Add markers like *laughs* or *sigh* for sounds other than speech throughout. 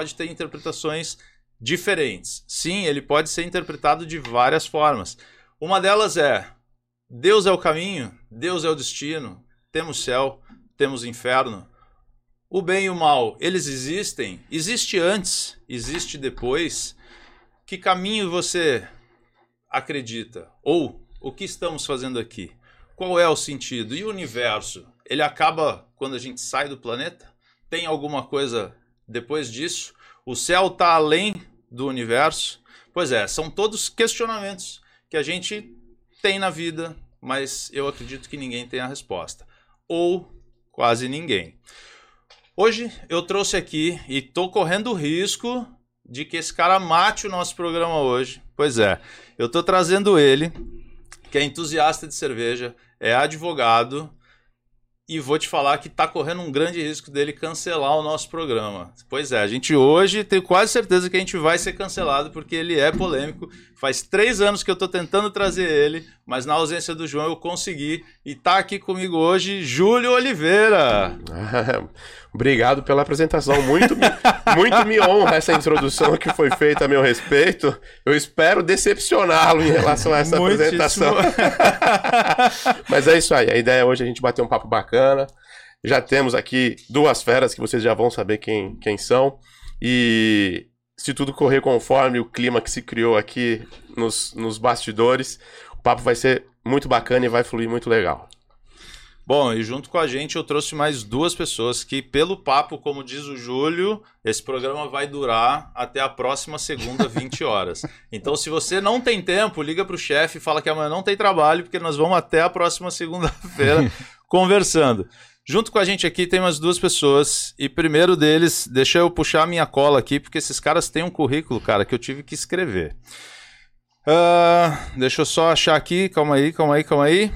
pode ter interpretações diferentes. Sim, ele pode ser interpretado de várias formas. Uma delas é: Deus é o caminho, Deus é o destino, temos céu, temos inferno. O bem e o mal, eles existem? Existe antes, existe depois? Que caminho você acredita? Ou o que estamos fazendo aqui? Qual é o sentido? E o universo? Ele acaba quando a gente sai do planeta? Tem alguma coisa depois disso? O céu está além do universo? Pois é, são todos questionamentos que a gente tem na vida, mas eu acredito que ninguém tem a resposta. Ou quase ninguém. Hoje eu trouxe aqui e estou correndo o risco de que esse cara mate o nosso programa hoje. Pois é, eu estou trazendo ele, que é entusiasta de cerveja, é advogado e vou te falar que está correndo um grande risco dele cancelar o nosso programa. Pois é, a gente hoje tem quase certeza que a gente vai ser cancelado porque ele é polêmico. Faz três anos que eu estou tentando trazer ele, mas na ausência do João eu consegui. E está aqui comigo hoje Júlio Oliveira. *laughs* Obrigado pela apresentação. Muito, *laughs* muito me honra essa introdução que foi feita a meu respeito. Eu espero decepcioná-lo em relação a essa Muitíssimo. apresentação. *laughs* Mas é isso aí. A ideia é hoje a gente bater um papo bacana. Já temos aqui duas feras que vocês já vão saber quem, quem são. E se tudo correr conforme o clima que se criou aqui nos, nos bastidores, o papo vai ser muito bacana e vai fluir muito legal. Bom, e junto com a gente eu trouxe mais duas pessoas que, pelo papo, como diz o Júlio, esse programa vai durar até a próxima segunda, *laughs* 20 horas. Então, se você não tem tempo, liga para o chefe e fala que amanhã não tem trabalho, porque nós vamos até a próxima segunda-feira *laughs* conversando. Junto com a gente aqui tem umas duas pessoas. E primeiro deles, deixa eu puxar a minha cola aqui, porque esses caras têm um currículo, cara, que eu tive que escrever. Uh, deixa eu só achar aqui, calma aí, calma aí, calma aí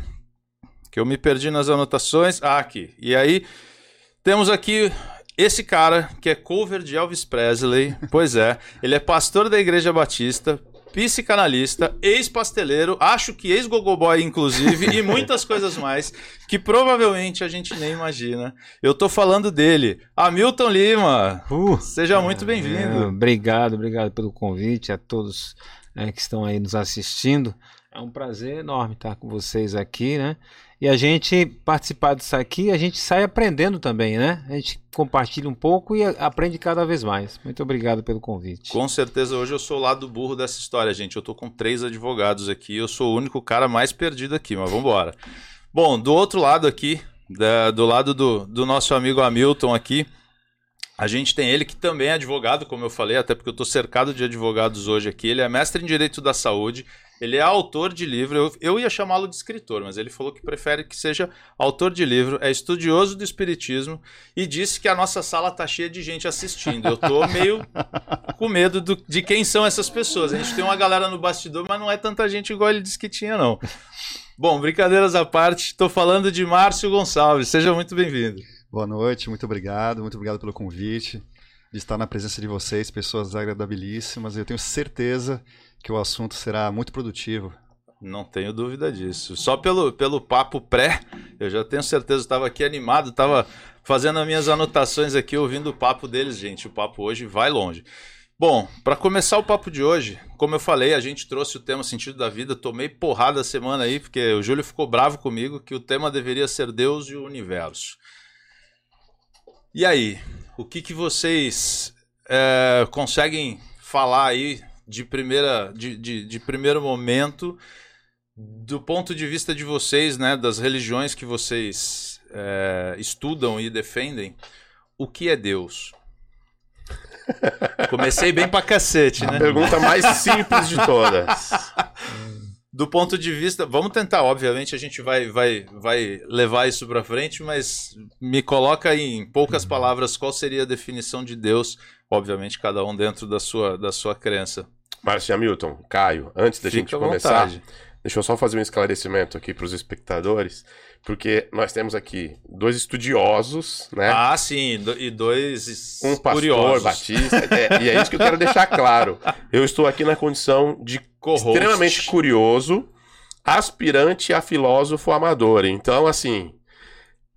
que eu me perdi nas anotações. Ah, aqui. E aí, temos aqui esse cara que é cover de Elvis Presley. *laughs* Pois é, ele é pastor da Igreja Batista, psicanalista, ex-pasteleiro, acho que ex-gogoboy, inclusive, e muitas *laughs* coisas mais que provavelmente a gente nem imagina. Eu tô falando dele, Hamilton Lima. Uh, Seja muito bem-vindo. É, obrigado, obrigado pelo convite a todos é, que estão aí nos assistindo. É um prazer enorme estar com vocês aqui, né? E a gente participar disso aqui, a gente sai aprendendo também, né? A gente compartilha um pouco e aprende cada vez mais. Muito obrigado pelo convite. Com certeza, hoje eu sou o lado burro dessa história, gente. Eu tô com três advogados aqui, eu sou o único cara mais perdido aqui, mas vamos embora. Bom, do outro lado aqui, da, do lado do, do nosso amigo Hamilton aqui, a gente tem ele que também é advogado, como eu falei, até porque eu estou cercado de advogados hoje aqui. Ele é mestre em Direito da Saúde, ele é autor de livro, eu, eu ia chamá-lo de escritor, mas ele falou que prefere que seja autor de livro, é estudioso do espiritismo e disse que a nossa sala tá cheia de gente assistindo. Eu tô meio com medo do, de quem são essas pessoas. A gente tem uma galera no bastidor, mas não é tanta gente igual ele disse que tinha, não. Bom, brincadeiras à parte, estou falando de Márcio Gonçalves. Seja muito bem-vindo. Boa noite, muito obrigado, muito obrigado pelo convite, de estar na presença de vocês, pessoas agradabilíssimas. Eu tenho certeza que o assunto será muito produtivo. Não tenho dúvida disso. Só pelo, pelo papo pré, eu já tenho certeza, estava aqui animado, estava fazendo as minhas anotações aqui, ouvindo o papo deles, gente. O papo hoje vai longe. Bom, para começar o papo de hoje, como eu falei, a gente trouxe o tema sentido da vida. Tomei porrada a semana aí, porque o Júlio ficou bravo comigo que o tema deveria ser Deus e o universo. E aí, o que, que vocês é, conseguem falar aí de primeira de, de, de, primeiro momento do ponto de vista de vocês, né, das religiões que vocês é, estudam e defendem, o que é Deus? *laughs* Comecei bem pra cacete, né? A pergunta mais simples de todas. *laughs* Do ponto de vista, vamos tentar, obviamente a gente vai, vai, vai levar isso para frente, mas me coloca em poucas palavras qual seria a definição de Deus, obviamente cada um dentro da sua, da sua crença. Márcio Hamilton, Caio, antes da Fica gente começar, deixa eu só fazer um esclarecimento aqui para os espectadores, porque nós temos aqui dois estudiosos, né? Ah, sim, e dois um pastor curiosos. batista, é, e é isso que eu quero deixar claro. Eu estou aqui na condição de extremamente curioso, aspirante a filósofo amador. Então, assim,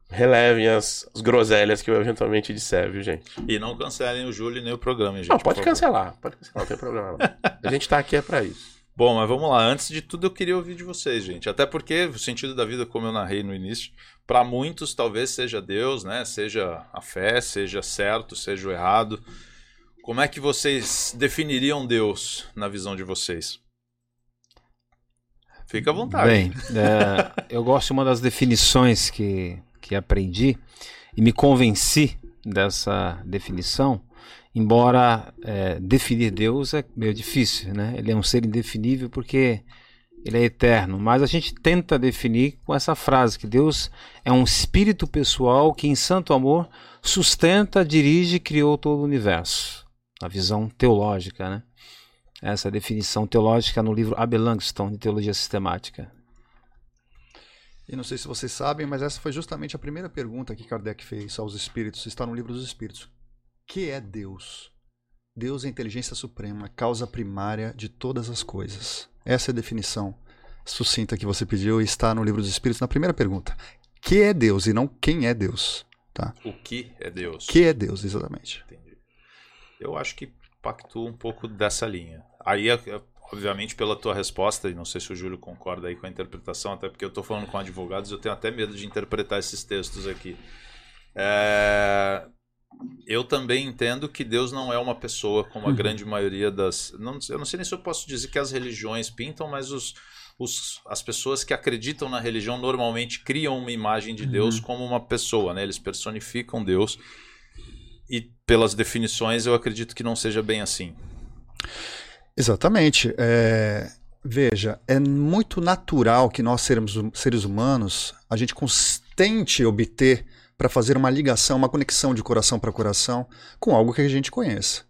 relevem as, as groselhas que eu eventualmente disser, viu, gente? E não cancelem o Júlio nem o programa, gente. Não, pode cancelar. Pode cancelar, não tem problema. A gente tá aqui é pra isso. Bom, mas vamos lá. Antes de tudo, eu queria ouvir de vocês, gente. Até porque o sentido da vida, como eu narrei no início, para muitos talvez seja Deus, né? Seja a fé, seja certo, seja o errado. Como é que vocês definiriam Deus na visão de vocês? Fica à vontade. Bem, é, eu gosto de uma das definições que, que aprendi e me convenci dessa definição, embora é, definir Deus é meio difícil, né? Ele é um ser indefinível porque ele é eterno, mas a gente tenta definir com essa frase que Deus é um espírito pessoal que em santo amor sustenta, dirige e criou todo o universo. A visão teológica, né? essa definição teológica no livro Abel Langston, de Teologia Sistemática. E não sei se vocês sabem, mas essa foi justamente a primeira pergunta que Kardec fez aos espíritos, está no livro dos espíritos. Que é Deus? Deus é a inteligência suprema, causa primária de todas as coisas. Essa é a definição sucinta que você pediu e está no livro dos espíritos na primeira pergunta. Que é Deus e não quem é Deus, tá? O que é Deus? Que é Deus, exatamente. Entendi. Eu acho que pactua um pouco dessa linha. Aí, é, obviamente, pela tua resposta, e não sei se o Júlio concorda aí com a interpretação, até porque eu estou falando com advogados, eu tenho até medo de interpretar esses textos aqui. É... Eu também entendo que Deus não é uma pessoa, como a uhum. grande maioria das. Não, eu não sei nem se eu posso dizer que as religiões pintam, mas os, os, as pessoas que acreditam na religião normalmente criam uma imagem de Deus uhum. como uma pessoa, né? Eles personificam Deus e pelas definições eu acredito que não seja bem assim. Exatamente. É, veja, é muito natural que nós, sermos, seres humanos, a gente tente obter para fazer uma ligação, uma conexão de coração para coração com algo que a gente conheça.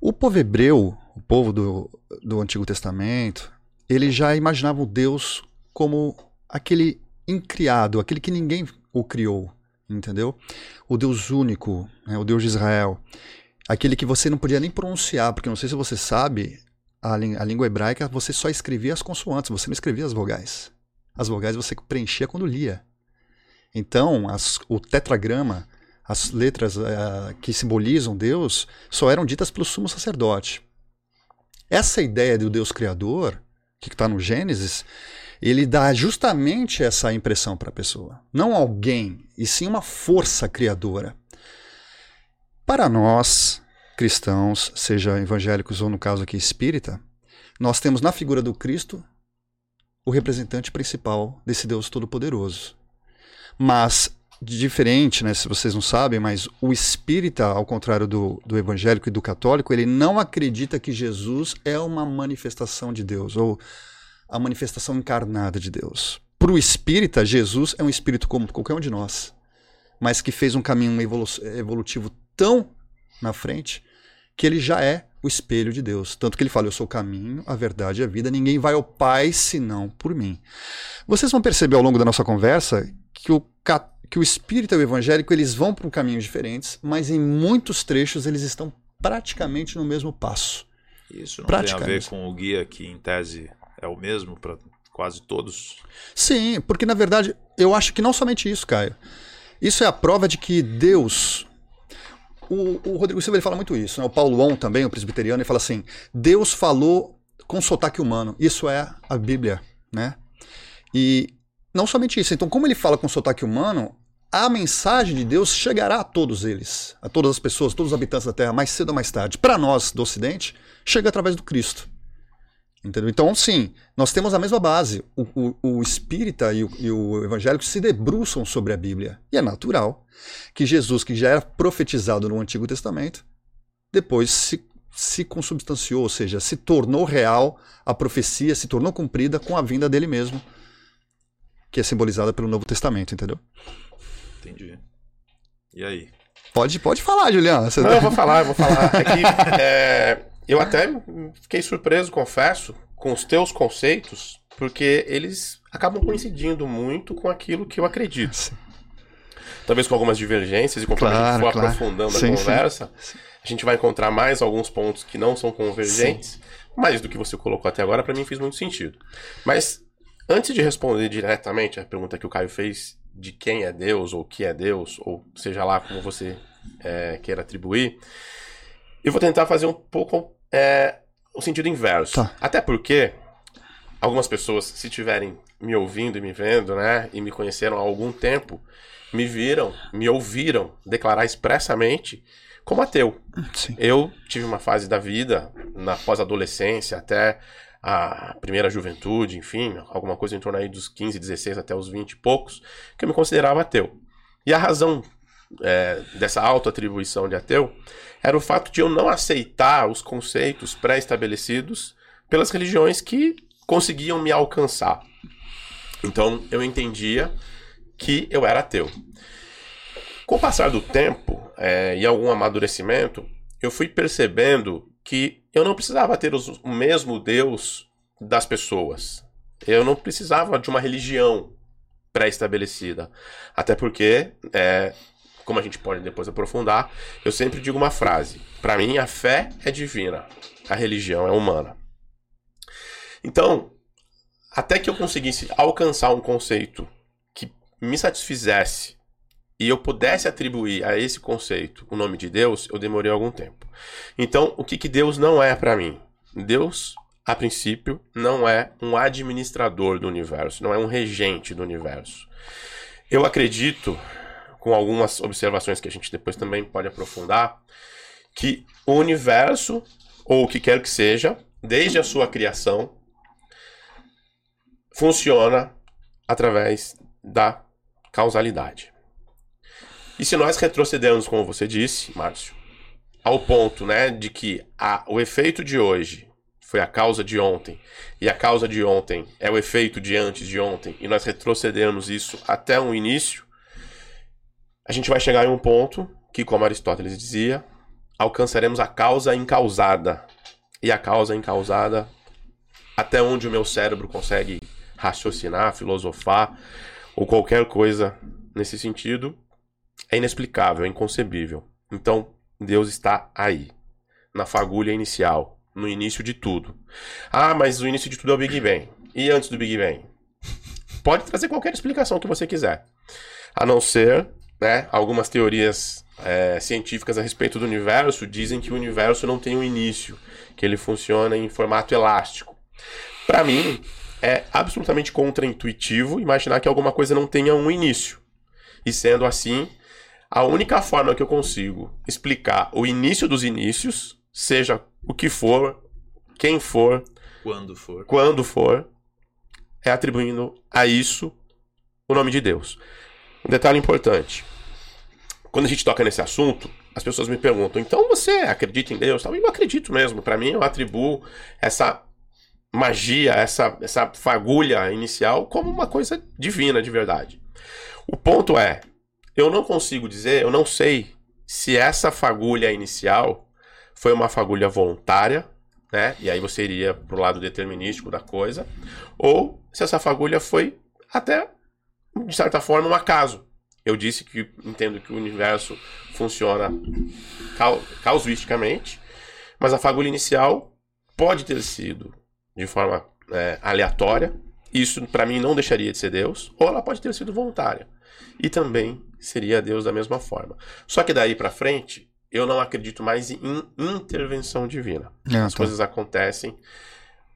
O povo hebreu, o povo do, do Antigo Testamento, ele já imaginava o Deus como aquele incriado, aquele que ninguém o criou entendeu? O Deus único, né, o Deus de Israel. Aquele que você não podia nem pronunciar, porque não sei se você sabe, a, a língua hebraica você só escrevia as consoantes, você não escrevia as vogais. As vogais você preenchia quando lia. Então, as, o tetragrama, as letras uh, que simbolizam Deus, só eram ditas pelo sumo sacerdote. Essa ideia do Deus Criador, que está no Gênesis, ele dá justamente essa impressão para a pessoa. Não alguém, e sim uma força criadora. Para nós, cristãos, seja evangélicos ou no caso aqui espírita, nós temos na figura do Cristo o representante principal desse Deus Todo-Poderoso. Mas, diferente, né, se vocês não sabem, mas o espírita, ao contrário do, do evangélico e do católico, ele não acredita que Jesus é uma manifestação de Deus, ou a manifestação encarnada de Deus. Para o espírita, Jesus é um espírito como qualquer um de nós, mas que fez um caminho evolu evolutivo tão na frente que ele já é o espelho de Deus. Tanto que ele fala: Eu sou o caminho, a verdade e a vida, ninguém vai ao Pai senão por mim. Vocês vão perceber ao longo da nossa conversa que o, que o espírito e o evangélico eles vão por caminhos diferentes, mas em muitos trechos eles estão praticamente no mesmo passo. Isso não tem a ver com o guia que, em tese, é o mesmo para quase todos? Sim, porque na verdade eu acho que não somente isso, Caio. Isso é a prova de que Deus. O, o Rodrigo Silva ele fala muito isso, né? o Paulo On também, o presbiteriano, ele fala assim: Deus falou com sotaque humano. Isso é a Bíblia, né? E não somente isso. Então, como ele fala com sotaque humano, a mensagem de Deus chegará a todos eles, a todas as pessoas, todos os habitantes da Terra, mais cedo ou mais tarde. Para nós do Ocidente, chega através do Cristo. Entendeu? Então, sim, nós temos a mesma base. O, o, o espírita e o, e o, evangélico se debruçam sobre a Bíblia. E é natural que Jesus, que já era profetizado no Antigo Testamento, depois se, se consubstanciou, ou seja, se tornou real a profecia, se tornou cumprida com a vinda dele mesmo, que é simbolizada pelo Novo Testamento, entendeu? Entendi. E aí? Pode, pode falar, Juliano. Você... Não, eu vou falar, eu vou falar. *laughs* É que, é, eu até fiquei surpreso, confesso, com os teus conceitos, porque eles acabam coincidindo muito com aquilo que eu acredito. Sim. Talvez com algumas divergências, e conforme claro, a gente for claro. aprofundando sim, a conversa, sim. a gente vai encontrar mais alguns pontos que não são convergentes, mas do que você colocou até agora, para mim fez muito sentido. Mas antes de responder diretamente a pergunta que o Caio fez, de quem é Deus, ou o que é Deus, ou seja lá como você é, queira atribuir, eu vou tentar fazer um pouco é, o sentido inverso. Tá. Até porque algumas pessoas, se estiverem me ouvindo e me vendo, né, e me conheceram há algum tempo, me viram, me ouviram declarar expressamente como ateu. Sim. Eu tive uma fase da vida, na pós-adolescência até a primeira juventude, enfim, alguma coisa em torno aí dos 15, 16 até os 20 e poucos, que eu me considerava ateu. E a razão é, dessa autoatribuição de ateu era o fato de eu não aceitar os conceitos pré-estabelecidos pelas religiões que conseguiam me alcançar. Então eu entendia que eu era ateu. Com o passar do tempo é, e algum amadurecimento, eu fui percebendo que eu não precisava ter os, o mesmo Deus das pessoas. Eu não precisava de uma religião pré-estabelecida. Até porque, é, como a gente pode depois aprofundar, eu sempre digo uma frase: para mim, a fé é divina, a religião é humana. Então, até que eu conseguisse alcançar um conceito que me satisfizesse e eu pudesse atribuir a esse conceito o nome de Deus, eu demorei algum tempo. Então, o que, que Deus não é para mim? Deus, a princípio, não é um administrador do universo, não é um regente do universo. Eu acredito, com algumas observações que a gente depois também pode aprofundar, que o universo, ou o que quer que seja, desde a sua criação, funciona através da causalidade. E se nós retrocedermos, como você disse, Márcio, ao ponto né, de que a, o efeito de hoje foi a causa de ontem, e a causa de ontem é o efeito de antes de ontem, e nós retrocedermos isso até um início, a gente vai chegar em um ponto que, como Aristóteles dizia, alcançaremos a causa incausada. E a causa incausada, até onde o meu cérebro consegue raciocinar, filosofar, ou qualquer coisa nesse sentido, é inexplicável, é inconcebível. Então, Deus está aí, na fagulha inicial, no início de tudo. Ah, mas o início de tudo é o Big Bang. E antes do Big Bang? Pode trazer qualquer explicação que você quiser. A não ser, né, algumas teorias é, científicas a respeito do universo dizem que o universo não tem um início, que ele funciona em formato elástico. Para mim, é absolutamente contraintuitivo imaginar que alguma coisa não tenha um início. E sendo assim, a única forma que eu consigo explicar o início dos inícios, seja o que for, quem for, quando for, quando for, é atribuindo a isso o nome de Deus. Um detalhe importante: quando a gente toca nesse assunto, as pessoas me perguntam, então você acredita em Deus? Eu acredito mesmo. Para mim, eu atribuo essa magia, essa, essa fagulha inicial como uma coisa divina de verdade. O ponto é, eu não consigo dizer, eu não sei se essa fagulha inicial foi uma fagulha voluntária, né? E aí você iria pro lado determinístico da coisa, ou se essa fagulha foi até de certa forma um acaso. Eu disse que entendo que o universo funciona causuisticamente, mas a fagulha inicial pode ter sido de forma é, aleatória. Isso para mim não deixaria de ser Deus, ou ela pode ter sido voluntária e também seria Deus da mesma forma. Só que daí para frente, eu não acredito mais em intervenção divina. É, As tá. coisas acontecem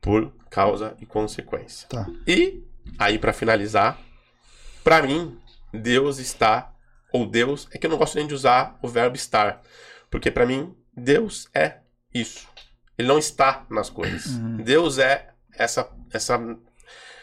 por causa e consequência. Tá. E aí para finalizar, para mim, Deus está ou Deus é que eu não gosto nem de usar o verbo estar, porque para mim Deus é isso. Ele não está nas coisas. Uhum. Deus é essa essa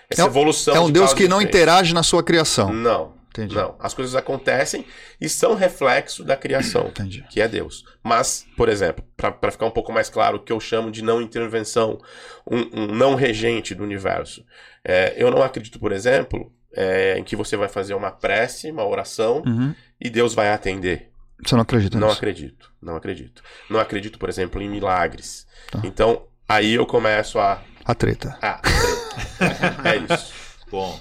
essa é, evolução. É um de Deus que não interage na sua criação. Não. Entendi. Não, as coisas acontecem e são reflexo da criação, Entendi. que é Deus. Mas, por exemplo, para ficar um pouco mais claro, o que eu chamo de não intervenção, um, um não regente do universo. É, eu não acredito, por exemplo, é, em que você vai fazer uma prece, uma oração uhum. e Deus vai atender. Você não acredita Não nisso? acredito, não acredito. Não acredito, por exemplo, em milagres. Tá. Então, aí eu começo a. A treta. Ah, a treta. *laughs* é isso. Bom.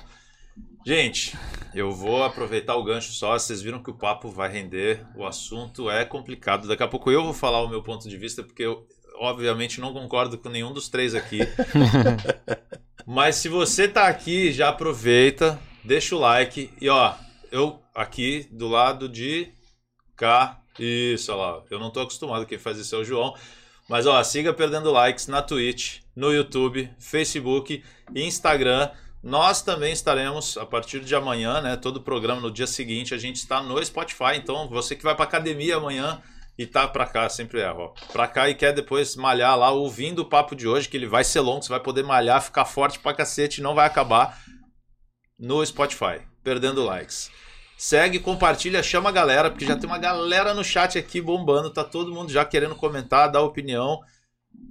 Gente, eu vou aproveitar o gancho só. Vocês viram que o papo vai render, o assunto é complicado. Daqui a pouco eu vou falar o meu ponto de vista, porque eu, obviamente, não concordo com nenhum dos três aqui. *laughs* Mas se você tá aqui, já aproveita, deixa o like e ó, eu aqui do lado de cá. Isso, olha lá. Eu não tô acostumado, quem faz isso é o João. Mas ó, siga perdendo likes na Twitch, no YouTube, Facebook Instagram. Nós também estaremos a partir de amanhã, né? Todo o programa no dia seguinte. A gente está no Spotify. Então, você que vai para academia amanhã e tá para cá, sempre ó. Pra cá e quer depois malhar lá, ouvindo o papo de hoje, que ele vai ser longo, você vai poder malhar, ficar forte pra cacete, não vai acabar no Spotify, perdendo likes. Segue, compartilha, chama a galera, porque já tem uma galera no chat aqui bombando, tá todo mundo já querendo comentar, dar opinião.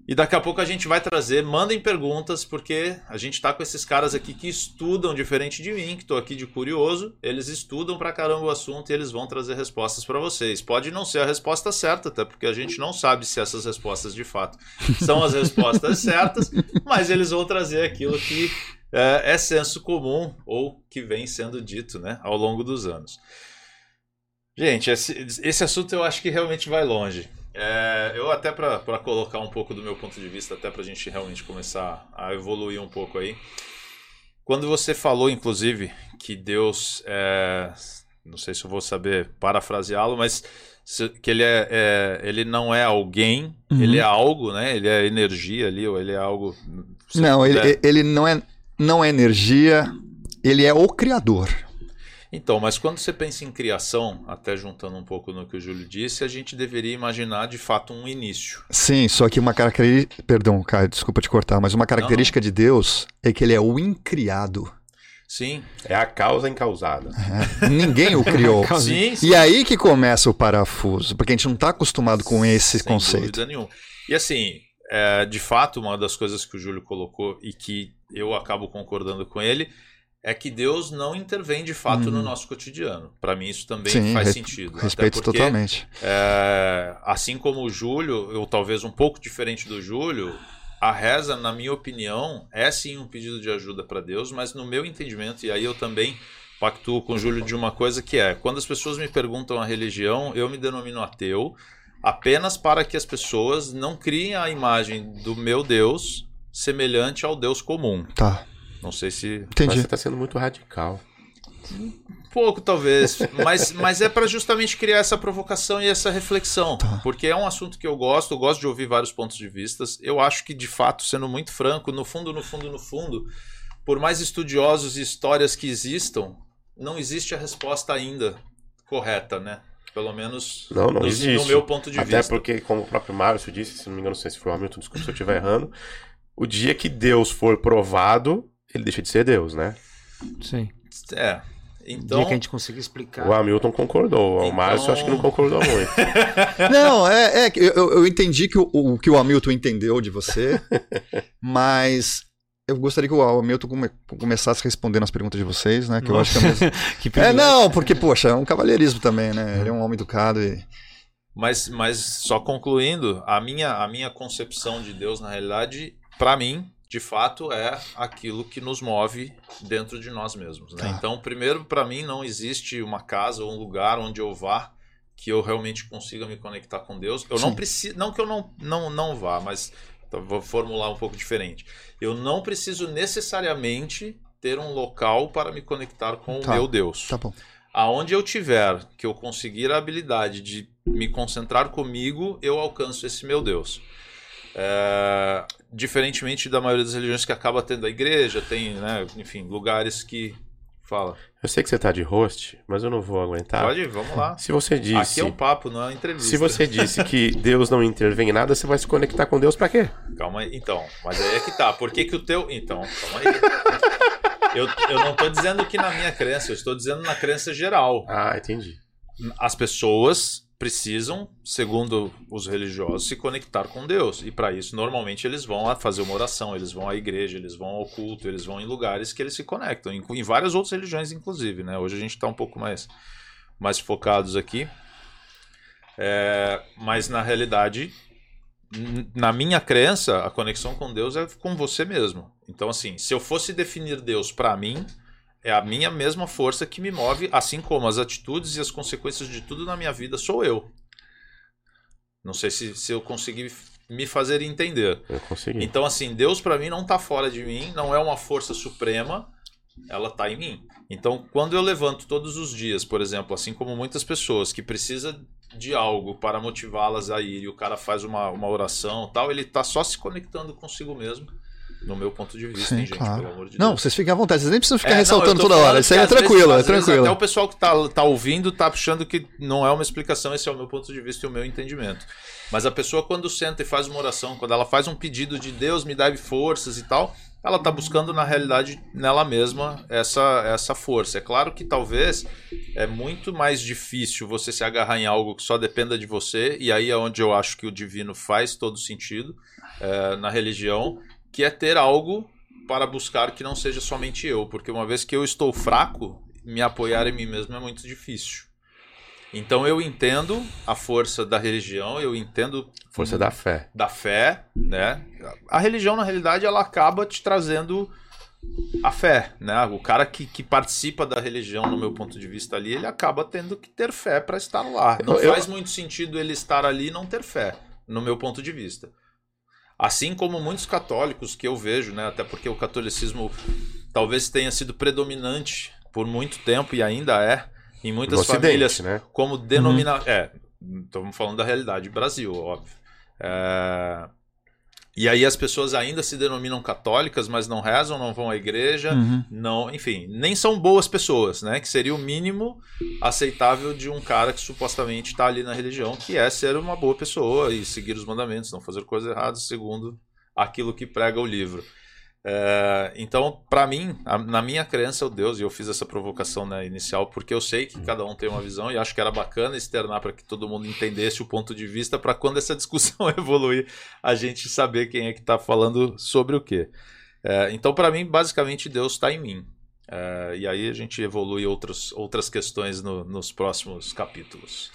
E daqui a pouco a gente vai trazer, mandem perguntas, porque a gente tá com esses caras aqui que estudam diferente de mim, que tô aqui de curioso. Eles estudam pra caramba o assunto e eles vão trazer respostas para vocês. Pode não ser a resposta certa, até porque a gente não sabe se essas respostas de fato são as respostas *laughs* certas, mas eles vão trazer aquilo que é, é senso comum ou que vem sendo dito né, ao longo dos anos. Gente, esse, esse assunto eu acho que realmente vai longe. É, eu até para colocar um pouco do meu ponto de vista, até para a gente realmente começar a evoluir um pouco aí. Quando você falou, inclusive, que Deus, é, não sei se eu vou saber parafraseá-lo, mas que ele, é, é, ele não é alguém, uhum. ele é algo, né? Ele é energia ali, ou ele é algo. Não, ele, ele não é não é energia, ele é o criador. Então, mas quando você pensa em criação, até juntando um pouco no que o Júlio disse, a gente deveria imaginar de fato um início. Sim, só que uma característica. Perdão, Caio, desculpa te cortar, mas uma característica não, não. de Deus é que ele é o incriado. Sim. É a causa incausada. É, ninguém o criou. *laughs* sim, sim. E aí que começa o parafuso, porque a gente não está acostumado com esse Sem conceito. Dúvida nenhuma. E assim, é, de fato, uma das coisas que o Júlio colocou e que eu acabo concordando com ele é que Deus não intervém de fato uhum. no nosso cotidiano. Para mim isso também Sim, faz sentido. Respeito porque, totalmente. É, assim como o Júlio, ou talvez um pouco diferente do Júlio, a reza, na minha opinião, é sim um pedido de ajuda para Deus, mas no meu entendimento, e aí eu também pactuo com o Júlio de uma coisa que é, quando as pessoas me perguntam a religião, eu me denomino ateu, apenas para que as pessoas não criem a imagem do meu Deus semelhante ao Deus comum. Tá. Não sei se. Entendi. Mas você está sendo muito radical. Um pouco, talvez. mas, mas é para justamente criar essa provocação e essa reflexão. Tá. Porque é um assunto que eu gosto, eu gosto de ouvir vários pontos de vista. Eu acho que, de fato, sendo muito franco, no fundo, no fundo, no fundo, por mais estudiosos e histórias que existam, não existe a resposta ainda correta, né? Pelo menos não, não no meu ponto de Até vista. Até porque, como o próprio Márcio disse, se não me engano, não sei se foi o Hamilton, desculpa se eu estiver errando, o dia que Deus for provado, ele deixa de ser Deus, né? Sim. É. Então, dia que a gente conseguir explicar. O Hamilton concordou, então... o Márcio acho que não concordou muito. *laughs* não, é, é eu, eu entendi que o, o que o Hamilton entendeu de você, *laughs* mas eu gostaria que o Hamilton come, começasse respondendo as perguntas de vocês, né? Que Nossa. eu acho que é, mesmo... *laughs* que é não, porque poxa, é um cavalheirismo também, né? Ele é um homem educado e mas, mas só concluindo, a minha, a minha concepção de Deus, na realidade, para mim, de fato, é aquilo que nos move dentro de nós mesmos. Né? Tá. Então, primeiro, para mim, não existe uma casa ou um lugar onde eu vá que eu realmente consiga me conectar com Deus. Eu Sim. não preciso, não que eu não, não, não vá, mas então, vou formular um pouco diferente. Eu não preciso necessariamente ter um local para me conectar com tá. o meu Deus. Tá bom. Aonde eu tiver que eu conseguir a habilidade de me concentrar comigo, eu alcanço esse meu Deus. É, diferentemente da maioria das religiões que acaba tendo a igreja, tem, né, enfim, lugares que. Fala. Eu sei que você tá de host, mas eu não vou aguentar. Pode, vamos lá. Se você disse. Aqui é um papo, não é uma entrevista. Se você disse que *laughs* Deus não intervém em nada, você vai se conectar com Deus para quê? Calma aí. Então, mas aí é que tá. Por que, que o teu. Então, calma aí. Eu, eu não tô dizendo que na minha crença, eu estou dizendo na crença geral. Ah, entendi. As pessoas precisam, segundo os religiosos, se conectar com Deus. E para isso, normalmente, eles vão fazer uma oração, eles vão à igreja, eles vão ao culto, eles vão em lugares que eles se conectam, em, em várias outras religiões, inclusive. Né? Hoje a gente está um pouco mais, mais focados aqui. É, mas na realidade, na minha crença, a conexão com Deus é com você mesmo. Então, assim, se eu fosse definir Deus para mim, é a minha mesma força que me move, assim como as atitudes e as consequências de tudo na minha vida sou eu. Não sei se, se eu consegui me fazer entender. Eu consegui. Então, assim, Deus para mim não está fora de mim, não é uma força suprema, ela está em mim. Então, quando eu levanto todos os dias, por exemplo, assim como muitas pessoas que precisam de algo para motivá-las a ir e o cara faz uma, uma oração tal, ele está só se conectando consigo mesmo no meu ponto de vista, Sim, hein, gente, claro. pelo amor de Não, Deus. vocês fiquem à vontade, vocês nem precisam ficar É, não, ressaltando tô toda hora. Isso aí é vezes- tranquilo, é vezes tranquilo. Até o pessoal que tá, tá ouvindo tá achando que não é uma explicação, esse é o meu ponto de vista e o meu entendimento. Mas a pessoa, quando senta e faz uma oração, quando ela faz um pedido de Deus, me dá forças e tal, ela tá buscando, na realidade, nela mesma essa, essa força. É claro que talvez é muito mais difícil você se agarrar em algo que só dependa de você, e aí é onde eu acho que o divino faz todo sentido é, na religião, que é ter algo para buscar que não seja somente eu, porque uma vez que eu estou fraco, me apoiar em mim mesmo é muito difícil. Então eu entendo a força da religião, eu entendo Força da fé. da fé, né? A religião na realidade ela acaba te trazendo a fé, né? O cara que, que participa da religião, no meu ponto de vista ali, ele acaba tendo que ter fé para estar lá. Não Eu- eu- faz muito sentido ele estar ali e não ter fé, no meu ponto de vista. Assim como muitos católicos que eu vejo, né? Até porque o catolicismo talvez tenha sido predominante por muito tempo e ainda é em muitas Ocidente, famílias né? como denominar. É, estamos falando da realidade Brasil, óbvio. É, E aí as pessoas ainda se denominam católicas, mas não rezam, não vão à igreja, Uhum. não, enfim, nem são boas pessoas, né? Que seria o mínimo aceitável de um cara que supostamente está ali na religião, que é ser uma boa pessoa e seguir os mandamentos, não fazer coisas erradas segundo aquilo que prega o livro. É, então, para mim, a- na minha crença, o Deus, e eu fiz essa provocação né, inicial, porque eu sei que cada um tem uma visão e acho que era bacana externar para que todo mundo entendesse o ponto de vista, para quando essa discussão *laughs* evoluir, a gente saber quem é que está falando sobre o quê. É, então, para mim, basicamente, Deus está em mim. É, e aí a gente evolui outros, outras questões no- nos próximos capítulos.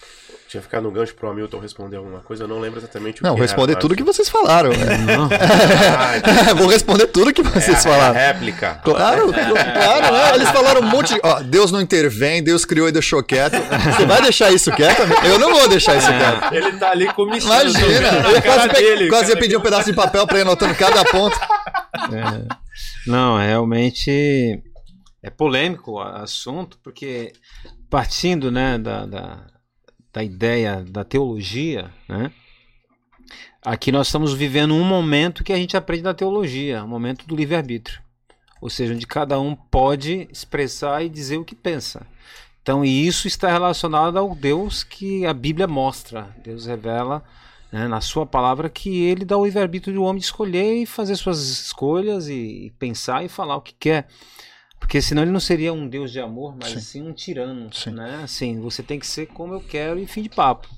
Tinha ficado no gancho pro Hamilton responder alguma coisa, eu não lembro exatamente o Não, que responder era, tudo mas- que vocês falaram. *laughs* Não. Ah, *laughs* Vou responder tudo que é vocês é a falaram. réplica. Claro, claro, né? Eles falaram um monte de. Ó, Deus não intervém, Deus criou e deixou quieto. Você vai deixar isso quieto? Eu não vou deixar isso quieto. Ele tá ali com Imagina, eu quase, pe- quase ia pedir um pedaço de papel pra ir anotando cada ponto. É. Não, realmente é polêmico o assunto, porque partindo né, da, da, da ideia da teologia, né, aqui nós estamos vivendo um momento que a gente aprende da teologia, um momento do livre-arbítrio. Ou seja, onde cada um pode expressar e dizer o que pensa. Então, e isso está relacionado ao Deus que a Bíblia mostra. Deus revela né, na sua palavra que ele dá o livre-arbítrio do homem de escolher e fazer suas escolhas e pensar e falar o que quer. Porque senão ele não seria um Deus de amor, mas Sim. sim um tirano. Sim. Né? Assim, você tem que ser como eu quero e fim de papo.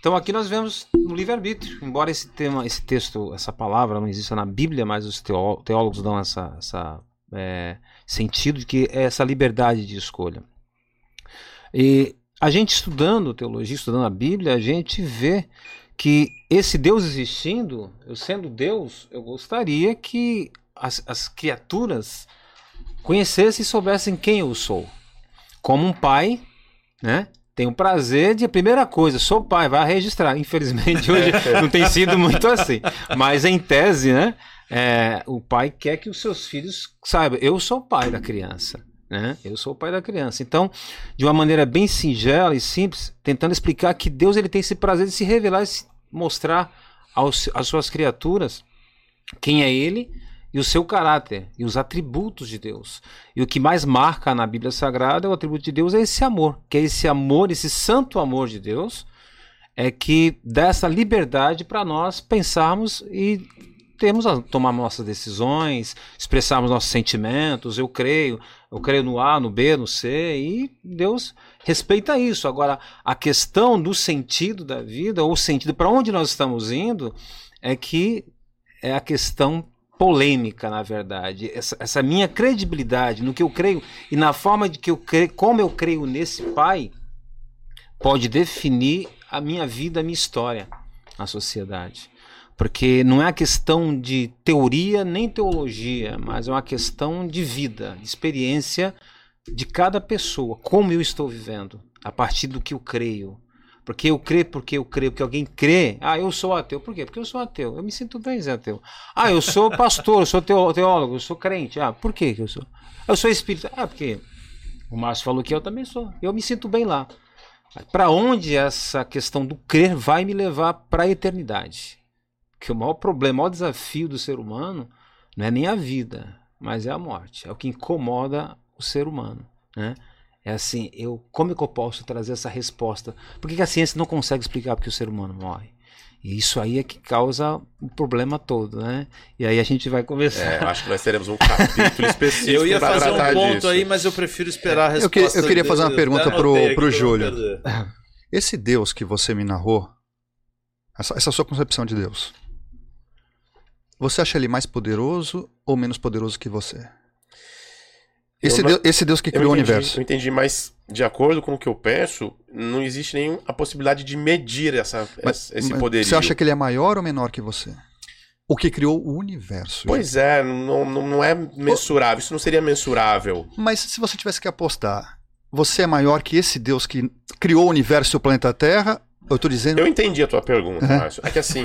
Então aqui nós vemos no livre-arbítrio, embora esse tema, esse texto, essa palavra não exista na Bíblia, mas os teó- teólogos dão essa, essa é, sentido de que é essa liberdade de escolha. E a gente estudando teologia, estudando a Bíblia, a gente vê que esse Deus existindo, eu sendo Deus, eu gostaria que as, as criaturas conhecessem e soubessem quem eu sou. Como um pai, né? Tem o prazer de, primeira coisa, sou pai, vai registrar. Infelizmente, hoje *laughs* não tem sido muito assim. Mas em tese, né? é, o pai quer que os seus filhos saibam, eu sou o pai da criança. Né? Eu sou o pai da criança. Então, de uma maneira bem singela e simples, tentando explicar que Deus ele tem esse prazer de se revelar e se mostrar aos, às suas criaturas quem é Ele e o seu caráter e os atributos de Deus. E o que mais marca na Bíblia Sagrada, o atributo de Deus é esse amor, que é esse amor, esse santo amor de Deus, é que dá essa liberdade para nós pensarmos e temos a tomar nossas decisões, expressarmos nossos sentimentos. Eu creio, eu creio no A, no B, no C, e Deus respeita isso. Agora, a questão do sentido da vida, ou o sentido para onde nós estamos indo, é que é a questão polêmica, na verdade. Essa, essa minha credibilidade no que eu creio e na forma de que eu creio, como eu creio nesse Pai, pode definir a minha vida, a minha história na sociedade. Porque não é a questão de teoria nem teologia, mas é uma questão de vida, de experiência de cada pessoa, como eu estou vivendo, a partir do que eu creio. Porque eu creio, porque eu creio, porque alguém crê. Ah, eu sou ateu. Por quê? Porque eu sou ateu. Eu me sinto bem ser ateu. Ah, eu sou pastor, eu sou teólogo, eu sou crente. Ah, por que eu sou? Eu sou espírita. Ah, porque o Márcio falou que eu também sou. Eu me sinto bem lá. Para onde essa questão do crer vai me levar para a eternidade? Que o maior problema, o maior desafio do ser humano não é nem a vida, mas é a morte. É o que incomoda o ser humano, né? É assim, eu, como é que eu posso trazer essa resposta? Por que, que a ciência não consegue explicar porque o ser humano morre? E isso aí é que causa o problema todo, né? E aí a gente vai começar. É, acho que nós teremos um capítulo *laughs* específico. eu ia fazer um ponto disso. aí, mas eu prefiro esperar a resposta. Eu, que, eu queria fazer uma pergunta pro, pro Júlio. *laughs* Esse Deus que você me narrou, essa, essa sua concepção de Deus, você acha ele mais poderoso ou menos poderoso que você? Esse, não, Deus, esse Deus que criou entendi, o universo. Eu entendi, mas de acordo com o que eu penso, não existe nem a possibilidade de medir essa, mas, esse poder. Você acha que ele é maior ou menor que você? O que criou o universo. Pois é, não, não é mensurável. Isso não seria mensurável. Mas se você tivesse que apostar, você é maior que esse Deus que criou o universo e o planeta Terra? Eu tô dizendo. Eu entendi a tua pergunta, é. Márcio. É que assim.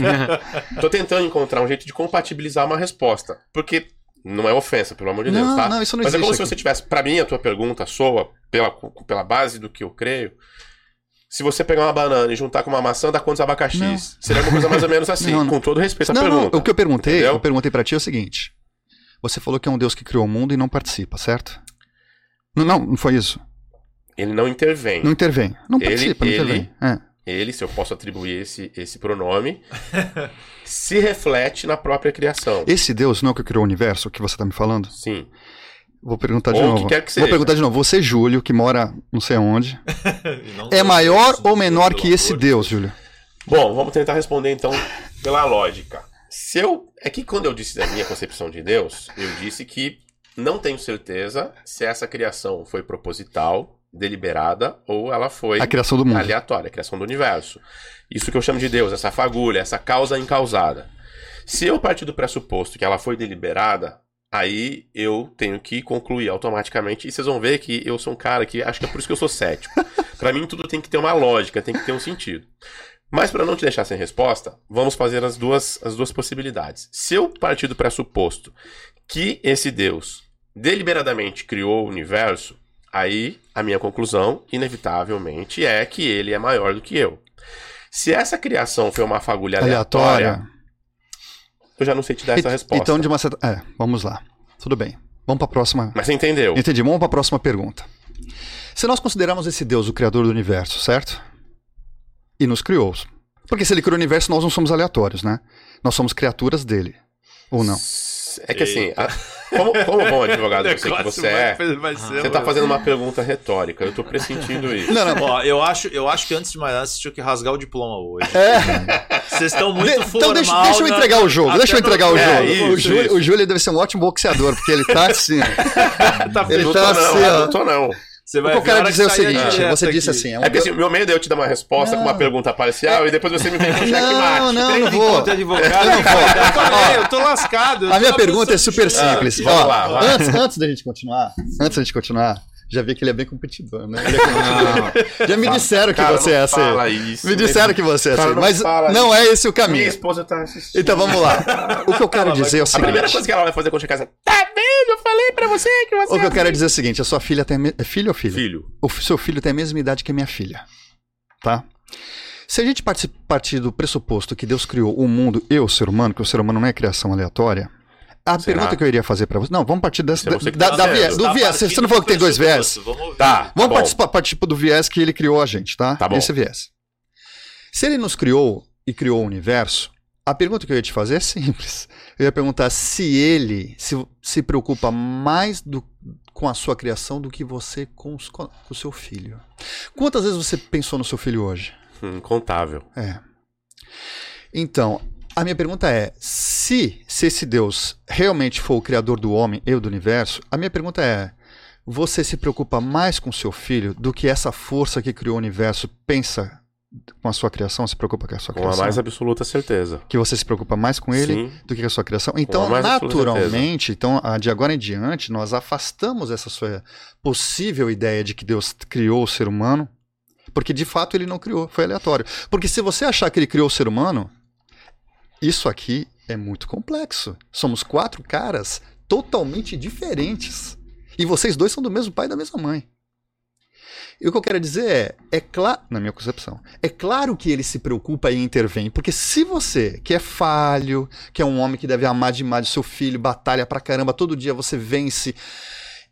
*laughs* tô tentando encontrar um jeito de compatibilizar uma resposta. Porque não é ofensa, pelo amor de Deus, não, tá? Não, isso não Mas é como aqui. se você tivesse. Para mim, a tua pergunta soa, pela, pela base do que eu creio. Se você pegar uma banana e juntar com uma maçã, dá quantos abacaxis? Não. Seria uma coisa mais ou menos *laughs* assim, não, com todo respeito à não, pergunta. o que eu perguntei, entendeu? eu perguntei para ti é o seguinte. Você falou que é um Deus que criou o mundo e não participa, certo? Não, não, não foi isso. Ele não intervém. Não intervem. Não ele, participa, não ele, intervém. É. Ele, se eu posso atribuir esse, esse pronome, *laughs* se reflete na própria criação. Esse Deus não é o que criou o universo, que você está me falando? Sim. Vou perguntar de Ou novo. que quer que Vou seja. perguntar de novo. Você, Júlio, que mora não sei onde, *laughs* Não é maior ou menor que esse amor de Deus, Júlio? Bom, vamos tentar responder então pela lógica. Se eu. É que quando eu disse da minha concepção de Deus, eu disse que não tenho certeza se essa criação foi proposital, deliberada, ou ela foi A criação do mundo. aleatória, a criação do universo. Isso que eu chamo de Deus, essa fagulha, essa causa incausada. Se eu partir do pressuposto que ela foi deliberada, aí eu tenho que concluir automaticamente. E vocês vão ver que eu sou um cara que acho que é por isso que eu sou cético. *laughs* Pra mim tudo tem que ter uma lógica, tem que ter um sentido. Mas para não te deixar sem resposta, vamos fazer as duas, as duas possibilidades. Se eu partir do pressuposto que esse Deus deliberadamente criou o universo, aí a minha conclusão, inevitavelmente, é que ele é maior do que eu. Se essa criação foi uma fagulha aleatória, Aleatória. eu já não sei te dar essa E- resposta. Então, de uma certa. É, vamos lá. Tudo bem. Vamos para a próxima. Mas você entendeu? Entendi. Vamos para a próxima pergunta. Se nós consideramos esse Deus o criador do universo, certo? E nos criou. Porque se ele criou o universo, nós não somos aleatórios, né? Nós somos criaturas dele. Ou não? É que assim, a- como, como bom advogado você que você é, vai- vai ser você tá um- fazendo uma pergunta retórica. Eu tô pressentindo *laughs* isso. Não, não. Ó, eu acho, eu acho que antes de mais nada, vocês tinham que rasgar o diploma hoje. É. Vocês estão muito De- formal. então deixa, deixa eu na- entregar o jogo, até deixa eu no- entregar o É, jogo. isso, o, Júlio, isso. o Júlio deve ser um ótimo boxeador, porque ele tá assim. *laughs* Tá Ele não feliz. tá tô não, assim, ó. não tô não. Você O vai que eu quero dizer é o que sair a seguinte: você disse aqui. assim. É um É que assim, o meu medo é eu te dar uma resposta com uma Não. pergunta parcial e depois você me vem com um *laughs* checkmate. Não, não, não vou. de advogado, Eu não vou. eu tô- eu tô lascado. eu A minha pergunta é super simples. Ah, vamos Ó, lá, antes, antes da gente continuar, antes da gente continuar, já vi que ele é bem competidor, né? É *laughs* competidor. Já me disseram que Cara, você é assim. fala isso. Me disseram que você é assim, não mas não é esse o Minha caminho. esposa tá assistindo. Então vamos lá. O que eu quero dizer é o A primeira seguinte. coisa que ela vai fazer quando chegar é tá vendo? Eu falei pra você que você O que eu é quero dizer é o seguinte: a sua filha tem. me- É filho ou filha? Filho. O seu filho tem a mesma idade que a minha filha. Tá? Se a gente parti- partir do pressuposto que Deus criou o mundo e o ser humano, que o ser humano não é criação aleatória, a Será? pergunta que eu iria fazer pra você. Não, vamos partir dessa, é da, tá da viés, do Tá viés. Você não falou que tem do dois viés? Vamos. Tá. Vamos bom. participar, partir do viés que ele criou a gente, tá? Tá bom. Esse viés. Se ele nos criou e criou o universo, a pergunta que eu ia te fazer é simples. Eu ia perguntar se ele se, se preocupa mais do- com a sua criação do que você com, os- com o seu filho. Quantas vezes você pensou no seu filho hoje? Hum, Incontável. É. Então, a minha pergunta é: se, se esse Deus realmente for o criador do homem e do universo, a minha pergunta é: você se preocupa mais com seu filho do que essa força que criou o universo pensa com a sua criação? Se preocupa com a sua Com a criação? mais absoluta certeza. Que você se preocupa mais com ele Sim. do que com a sua criação? Então, naturalmente, então, de agora em diante, nós afastamos essa sua possível ideia de que Deus criou o ser humano Porque de fato ele não criou, foi aleatório. Porque se você achar que ele criou o ser humano, isso aqui é muito complexo. Somos quatro caras totalmente diferentes. E vocês dois são do mesmo pai e da mesma mãe. E o que eu quero dizer é, é claro, na minha concepção, é claro que ele se preocupa e intervém, porque se você, que é falho, que é um homem que deve amar demais o seu filho, batalha pra caramba, todo dia você vence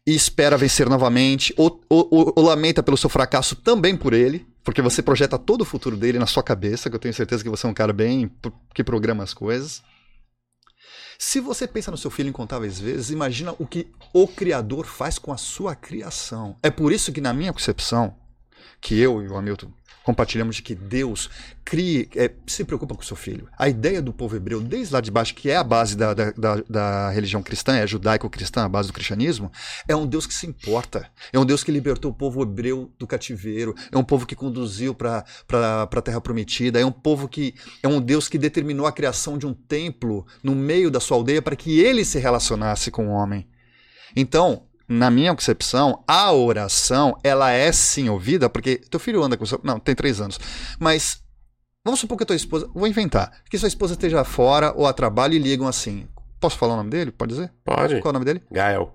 e espera vencer novamente, ou, ou, ou, ou lamenta pelo seu fracasso também por ele, porque você projeta todo o futuro dele na sua cabeça, que eu tenho certeza que você é um cara bem que programa as coisas. Se você pensa no seu filho incontáveis vezes, imagina o que o Criador faz com a sua criação. É por isso que, na minha concepção, que eu e o Hamilton compartilhamos de que Deus crie, é, se preocupa com o seu filho. A ideia do povo hebreu, desde lá de baixo, que é a base da, da, da, da religião cristã, é judaico-cristã, a base do cristianismo, é um Deus que se importa. É um Deus que libertou o povo hebreu do cativeiro. É um povo que conduziu para a terra prometida. É um povo que. É um Deus que determinou a criação de um templo no meio da sua aldeia para que ele se relacionasse com o homem. Então, na minha concepção, a oração, ela é sim ouvida, porque teu filho anda com seu... Não, tem três anos. Mas, vamos supor que a tua esposa... Vou inventar. Que sua esposa esteja fora ou a trabalho e ligam assim. Posso falar o nome dele? Pode dizer? Pode. Qual é o nome dele? Gael.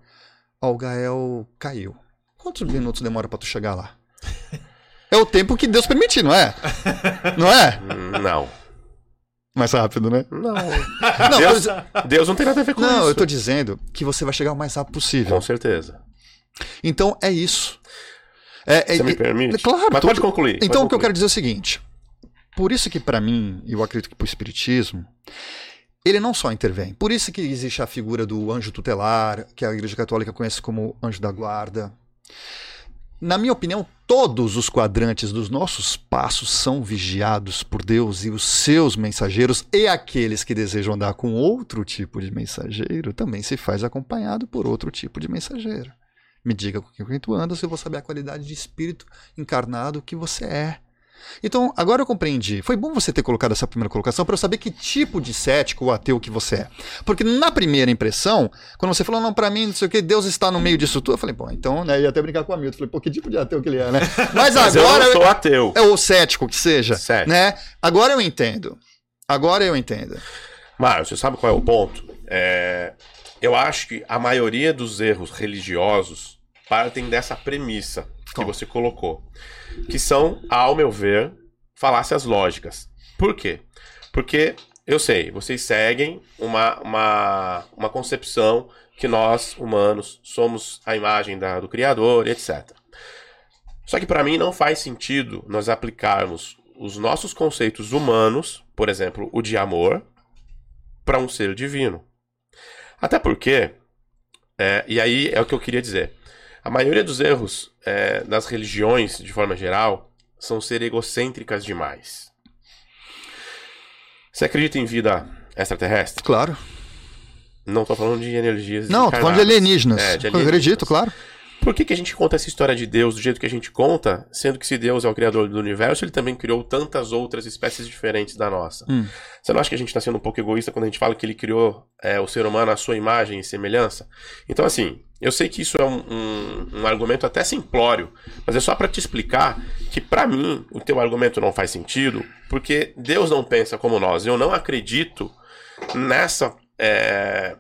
Ó, o Gael caiu. Quantos minutos demora para tu chegar lá? *laughs* É o tempo que Deus permitir, não é? Não é? Não. Mais rápido, né? Não. *laughs* não Deus, Deus, não tem nada a ver com não, isso. Não, eu tô dizendo que você vai chegar o mais rápido possível. Com certeza. Então é isso. É, você é, me permite? Claro. Mas pode concluir. Então pode o que eu quero dizer é o seguinte. Por isso que para mim, e eu acredito que pro espiritismo, ele não só intervém. Por isso que existe a figura do anjo tutelar, que a Igreja Católica conhece como anjo da guarda. Na minha opinião, todos os quadrantes dos nossos passos são vigiados por Deus e os seus mensageiros, e aqueles que desejam andar com outro tipo de mensageiro também se faz acompanhado por outro tipo de mensageiro. Me diga com quem tu andas, eu vou saber a qualidade de espírito encarnado que você é. Então, agora eu compreendi. Foi bom você ter colocado essa primeira colocação para eu saber que tipo de cético ou ateu que você é. Porque na primeira impressão, quando você falou, não, para mim, não sei o que, Deus está no meio disso tudo, eu falei, pô, então, né, ia até brincar com o Hamilton. Falei, pô, que tipo de ateu que ele é, né? *laughs* Mas, Mas agora. eu sou ateu. É o cético que seja. Certo. Né? Agora eu entendo. Agora eu entendo. Mário, você sabe qual é o ponto? É... Eu acho que a maioria dos erros religiosos partem dessa premissa que você colocou que são, ao meu ver, falácias lógicas. Por quê? Porque eu sei, vocês seguem uma, uma, uma concepção que nós, humanos, somos a imagem da, do Criador, etc. Só que para mim não faz sentido nós aplicarmos os nossos conceitos humanos, por exemplo, o de amor, para um ser divino. Até porque, é, e aí é o que eu queria dizer. A maioria dos erros é, das religiões, de forma geral, são ser egocêntricas demais. Você acredita em vida extraterrestre? Claro. Não estou falando de energias. Não, estou falando de alienígenas. É, de alienígenas. Eu acredito, claro. Por que, que a gente conta essa história de Deus do jeito que a gente conta, sendo que se Deus é o criador do universo, ele também criou tantas outras espécies diferentes da nossa? Hum. Você não acha que a gente está sendo um pouco egoísta quando a gente fala que ele criou é, o ser humano à sua imagem e semelhança? Então, assim, eu sei que isso é um, um, um argumento até simplório, mas é só para te explicar que, para mim, o teu argumento não faz sentido, porque Deus não pensa como nós. Eu não acredito nessa. É,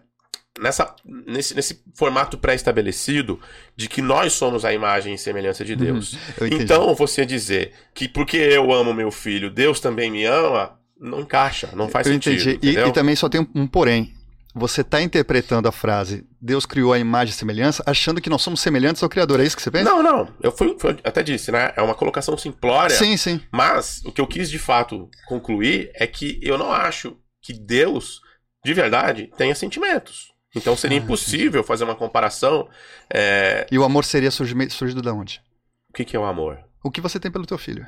nessa, nesse, nesse formato pré-estabelecido de que nós somos a imagem e semelhança de Deus. Uhum, então, você dizer que porque eu amo meu filho, Deus também me ama, não encaixa, não faz eu sentido. Entendi. E, e, também só tem um, um porém. Você está interpretando a frase Deus criou a imagem e semelhança, achando que nós somos semelhantes ao Criador. É isso que você pensa? Não, não. Eu fui, fui, até disse, né? É uma colocação simplória. Sim, sim. Mas o que eu quis de fato concluir é que eu não acho que Deus, de verdade, tenha sentimentos. Então seria ah, impossível sim. fazer uma comparação. É... E o amor seria surgido, surgido de onde? O que, que é o amor? O que você tem pelo teu filho.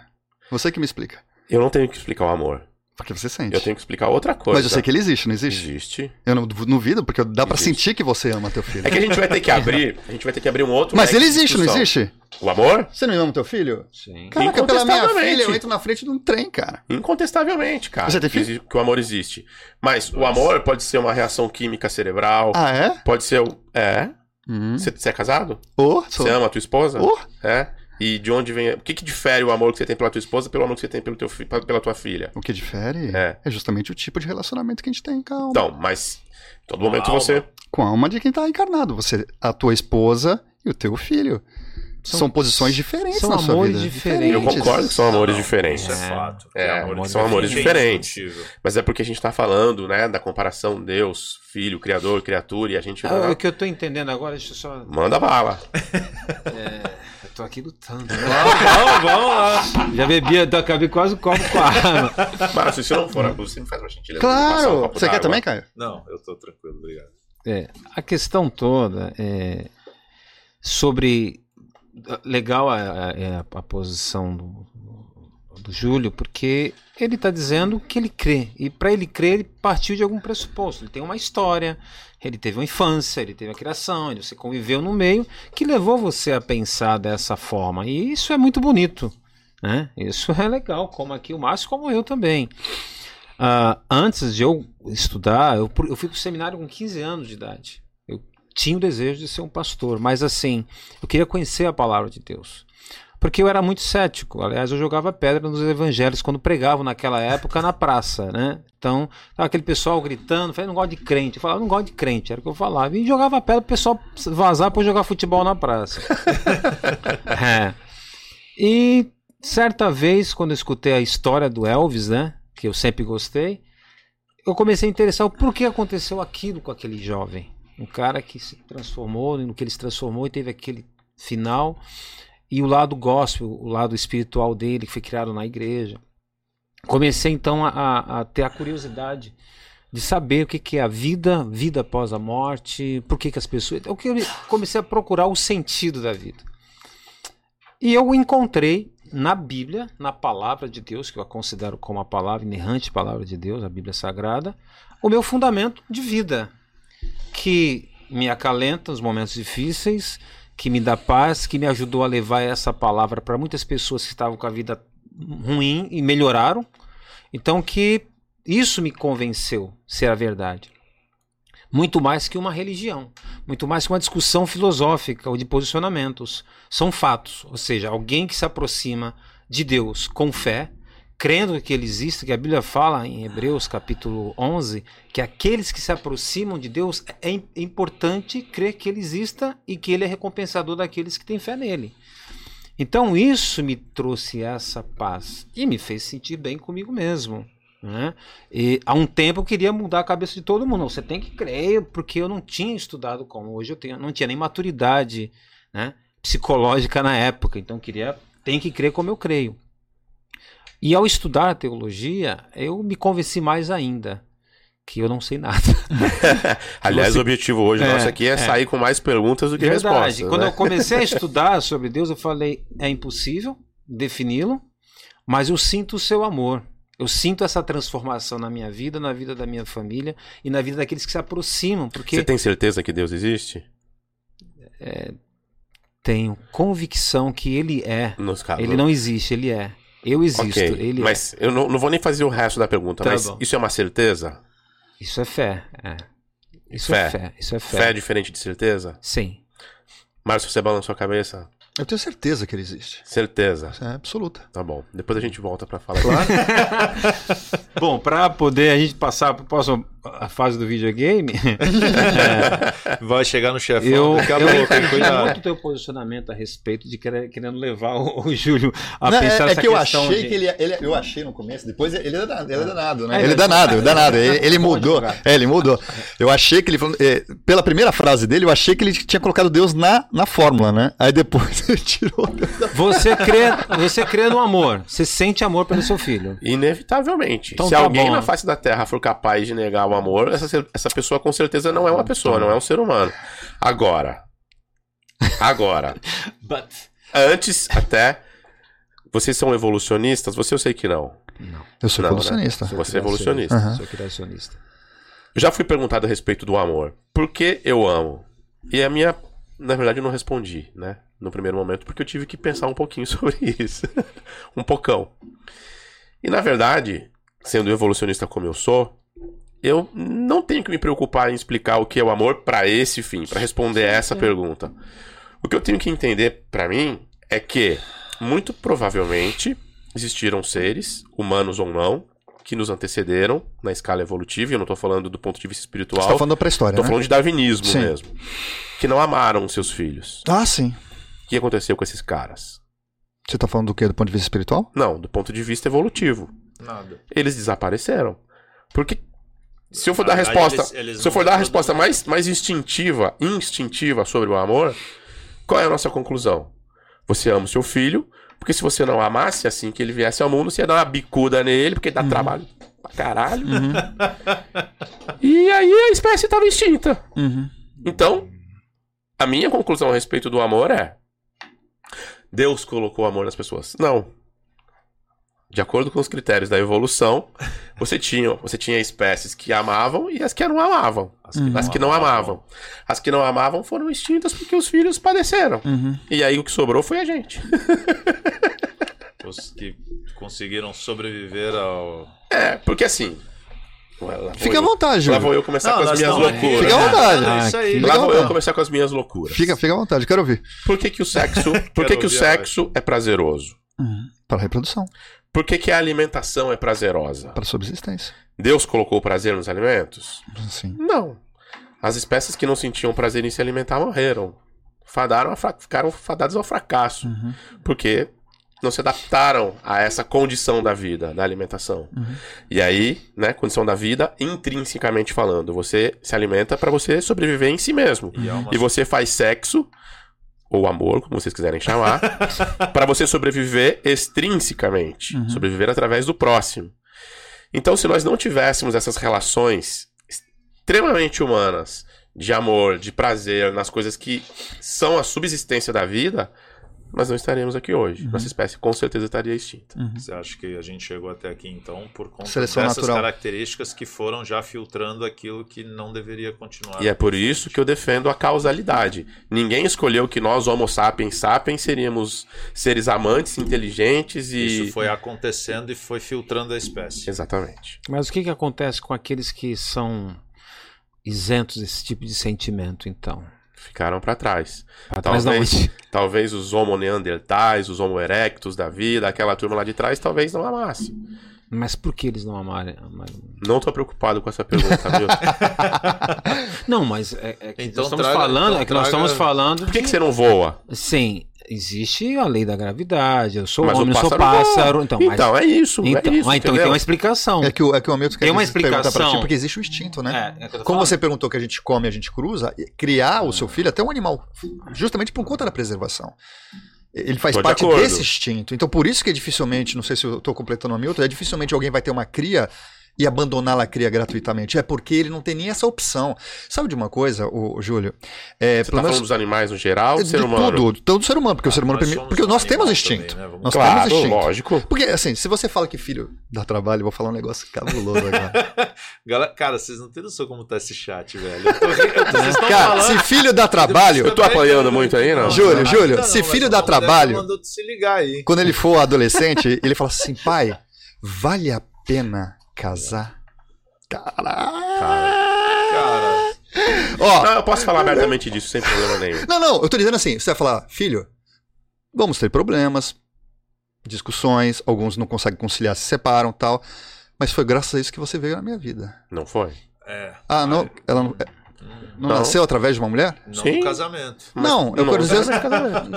Você que me explica. Eu não tenho que explicar o amor. Porque você sente. Eu tenho que explicar outra coisa. Mas eu sei que ele existe, não existe? Existe. Eu não duvido, porque dá para sentir que você ama teu filho. É que a gente vai ter que abrir, a gente vai ter que abrir um outro. Mas ele existe, não existe? O amor? Você não ama teu filho? Sim. Caraca, pela minha filha, eu entro na frente de um trem, cara. Incontestavelmente, cara. Você tem filho? Que, que o amor existe. Mas Nossa. o amor pode ser uma reação química cerebral. Ah, é? Pode ser o. É. Uhum. Você, é casado? Oh, Você ama a tua esposa? Oh. É. E de onde vem. O que, que difere o amor que você tem pela tua esposa pelo amor que você tem pelo teu, fi- pela tua filha? O que difere É. é. justamente o tipo de relacionamento que a gente tem com a alma. Então, mas. Todo momento alma. você. Com a alma de quem tá encarnado. Você, a tua esposa e o teu filho. São, São- posições diferentes são na sua amores vida. diferentes. Eu concordo que são amores Não, diferentes. Isso é É. fato. É, que são amores diferentes. indiscutível. Mas é porque a gente tá falando, né, da comparação Deus, Filho, Criador, Criatura, e a gente. Ah, o que eu tô entendendo agora, deixa eu só. Manda bala. Eu tô aqui lutando. né? Vamos, vamos lá. Já bebi, acabei quase o copo com a água. Márcio, se não for a você me faz uma gentileza. um Claro! copo Você quer também, Caio? Não, eu tô tranquilo, obrigado. É, a questão toda é sobre. Legal a, é a- a posição do, do Júlio, porque ele está dizendo que ele crê. E para ele crer, ele partiu de algum pressuposto. Ele tem uma história, ele teve uma infância, ele teve uma criação, ele você conviveu no meio que levou você a pensar dessa forma. E isso é muito bonito. Né? Isso é legal, como aqui o Márcio, como eu também. Ah, antes de eu estudar, eu, eu fui para o seminário com 15 anos de idade. Tinha o desejo de ser um pastor, mas assim, eu queria conhecer a palavra de Deus. Porque eu era muito cético. Aliás, eu jogava pedra nos evangelhos quando pregavam naquela época na praça, né? Então, aquele pessoal gritando, falei, não gosto de crente. Eu falava, não gosto de crente, era o que eu falava. E jogava pedra pro pessoal vazar para jogar futebol na praça. *laughs* é. E certa vez, quando eu escutei a história do Elvis, né? Que eu sempre gostei, eu comecei a interessar o porquê aconteceu aquilo com aquele jovem. Um cara que se transformou, no que ele se transformou e teve aquele final. E o lado gospel, o lado espiritual dele, que foi criado na igreja. Comecei então a, a- ter a curiosidade de saber o que, que é a vida, vida após a morte, por que, que as pessoas. Eu que- comecei a procurar o sentido da vida. E eu encontrei na Bíblia, na palavra de Deus, que eu a considero como a palavra inerrante palavra de Deus, a Bíblia Sagrada, o meu fundamento de vida, que me acalenta nos momentos difíceis, que me dá paz, que me ajudou a levar essa palavra para muitas pessoas que estavam com a vida ruim e melhoraram. Então que isso me convenceu ser a verdade. Muito mais que uma religião, muito mais que uma discussão filosófica ou de posicionamentos. São fatos, ou seja, alguém que se aproxima de Deus com fé, crendo que ele existe, que a Bíblia fala em Hebreus capítulo 11, que aqueles que se aproximam de Deus é im- importante crer que ele exista e que ele é recompensador daqueles que têm fé nele. Então isso me trouxe essa paz e me fez sentir bem comigo mesmo. Né? E há um tempo eu queria mudar a cabeça de todo mundo. Você tem que crer, porque eu não tinha estudado como hoje eu tenho, não tinha nem maturidade né, psicológica na época. Então eu queria, tem que crer como eu creio. E ao estudar a teologia, eu me convenci mais ainda que eu não sei nada. *laughs* Aliás, Você- o objetivo hoje É, nosso aqui é, é. sair com mais perguntas do que Verdade. respostas. Quando né? eu comecei a *laughs* estudar sobre Deus, eu falei: é impossível defini-lo, mas eu sinto o seu amor. Eu sinto essa transformação na minha vida, na vida da minha família e na vida daqueles que se aproximam, porque Você tem certeza que Deus existe? tenho convicção que ele é. Nos casos. Ele não existe, ele é. Eu existo, Ok, ele é. mas eu não, não vou nem fazer o resto da pergunta, Tá mas bom. isso é uma certeza? Isso é fé. é. Isso Fé. é fé. Isso é fé. Fé é diferente de certeza? Sim. Márcio, você balançou a cabeça? Eu tenho certeza que ele existe. Certeza. É absoluta. Tá bom. Depois a gente volta pra falar. *laughs* Bom, para poder a gente passar para a fase do videogame, *laughs* Vai chegar no chefão eu, daqui a eu pouco, muito o teu posicionamento a respeito de querer, querendo levar o, o Júlio a Não, pensar é, é essa que eu achei de- que ele, ele- Eu achei no começo, depois ele é danado, ele é danado né? É, ele é ele- danado, *laughs* danado. Ele, ele mudou. É, ele mudou. Eu achei que ele. é, pela primeira frase dele, eu achei que ele tinha colocado Deus na, na fórmula, né? Aí depois *laughs* ele tirou Deus da Você crê, você crê no amor, você sente amor pelo seu filho. Inevitavelmente. Então Se tá alguém bom. na face da Terra for capaz de negar o amor, essa, essa pessoa com certeza não é uma pessoa, não é um ser humano. Agora. Agora. *laughs* But... Antes, até. Vocês são evolucionistas? Você eu sei que não. Eu sou Não, né? evolucionista. Você é evolucionista. Aham. Sou criacionista. Eu já fui perguntado a respeito do amor. Por que eu amo? E a minha. Na verdade, eu não respondi, né? No primeiro momento, porque eu tive que pensar um pouquinho *laughs* sobre isso. um pocão. E na verdade, sendo evolucionista como eu sou, eu não tenho que me preocupar em explicar o que é o amor para esse fim, para responder a essa pergunta. O que eu tenho que entender para mim é que, muito provavelmente, existiram seres, humanos ou não, que nos antecederam na escala evolutiva, e eu não tô falando do ponto de vista espiritual. Você tá falando da pré-história, Tô né? falando de darwinismo Sim. mesmo. Que não amaram seus filhos. Ah, sim. O que aconteceu com esses caras? Você tá falando do quê? Do ponto de vista espiritual? Não, do ponto de vista evolutivo. Nada. Eles desapareceram. Porque se eu for Na dar a resposta, eles- eles se eu for dar a resposta mais, mais instintiva, instintiva sobre o amor, qual é a nossa conclusão? Você ama o seu filho, porque se você não amasse assim que ele viesse ao mundo, você ia dar uma bicuda nele, porque dá trabalho pra caralho. E aí a espécie estava extinta. Uhum. Então, a minha conclusão a respeito do amor é: Deus colocou amor nas pessoas. Não. De acordo com os critérios da evolução, você tinha, você tinha espécies que amavam e as que não amavam. As As que não amavam. As que não amavam foram extintas porque os filhos padeceram. Uhum. E aí o que sobrou foi a gente. *laughs* Os que conseguiram sobreviver ao. É, porque assim. Fica à eu- vontade, Lá vou eu começar Não, com as minhas estamos- loucuras. Fica à vontade. É isso aí. Fica Lá vou eu começar com as minhas loucuras. Fica, fica à vontade, quero ouvir. Por que, que o sexo, *laughs* por que, que o sexo é prazeroso? Para a reprodução, Por que, que a alimentação é prazerosa? para a subsistência. Deus colocou prazer nos alimentos? Sim. Não. As espécies que não sentiam prazer em se alimentar morreram. Fadaram a fra- Ficaram fadadas ao fracasso. Uhum. Porque não se adaptaram a essa condição da vida, da alimentação. Uhum. E aí, né, condição da vida, intrinsecamente falando, você se alimenta para você sobreviver em si mesmo. E é uma E você faz sexo, ou amor, como vocês quiserem chamar, *laughs* para você sobreviver extrinsecamente, Uhum. sobreviver através do próximo. Então, se nós não tivéssemos essas relações extremamente humanas, de amor, de prazer, nas coisas que são a subsistência da vida, nós não estaríamos aqui hoje. Uhum. Nossa espécie com certeza estaria extinta. Você acha que a gente chegou até aqui então por conta Seleção dessas natural. características que foram já filtrando aquilo que não deveria continuar? E é por isso que eu defendo a causalidade. Ninguém escolheu que nós, Homo sapiens sapiens, seríamos seres amantes, inteligentes e. Isso foi acontecendo e foi filtrando a espécie. Exatamente. Mas o que, que acontece com aqueles que são isentos desse tipo de sentimento, então? Ficaram para trás. Pra trás Talvez, onde? *laughs* talvez os Homo neandertais, os Homo erectus da vida, aquela turma lá de trás, talvez não amasse. Mas por que eles não amarem? amarem? Não tô preocupado com essa pergunta, viu? *laughs* Não, mas é, é que Então nós estamos traga- falando, então é que nós traga- estamos falando. Por que, que você não voa? Sim, existe a lei da gravidade. Eu sou Mas homem, o eu sou pássaro voa. pássaro. Então, mas- Então, é isso. então, é isso. ah, então tem uma explicação. É que o, é que o Hamilton quer Tem uma perguntar pra explicação. ti, porque existe o instinto, né? É, é que Como falando. você perguntou que a gente come, a gente cruza, criar o seu filho é até um animal, justamente por conta da preservação. Ele faz Tô de parte acordo. desse instinto. Então, por isso que é dificilmente, não sei se eu estou completando o Hamilton, é dificilmente alguém vai ter uma cria e abandonar a cria gratuitamente. É porque ele não tem nem essa opção. Sabe de uma coisa, o, Júlio? É, Você tá menos- falando dos animais no geral, do ser humano? tudo, todo ser humano, porque o ser humano nós somos porque nós temos instinto. também, né? Vamos Nós Claro, temos instinto. lógico. Porque, assim, se você fala que filho dá trabalho, eu vou falar um negócio cabuloso agora. *laughs* Galera, cara, vocês não têm noção como tá esse chat, velho. Eu tô, ri- eu tô, vocês estão Cara, falando. se filho dá trabalho, Eu tô apanhando muito aí, não? Júlio, Não, Júlio, não, se mas filho dá trabalho- mandou se ligar aí. quando ele for adolescente, ele fala assim, pai, vale a pena casar? Caralho! Cara, Ó, Não, eu posso falar abertamente disso sem problema nenhum. não, não, eu tô dizendo assim, você vai falar, filho, vamos ter problemas, discussões, alguns não conseguem conciliar, se separam tal, mas foi graças a isso que você veio na minha vida. Não foi? é. Ah, não, ela não, não Não. nasceu através de uma mulher? Não Sim. no casamento. não, eu não quero dizer,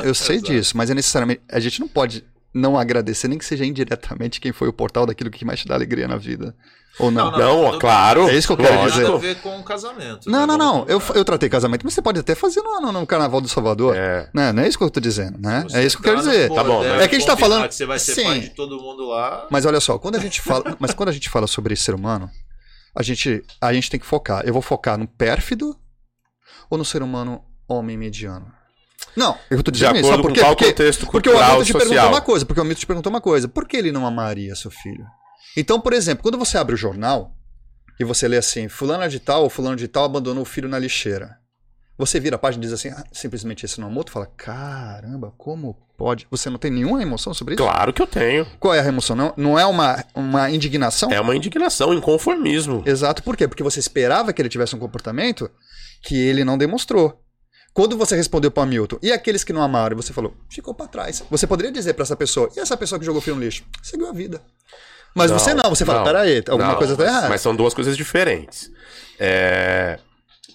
eu sei disso, mas é necessariamente, a gente não pode não agradecer, nem que seja indiretamente quem foi o portal daquilo que mais te dá alegria na vida. Ou não? Não, Não, não, claro. É isso que eu quero Não tem dizer. nada a ver com o casamento. Não, né? não, não. Eu, eu tratei casamento, mas você pode até fazer no, no, no Carnaval do Salvador. É. Né? Não é isso que eu tô dizendo, né? Você É isso que eu quero dizer. Tá bom, mas- É que a gente tá falando- que você vai ser Sim. pai de todo mundo lá. Mas olha só, quando a gente fala, *laughs* mas quando a gente fala sobre ser humano, a gente, a gente tem que focar. Eu vou focar no pérfido ou no ser humano homem mediano? Não, eu tô De dizendo isso. acordo Sabe por com qual Porque, contexto porque o Hamilton te perguntou uma coisa, porque o Hamilton te perguntou uma coisa. Por que ele não amaria seu filho? Então, por exemplo, quando você abre o jornal e você lê assim, fulano de tal ou fulano de tal abandonou o filho na lixeira. Você vira a página e diz assim, ah, simplesmente esse não amor, tu fala, caramba, como pode? Você não tem nenhuma emoção sobre isso? Claro que eu tenho. Qual é a emoção? Não, não é uma, uma indignação? É uma indignação, inconformismo. Exato, por quê? Porque você esperava que ele tivesse um comportamento que ele não demonstrou. Quando você respondeu para Milton, e aqueles que não amaram, você falou, ficou para trás. Você poderia dizer para essa pessoa, e essa pessoa que jogou filho no lixo? Seguiu a vida. Mas Não, você não, você fala, não, peraí, alguma Não, coisa tá errada. Mas são duas coisas diferentes. É,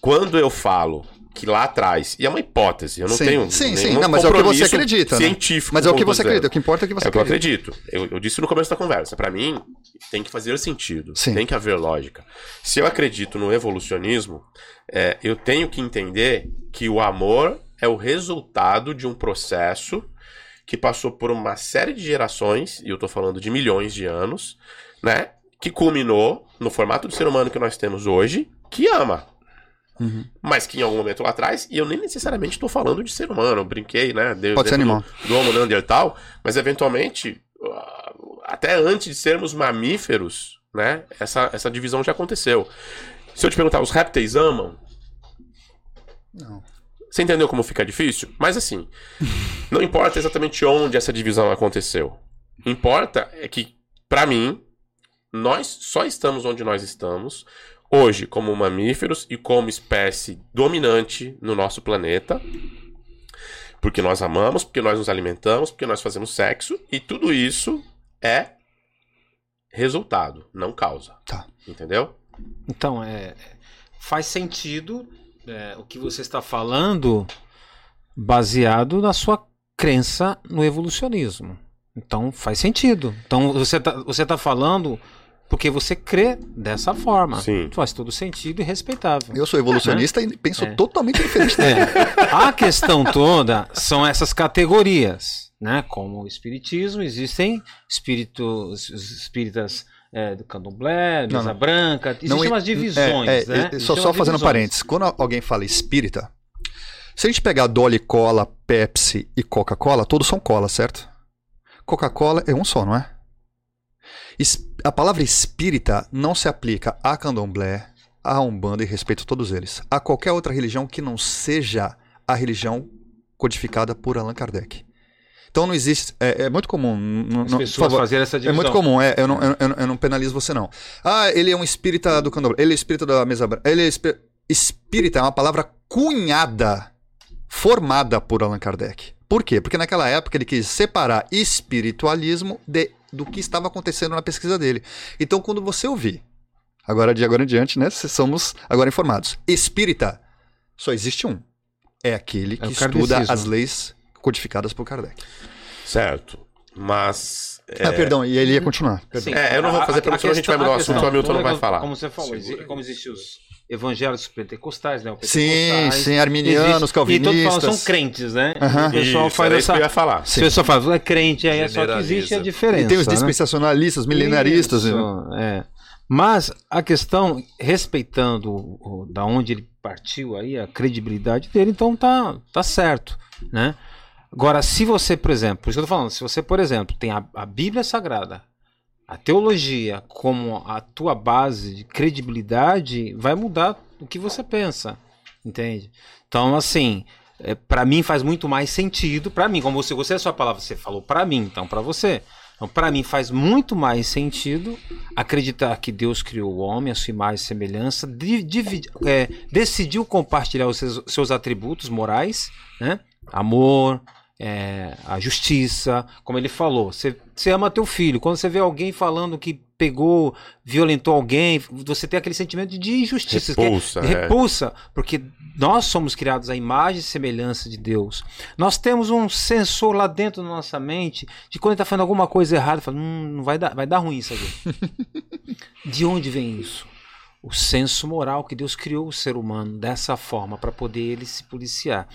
Quando eu falo que lá atrás, e é uma hipótese, eu não Sim, tenho. sim, sim, não, mas é o que você acredita, né? Científico. Mas é o que você acredita, o que importa é o que você É o que eu acredita. acredito. Eu, eu disse no começo da conversa. Pra mim, tem que fazer sentido. Sim. Tem que haver lógica. Se eu acredito no evolucionismo, é, eu tenho que entender que o amor é o resultado de um processo que passou por uma série de gerações, e eu tô falando de milhões de anos, né? Que culminou no formato do ser humano que nós temos hoje, que ama. Uhum. Mas que em algum momento lá atrás, e eu nem necessariamente estou falando de ser humano, eu brinquei, né? Deus Pode ser animal. Do, do Homo Neandertal, mas eventualmente, ah, até antes de sermos mamíferos, né? Essa, essa divisão já aconteceu. Se eu te perguntar, os répteis amam? Não. Você entendeu como fica difícil? Mas assim, *laughs* não importa exatamente onde essa divisão aconteceu. Importa é que, pra mim, nós só estamos onde nós estamos hoje como mamíferos e como espécie dominante no nosso planeta. Porque nós amamos, porque nós nos alimentamos, porque nós fazemos sexo e tudo isso é resultado, não causa. Tá. Entendeu? Então, é, faz sentido é, o que você está falando baseado na sua crença no evolucionismo. Então, faz sentido. Então, você está você tá falando porque você crê dessa forma. Sim. Faz todo sentido e respeitável. Eu sou evolucionista e penso É. totalmente diferente dele. *laughs* A questão toda são essas categorias, né? Como o espiritismo, existem espíritos, os espíritas é, do candomblé, Não, mesa não. branca, existem Não, umas divisões, é, é, né? é, só, só umas fazendo divisões. parênteses, quando alguém fala espírita, se a gente pegar Dolly Cola, Pepsi e Coca-Cola, todos são cola, certo? Coca-Cola é um só, não é? A palavra espírita não se aplica a candomblé, a umbanda e respeito a todos eles. A qualquer outra religião que não seja a religião codificada por Allan Kardec. Então não existe. É, é muito comum. As não- pessoas favor, fazerem essa é divisão. muito comum, é, eu, não, eu, eu não- penalizo você, não. Ah, ele é um espírita do candomblé, ele é espírita da mesa branca. Ele é espí- espírita é uma palavra cunhada, formada por Allan Kardec. Por quê? Porque naquela época ele quis separar espiritualismo de- do que estava acontecendo na pesquisa dele. Então, quando você ouvir, agora de agora em diante, né, somos agora informados, espírita, só existe um. É aquele que É estuda as leis codificadas por Kardec. Certo. Mas. é, Ah, perdão, e ele ia continuar. Perdão. Sim. É, eu não vou fazer pergunta, senão a gente vai mudar o assunto, o Hamilton não vai falar. Como você falou, como existem os evangélicos pentecostais, né? o Sim, pentecostais, sim, arminianos, existe- calvinistas. E todos falam, são crentes, né? Aham. O pessoal Isso, faz que eu essa... ia falar. Se o pessoal fala, é crente, aí é só que existe a diferença. E tem os né? dispensacionalistas, milenaristas. Isso, né? é. Mas a questão, respeitando o- o- da onde ele partiu aí, a credibilidade dele, então tá, tá certo, né? Agora, se você, por exemplo, por isso que eu tô falando, se você, por exemplo, tem a, a Bíblia Sagrada, a teologia como a tua base de credibilidade, vai mudar o que você pensa, entende? Então, assim, é, para mim faz muito mais sentido, para mim, como você, você é a sua palavra, você falou para mim, então para você. Então, para mim faz muito mais sentido acreditar que Deus criou o homem, a sua imagem e semelhança, di- dividi- é, decidiu compartilhar os seus, seus atributos morais, né? Amor, é, a justiça, como ele falou, você, você ama teu filho. Quando você vê alguém falando que pegou, violentou alguém, você tem aquele sentimento de injustiça, é- Repulsa, é. repulsa, porque nós somos criados à imagem e semelhança de Deus. Nós temos um sensor lá dentro da nossa mente de quando está fazendo alguma coisa errada, fala, hum, não vai dar, vai dar ruim isso aqui. *laughs* de onde vem isso? O senso moral que Deus criou o ser humano dessa forma para poder ele se policiar.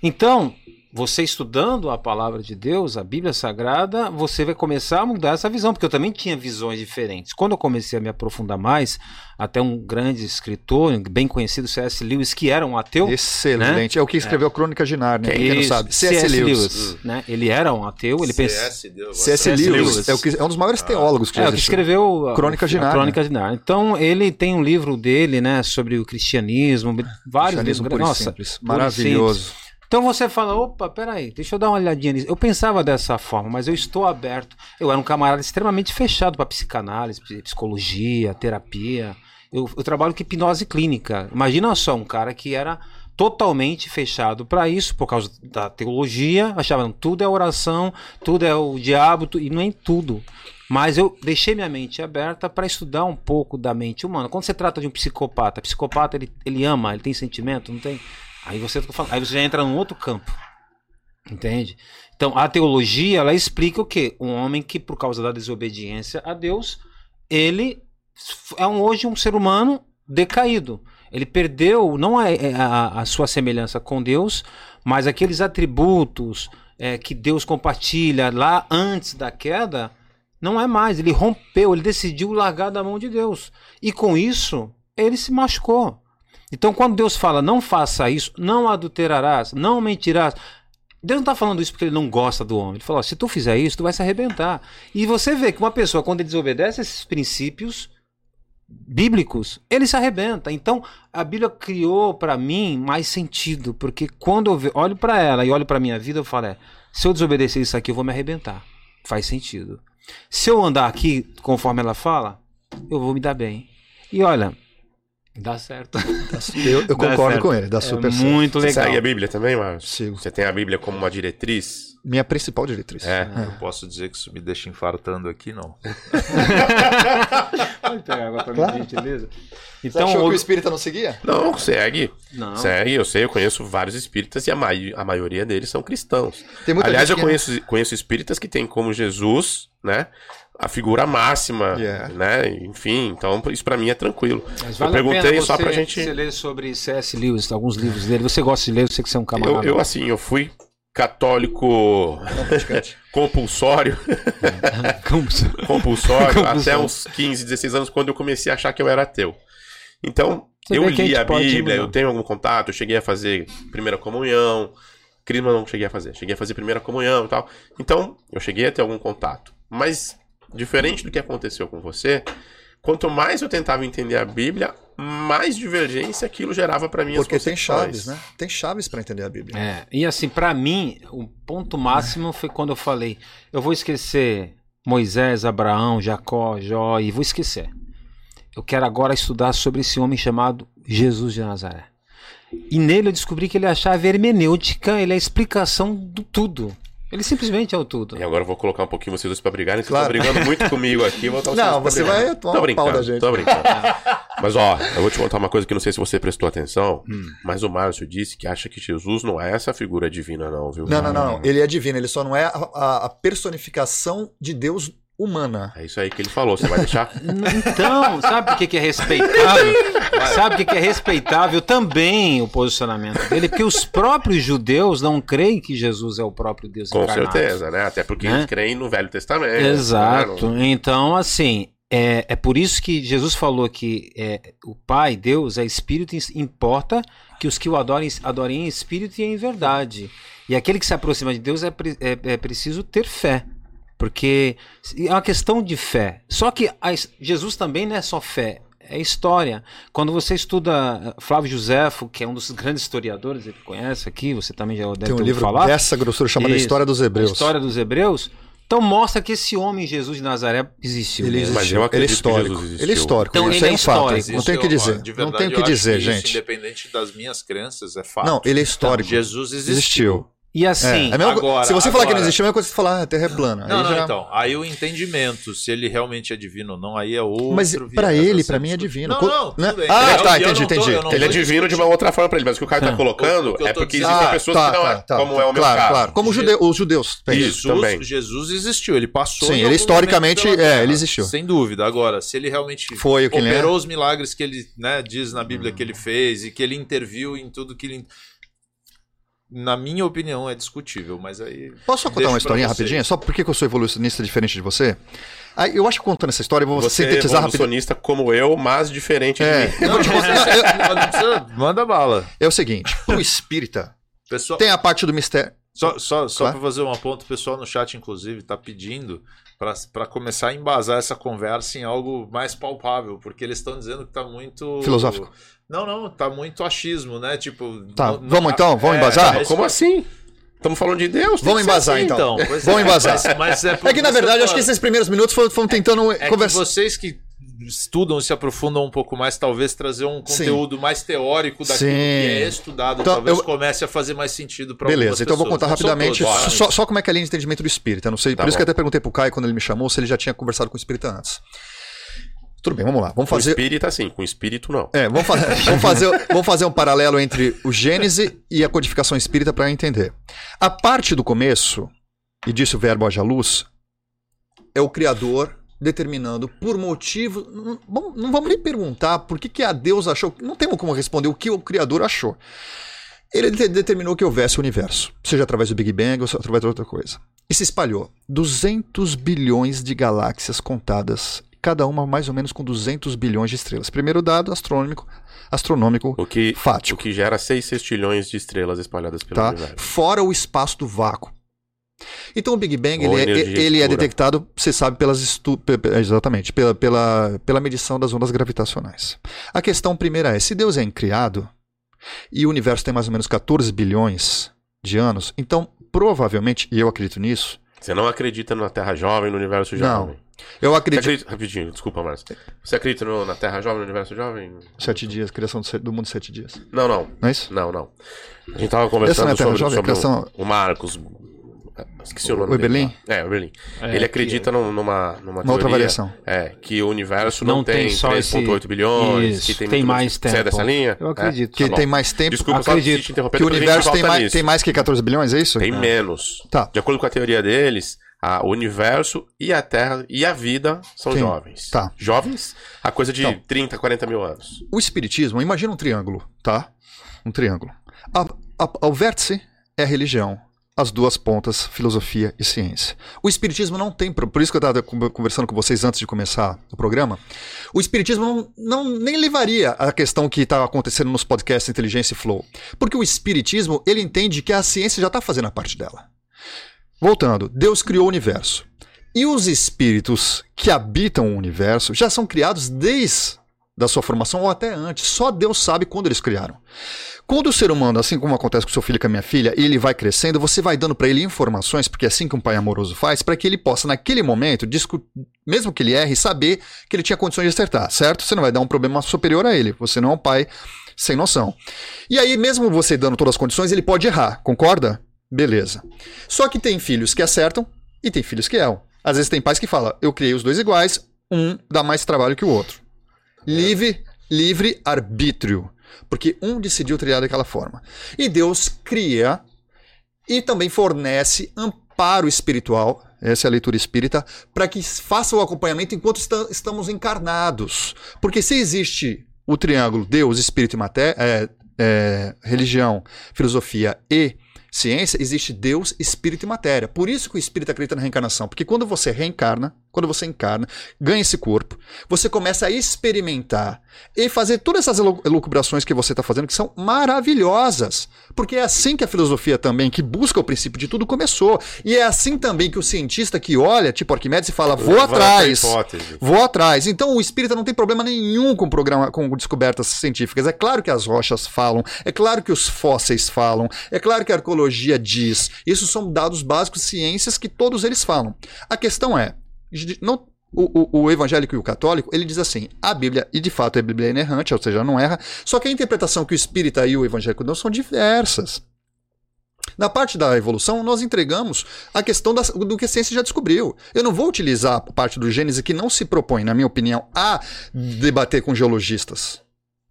Então, você estudando a palavra de Deus, a Bíblia Sagrada, você vai começar a mudar essa visão, porque eu também tinha visões diferentes. Quando eu comecei a me aprofundar mais, até um grande escritor, bem conhecido, C.S. Lewis, que era um ateu, Excelente. É o que escreveu a Crônica de Nárnia, quem não sabe. C.S. Lewis. né? Ele era um ateu, ele pensa CS. Lewis, Lewis. é, o que- é um dos maiores teólogos que É, o que existiu. escreveu a- Crônica de a Nárnia. Crônica de Nárnia. Então, ele tem um livro dele, né, sobre o cristianismo, vários Cristianismo livros. Nossa, simples. Maravilhoso. Então você fala, opa, peraí, deixa eu dar uma olhadinha nisso. Eu pensava dessa forma, mas eu estou aberto. Eu era um camarada extremamente fechado para psicanálise, psicologia, terapia. Eu, eu trabalho com hipnose clínica. Imagina só, um cara que era totalmente fechado para isso, por causa da teologia, achavam tudo é oração, tudo é o diabo, tu, e não é tudo. Mas eu deixei minha mente aberta para estudar um pouco da mente humana. Quando você trata de um psicopata, psicopata ele, ele ama, ele tem sentimento, não tem? Aí você, aí você já entra num outro campo. Entende? Então, a teologia, ela explica o quê? Um homem que, por causa da desobediência a Deus, ele é um, hoje um ser humano decaído. Ele perdeu não a, a, a sua semelhança com Deus, mas aqueles atributos é, que Deus compartilha lá antes da queda, não é mais. Ele rompeu, ele decidiu largar da mão de Deus. E com isso, ele se machucou. Então, quando Deus fala, não faça isso, não adulterarás, não mentirás, Deus não está falando isso porque ele não gosta do homem. Ele falou: se tu fizer isso, tu vai se arrebentar. E você vê que uma pessoa, quando ele desobedece esses princípios bíblicos, ele se arrebenta. Então, a Bíblia criou para mim mais sentido, porque quando eu olho para ela e olho para minha vida, eu falo: é, se eu desobedecer isso aqui, eu vou me arrebentar. Faz sentido. Se eu andar aqui conforme ela fala, eu vou me dar bem. E olha, Dá certo. Eu, eu *laughs* concordo com ele, dá é super certo. Muito legal. Você segue a Bíblia também, Marcos? Sigo. Você tem a Bíblia como uma diretriz? Minha principal diretriz. É. é. Eu posso dizer que isso me deixa infartando aqui, não. *laughs* Pode pegar água pra claro. mim, gentileza. Então, Você achou o... que o espírita não seguia? Não, segue. Não. Segue, eu sei, eu conheço vários espíritas e a, ma a maioria deles são cristãos. Aliás, eu conheço, conheço espíritas que têm como Jesus, né? A figura máxima, yeah. né? Enfim, então isso para mim é tranquilo. Mas vale eu perguntei só pra gente. Você ler sobre C.S. Lewis, alguns livros dele. Você gosta de ler? Eu sei que você é um camarada. Eu, eu assim, eu fui católico *laughs* compulsório. *laughs* compulsório. compulsório até uns 15, 16 anos, quando eu comecei a achar que eu era ateu. Então, Você eu li a, a Bíblia, eu tenho algum contato, eu cheguei a fazer primeira comunhão. Crisma não cheguei a fazer, cheguei a fazer primeira comunhão e tal. Então, eu cheguei a ter algum contato. Mas diferente do que aconteceu com você, quanto mais eu tentava entender a Bíblia, mais divergência aquilo gerava para mim. Porque tem chaves, né? Tem chaves para entender a Bíblia. É, e assim, para mim, o ponto máximo foi quando eu falei: eu vou esquecer Moisés, Abraão, Jacó, Jó e vou esquecer. Eu quero agora estudar sobre esse homem chamado Jesus de Nazaré. E nele eu descobri que ele achava hermenêutica, ele é a explicação do tudo. Ele simplesmente é o tudo. E agora eu vou colocar um pouquinho vocês dois pra brigarem. Vocês claro. estão brigando muito comigo aqui. Vou não, você vai atuar tô pau da gente. Tô brincando. mas ó, eu vou te contar uma coisa que não sei se você prestou atenção, hum. mas o Márcio disse que acha que Jesus não é essa figura divina não, viu? Não, não, não. não. Ele é divino, ele só não é a, a personificação de Deus humana. É isso aí que ele falou, você vai deixar? *laughs* então, sabe o que é respeitável? sabe o que é respeitável também o posicionamento dele? Porque os próprios judeus não creem que Jesus é o próprio Deus Com encarnado. certeza, né? Até porque né? eles creem no Velho Testamento. Né? Exato. Né? Então, assim, é, é por isso que Jesus falou que é, o Pai, Deus, é Espírito, importa que os que o adorem, adorem em Espírito e em verdade. E aquele que se aproxima de Deus é, é, é preciso ter fé. Porque é uma questão de fé. Só que a, Jesus também não é só fé, é história. Quando você estuda eh, Flávio Josefo, que é um dos grandes historiadores, ele conhece aqui, você também já deve Tem um livro falar. dessa grossura chamado Isso, História dos Hebreus. História dos Hebreus. Então mostra que esse homem Jesus de Nazaré existiu. Ele existiu. Mas eu ele é histórico. Ele é histórico. Então, isso ele é, é um fato. Não tem o que dizer. Verdade, não tem o que dizer, gente. Isso, independente das minhas crenças, é fato. Não, ele é histórico. Então, Jesus existiu. existiu. E assim, é, é agora, se você falar que não existe, é a mesma coisa que você falar, ah, a Terra é plana. Não, aí não, já... então, aí o entendimento, se ele realmente é divino ou não, aí é outro. Mas para ele, para mim é divino. Não, não, né? Ah, é, tá, entendi, entendi. ele é divino de uma outra forma para ele, mas o que o cara tá colocando é porque existem ah, pessoas tá, que não é, tá, como é o meu claro, caso. Claro, como os judeus. Jesus, também. Jesus existiu, ele passou. Sim, ele historicamente, é, ele existiu. Sem dúvida. Agora, se ele realmente Foi o que operou os milagres que ele né, diz na Bíblia que ele fez e que ele interviu em tudo que ele na minha opinião, é discutível, mas aí. Posso só contar uma historinha rapidinha? Só porque eu sou evolucionista diferente de você? Aí, eu acho que contando essa história, eu vou você sintetizar é evolucionista como eu, mas diferente é. de mim. Não, eu... Manda bala. É o seguinte: o espírita pessoal... tem a parte do mistério. Só, só, só para fazer um ponto, o pessoal no chat, inclusive, está pedindo para começar a embasar essa conversa em algo mais palpável, porque eles estão dizendo que está muito. Filosófico. Não, não, tá muito achismo, né? Tipo. Tá, no, vamos então? Vamos é, embasar? É, como assim? Estamos falando de Deus? Vamos embasar assim, então. então. Vamos é, embasar. Mas, mas é, é, que na verdade, acho que esses primeiros minutos foram, foram tentando é, conversar. vocês que estudam e se aprofundam um pouco mais, talvez trazer um conteúdo Sim. mais teórico daquilo Sim. que é estudado, então, talvez eu... comece a fazer mais sentido para Beleza, então eu vou contar rapidamente todos, só, só, como é que é a linha de entendimento do espírita. Não sei, tá por bom. isso que eu até perguntei pro Caio quando ele me chamou se ele já tinha conversado com o espírita antes. Tudo bem, vamos lá. Vamos fazer. Com espírita, sim, com espírito, não. É, vamos, fa... *laughs* vamos, fazer, vamos fazer um paralelo entre o Gênese e a codificação espírita para entender. A parte do começo, e disse o verbo haja luz, é o Criador determinando por motivo. Não, não vamos nem perguntar por que, que a Deus achou. Não temos como responder o que o Criador achou. Ele determinou que houvesse o universo, seja através do Big Bang ou através de outra coisa. E se espalhou. 200 bilhões de galáxias contadas, cada uma mais ou menos com 200 bilhões de estrelas. Primeiro dado astronômico, astronômico o que, fático. O que gera 6 sextilhões de estrelas espalhadas pelo tá? universo. Fora o espaço do vácuo. Então o Big Bang ele é, ele é, detectado, você sabe, pelas estu... exatamente pela, pela, pela medição das ondas gravitacionais. A questão primeira é: se Deus é incriado e o universo tem mais ou menos 14 bilhões de anos, então provavelmente, e eu acredito nisso. Você não acredita na Terra jovem, no universo jovem? Não. Eu acredito. Acredita... Rapidinho, desculpa, Márcio. Você acredita no, na Terra jovem, no universo jovem? Sete dias, criação do, do mundo sete dias. Não, não. Não é isso? Não, não. A gente tava conversando é sobre, jovem, sobre criação... o Marcos Esqueci o nome o Eberlin? Dele. É, o Eberlin. É, ele acredita que... numa, numa teoria, outra variação. É, que o universo não, não tem, tem 3.8 esse... bilhões, Isso, que tem, tem mais tempo. Você é dessa linha? Eu acredito. É? Que tá tem mais tempo. Desculpa acredito. só te interromper. Que o universo tem mais, tem mais que 14 bilhões, é isso? Tem é. menos. Tá. De acordo com a teoria deles, a, o universo e a Terra e a vida são Sim. jovens. Tá. Jovens, a coisa de então, 30, 40 mil anos. O espiritismo, imagina um triângulo, tá? Um triângulo. A, a, ao vértice é a religião as duas pontas, filosofia e ciência. O Espiritismo não tem, por isso que eu estava conversando com vocês antes de começar o programa, o Espiritismo não, não nem levaria a questão que está acontecendo nos podcasts Inteligência e Flow. Porque o Espiritismo, ele entende que a ciência já está fazendo a parte dela. Voltando, Deus criou o universo. E os espíritos que habitam o universo já são criados desde da sua formação ou até antes. Só Deus sabe quando eles criaram. Quando o ser humano, assim como acontece com seu filho e com a minha filha, ele vai crescendo, você vai dando para ele informações, porque é assim que um pai amoroso faz, para que ele possa, naquele momento, mesmo que ele erre, saber que ele tinha condições de acertar, certo? Você não vai dar um problema superior a ele. Você não é um pai sem noção. E aí, mesmo você dando todas as condições, ele pode errar, concorda? Beleza. Só que tem filhos que acertam e tem filhos que erram. Às vezes tem pais que falam, eu criei os dois iguais, um dá mais trabalho que o outro. Livre, livre arbítrio porque um decidiu trilhar daquela forma. E Deus cria e também fornece amparo espiritual, essa é a leitura espírita, para que faça o acompanhamento enquanto está, estamos encarnados. Porque se existe o triângulo Deus, Espírito e matéria, é, é, religião, filosofia e ciência, existe Deus, espírito e matéria. Por isso que o espírito acredita na reencarnação, porque quando você reencarna, quando você encarna, ganha esse corpo, você começa a experimentar e fazer todas essas elucubrações que você está fazendo, que são maravilhosas. Porque é assim que a filosofia também, que busca o princípio de tudo, começou. E é assim também que o cientista que olha, tipo Arquimedes, e fala: vou atrás. Vou atrás. Então o espírita não tem problema nenhum com, programa, com descobertas científicas. É claro que as rochas falam, é claro que os fósseis falam, é claro que a arqueologia diz. Isso são dados básicos, ciências que todos eles falam. A questão é, não, o, o, o, evangélico e o católico, ele diz assim: a Bíblia, e de fato a Bíblia é inerrante, ou seja, não erra, só que a interpretação que o espírita e o evangélico dão são diversas. Na parte da evolução, nós entregamos a questão da, do que a ciência já descobriu. Eu não vou utilizar a parte do Gênesis que não se propõe, na minha opinião, a debater com geologistas.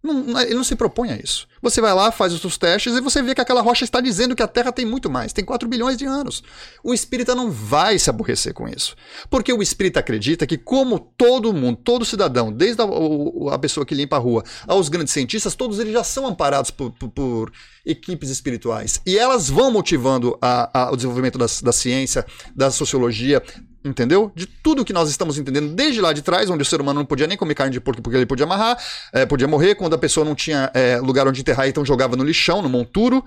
Não, ele não se propõe a isso. Você vai lá, faz os seus testes e você vê que aquela rocha está dizendo que a Terra tem muito mais, tem 4 bilhões de anos. O espírita não vai se aborrecer com isso. Porque o espírita acredita que, como todo mundo, todo cidadão, desde a, a pessoa que limpa a rua aos grandes cientistas, todos eles já são amparados por, por, por equipes espirituais. E elas vão motivando a, a, o desenvolvimento da, da ciência, da sociologia, entendeu? De tudo que nós estamos entendendo desde lá de trás, onde o ser humano não podia nem comer carne de porco porque ele podia amarrar, é, podia morrer, quando a pessoa não tinha é, lugar onde enterrar, então jogava no lixão, no monturo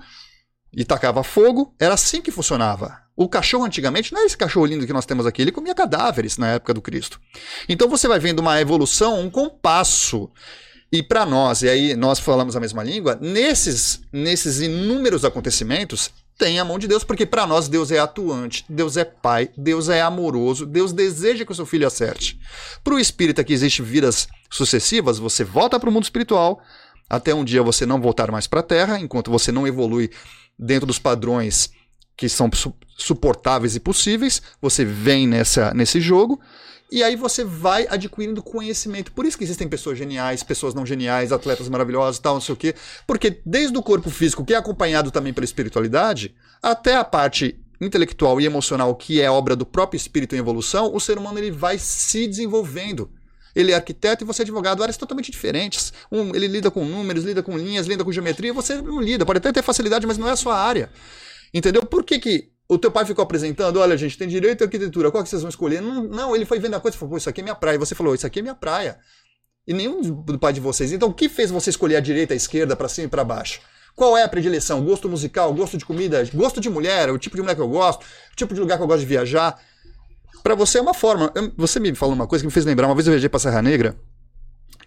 e tacava fogo. Era assim que funcionava. O cachorro antigamente não é esse cachorro lindo que nós temos aqui, ele comia cadáveres na época do Cristo. Então você vai vendo uma evolução, um compasso. E para nós, e aí nós falamos a mesma língua, nesses, nesses inúmeros acontecimentos, tem a mão de Deus, porque para nós Deus é atuante, Deus é pai, Deus é amoroso, Deus deseja que o seu filho acerte. Para o espírita que existe vidas sucessivas, você volta para o mundo espiritual, até um dia você não voltar mais para a Terra, enquanto você não evolui dentro dos padrões que são su suportáveis e possíveis, você vem nessa, nesse jogo, e aí você vai adquirindo conhecimento. Por isso que existem pessoas geniais, pessoas não geniais, atletas maravilhosos, tal, não sei o quê. Porque desde o corpo físico, que é acompanhado também pela espiritualidade, até a parte intelectual e emocional, que é obra do próprio espírito em evolução, o ser humano ele vai se desenvolvendo. Ele é arquiteto e você é advogado, áreas totalmente diferentes. Um, ele lida com números, lida com linhas, lida com geometria, você não lida. Pode até ter facilidade, mas não é a sua área. Entendeu? Por que, que o teu pai ficou apresentando, olha, gente, tem direito à arquitetura, qual que vocês vão escolher? Não, não, ele foi vendo a coisa e falou, isso aqui é minha praia. E você falou, isso aqui é minha praia. E nenhum do pai de vocês. Então, o que fez você escolher a direita, a esquerda, para cima e para baixo? Qual é a predileção? Gosto musical, gosto de comida, gosto de mulher, o tipo de mulher que eu gosto, o tipo de lugar que eu gosto de viajar. Para você é uma forma. Você me falou uma coisa que me fez lembrar. Uma vez eu viajei para Serra Negra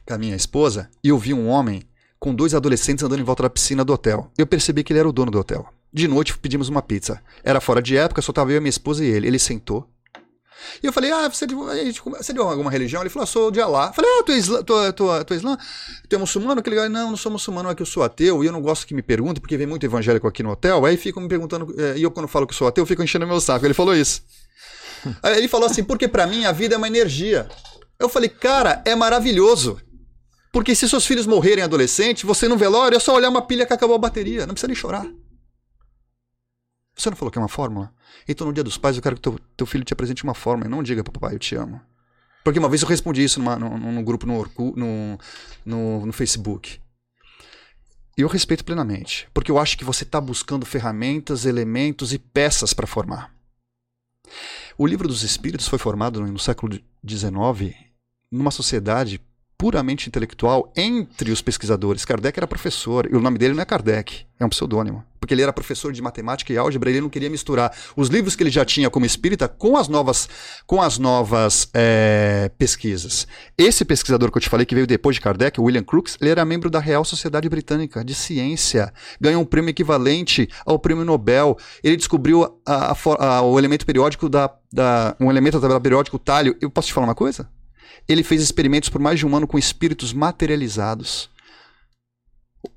com a minha esposa e eu vi um homem com dois adolescentes andando em volta da piscina do hotel. Eu percebi que ele era o dono do hotel. De noite pedimos uma pizza. Era fora de época, só tava eu, minha esposa e ele. Ele sentou. E eu falei, ah, você é de, você é de alguma religião? Ele falou, ah, sou de Alá. Eu falei, ah, tu é islã? Tu, tu, tu é islã? Tu é muçulmano? Ele não, não sou muçulmano, é que eu sou ateu. E eu não gosto que me perguntem, porque vem muito evangélico aqui no hotel. Aí ficam me perguntando, eh, e eu quando falo que sou ateu, fico enchendo meu saco. Ele falou isso. *laughs* Aí ele falou assim, porque para mim a vida é uma energia. Eu falei, cara, é maravilhoso. Porque se seus filhos morrerem adolescentes, você no velório é só olhar uma pilha que acabou a bateria. Não precisa nem chorar. Você não falou que é uma fórmula? Então no dia dos pais eu quero que teu, teu filho te apresente uma fórmula e não diga pro papai eu te amo. Porque uma vez eu respondi isso numa, num, num, grupo no, Orku, no, no, no Facebook. E eu respeito plenamente. Porque eu acho que você está buscando ferramentas, elementos e peças para formar. O livro dos Espíritos foi formado no século XIX numa sociedade puramente intelectual entre os pesquisadores. Kardec era professor, e o nome dele não é Kardec, é um pseudônimo. Porque ele era professor de matemática e álgebra, ele não queria misturar os livros que ele já tinha como espírita com as novas, com as novas é, pesquisas. Esse pesquisador que eu te falei, que veio depois de Kardec, William Crookes, ele era membro da Real Sociedade Britânica de Ciência, ganhou um prêmio equivalente ao prêmio Nobel. Ele descobriu a, a, a, o elemento periódico da, da, um elemento da tabela periódica, o talho. Eu posso te falar uma coisa? Ele fez experimentos por mais de um ano com espíritos materializados.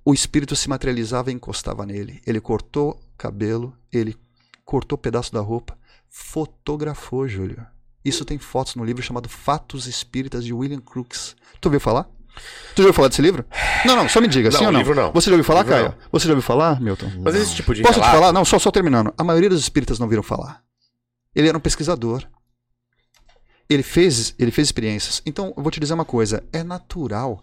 O espírito se materializava e encostava nele. Ele cortou cabelo, ele cortou pedaço da roupa, fotografou, Júlio. Isso tem fotos no livro chamado Fatos Espíritas de William Crookes. Tu ouviu falar? Tu já ouviu falar desse livro? Não, não, só me diga, não, sim ou não? Livro não. Você já ouviu falar, Caio? Não. Você já ouviu falar, Milton? Mas esse tipo de Posso relato... te falar? Não, só, só terminando. A maioria dos espíritas não viram falar. Ele era um pesquisador. Ele fez, ele fez experiências. Então, eu vou te dizer uma coisa: é natural.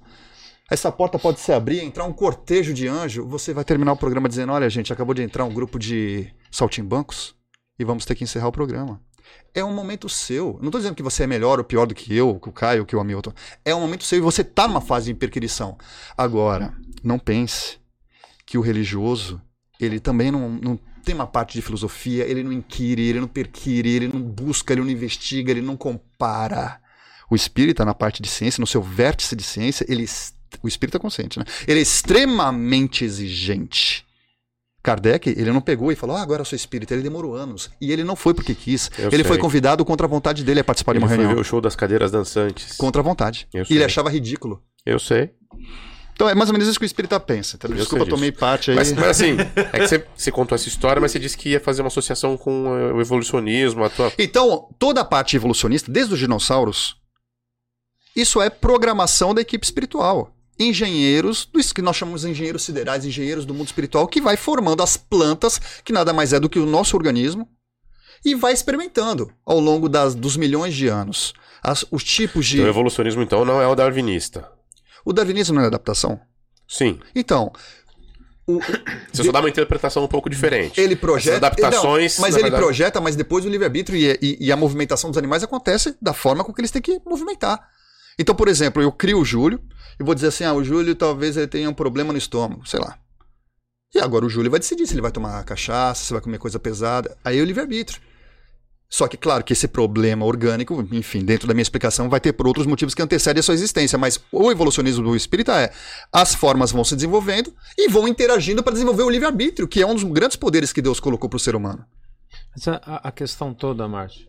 Essa porta pode se abrir, entrar um cortejo de anjo. Você vai terminar o programa dizendo: Olha, gente, acabou de entrar um grupo de saltimbancos e vamos ter que encerrar o programa. É um momento seu. Não estou dizendo que você é melhor ou pior do que eu, que o Caio, que o Hamilton. É um momento seu e você está numa fase de perquirição. Agora, não pense que o religioso ele também não, não tem uma parte de filosofia, ele não inquire, ele não perquire, ele não busca, ele não investiga, ele não compara. O espírita, na parte de ciência, no seu vértice de ciência, ele, o espírita consciente, né? Ele é extremamente exigente. Kardec, ele não pegou e falou, ah, agora eu sou espírita. Ele demorou anos. E ele não foi porque quis. Eu ele sei. foi convidado contra a vontade dele a participar Ele de uma foi reunião. ver o show das cadeiras dançantes. Contra a vontade. Eu E sei. ele achava ridículo. Eu sei. Então é mais ou menos isso que o espírita pensa. entendeu? Eu Desculpa, tomei parte aí. Mas, mas assim, *laughs* é que você, você contou essa história, mas você disse que ia fazer uma associação com eh, o evolucionismo, a tua. Então, toda a parte evolucionista, desde os dinossauros, isso é programação da equipe espiritual. Engenheiros, dos que nós chamamos de engenheiros siderais, engenheiros do mundo espiritual, que vai formando as plantas, que nada mais é do que o nosso organismo, e vai experimentando ao longo das, dos milhões de anos. As- os tipos de. Então, o evolucionismo, então, não é o darwinista. O darwinismo não é adaptação? Sim. Então, o- Você só dá uma interpretação um pouco diferente. ele projeta. Essas adaptações, Não, mas ele verdade- projeta, mas depois o livre-arbítrio e, e- e a movimentação dos animais acontece da forma com que eles têm que movimentar. Então, por exemplo, eu crio o Júlio e vou dizer assim: ah, o Júlio talvez ele tenha um problema no estômago, sei lá. E agora o Júlio vai decidir se ele vai tomar cachaça, se vai comer coisa pesada. Aí é o livre-arbítrio. Só que, claro, que esse problema orgânico, enfim, dentro da minha explicação, vai ter por outros motivos que antecedem a sua existência. Mas o evolucionismo do espírita é as formas vão se desenvolvendo e vão interagindo para desenvolver o livre-arbítrio, que é um dos grandes poderes que Deus colocou para o ser humano. Mas a, a questão toda, Márcio,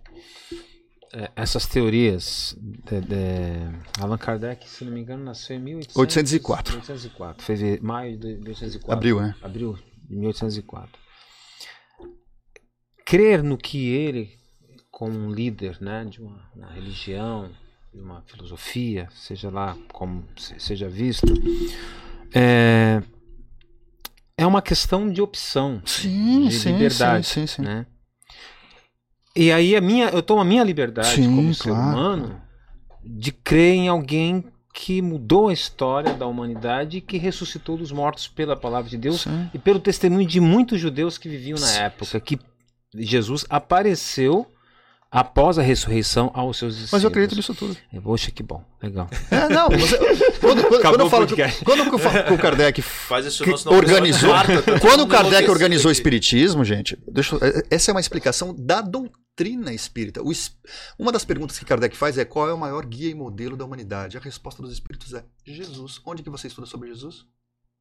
essas teorias de, de, Allan Kardec, se não me engano, nasceu em 1804. 1804. Fez maio de 1804. Abril, né? Abril de 1804. Crer no que ele como um líder né, de uma, uma religião, de uma filosofia, seja lá como seja visto, é, é uma questão de opção, sim, de sim, liberdade. Sim, sim, sim. Né? E aí a minha, eu tomo a minha liberdade sim, como ser claro. humano de crer em alguém que mudou a história da humanidade e que ressuscitou dos mortos pela palavra de Deus Sim. e pelo testemunho de muitos judeus que viviam na época, que Jesus apareceu após a ressurreição aos seus discípulos. Mas eu acredito nisso tudo. É, Poxa, que bom, legal. É, não, você, quando, quando, quando eu o falo que, quando eu falo que o Kardec *laughs* Faz isso que organizou. Quando o Kardec organizou o espiritismo, gente, deixa, essa é uma explicação da doutrina espírita. O es- uma das perguntas que Kardec faz é qual é o maior guia e modelo da humanidade? A resposta dos espíritos é Jesus. Onde que você estuda sobre Jesus?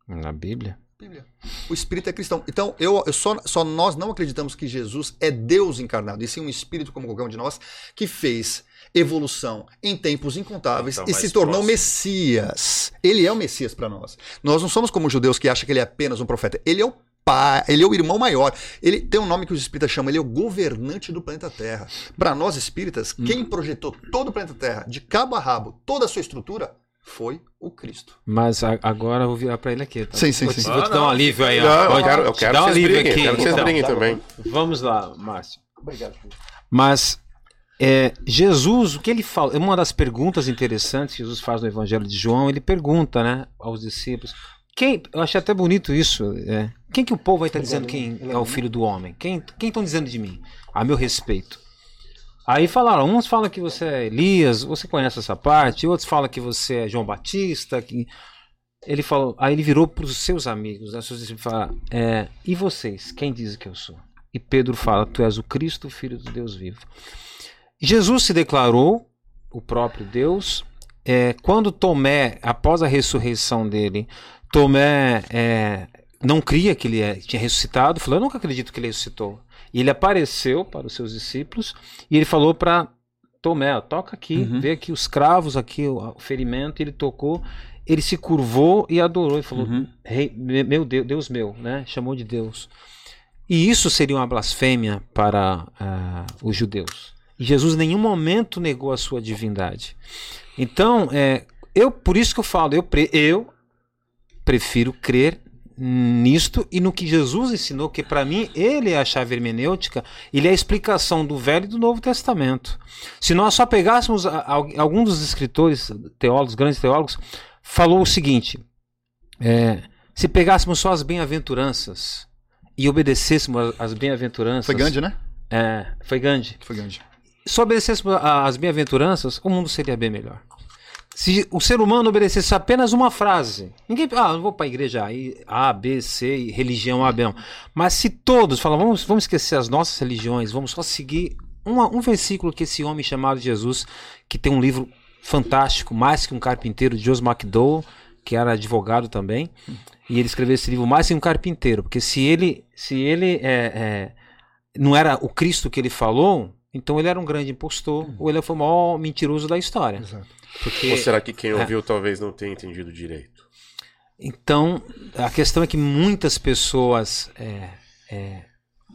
Na Bíblia. Bíblia. O espírito é cristão. Então, eu, eu só, só nós não acreditamos que Jesus é Deus encarnado, e sim um espírito como qualquer um de nós que fez evolução em tempos incontáveis Então, e se tornou próximo. Messias. Ele é o Messias para nós. Nós não somos como os judeus que acham que ele é apenas um profeta. Ele é o pai, ele é o irmão maior. Ele tem um nome que os espíritas chamam, ele é o governante do planeta Terra. Para nós espíritas, Hum. quem projetou todo o planeta Terra, de cabo a rabo, toda a sua estrutura, foi o Cristo. Mas a- agora eu vou virar pra ele aqui. Tá? Sim, sim, vou, sim. te- vou te dar um alívio aí. ó. Não, eu quero, eu quero dar que um vocês alívio briguem. aqui. Quero que vocês Então, briguem também. Vamos lá, Márcio. Obrigado. Mas é, Jesus, o que ele fala? Uma das perguntas interessantes que Jesus faz no Evangelho de João, ele pergunta, né, aos discípulos. Quem, eu achei até bonito isso. é, quem que o povo vai estar dizendo quem é o filho do homem? Quem quem estão dizendo de mim? A meu respeito. Aí falaram, uns falam que você é Elias, você conhece essa parte, outros falam que você é João Batista, que ele falou, aí ele virou para os seus amigos, né, seus discípulos, e fala, é, e vocês, quem diz que eu sou? E Pedro fala, tu és o Cristo, o Filho do Deus vivo. Jesus se declarou o próprio Deus. É, quando Tomé, após a ressurreição dele, Tomé é, não cria que ele é- tinha ressuscitado, falou: Eu nunca acredito que ele ressuscitou. E ele apareceu para os seus discípulos e ele falou para Tomé: Toca aqui, Uhum. vê aqui os cravos, aqui o, ferimento. Ele tocou, ele se curvou e adorou e falou: Uhum. Me- meu Deus, Deus meu, né? Chamou de Deus. E isso seria uma blasfêmia para ah, os judeus. E Jesus em nenhum momento negou a sua divindade. Então, é, eu por isso que eu falo, eu, eu prefiro crer nisto e no que Jesus ensinou, que para mim ele é a chave hermenêutica, ele é a explicação do Velho e do Novo Testamento. Se nós só pegássemos a- a- algum dos escritores, teólogos, grandes teólogos, falou o seguinte: é, se pegássemos só as bem-aventuranças e obedecêssemos as bem-aventuranças. Foi Gandhi, né? É, foi Gandhi. Foi Gandhi. Se obedecêssemos as bem-aventuranças, o mundo seria bem melhor. Se o ser humano obedecesse apenas uma frase, ninguém. Ah, não vou para a igreja A, B, C, religião A, B, não. Mas se todos falam, vamos, vamos esquecer as nossas religiões, vamos só seguir uma- um versículo que esse homem chamado Jesus, que tem um livro fantástico, mais que um carpinteiro, de Joseph McDowell, que era advogado também, e ele escreveu esse livro mais que um carpinteiro, porque se ele, se ele é, é, não era o Cristo que ele falou, então ele era um grande impostor, ou ele foi o maior mentiroso da história. Exato. Porque Ou será que quem É. ouviu talvez não tenha entendido direito? Então, a questão é que muitas pessoas é, é,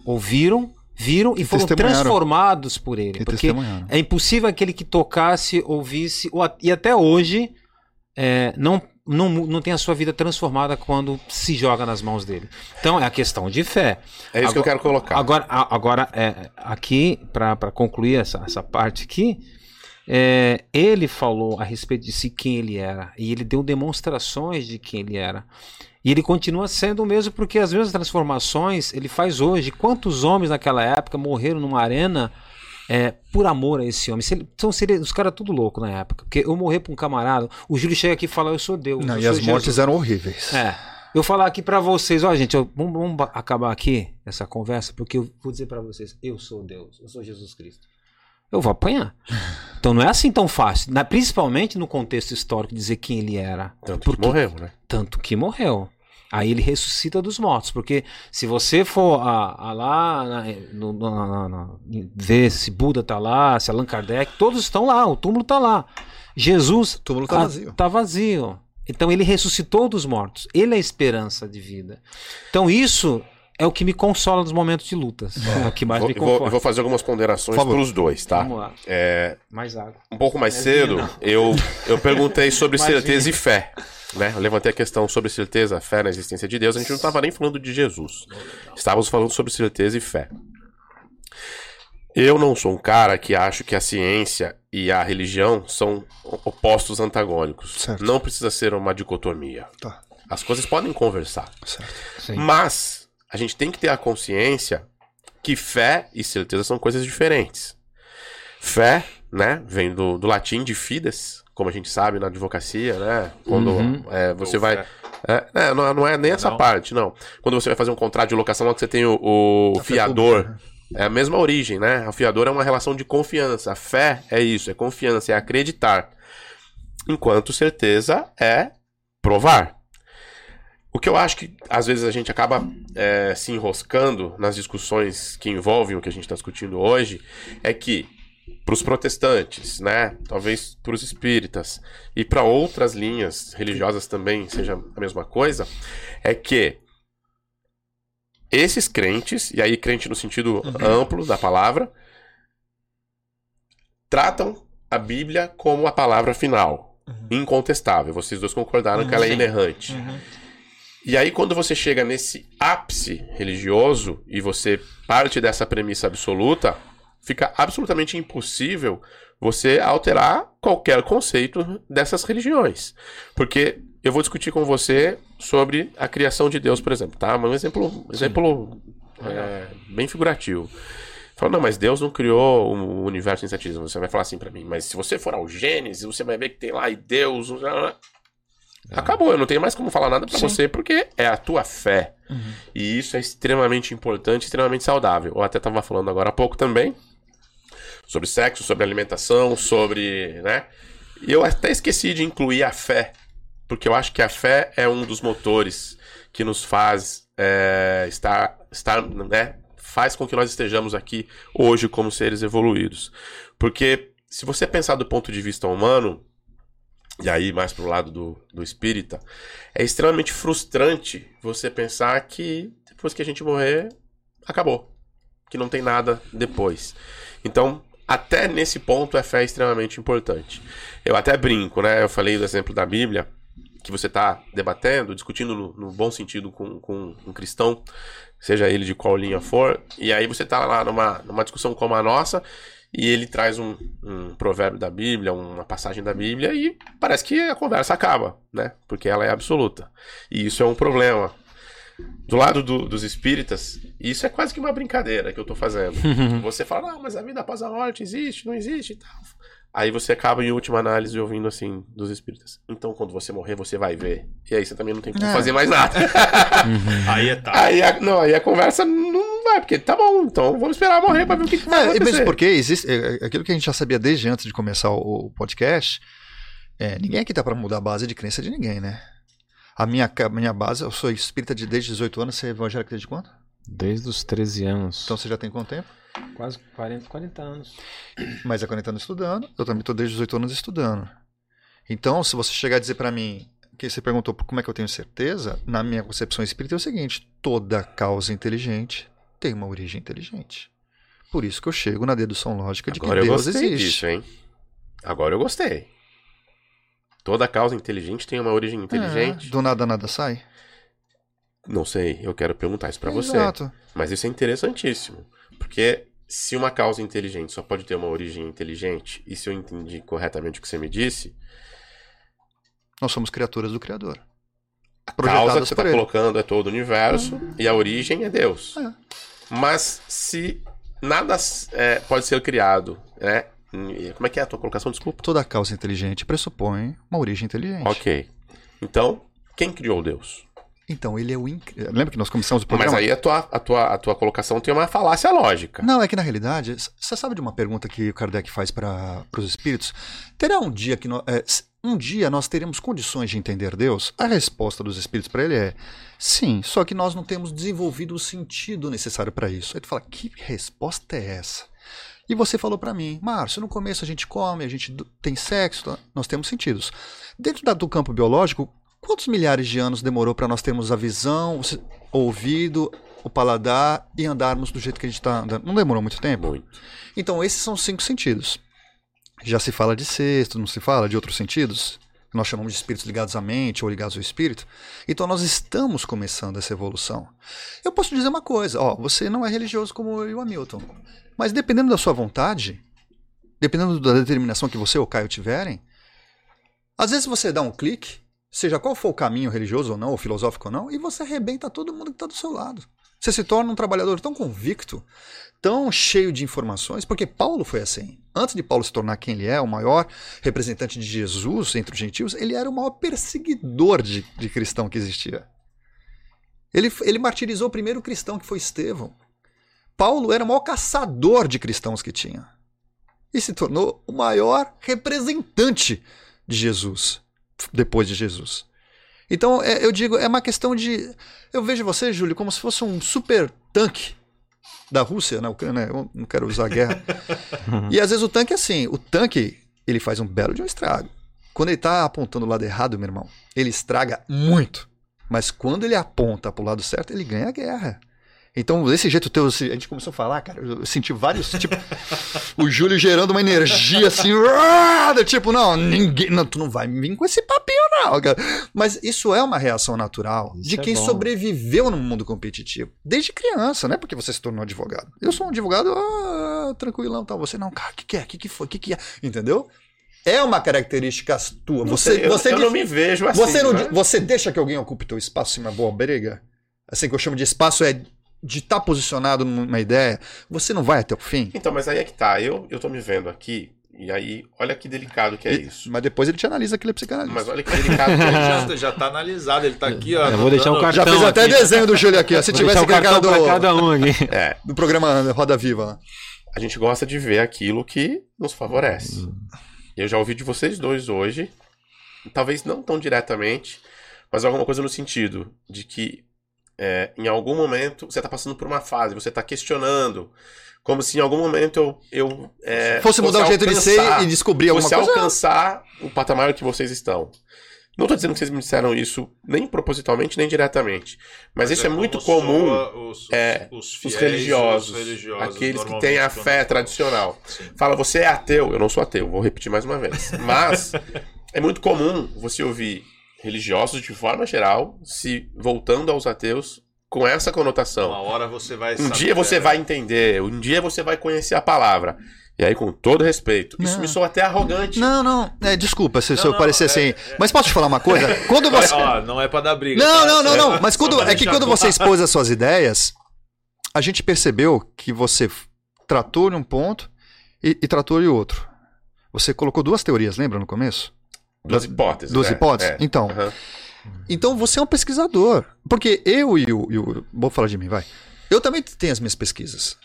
ouviram, viram e, E foram transformados por ele. E porque é impossível aquele que tocasse, ouvisse, ou e até hoje é, não, não, não tem a sua vida transformada quando se joga nas mãos dele. Então, é a questão de fé. É isso que eu Agora- quero colocar. Agora, agora é, aqui, para concluir essa, essa parte aqui, é, ele falou a respeito de si quem ele era. E ele deu demonstrações de quem ele era. E ele continua sendo o mesmo porque as mesmas transformações ele faz hoje. Quantos homens naquela época morreram numa arena é, por amor a esse homem? Ele- São seria, os caras tudo louco na época. Porque eu morrer por um camarada, o Júlio chega aqui e fala, eu sou Deus. Não, eu e sou as mortes Jesus. eram horríveis. É. Eu falar aqui para vocês, ó, gente, eu, vamos, vamos, acabar aqui essa conversa, porque eu vou dizer para vocês, eu sou Deus, eu sou Jesus Cristo. Eu vou apanhar. Então não é assim tão fácil, na, principalmente no contexto histórico, dizer quem ele era. Tanto porque, que morreu, né? Tanto que morreu. Aí ele ressuscita dos mortos, porque se você for a, a lá na, no, no, no, ver se Buda tá lá, se Allan Kardec, todos estão lá, o túmulo tá lá. Jesus o túmulo tá vazio. Tá vazio. Então ele ressuscitou dos mortos. Ele é a esperança de vida. Então isso é o que me consola nos momentos de lutas. É o que mais vou, me conforta. Vou, vou fazer algumas ponderações para os dois, tá? Vamos lá. É, mais água. Um pouco mais cedo, eu, eu perguntei sobre certeza e fé. Né? Eu levantei a questão sobre certeza, fé na existência de Deus. A gente não estava nem falando de Jesus. Estávamos falando sobre certeza e fé. Eu não sou um cara que acho que a ciência e a religião são opostos antagônicos. Certo. Não precisa ser uma dicotomia. Tá. As coisas podem conversar. Certo. Mas a gente tem que ter a consciência que fé e certeza são coisas diferentes. Fé, né, vem do, do latim de fides, como a gente sabe na advocacia, né? Quando Uhum. é, você Ou vai. É, é, não, não é nem essa Não? parte, não. Quando você vai fazer um contrato de locação, lá que você tem o, o fiador. pública, É a mesma origem, né? O fiador é uma relação de confiança. A fé é isso, é confiança, é acreditar. Enquanto certeza é provar. O que eu acho que às vezes a gente acaba é, se enroscando nas discussões que envolvem o que a gente está discutindo hoje é que para os protestantes, né, talvez para os espíritas e para outras linhas religiosas também seja a mesma coisa, é que esses crentes, e aí crente no sentido amplo da palavra, tratam a Bíblia como a palavra final, incontestável. Vocês dois concordaram que ela é inerrante. E aí, quando você chega nesse ápice religioso e você parte dessa premissa absoluta, fica absolutamente impossível você alterar qualquer conceito dessas religiões. Porque eu vou discutir com você sobre a criação de Deus, por exemplo, tá? Um exemplo, exemplo é, bem figurativo. Fala, não, mas Deus não criou o universo em sete dias. Você vai falar assim pra mim, mas se você for ao Gênesis, você vai ver que tem lá e Deus. Acabou, eu não tenho mais como falar nada pra você, porque é a tua fé. E isso é extremamente importante, extremamente saudável. Eu até tava falando agora há pouco também sobre sexo, sobre alimentação, sobre, né? E eu até esqueci de incluir a fé, porque eu acho que a fé é um dos motores que nos faz é, estar, estar, né? Faz com que nós estejamos aqui hoje como seres evoluídos. Porque se você pensar do ponto de vista humano, e aí mais pro lado do, do espírita, é extremamente frustrante você pensar que depois que a gente morrer, acabou. Que não tem nada depois. Então, até nesse ponto, a fé é extremamente importante. Eu até brinco, né? Eu falei do exemplo da Bíblia, que você está debatendo, discutindo no, no bom sentido com, com um cristão, seja ele de qual linha for, e aí você está lá numa, numa discussão como a nossa, e ele traz um, um provérbio da Bíblia, uma passagem da Bíblia, e parece que a conversa acaba, né? Porque ela é absoluta. E isso é um problema. Do lado do- dos espíritas, isso é quase que uma brincadeira que eu tô fazendo. *laughs* Você fala, não, mas a vida após a morte existe, não existe e tal. Aí você acaba, em última análise, ouvindo assim dos espíritas. Então, quando você morrer, você vai ver. E aí você também não tem como É. fazer mais nada. *laughs* Aí é *laughs* tá. aí, a, não, aí a conversa não vai, porque tá bom, então vamos esperar morrer pra ver o que, que vai É, e acontecer. mesmo porque existe é, é, aquilo que a gente já sabia desde antes de começar o, o podcast. é, ninguém aqui tá para mudar a base de crença de ninguém, né? A minha, ca- minha base, eu sou espírita de desde 18 anos, você é evangélico desde quando? Desde os 13 anos. Então você já tem quanto tempo? quase 40, 40 anos. Mais a 40 anos estudando, eu também tô desde 18 anos estudando. Então, se você chegar a dizer para mim, que você perguntou como é que eu tenho certeza, na minha concepção espírita é o seguinte: toda causa inteligente tem uma origem inteligente. Por isso que eu chego na dedução lógica de Agora que eu Deus gostei existe. disso, hein? Agora eu gostei. Toda causa inteligente tem uma origem inteligente? É, do nada nada sai. Não sei, eu quero perguntar isso pra você. Exato. Mas isso é interessantíssimo. Porque se uma causa inteligente só pode ter uma origem inteligente, e se eu entendi corretamente o que você me disse, Nós somos criaturas do Criador. a causa que você está colocando é todo o universo e a origem é Deus. É. Mas se nada é, pode ser criado, né? Como é que é a tua colocação? Desculpa. Toda causa inteligente pressupõe uma origem inteligente. Ok. Então, quem criou Deus? Então, ele é o. Inc... Lembra que nós começamos o programa? Mas aí a tua, a, tua, a tua colocação tem uma falácia lógica. Não, é que na realidade, você sabe de uma pergunta que o Kardec faz para os espíritos? Terá um dia que nós, é, um dia nós teremos condições de entender Deus? A resposta dos espíritos para ele é sim, só que nós não temos desenvolvido o sentido necessário para isso. Aí tu fala, que resposta é essa? E você falou para mim, Márcio, no começo a gente come, a gente tem sexo, nós temos sentidos. Dentro do campo biológico, Quantos milhares de anos demorou para nós termos a visão, o ouvido, o paladar e andarmos do jeito que a gente está andando? Não demorou muito tempo? Muito. Então, esses são os cinco sentidos. Já se fala de sexto, não se fala de outros sentidos? Nós chamamos de espíritos ligados à mente ou ligados ao espírito. Então, nós estamos começando essa evolução. Eu posso dizer uma coisa: ó, você não é religioso como eu e o Hamilton. Mas dependendo da sua vontade, dependendo da determinação que você ou Caio tiverem, às vezes você dá um clique seja qual for o caminho religioso ou não, ou filosófico ou não, e você arrebenta todo mundo que está do seu lado. Você se torna um trabalhador tão convicto, tão cheio de informações, porque Paulo foi assim. Antes de Paulo se tornar quem ele é, o maior representante de Jesus entre os gentios, ele era o maior perseguidor de, de cristão que existia. Ele, ele martirizou o primeiro cristão, que foi Estevão. Paulo era o maior caçador de cristãos que tinha. E se tornou o maior representante de Jesus depois de Jesus. Então, é, eu digo, é uma questão de. Eu vejo você, Júlio, como se fosse um super tanque da Rússia na Ucrânia. Eu não quero usar a guerra. *laughs* e às vezes o tanque é assim: o tanque ele faz um belo de um estrago. Quando ele está apontando o lado errado, meu irmão, ele estraga muito. Mas quando ele aponta para o lado certo, ele ganha a guerra. Então, desse jeito teu, a gente começou a falar, cara, eu senti vários, tipo, o Júlio gerando uma energia assim, tipo, não, ninguém, não, tu não vai vir com esse papinho não, cara. Mas isso é uma reação natural isso de é quem é sobreviveu no mundo competitivo, desde criança, né? Porque você se tornou advogado. Eu sou um advogado, ah, tranquilão, tal, você não, cara, o que que é? O que que foi? O que que é? Entendeu? É uma característica tua. Você, sei, você, eu, eu não me vejo assim. Você, não, né? você deixa que alguém ocupe teu espaço em uma boa briga? Assim que eu chamo de espaço é de estar tá posicionado numa ideia, você não vai até o fim. Então, mas aí é que tá. Eu, eu tô me vendo aqui, e aí, olha que delicado que é e, isso. Mas depois ele te analisa que ele é psicanalista. Mas olha que delicado que é isso. *laughs* já, já tá analisado, ele tá aqui, ó. Eu vou deixar o cartão Já fez até aqui. desenho do Júlio aqui, ó. Se Vou tivesse aquele cara cartão do, pra cada um aqui. É, *laughs* do programa Roda Viva. a gente gosta de ver aquilo que nos favorece. Eu já ouvi de vocês dois hoje, talvez não tão diretamente, mas alguma coisa no sentido de que é, em algum momento você está passando por uma fase, você está questionando. Como se em algum momento eu. eu é, fosse mudar o jeito de ser e descobrir alguma fosse coisa. alcançar o patamar que vocês estão. Não estou dizendo que vocês me disseram isso nem propositalmente nem diretamente. Mas, Mas isso é, muito comum os, é, os, fiéis, os, religiosos, os, religiosos, aqueles que têm a fé tradicional. Sim. Fala, você é ateu? Eu não sou ateu, vou repetir mais uma vez. Mas *laughs* é muito comum você ouvir religiosos de forma geral se voltando aos ateus com essa conotação. Uma hora você vai Um dia você vai entender, um dia você vai conhecer a palavra. E aí, com todo respeito, não. isso me soa até arrogante. Não, não, é, desculpa se, não, se eu parecer é, assim. É, mas posso te falar uma coisa? *laughs* Quando você. Ó, não é pra dar briga. Não, tá? não, não, não. *laughs* Mas quando, é que quando você expôs as suas ideias, a gente percebeu que você tratou de um ponto e, e tratou de outro. Você colocou duas teorias, lembra no começo? Duas hipóteses. Duas é, hipóteses? É. Então. Uhum. Então você é um pesquisador. Porque eu e o, e o. Vou falar de mim, vai. Eu também tenho as minhas pesquisas.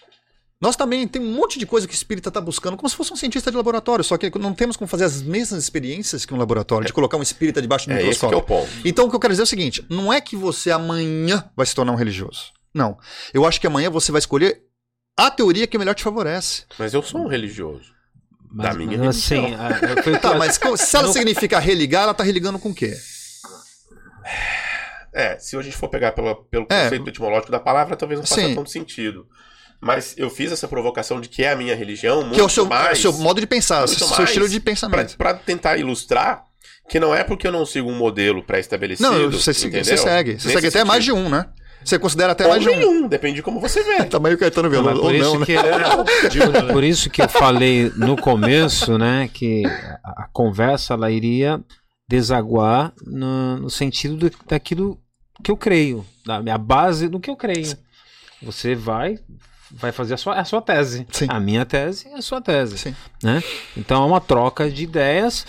Nós também tem um monte de coisa que o espírita está buscando, como se fosse um cientista de laboratório, só que não temos como fazer as mesmas experiências que um laboratório, de colocar um espírita debaixo do é microscópio. Esse que é o ponto. Então o que eu quero dizer é o seguinte: não é que você amanhã vai se tornar um religioso. Não. Eu acho que amanhã você vai escolher a teoria que melhor te favorece. Mas eu sou um religioso. Mas, da minha mas, assim, religião. *laughs* Tá, mas se ela significa religar, ela tá religando com o quê? É, se a gente for pegar pela- pelo É. conceito etimológico da palavra, talvez não faça Sim. tanto sentido. Mas eu fiz essa provocação de que é a minha religião, muito que é o seu, mais... seu modo de pensar, muito seu estilo de pensamento. pra tentar ilustrar que não é porque eu não sigo um modelo pré-estabelecido. Não, você, entendeu? você segue. Você Nesse segue até mais de sentido. um, né? Você considera até Ou mais de um. nenhum, depende de como você vê. *laughs* Tamanho Caetano Não, Veloso, por, ou isso não, né? que, *laughs* por isso que eu falei no começo, né, que a, a conversa ela iria desaguar no, no sentido do- daquilo que eu creio, da minha base do que eu creio. Você vai vai fazer a sua, a sua tese. Sim. A minha tese é a sua tese. Sim. Né? Então é uma troca de ideias.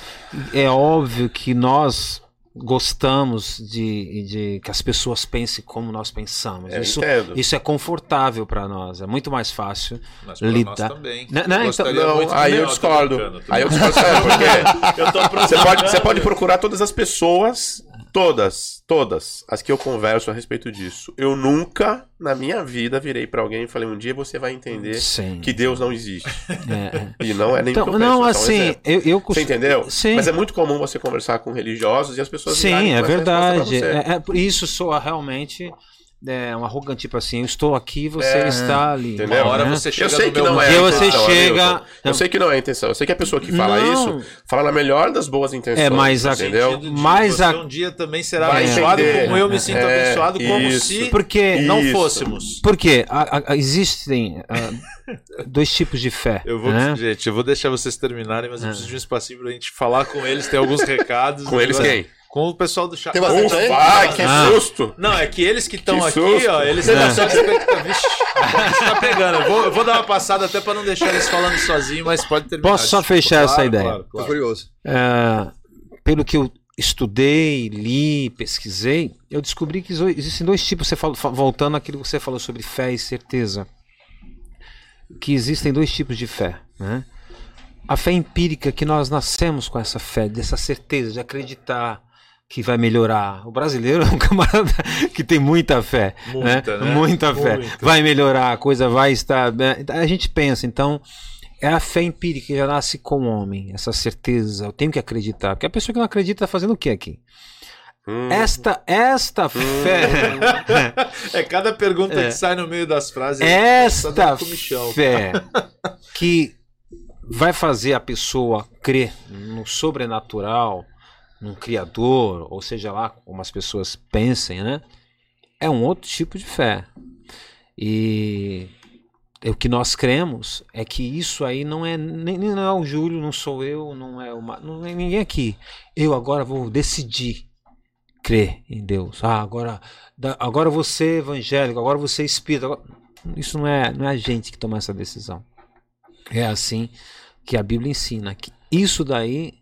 É óbvio que nós gostamos de, de que as pessoas pensem como nós pensamos. Eu isso, entendo. isso é confortável para nós, é muito mais fácil. Mas pra Lidar- nós também. Não, então- Não, aí eu discordo. Aí *laughs* eu discordo, Você pode, você pode procurar todas as pessoas, todas, todas, as que eu converso a respeito disso. Eu nunca, na minha vida, virei pra alguém e falei, um dia você vai entender Sim. que Deus não existe. É, é. E não é nem Então, que eu não, penso, é um assim, eu, eu Você entendeu? Sim. Mas é muito comum você conversar com religiosos e as pessoas virarem Sim, é verdade. É, é isso soa realmente é, um arrogante, tipo assim, eu estou aqui, você É, está ali. entendeu? Uma hora né? você chega Eu sei que não é você intenção, chega- Hamilton. Eu sei que não é a intenção. Eu sei que a pessoa que fala Não. isso fala na melhor das boas intenções. É, mas a- entendeu? Mas você a- um dia também será Vai abençoado entender. como eu me sinto É, abençoado, como isso. se Porque não Isso. fôssemos. Porque a- a- a- existem ah, dois tipos de fé. Eu vou, né? gente, eu vou deixar vocês terminarem, mas eu Ah. preciso de um espacinho pra gente falar com eles, tem alguns recados. Com eles Agora- quem? Com o pessoal do chat. Tem bastante aí? Ufa, que Ah. susto! Não, é que eles que estão aqui, susto. ó, eles É. não só expectativa. Vixe, tá pegando. Eu vou, eu vou dar uma passada até pra não deixar eles falando sozinho, mas pode terminar. Posso só fechar essa Claro, ideia? claro, Tô claro. curioso. É, pelo que eu estudei, li, pesquisei, eu descobri que existem dois tipos. Você falou, fa- voltando àquilo que você falou sobre fé e certeza, que existem dois tipos de fé, né? A fé empírica que nós nascemos com essa fé, dessa certeza de acreditar que vai melhorar. O brasileiro é um *laughs* camarada que tem muita fé, Muita, né? Muita fé. Muita. Vai melhorar, a coisa vai estar. né? A gente pensa, então, é a fé empírica que já nasce com o homem, essa certeza. Eu tenho que acreditar. Porque a pessoa que não acredita está fazendo o que aqui? Hum. Esta, esta fé. *laughs* É cada pergunta É. que sai no meio das frases. esta dando comichão. fé *laughs* que vai fazer a pessoa crer no sobrenatural, num criador, ou seja lá como as pessoas pensem, né? É um outro tipo de fé. E o que nós cremos é que isso aí não é nem, não é o Júlio, não sou eu, não é uma, não é ninguém aqui. Eu agora vou decidir crer em Deus. Ah, agora agora você evangélico, agora você espírita. agora- Isso não é não é a gente que toma essa decisão. É assim que a Bíblia ensina que isso daí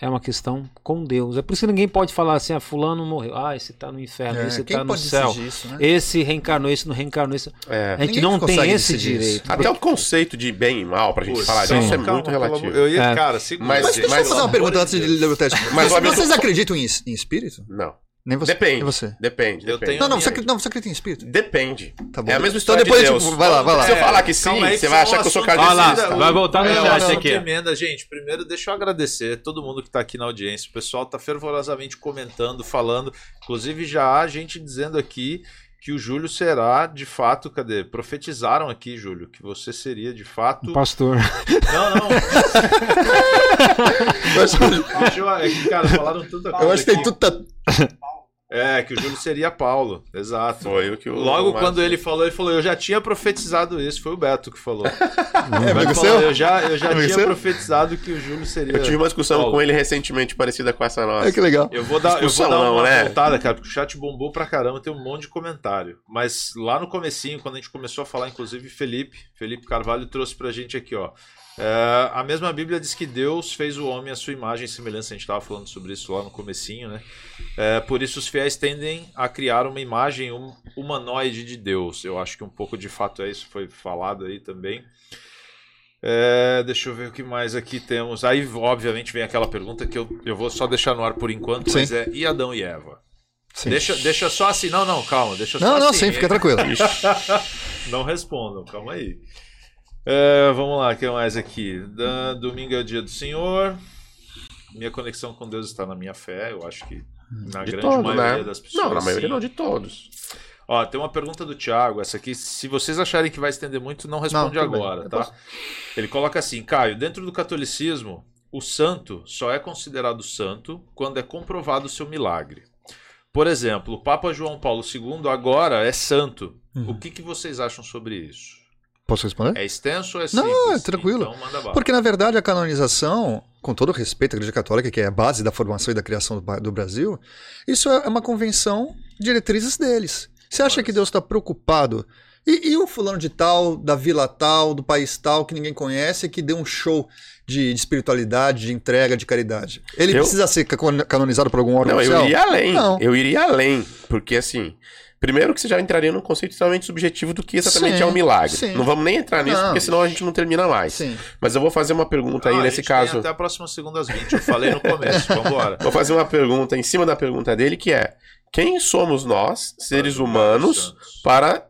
é uma questão com Deus. É por isso que ninguém pode falar assim, ah, fulano morreu, ah, esse está no inferno, É, esse está no céu. isso, né? Esse reencarnou, esse não reencarnou. Esse... É. A gente Ninguém não tem esse direito. Até o conceito de bem e mal, pra gente Pô, falar disso, é Calma, muito relativo. Eu ia, É. cara, segura. Mas- Mas deixa mas- eu fazer uma pergunta antes de ler o texto. Mas vocês acreditam em, em espírito? Não. Nem você. Depende. E você? Depende. Eu depende. tenho- Não, não, você, não, você acredita em espírito? Depende. Tá bom. É a mesma Então história depois, de tipo, Deus. vai lá, vai lá. Se eu falar que sim, aí, você vai achar que eu sou kardecista. Vai vai voltar no chat aqui. emenda, gente. Primeiro, deixa eu agradecer todo mundo que está aqui na audiência. O pessoal está fervorosamente comentando, falando. Inclusive, já há gente dizendo aqui que o Júlio será, de fato, cadê? Profetizaram aqui, Júlio, que você seria, de fato. Pastor. Não, não. *laughs* Mas, Deixa eu. É que, cara, falaram tanta coisa. eu acho que tem tudo. Tá... É, que o Júlio seria Paulo. Exato. Foi o que o Logo quando ele falou, ele falou: Eu já tinha profetizado isso. Foi o Beto que falou. *laughs* É, amigo falou, seu? eu já, eu já tinha seu? profetizado que o Júlio seria. Eu tive uma discussão Paulo. com ele recentemente parecida com essa nossa. É que legal. Eu vou dar, eu vou dar não, uma né? voltada, cara, porque o chat bombou pra caramba, tem um monte de comentário. Mas lá no comecinho, quando a gente começou a falar, inclusive Felipe, Felipe Carvalho trouxe pra gente aqui, ó. É, a mesma Bíblia diz que Deus fez o homem à sua imagem e semelhança. A gente estava falando sobre isso lá no comecinho, né? É, por isso os fiéis tendem a criar uma imagem hum- humanoide de Deus. Eu acho que um pouco de fato é isso, foi falado aí também. É, deixa eu ver o que mais aqui temos. Aí, obviamente, vem aquela pergunta que eu, eu vou só deixar no ar por enquanto, Sim. mas é e Adão e Eva? Sim. Deixa, deixa só assim. Não, não, calma. Deixa só Não, não, assim. sim, fica tranquilo. *laughs* Não respondam, calma aí. É, vamos lá, o que mais aqui? Da- domingo é o dia do Senhor. Minha conexão com Deus está na minha fé. Eu acho que na De grande todo, maioria né? das pessoas. Não, na maioria sim. não, de todos. Ó, tem uma pergunta do Thiago. Essa aqui, se vocês acharem que vai estender muito, não responde bem. agora, tá? posso- Ele coloca assim: Caio, dentro do catolicismo, o santo só é considerado santo quando é comprovado o seu milagre. Por exemplo, o Papa João Paulo II agora é santo. Uhum. O que, que vocês acham sobre isso? Posso responder? É extenso ou é Não, simples? é tranquilo. Então manda bala. Porque, na verdade, a canonização, com todo o respeito à Igreja Católica, que é a base da formação e da criação do, Brasil, isso é uma convenção, diretrizes deles. Você acha Olha que Deus está preocupado E, e, o fulano de tal, da vila tal, do país tal, que ninguém conhece, que deu um show de, de espiritualidade, de entrega, de caridade. Ele eu... precisa ser canonizado por algum órgão Não, eu iria além. Não. Eu iria além. Porque, assim, Primeiro que você já entraria num conceito extremamente subjetivo do que exatamente sim, é um milagre. Sim. Não vamos nem entrar nisso, não. porque senão a gente não termina mais. Sim. Mas eu vou fazer uma pergunta aí ah, nesse caso. até a próxima segunda às 20, eu falei no começo, *laughs* vambora. Vou fazer uma pergunta em cima da pergunta dele, que é: quem somos nós, seres humanos, para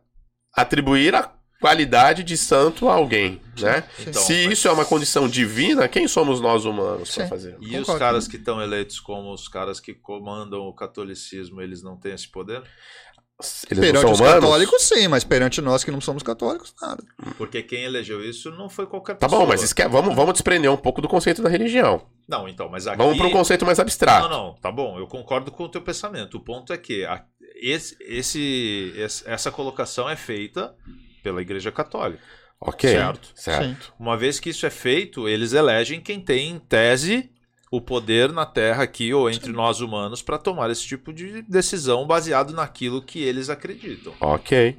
atribuir a qualidade de santo a alguém, né? Então, Se mas... isso é uma condição divina, quem somos nós humanos para fazer? E Concordo. os caras que estão eleitos como os caras que comandam o catolicismo, eles não têm esse poder? Eles perante os humanos? católicos, sim, mas perante nós que não somos católicos, nada. Porque quem elegeu isso não foi qualquer pessoa. Tá bom, mas esque... vamos, vamos desprender um pouco do conceito da religião. Não, então, mas aqui... Vamos para um conceito mais abstrato. Não, não, tá bom, eu concordo com o teu pensamento. O ponto é que a... esse, esse, essa colocação é feita pela Igreja Católica. Ok. Certo? Certo. Sim. Uma vez que isso é feito, eles elegem quem tem, em tese, o poder na Terra aqui ou entre nós humanos para tomar esse tipo de decisão baseado naquilo que eles acreditam. Ok.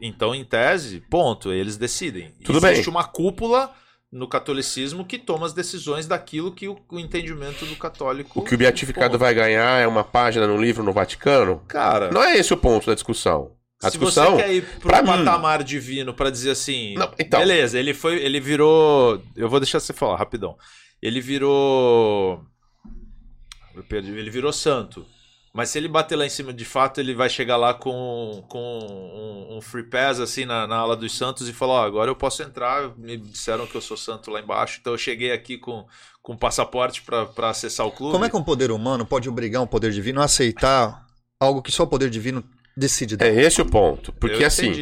Então, em tese, ponto, eles decidem. Tudo Existe bem. uma cúpula no catolicismo que toma as decisões daquilo que o, o entendimento do católico. O que o beatificado ponto. vai ganhar é uma página no livro no Vaticano? Cara. Não é esse o ponto da discussão. A se discussão, você quer ir pro patamar mim... divino para dizer assim, não, então... beleza, ele foi, ele virou, eu vou deixar você falar rapidão ele virou. Eu perdi, ele virou santo. Mas se ele bater lá em cima de fato, ele vai chegar lá com, com um, um free pass assim na, na ala dos santos e falar: oh, agora eu posso entrar. Me disseram que eu sou santo lá embaixo, então eu cheguei aqui com, com passaporte para acessar o clube. Como é que um poder humano pode obrigar um poder divino a aceitar algo que só o poder divino decide? Dar? É esse o ponto. Porque assim,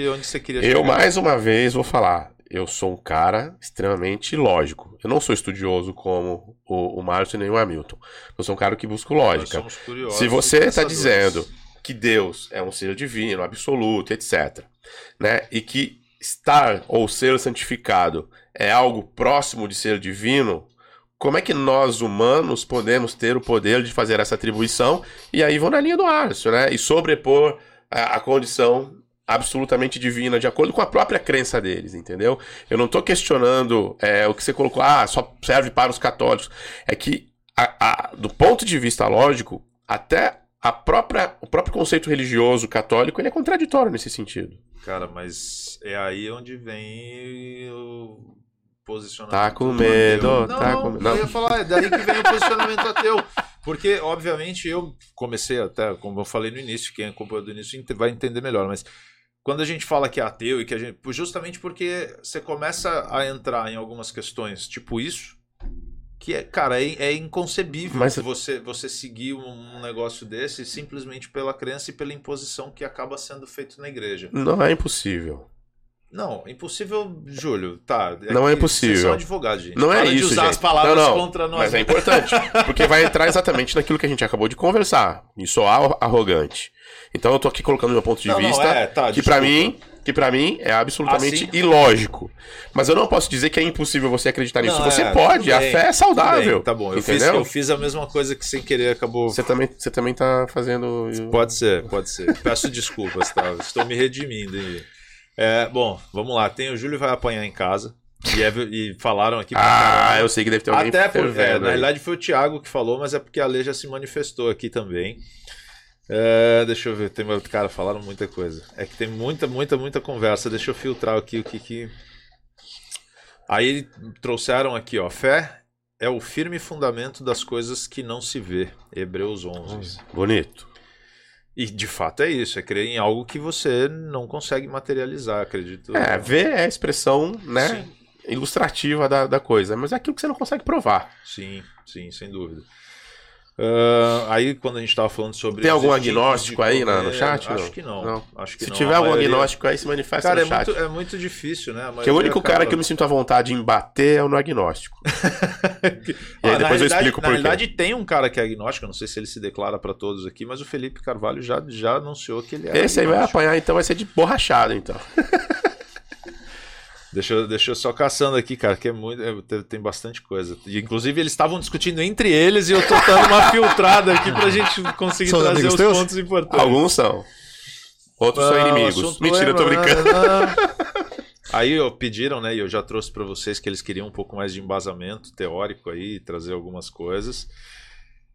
eu mais uma vez vou falar: eu sou um cara extremamente lógico. Eu não sou estudioso como o, o Márcio nem o Hamilton. Eu sou um cara que busca lógica. Se você está dizendo que Deus é um ser divino, absoluto, etc., né, e que estar ou ser santificado é algo próximo de ser divino, como é que nós humanos podemos ter o poder de fazer essa atribuição? E aí vou na linha do Márcio, né? E sobrepor a, a condição absolutamente divina, de acordo com a própria crença deles, entendeu? Eu não estou questionando é, o que você colocou, ah, só serve para os católicos. É que, a, a, do ponto de vista lógico, até a própria, o próprio conceito religioso católico ele é contraditório nesse sentido. Cara, mas é aí onde vem o posicionamento. Tá com medo, não, tá não, com medo. Eu ia falar, é daí que vem o posicionamento ateu. Porque, obviamente, eu comecei até, como eu falei no início, quem acompanhou do início vai entender melhor, mas quando a gente fala que é ateu e que a gente. Justamente porque você começa a entrar em algumas questões, tipo isso, que é, cara, é, é inconcebível Mas... você, você seguir um, negócio desse simplesmente pela crença e pela imposição que acaba sendo feito na igreja. Não é impossível. Não, impossível, Júlio, tá. É não é impossível. Você é um advogado, gente. Não é Para isso, de usar gente. as palavras não, não. contra nós. Mas é importante, porque vai entrar exatamente naquilo que a gente acabou de conversar. E soar arrogante. Então eu tô aqui colocando meu ponto de não, vista, não, é, tá, que para mim que para mim é absolutamente assim, ilógico. Mas eu não posso dizer que é impossível você acreditar nisso. Não, você é, pode, a fé é saudável. Tá bom, eu fiz, eu fiz, a mesma coisa que sem querer acabou. Você também, você também tá fazendo. Pode ser, pode ser. Peço desculpas, tá? Estou me redimindo. É, bom, vamos lá. Tem o Júlio vai apanhar em casa. E, é, e falaram aqui. Ah, eu sei que deve ter alguém Até por, é, na realidade foi o Thiago que falou, mas é porque a Lei já se manifestou aqui também. É, deixa eu ver, tem cara falaram muita coisa. É que tem muita, muita, muita conversa. Deixa eu filtrar aqui o que que. Aí trouxeram aqui, ó, fé é o firme fundamento das coisas que não se vê. Hebreus 11. Bonito. E de fato é isso, é crer em algo que você não consegue materializar, acredito. É, ver é a expressão, né, sim. ilustrativa da, da coisa, mas é aquilo que você não consegue provar. Sim, sim, sem dúvida. Uh, aí, quando a gente estava falando sobre. Tem algum agnóstico aí na, no chat? Acho que não. não. Acho que Se não. tiver algum maioria... agnóstico aí, se manifesta cara, no é chat. Muito, é muito difícil, né? Porque o único cara que eu me sinto à vontade em bater é o no agnóstico. *laughs* e aí ah, depois eu explico por quê. Na verdade, tem um cara que é agnóstico, não sei se ele se declara para todos aqui, mas o Felipe Carvalho já, já anunciou que ele é. Esse agnóstico. aí vai apanhar, então vai ser de borrachado, então. *laughs* Deixa eu, deixa eu só caçando aqui, cara, que é muito. É, tem bastante coisa. E, inclusive, eles estavam discutindo entre eles e eu tô dando uma filtrada aqui pra gente conseguir São trazer os teus? pontos importantes. Alguns são. Outros são Ah, inimigos. Mentira, eu tô brincando. *laughs* Aí ó, pediram, né? E eu já trouxe para vocês que eles queriam um pouco mais de embasamento teórico aí, trazer algumas coisas.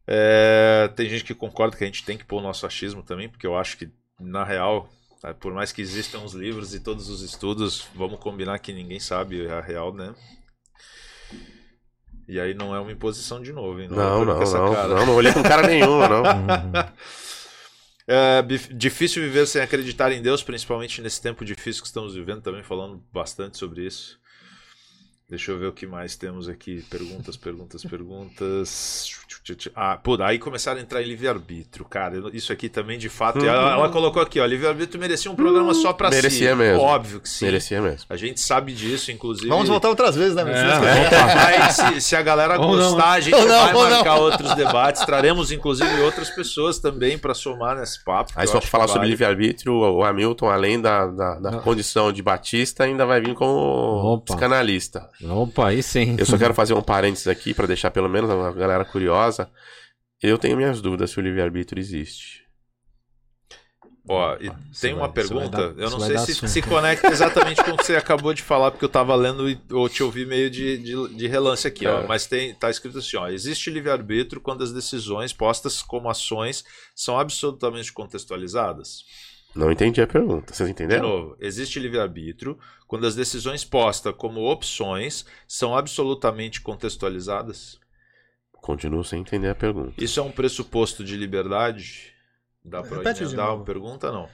É, tem gente que concorda que a gente tem que pôr o nosso achismo também, porque eu acho que, na real, é, por mais que existam os livros e todos os estudos, vamos combinar que ninguém sabe a real, né? E aí não é uma imposição de novo, hein? Não, é não, não, cara. não, não olhei com cara nenhuma, não. *laughs* É difícil viver sem acreditar em Deus, principalmente nesse tempo difícil que estamos vivendo, também falando bastante sobre isso. Deixa eu ver o que mais temos aqui. Perguntas, perguntas, perguntas. Ah, pô, aí começaram a entrar em livre-arbítrio, cara. Isso aqui também, de fato. e Ela, ela colocou aqui, ó. Livre-arbítrio merecia um programa só pra si. Merecia mesmo. Óbvio que sim. Merecia mesmo. A gente sabe disso, inclusive. Vamos voltar outras vezes, né? É. Mas se, se a galera Ou não. gostar, a gente Ou não, vai não. marcar outros debates. Traremos, inclusive, outras pessoas também pra somar nesse papo. Aí só pra falar que sobre vale. livre-arbítrio, o Hamilton, além da, da, da Não. condição de Batista, ainda vai vir como Opa. psicanalista. Opa, aí sim. Eu só quero fazer um parênteses aqui pra deixar pelo menos a galera curiosa. Eu tenho minhas dúvidas se o livre-arbítrio existe. Ó, e tem uma vai pergunta, dar- eu não sei se assunto. se conecta *laughs* exatamente com o que você acabou de falar, porque eu tava lendo e ou te ouvi meio de, de, de relance aqui, ó. É. Mas tem, tá escrito assim, ó. Existe livre-arbítrio quando as decisões postas como ações são absolutamente contextualizadas? Não entendi a pergunta. Vocês De entenderam? novo, existe livre-arbítrio quando as decisões postas como opções são absolutamente contextualizadas? Continuo sem entender a pergunta. Isso é um pressuposto de liberdade? Dá emendar novo. uma pergunta? Não.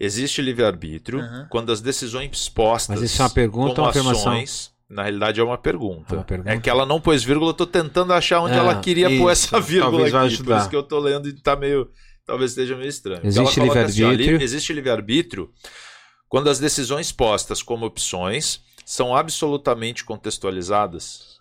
Existe livre-arbítrio Uhum. quando as decisões postas Mas isso é uma pergunta como ou uma afirmação? ações, na realidade é uma pergunta. É uma pergunta. É que ela não pôs vírgula, eu tô tentando achar onde É, ela queria pôr isso. essa vírgula aqui. Por ajudar. isso que eu tô lendo e tá meio. Talvez esteja meio estranho. Existe coloca livre-arbítrio. li- existe livre-arbítrio quando as decisões postas como opções são absolutamente contextualizadas.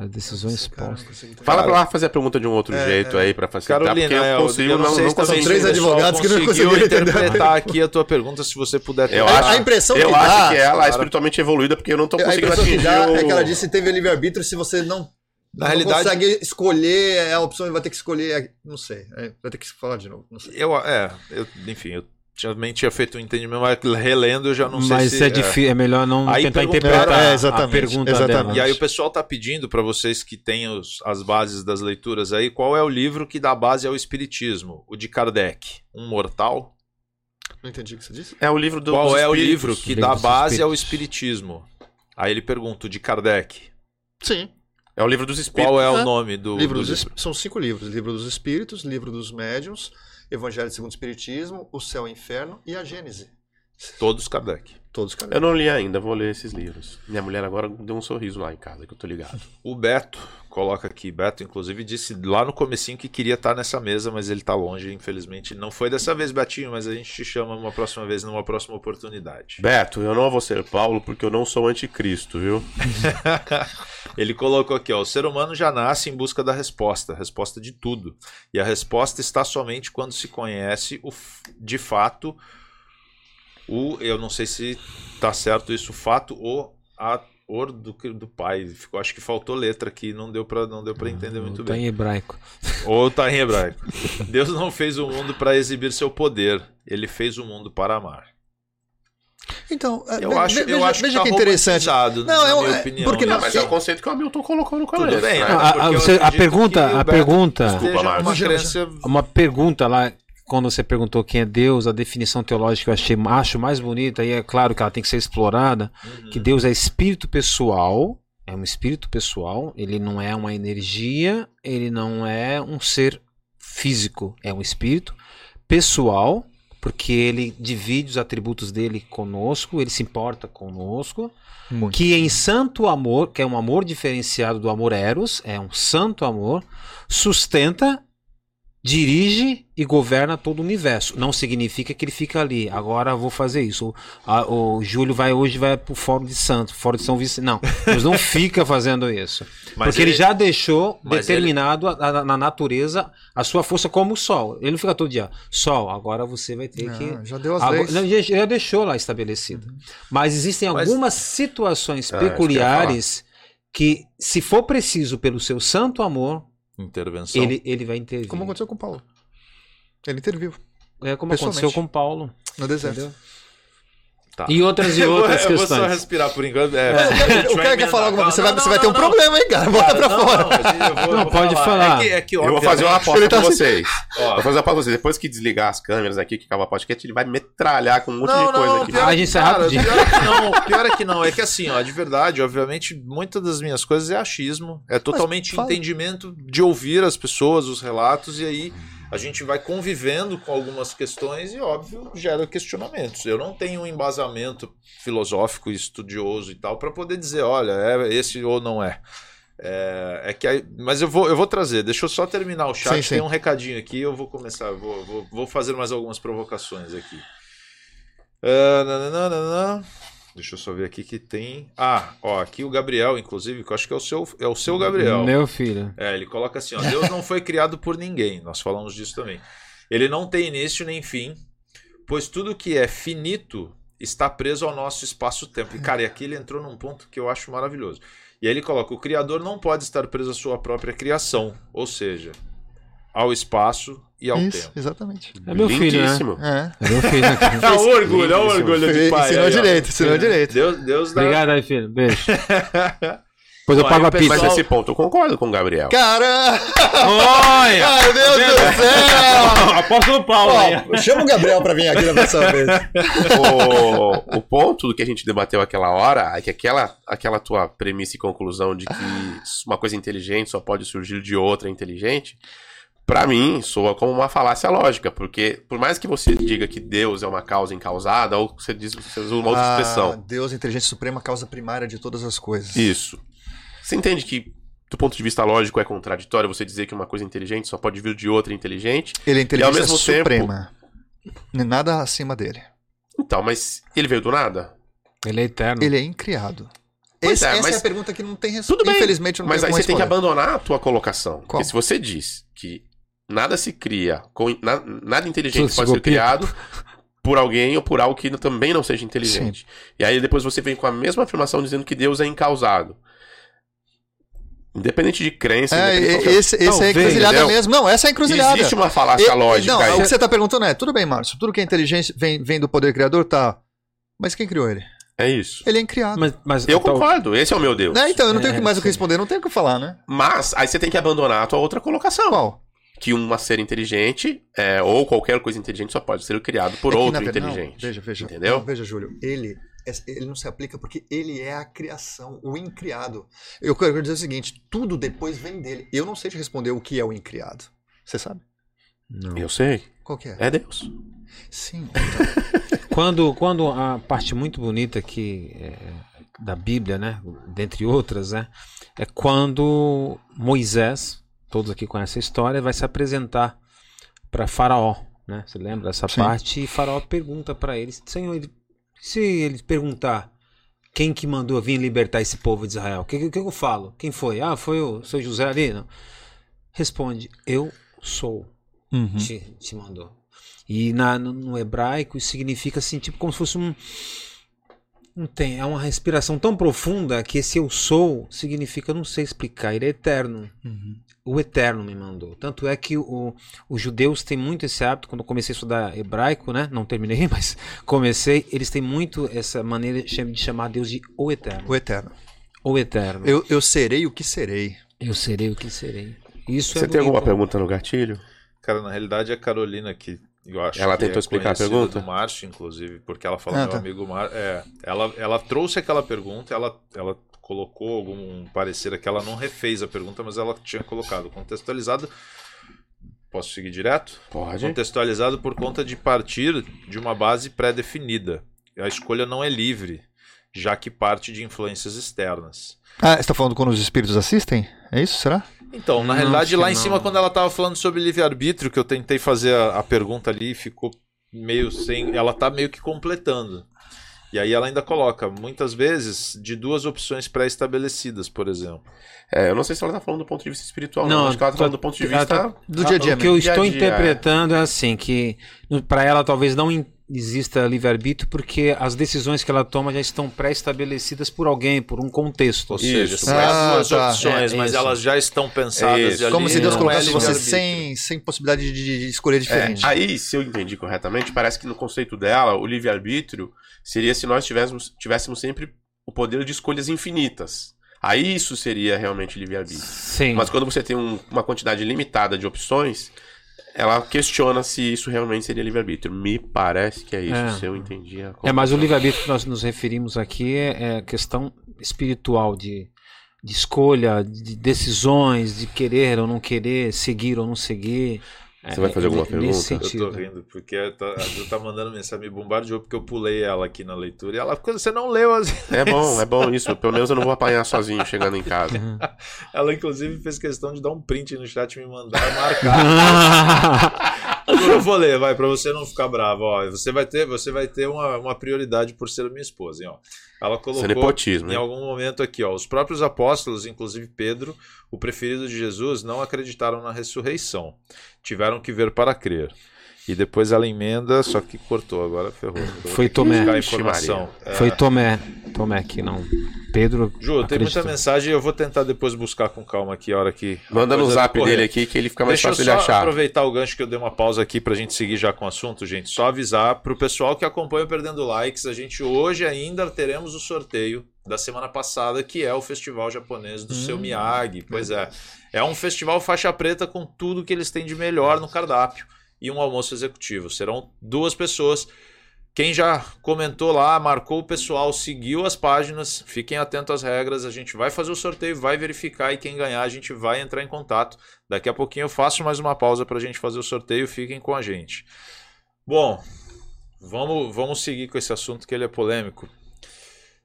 As decisões não postas. Fala pra lá fazer a pergunta de um outro É, jeito é. aí pra facilitar, Carolina, porque é, eu consigo, eu não, sei não também consigo. três advogados que não conseguiram interpretar aqui a tua pergunta, se você puder Eu acho, a impressão eu que acho dá- que ela é espiritualmente evoluída porque eu não tô A conseguindo impressão que atingir dá o... é que ela disse que teve livre-arbítrio se você não, Na não realidade, consegue escolher a opção e vai ter que escolher. Não sei. é, vai ter que falar de novo. Não sei. Eu, é, eu, enfim, eu também tinha feito um entendimento, mas relendo eu já não sei Mas se... é, difícil, é melhor não Aí tentar interpretar É, a pergunta exatamente. dela. E aí o pessoal tá pedindo para vocês que têm os- as bases das leituras aí, qual é o livro que dá base ao espiritismo? O de Kardec, Um Mortal? Não entendi o que você disse. É o livro do qual dos é o livro que Livro dá base ao espiritismo? Aí ele pergunta, o de Kardec. Sim. É o livro dos espíritos. Qual é o nome do livro do livro? es- São cinco livros: Livro dos Espíritos, Livro dos Médiuns, Evangelho segundo o Espiritismo, O Céu e o Inferno e a Gênese. Todos Kardec. Todos Eu Kardec. não li ainda, vou ler esses livros. Minha mulher agora deu um sorriso lá em casa, que eu tô ligado. O Beto coloca aqui, Beto inclusive disse lá no comecinho que queria estar nessa mesa, mas ele tá longe, infelizmente. Não foi dessa vez, Betinho, mas a gente te chama uma próxima vez, numa próxima oportunidade. Beto, eu não vou ser Paulo porque eu não sou anticristo, viu? *laughs* Ele colocou aqui, ó, o ser humano já nasce em busca da resposta, resposta de tudo. E a resposta está somente quando se conhece o, de fato o, eu não sei se tá certo isso, o fato ou a or do, que- do pai. Ficou, acho que faltou letra aqui, não deu para não deu para entender muito Tá bem. em hebraico. Ou tá em hebraico. Deus não fez o mundo para exibir seu poder, ele fez o mundo para amar. Então, é, Eu ve- acho, veja, eu acho veja que, que tá interessante. romantizado, Não, na é minha é- opinião. porque né? não- Mas é o conceito que o Hamilton colocou no começo. Tudo bem, né? Ah, ah, eu você- a pergunta, que a pergunta, Desculpa, crença uma pergunta lá quando você perguntou quem é Deus, a definição teológica eu achei, acho mais bonita e é claro que ela tem que ser explorada, Uhum. que Deus é espírito pessoal, é um espírito pessoal, ele não é uma energia, ele não é um ser físico, é um espírito pessoal, porque ele divide os atributos dele conosco, ele se importa conosco, Muito. que em santo amor, que é um amor diferenciado do amor eros, é um santo amor, sustenta, dirige e governa todo o universo. Não significa que ele fica ali. Agora eu vou fazer isso. O, a- o Júlio vai hoje vai pro Fórum de Santos, Fórum de São Vicente. Não, Deus não *laughs* fica fazendo isso. Mas porque ele, já deixou determinado a- a- na natureza a sua força como o sol. Ele não fica todo dia, sol, agora você vai ter que Ah, já deu as Agora- leis. não, já, já deixou lá estabelecido. Mas existem Mas- algumas situações Ah, que ia peculiares que, se for preciso pelo seu santo amor, intervenção. ele, ele vai intervir. Como aconteceu com o Paulo. Ele interviu É como aconteceu com Paulo. no deserto. Entendeu? Tá. E outras e *laughs* Eu vou- outras eu vou só questões. respirar por enquanto. É, O cara- o cara quer falar alguma coisa, você vai, você vai ter um problema, hein, cara? Bota pra fora. Não, Não, pode falar. É que, é que, Eu vou fazer uma obviamente, aposta tá com assim- vocês. ó, Vou fazer uma aposta com vocês. Depois que desligar as câmeras aqui, que acaba o podcast, ele vai metralhar com um monte Não, de coisa não, aqui. pior, Ah, a é que, gente sai cara, rapidinho. pior é que não, pior é que não, é que assim, ó, de verdade, obviamente, muitas das minhas coisas é achismo, é totalmente entendimento de ouvir as pessoas, os relatos, e aí a gente vai convivendo com algumas questões e, óbvio, gera questionamentos. Eu não tenho um embasamento filosófico, estudioso e tal, para poder dizer, olha, é esse ou não é. É, é que aí- mas eu vou, eu vou trazer, deixa eu só terminar o chat, Sim, sim. tem um recadinho aqui, eu vou começar, vou, vou, vou fazer mais algumas provocações aqui. Ah, nananana. Deixa eu só ver aqui que tem. Ah, ó, aqui o Gabriel, inclusive, que eu acho que é o seu, é o seu Gabriel. Meu filho. É, ele coloca assim, ó, Deus não foi criado por ninguém. Nós falamos disso também. Ele não tem início nem fim, pois tudo que é finito está preso ao nosso espaço-tempo. E cara, e aqui ele entrou num ponto que eu acho maravilhoso. E aí ele coloca: o criador não pode estar preso à sua própria criação, ou seja, ao espaço e ao Isso, tempo. exatamente. É meu filho, né? É. É meu filho aqui. *laughs* Ah, o orgulho, olha o orgulho de pai. Ensinou aí, direito, ensinou direito. Deus, Deus dá. Obrigado aí, filho. Beijo. *laughs* Depois eu pago a pizza. Mas esse ponto eu concordo com o Gabriel. Caramba! Olha! *laughs* Ai, meu Deus do céu! Apóstolo Paulo aí. Chama o Gabriel pra vir aqui da próxima vez. o, o ponto do que a gente debateu aquela hora é que aquela, aquela tua premissa e conclusão de que uma coisa inteligente só pode surgir de outra inteligente, pra mim, soa como uma falácia lógica, porque por mais que você diga que Deus é uma causa incausada, ou você diz você usa uma outra Ah, expressão. Deus, inteligência suprema, causa primária de todas as coisas. Isso. Você entende que, do ponto de vista lógico, é contraditório você dizer que uma coisa inteligente só pode vir de outra inteligente? Ele é inteligência mesmo tempo- suprema. Nada acima dele. Então, mas ele veio do nada? Ele é eterno. Ele é incriado. Esse- é, essa mas- é a pergunta que não tem resposta. Tudo bem, Infelizmente, não Mas aí você tem que abandonar a tua colocação. Qual? Porque se você diz que nada se cria, com, na- nada inteligente Tudo se pode ser criado por alguém ou por algo que também não seja inteligente. E aí depois você vem com a mesma afirmação dizendo que Deus é incausado. Independente de crença, É, independente de qualquer- esse, esse é a Talvez, encruzilhada entendeu? mesmo. Não, essa é a encruzilhada. Existe uma falácia E- lógica Não, aí. o que você tá perguntando é, tudo bem, Márcio, tudo que é inteligência vem, vem do poder criador, tá. Mas quem criou ele? É isso. Ele é incriado. Mas, mas Eu então, concordo, esse é o meu Deus. Né? Então, eu não tenho É, mais o que sim. responder, não tenho o que falar, né? Mas aí você tem que abandonar a tua outra colocação. Qual? Que um ser inteligente, é, ou qualquer coisa inteligente, só pode ser criado por É que, outro verdade- não, inteligente. veja, veja. Entendeu? Não, veja, Júlio, ele, é- ele não se aplica porque ele é a criação, o incriado. Eu quero dizer o seguinte: tudo depois vem dele. Eu não sei te responder o que é o incriado. Você sabe? Não. Eu sei. Qual que é? É Deus. Sim. então. *laughs* Quando, quando a parte muito bonita que é, da Bíblia, né, dentre outras, né, é quando Moisés, todos aqui conhecem a história, vai se apresentar para Faraó, né? Você lembra dessa Sim. parte? E Faraó pergunta para ele, Senhor, ele- se ele perguntar quem que mandou vir libertar esse povo de Israel, o que, que, que eu falo? Quem foi? Ah, foi o seu José ali? Não. Responde, eu sou Uhum. te, te mandou. E na, no, no hebraico isso significa assim, tipo como se fosse um. Não tem, é uma respiração tão profunda que esse eu sou significa, eu não sei explicar, ele é eterno. Uhum. O eterno me mandou. Tanto é que o, os judeus têm muito esse hábito, quando eu comecei a estudar hebraico, né? Não terminei, *laughs* mas comecei, eles têm muito essa maneira de cham- de chamar Deus de o eterno. O eterno. O eterno. Eu, eu serei o que serei. Eu serei o que serei. Isso Você é tem alguma pergunta no gatilho? Cara, na realidade é a Carolina que eu acho Ela que tentou é explicar a pergunta? do Márcio, inclusive, porque ela falou Ah, meu tá. amigo Márcio. É, ela, ela trouxe aquela pergunta, ela, ela colocou algum parecer aqui, ela não refez a pergunta, mas ela tinha colocado contextualizado. Posso seguir direto? Pode. Contextualizado por conta de partir de uma base pré-definida. A escolha não é livre, já que parte de influências externas. Ah, você tá falando quando os espíritos assistem? É isso, será? Então, na Não, realidade, lá em não. cima, quando ela tava falando sobre livre-arbítrio, que eu tentei fazer a, a pergunta ali, ficou meio sem. Ela tá meio que completando. E aí ela ainda coloca, muitas vezes, de duas opções pré-estabelecidas, por exemplo. É, eu não sei se ela tá falando do ponto de vista espiritual, não. Não, Acho que ela tá tá- falando do ponto de ela vista. tá- Do dia a dia O que eu estou dia, interpretando é assim, que para ela talvez não, exista livre-arbítrio porque as decisões que ela toma já estão pré-estabelecidas por alguém, por um contexto. Ou seja, Isso. são as Ah, duas tá. opções, É, mas isso. elas já estão pensadas É isso. ali. Como se Deus não é colocasse você sem, sem possibilidade de, de escolher É, diferente. aí, se eu entendi corretamente, parece que no conceito dela, o livre-arbítrio seria se nós tivéssemos, tivéssemos sempre o poder de escolhas infinitas. Aí isso seria realmente livre-arbítrio. Sim. Mas quando você tem um- uma quantidade limitada de opções, ela questiona se isso realmente seria livre-arbítrio. Me parece que é isso, É. se eu entendi. a É, mas o livre-arbítrio que nós nos referimos aqui é, é questão espiritual de, de escolha, de decisões, de querer ou não querer, seguir ou não seguir. Você vai fazer alguma pergunta? Nesse Eu sentido. tô rindo, porque tá- a Ju tá mandando mensagem, me bombardeou porque eu pulei ela aqui na leitura. E ela ficou, você não leu as. É bom, é bom isso. Pelo menos eu não vou apanhar sozinho chegando em casa. *laughs* Ela, inclusive, fez questão de dar um print no chat e me mandar e marcar. *laughs* Eu vou ler, vai, pra você não ficar bravo. Ó, você vai ter, você vai ter uma, uma prioridade por ser minha esposa, hein, ó. Ela é colocou nepotismo, em hein? algum momento aqui, ó. Os próprios apóstolos, inclusive Pedro, o preferido de Jesus, não acreditaram na ressurreição. Tiveram que ver para crer. E depois ela emenda, só que cortou, agora ferrou. Eu vou Foi Tomé. buscar a Ixi, informação. É, Foi Tomé. Tomé que não. Pedro. Ju, tem muita mensagem, eu vou tentar depois buscar com calma aqui a hora que. Manda no zap correr. dele aqui que ele fica mais Deixa eu fácil de achar. aproveitar o gancho que eu dei uma pausa aqui pra gente seguir já com o assunto, gente. Só avisar pro pessoal que acompanha o Perdendo Likes, a gente hoje ainda teremos o sorteio da semana passada, que é o Festival Japonês do Seu Miyagi. Pois é. É um festival faixa preta com tudo que eles têm de melhor no cardápio e um almoço executivo. Serão duas pessoas. Quem já comentou lá, marcou o pessoal, seguiu as páginas, fiquem atentos às regras. A gente vai fazer o sorteio, vai verificar e quem ganhar a gente vai entrar em contato. Daqui a pouquinho eu faço mais uma pausa para a gente fazer o sorteio. Fiquem com a gente. Bom, vamos, vamos seguir com esse assunto que ele é polêmico.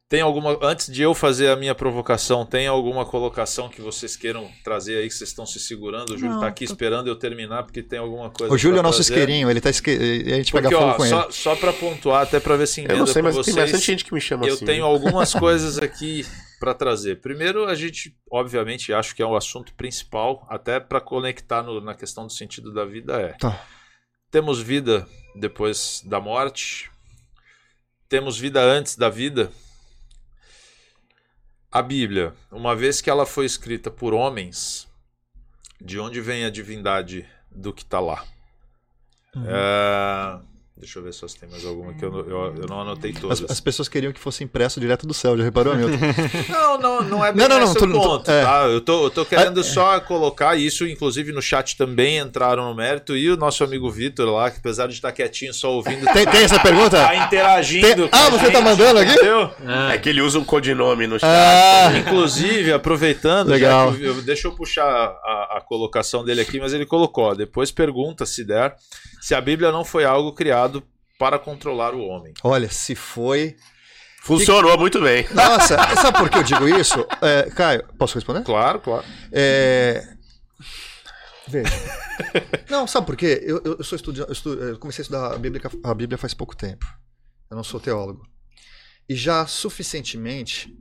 Tem alguma. Antes de eu fazer a minha provocação, tem alguma colocação que vocês queiram trazer aí que vocês estão se segurando? O Júlio Não, tá aqui tô- esperando eu terminar porque tem alguma coisa. O Júlio é o nosso trazer. isqueirinho, ele tá isque... a gente pega Porque, fogo ó, com só, ele. só para pontuar, até para ver se emenda Eu não sei, mas vocês, tem bastante gente que me chama eu assim. tenho né? algumas *laughs* coisas aqui para trazer. Primeiro, a gente, obviamente, acho que é o assunto principal, até para conectar no- na questão do sentido da vida é. Tá. Temos vida depois da morte? Temos vida antes da vida? A Bíblia, uma vez que ela foi escrita por homens, de onde vem a divindade do que está lá? Uhum. É, Deixa eu ver se tem mais alguma que eu, não- eu, eu não anotei todas. As, as pessoas queriam que fosse impresso direto do céu, já reparou, Milton? *laughs* Não, não, não é bem Não, não, não, esse tô- o tô- ponto, é. tá? Eu tô, eu tô querendo só colocar isso, inclusive no chat também entraram no mérito, e o nosso amigo Vitor lá, que apesar de estar quietinho só ouvindo, Tem, tem essa pergunta? tá interagindo. Tem- Ah, você tá gente, mandando aqui? Entendeu? É que ele usa um codinome no chat. Ah, Inclusive, aproveitando, Legal. eu- deixa eu puxar a, a colocação dele aqui, mas ele colocou, ó, depois pergunta, se der, se a Bíblia não foi algo criado para controlar o homem. olha, se foi. Funcionou muito bem. Nossa, sabe por que eu digo isso? É, Caio, posso responder? Claro, claro. É... Veja. Não, sabe por quê? Eu, eu, eu sou estudi... eu, estu... eu comecei a estudar a Bíblia, a Bíblia faz pouco tempo. Eu não sou teólogo. E já suficientemente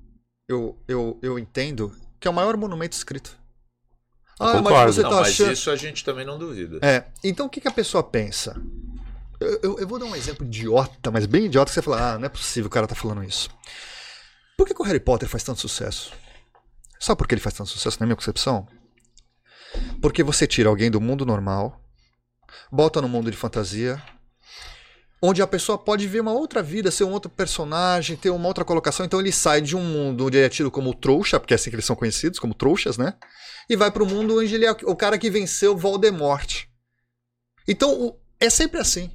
eu, eu, eu entendo que é o maior monumento escrito. Ah, concordo. mas você Não, tá mas achando. isso a gente também não duvida. É, então o que, que a pessoa pensa? Eu, eu- eu vou dar um exemplo idiota, mas bem idiota, que você fala, ah, não é possível o cara tá falando isso. Por que, que o Harry Potter faz tanto sucesso? Sabe por que ele faz tanto sucesso, na minha concepção? Porque você tira alguém do mundo normal, bota no mundo de fantasia, onde a pessoa pode ver uma outra vida, ser um outro personagem, ter uma outra colocação. Então ele sai de um mundo onde ele é tido como trouxa, porque é assim que eles são conhecidos, como trouxas, né? E vai para o mundo onde ele é o cara que venceu Voldemort. Então é sempre assim.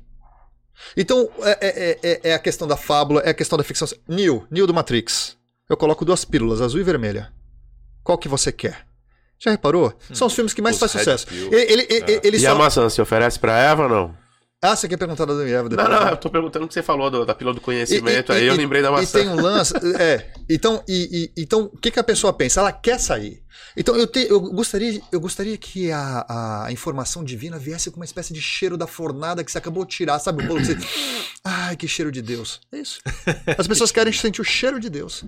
Então é, é- é- é a questão da fábula, é a questão da ficção. Neo, Neo do Matrix. Eu coloco duas pílulas, azul e vermelha. Qual que você quer? Já reparou? São os filmes que mais Red sucesso. Ele, ele, ele- ele E só... a maçã se oferece pra Eva ou não? Ah, você quer perguntar da Adão e Eva Não, depois? não, né? eu tô perguntando o que você falou do- da pílula do conhecimento, E- e- aí eu e- lembrei da E maçã. tem um lance. *laughs* É. Então, e, e- então, o que, que a pessoa pensa? Ela quer sair. Então, eu, te- eu, gostaria, eu gostaria que a, a informação divina viesse com uma espécie de cheiro da fornada que você acabou de tirar, sabe? O bolo que você. *coughs* Ai, que cheiro de Deus. É isso. As pessoas querem sentir o cheiro de Deus.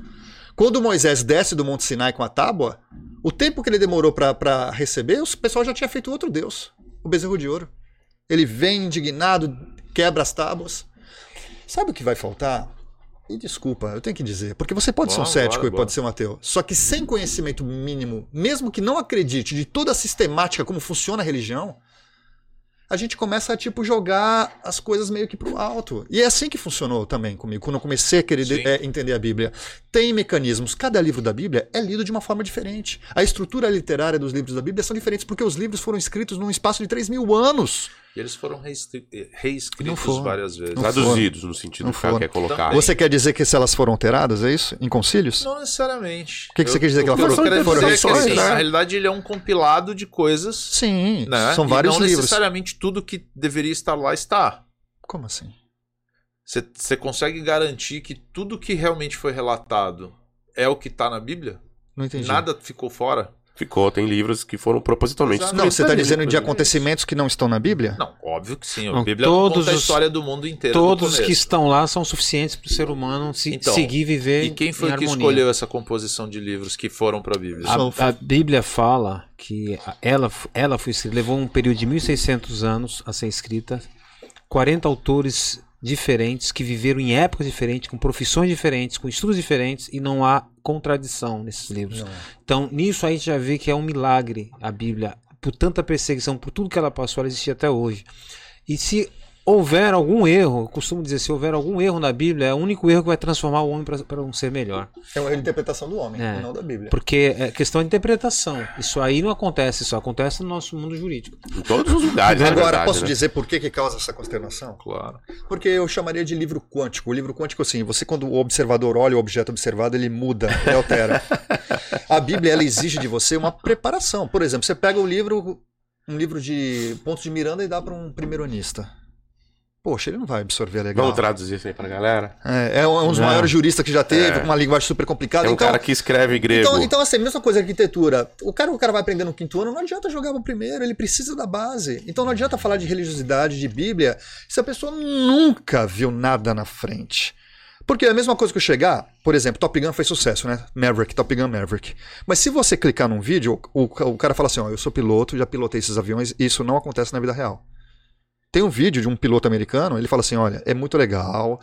Quando Moisés desce do Monte Sinai com a tábua, o tempo que ele demorou para receber, o pessoal já tinha feito outro Deus, o bezerro de ouro. Ele vem indignado, quebra as tábuas. Sabe o que vai faltar? E desculpa, eu tenho que dizer, porque você pode ser um cético bora, e bora. pode ser um ateu. Só que sem conhecimento mínimo, mesmo que não acredite de toda a sistemática como funciona a religião, a gente começa a tipo jogar as coisas meio que pro alto. E é assim que funcionou também comigo, quando eu comecei a querer é, entender a Bíblia. Tem mecanismos, cada livro da Bíblia é lido de uma forma diferente. A estrutura literária dos livros da Bíblia são diferentes porque os livros foram escritos num espaço de 3 mil anos. E eles foram Não reescritos foram. várias vezes. Não Traduzidos no sentido Não que foram. quer colocar. Também. Você quer dizer que se elas foram alteradas, é isso? Em concílios? Não necessariamente. O que que você quer dizer que eu, ela eu foram- foram assim, né? Na realidade, ele é um compilado de coisas. Sim, Né? são E vários não livros. necessariamente tudo que deveria estar lá está. Como assim? Você consegue garantir que tudo que realmente foi relatado é o que está na Bíblia? Não entendi. Nada ficou fora? Ficou, tem livros que foram propositalmente Exato. Não, você está dizendo de acontecimentos que não estão na Bíblia? Não, óbvio que sim. A Não, Bíblia todos conta a os- história do mundo inteiro. do Todos que estão lá são suficientes para o ser humano se, Então, seguir e viver E quem foi em que harmonia. escolheu essa composição de livros que foram para a Bíblia? A, Bíblia fala que ela, ela foi escrita, levou um período de 1600 anos a ser escrita, 40 autores diferentes que viveram em épocas diferentes, com profissões diferentes, com estudos diferentes e não há contradição nesses livros. Então, nisso a gente já vê que é um milagre a Bíblia, por tanta perseguição, por tudo que ela passou, ela existe até hoje. E se houver algum erro, eu costumo dizer, se houver algum erro na Bíblia, é o único erro que vai transformar o homem para um ser melhor. É uma interpretação do homem, É. não da Bíblia. Porque é questão de interpretação. Isso aí não acontece, isso acontece no nosso mundo jurídico. Em todos os lugares, Agora, verdade, posso né? dizer por que, que causa essa consternação? Claro. Porque eu chamaria de livro quântico. O livro quântico, assim, você quando o observador olha o objeto observado, ele muda, ele altera. *laughs* A Bíblia, ela exige de você uma preparação. Por exemplo, você pega o livro, um livro de Pontos de Miranda e dá para um primeiro-anista. Poxa, ele não vai absorver legal. Vamos traduzir isso aí pra galera? É, é um dos Não. maiores juristas que já teve, É. com uma linguagem super complicada. É um então, cara que escreve grego. Então, então, assim, mesma coisa arquitetura. O cara, o cara vai aprender no quinto ano, não adianta jogar no primeiro, ele precisa da base. Então não adianta falar de religiosidade, de Bíblia, se a pessoa nunca viu nada na frente. Porque é a mesma coisa que eu chegar, por exemplo, Top Gun fez sucesso, né? Maverick, Top Gun Maverick. Mas se você clicar num vídeo, o, o cara fala assim: ó, eu sou piloto, já pilotei esses aviões, isso não acontece na vida real. Tem um vídeo de um piloto americano, ele fala assim: olha, é muito legal,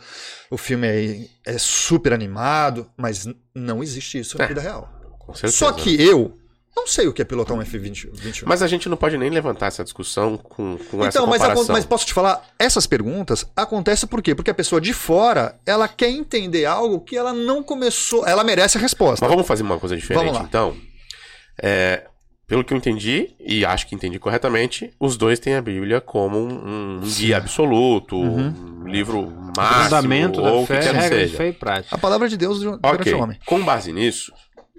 o filme é, é super animado, mas não existe isso na É. vida real. Com certeza. Só que eu não sei o que é pilotar um F-21. Mas a gente não pode nem levantar essa discussão com, com essa Então, mas, comparação. acon- mas posso te falar, essas perguntas acontecem por quê? Porque a pessoa de fora, ela quer entender algo que ela não começou, ela merece a resposta. Mas vamos fazer uma coisa diferente, então. É, pelo que eu entendi, e acho que entendi corretamente, os dois têm a Bíblia como um, um guia absoluto, Uhum. um livro máximo, Fundamento ou da o que quer que de seja. fé e prática. A palavra de Deus durante Ok, o homem. com base nisso,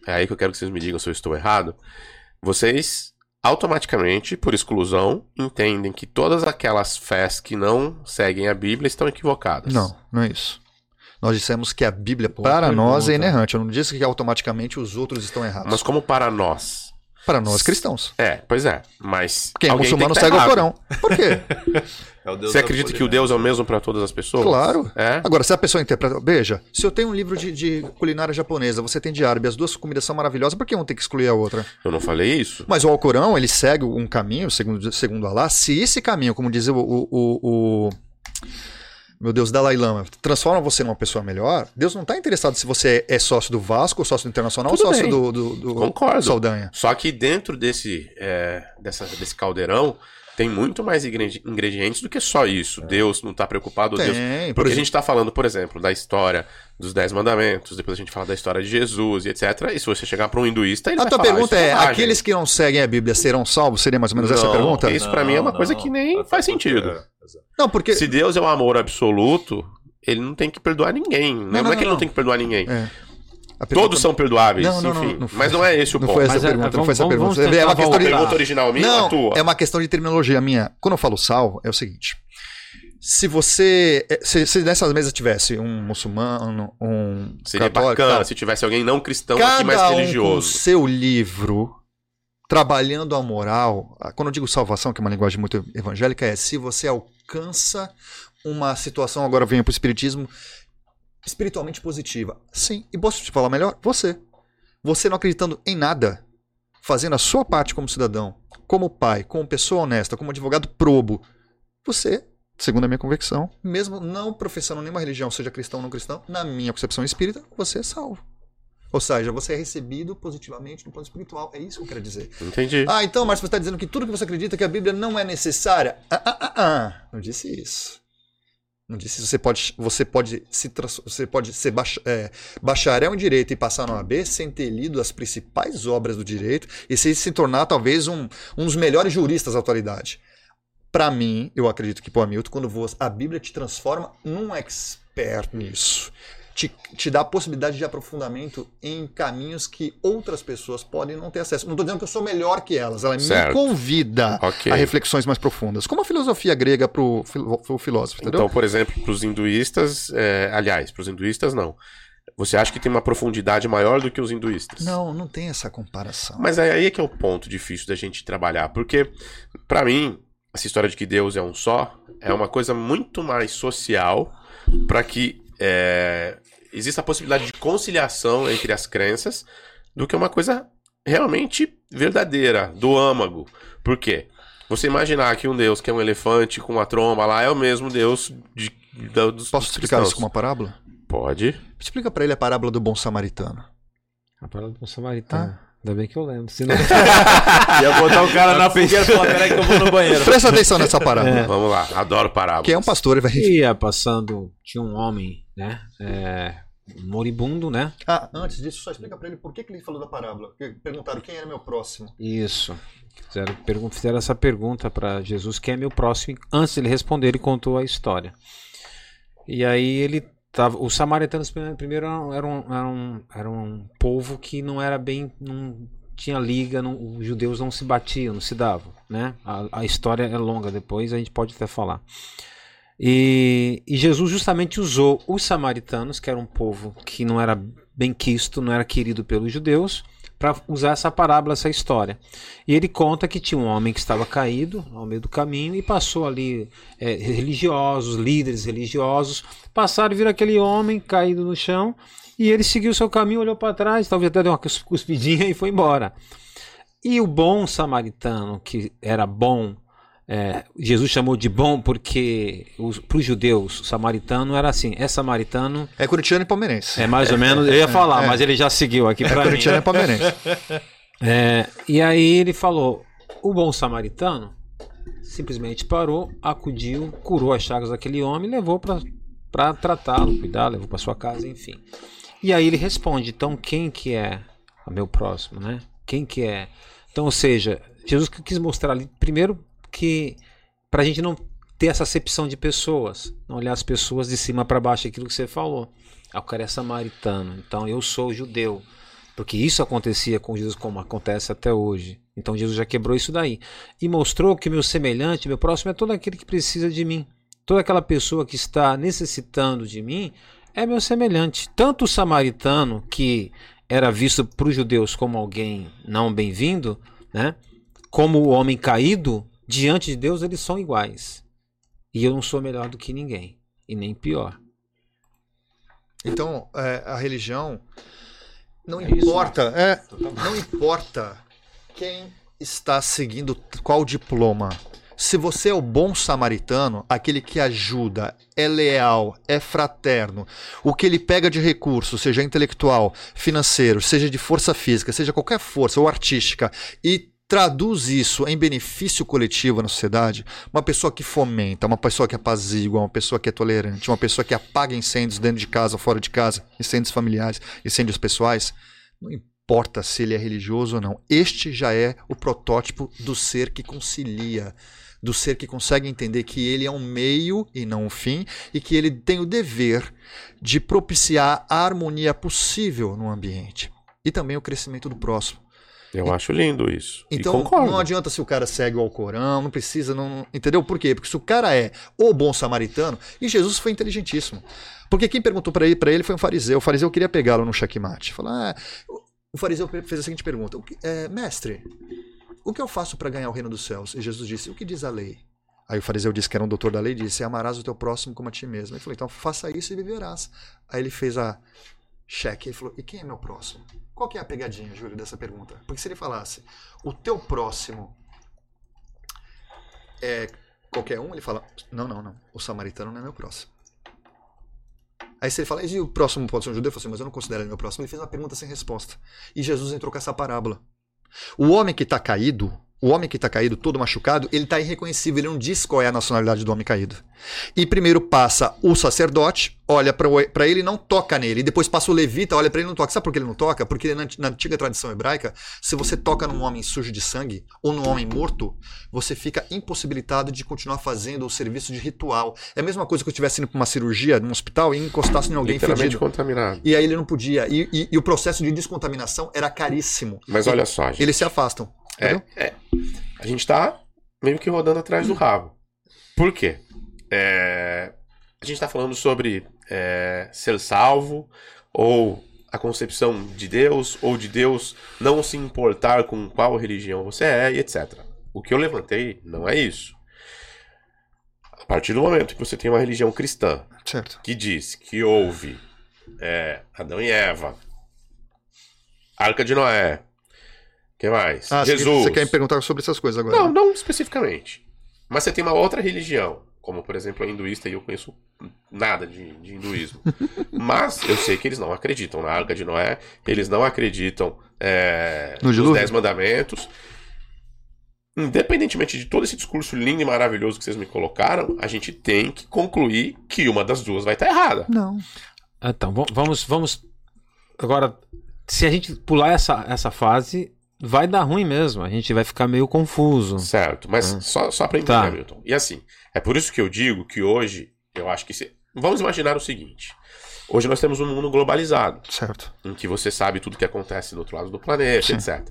é aí que eu quero que vocês me digam se eu estou errado. Vocês automaticamente, por exclusão, entendem que todas aquelas fés que não seguem a Bíblia estão equivocadas. Não, não é isso. Nós dissemos que a Bíblia, Boa para nós, é pergunta. inerrante. Eu não disse que automaticamente os outros estão errados. Mas como para nós? Para nós cristãos. É, pois é. Mas Quem é muçulmano tem que tá segue o. Corão. Por quê? *laughs* É o Deus Você acredita que o. Deus é o mesmo para todas as pessoas? Claro. É? Agora, se a pessoa interpreta. Veja, se eu tenho um livro de, de culinária japonesa, você tem de árabe, as duas comidas são maravilhosas, por que um tem que excluir a outra? Eu não falei isso. Mas o Alcorão, ele segue um caminho, segundo, segundo Allah, se esse caminho, como dizia o, o, o- o- meu Deus, Dalai Lama, transforma você numa pessoa melhor, Deus não está interessado se você é sócio do Vasco, sócio do Internacional, Tudo ou sócio bem. do, do, do Concordo. Saldanha. Só que dentro desse, é, dessa, desse caldeirão tem muito mais ingredi- ingredientes do que só isso. Deus não está preocupado. Deus... Tem, por Porque a gente está falando, por exemplo, da história dos Dez Mandamentos, depois a gente fala da história de Jesus e etc. E se você chegar para um hinduísta, ele a vai tua falar, pergunta "Isso é, bobagem." aqueles que não seguem a Bíblia serão salvos? Seria mais ou menos essa a Não, pergunta? isso pra mim é uma coisa que nem faz sentido. é, exato. Não, porque... Se Deus é um amor absoluto, ele não tem que perdoar ninguém. Não, não, é que ele não. não tem que perdoar ninguém. É. Todos são perdoáveis, Não, não, não, enfim. não foi- mas não é esse o Não ponto. foi essa Mas é- pergunta, não foi essa vamos- pergunta. vamos É uma questão A de... pergunta original minha Não, tua? é uma questão de terminologia minha. Quando eu falo sal, é o seguinte. Se você. é, Se, se nessa mesa tivesse um muçulmano, um Seria católico, bacana tal, se tivesse alguém não cristão aqui cada mais um com o religioso. seu livro, trabalhando a moral. ah, Quando eu digo salvação, que é uma linguagem muito evangélica, é se você alcança uma situação, agora venho para o espiritismo, espiritualmente positiva. Sim. E posso te falar melhor? Você. Você não acreditando em nada, fazendo a sua parte como cidadão, como pai, como pessoa honesta, como advogado probo, você segundo a minha convicção, mesmo não professando nenhuma religião, seja cristão ou não cristão, na minha concepção espírita, você é salvo. Ou seja, você é recebido positivamente no plano espiritual. É isso que eu quero dizer. Entendi. Ah, então, mas você está dizendo que tudo que você acredita que a Bíblia não é necessária? Ah, ah, ah, ah. Não disse isso. Não disse isso. Você pode, você pode, se, você pode ser bach, é, bacharel em direito e passar no AB sem ter lido as principais obras do direito e se, se tornar talvez um, um dos melhores juristas da atualidade. Para mim, eu acredito que, o Hamilton, quando você, a Bíblia te transforma num expert nisso te, te dá a possibilidade de aprofundamento em caminhos que outras pessoas podem não ter acesso. Não estou dizendo que eu sou melhor que elas, ela certo. me convida okay. a reflexões mais profundas, como a filosofia grega para o filósofo, entendeu? Então, por exemplo, para os hinduístas, é, aliás, para os hinduístas não. Você acha que tem uma profundidade maior do que os hinduístas? Não, não tem essa comparação. Mas aí é que é o ponto difícil da gente trabalhar, porque para mim essa história de que Deus é um só é uma coisa muito mais social para que é, existe a possibilidade de conciliação entre as crenças do que uma coisa realmente verdadeira, do âmago. Por quê? Você imaginar que um Deus que é um elefante com uma tromba lá é o mesmo Deus de, de dos Posso explicar cristãos. isso com uma parábola? Pode. Explica para ele a parábola do bom samaritano. A parábola do bom samaritano. Ah. Ainda bem que eu lembro. Senão... *laughs* Ia botar o cara *laughs* na fogueira e falar, peraí que eu vou no banheiro. Presta atenção nessa *laughs* parábola. É. Vamos lá, adoro parábolas. Quem é um pastor, ele vai... Ia passando, tinha um homem, né, é, moribundo, né? Ah, antes disso, só explica para ele por que, que ele falou da parábola. Perguntaram quem era meu próximo. Isso. Fizeram, fizeram essa pergunta para Jesus, quem é meu próximo? Antes de ele responder, ele contou a história. E aí ele tava, os samaritanos primeiro eram, eram, eram, um povo que não era bem, não tinha liga, não, os judeus não se batiam, não se davam, né? A, a história é longa, depois a gente pode até falar. E, e, Jesus justamente usou os samaritanos, que era um povo que não era bem quisto, não era querido pelos judeus, para usar essa parábola, essa história. E ele conta que tinha um homem que estava caído ao meio do caminho e passou ali é, religiosos, líderes religiosos, passaram e viram aquele homem caído no chão e ele seguiu seu caminho, olhou para trás, talvez até deu uma cuspidinha e foi embora. E o bom samaritano, que era bom é, Jesus chamou de bom porque para os judeus, o samaritano era assim: é samaritano. É curitiano e palmeirense. É mais ou menos, eu ia falar, é, mas ele já seguiu aqui para é mim. É curitiano e palmeirense. É, e aí ele falou: o bom samaritano simplesmente parou, acudiu, curou as chagas daquele homem levou para tratá-lo, cuidar, levou para sua casa, enfim. E aí ele responde: então quem que é o meu próximo, né? Quem que é? Então, ou seja, Jesus quis mostrar ali, primeiro, que para a gente não ter essa acepção de pessoas, não olhar as pessoas de cima para baixo, aquilo que você falou. Ah, o cara é samaritano, então eu sou judeu. Porque isso acontecia com Jesus como acontece até hoje. Então Jesus já quebrou isso daí. E mostrou que meu semelhante, meu próximo, é todo aquele que precisa de mim. Toda aquela pessoa que está necessitando de mim é meu semelhante. Tanto o samaritano, que era visto para os judeus como alguém não bem-vindo, né? como o homem caído, diante de Deus eles são iguais. E eu não sou melhor do que ninguém, e nem pior. Então, é, a religião não é importa, né? é, não importa quem está seguindo qual diploma. Se você é o bom samaritano, aquele que ajuda, é leal, é fraterno, o que ele pega de recurso, seja intelectual, financeiro, seja de força física, seja qualquer força ou artística, e traduz isso em benefício coletivo na sociedade, uma pessoa que fomenta, uma pessoa que apazigua, uma pessoa que é tolerante, uma pessoa que apaga incêndios dentro de casa fora de casa, incêndios familiares, incêndios pessoais, não importa se ele é religioso ou não. Este já é o protótipo do ser que concilia, do ser que consegue entender que ele é um meio e não um fim e que ele tem o dever de propiciar a harmonia possível no ambiente e também o crescimento do próximo. Eu e, acho lindo isso. Então não adianta se o cara segue o Alcorão, não precisa, não, entendeu? Por quê? Porque se o cara é o bom samaritano, e Jesus foi inteligentíssimo. Porque quem perguntou para ele, para ele foi um fariseu. O fariseu queria pegá-lo no checkmate. Falou: ah, o fariseu fez a seguinte pergunta: é, Mestre, o que eu faço para ganhar o reino dos céus? E Jesus disse: O que diz a lei? Aí o fariseu disse que era um doutor da lei e disse: Amarás o teu próximo como a ti mesmo. Ele falou: Então faça isso e viverás. Aí ele fez a cheque. Ele falou: E quem é meu próximo? Qual que é a pegadinha, Júlio, dessa pergunta? Porque se ele falasse: O teu próximo é qualquer um, ele fala: Não, não, não. O samaritano não é meu próximo. Aí se ele fala, e o próximo pode ser um judeu? Eu falo assim, mas eu não considero ele meu próximo. Ele fez uma pergunta sem resposta. E Jesus entrou com essa parábola. O homem que está caído, o homem que está caído, todo machucado, ele está irreconhecível, ele não diz qual é a nacionalidade do homem caído. E primeiro passa o sacerdote, olha para ele e não toca nele. E depois passa o levita, olha para ele e não toca. Sabe por que ele não toca? Porque na, na, antiga tradição hebraica, se você toca num homem sujo de sangue ou num homem morto, você fica impossibilitado de continuar fazendo o serviço de ritual. É a mesma coisa que eu estivesse indo para uma cirurgia num hospital e encostasse em alguém fedido. contaminado. E aí ele não podia. E, e, e, o processo de descontaminação era caríssimo. Mas olha só, gente. Eles se afastam. É, é, A gente tá meio que rodando atrás do rabo. Por quê? É, a gente está falando sobre é, ser salvo ou a concepção de Deus ou de Deus não se importar com qual religião você é e etc. O que eu levantei não é isso. A partir do momento que você tem uma religião cristã certo. que diz que houve é, Adão e Eva, Arca de Noé, que mais? Ah, Jesus. Você quer me perguntar sobre essas coisas agora? Não, né? não especificamente. Mas você tem uma outra religião, como por exemplo a hinduísta, e eu conheço nada de, de hinduísmo. *laughs* Mas eu sei que eles não acreditam na Arca de Noé, eles não acreditam é, no nos Dez Mandamentos. Independentemente de todo esse discurso lindo e maravilhoso que vocês me colocaram, a gente tem que concluir que uma das duas vai estar errada. Não. Então, vamos, vamos. Agora, se a gente pular essa, essa fase, vai dar ruim mesmo. A gente vai ficar meio confuso. Certo, mas é. só, só para entender, tá. Milton. E assim, é por isso que eu digo que hoje, eu acho que. Se... Vamos imaginar o seguinte. Hoje nós temos um mundo globalizado. Certo. Em que você sabe tudo que acontece do outro lado do planeta, Sim. etc.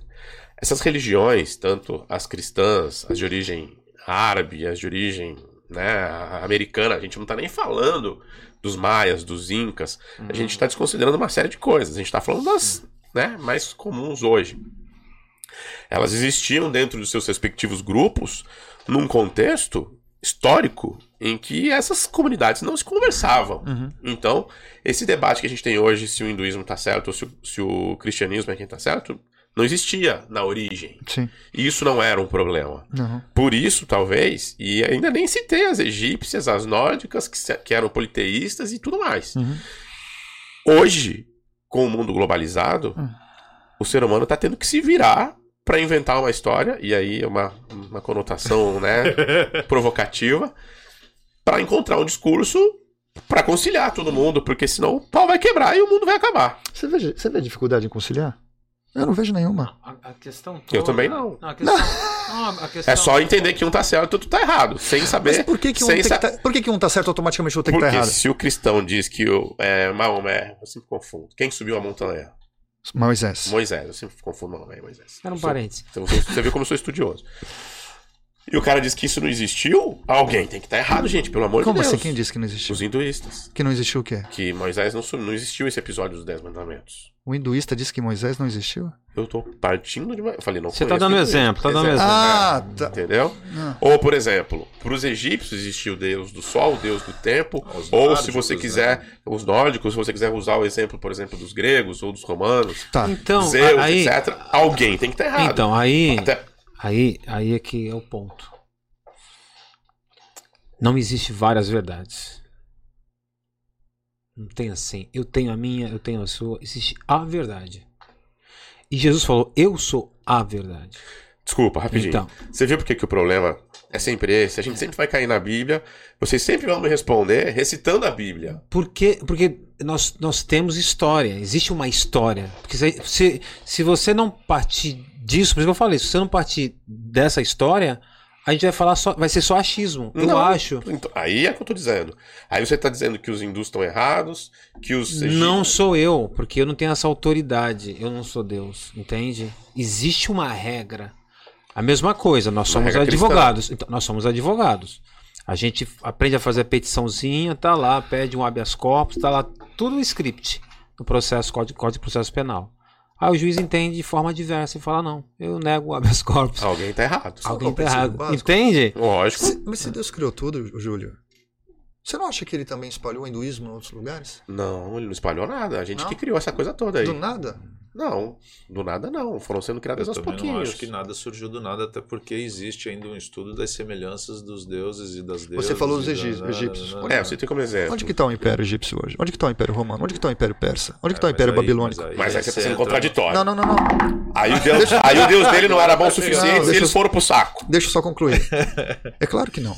Essas religiões, tanto as cristãs, as de origem árabe, as de origem né, americana, a gente não está nem falando dos maias, dos incas, a gente está desconsiderando uma série de coisas. A gente está falando das né, mais comuns hoje elas existiam dentro dos seus respectivos grupos num contexto histórico em que essas comunidades não se conversavam. Uhum. Então, esse debate que a gente tem hoje, se o hinduísmo está certo ou se o, se o, cristianismo é quem está certo, não existia na origem. Sim. E isso não era um problema. Uhum. Por isso, talvez, e ainda nem citei as egípcias, as nórdicas, que, que eram politeístas e tudo mais. Uhum. Hoje, com o mundo globalizado, uhum. o ser humano está tendo que se virar para inventar uma história, e aí é uma, uma conotação né, *laughs* provocativa, para encontrar um discurso para conciliar todo mundo, porque senão o pau vai quebrar e o mundo vai acabar. Você vê, você vê dificuldade em conciliar? Eu não vejo nenhuma. A, a questão toda... Eu também não. não, questão... não questão... É só entender que um tá certo e outro tá errado, sem saber. Mas por que, que, um, tem sa... que tá... por que, que um tá certo automaticamente o outro tem que tá errado? Porque se o cristão diz que o é, Maomé, eu sempre confundo. Quem subiu a montanha? Moisés. Moisés, eu sempre confundo o nome, Moisés. Era um parente. Você viu como eu sou estudioso. E o cara diz que isso não existiu? Alguém tem que estar tá errado, gente, pelo amor como de Deus. Como assim? Quem disse que não existiu? Os hinduístas. Que não existiu o quê? Que Moisés não, não existiu esse episódio dos Dez Mandamentos. O hinduísta disse que Moisés não existiu? Eu tô partindo de. Eu falei, não Você tá dando exemplo, tá dando exemplo. Ah, tá. Entendeu? Ah. Ou, por exemplo, para os egípcios existia o deus do sol, o deus do tempo. Os ou, se você quiser, né? os nórdicos, se você quiser usar o exemplo, por exemplo, dos gregos ou dos romanos, tá. então, Zeus, aí, etc. Alguém tem que estar errado. Então, aí. Até... Aí, aí é que é o ponto. Não existe várias verdades. Não tem assim. Eu tenho a minha, eu tenho a sua. Existe a verdade. E Jesus falou: Eu sou a verdade. Desculpa, rapidinho. Então, Você viu por que, que o problema é sempre esse? A gente sempre vai cair na Bíblia. Vocês sempre vão me responder recitando a Bíblia. Porque, porque nós, nós temos história. Existe uma história. Porque se, se, se você não partir disso, por isso que eu falei, se você não partir dessa história, a gente vai falar só, vai ser só achismo, eu não, acho. Então, aí é o que eu tô dizendo. Aí você tá dizendo que os hindus estão errados, que os Não sou eu, porque eu não tenho essa autoridade, eu não sou Deus, entende? Existe uma regra. A mesma coisa, nós somos advogados. Então, nós somos advogados. A gente aprende a fazer a petiçãozinha, tá lá, pede um habeas corpus, tá lá tudo o script no processo, código, código de processo penal. Aí o juiz entende de forma diversa e fala: não, eu nego o habeas corpus. Alguém tá errado. Alguém tá errado. Básico. Entende? Lógico. Se, mas se Deus criou tudo, Júlio, você não acha que ele também espalhou o hinduísmo em outros lugares? Não, ele não espalhou nada. A gente não? que criou essa coisa toda aí. Do nada? Não, do nada não. Foram sendo criadas Eu aos também pouquinhos. não acho que nada surgiu do nada, até porque existe ainda um estudo das semelhanças dos deuses e das deusas. Você falou dos egípcios. da- É, você tem como exemplo. Onde que está o Império Egípcio hoje? Onde que está o Império Romano? Onde que está o Império Persa? Onde que está o É, Império mas aí- Babilônico? Mas aí você tá sendo entra- contraditório. Não, não, não, não. Aí, o Deus, aí o Deus dele não era bom o suficiente Não, e eles eu- foram pro saco. Deixa eu só concluir. *laughs* É claro que não.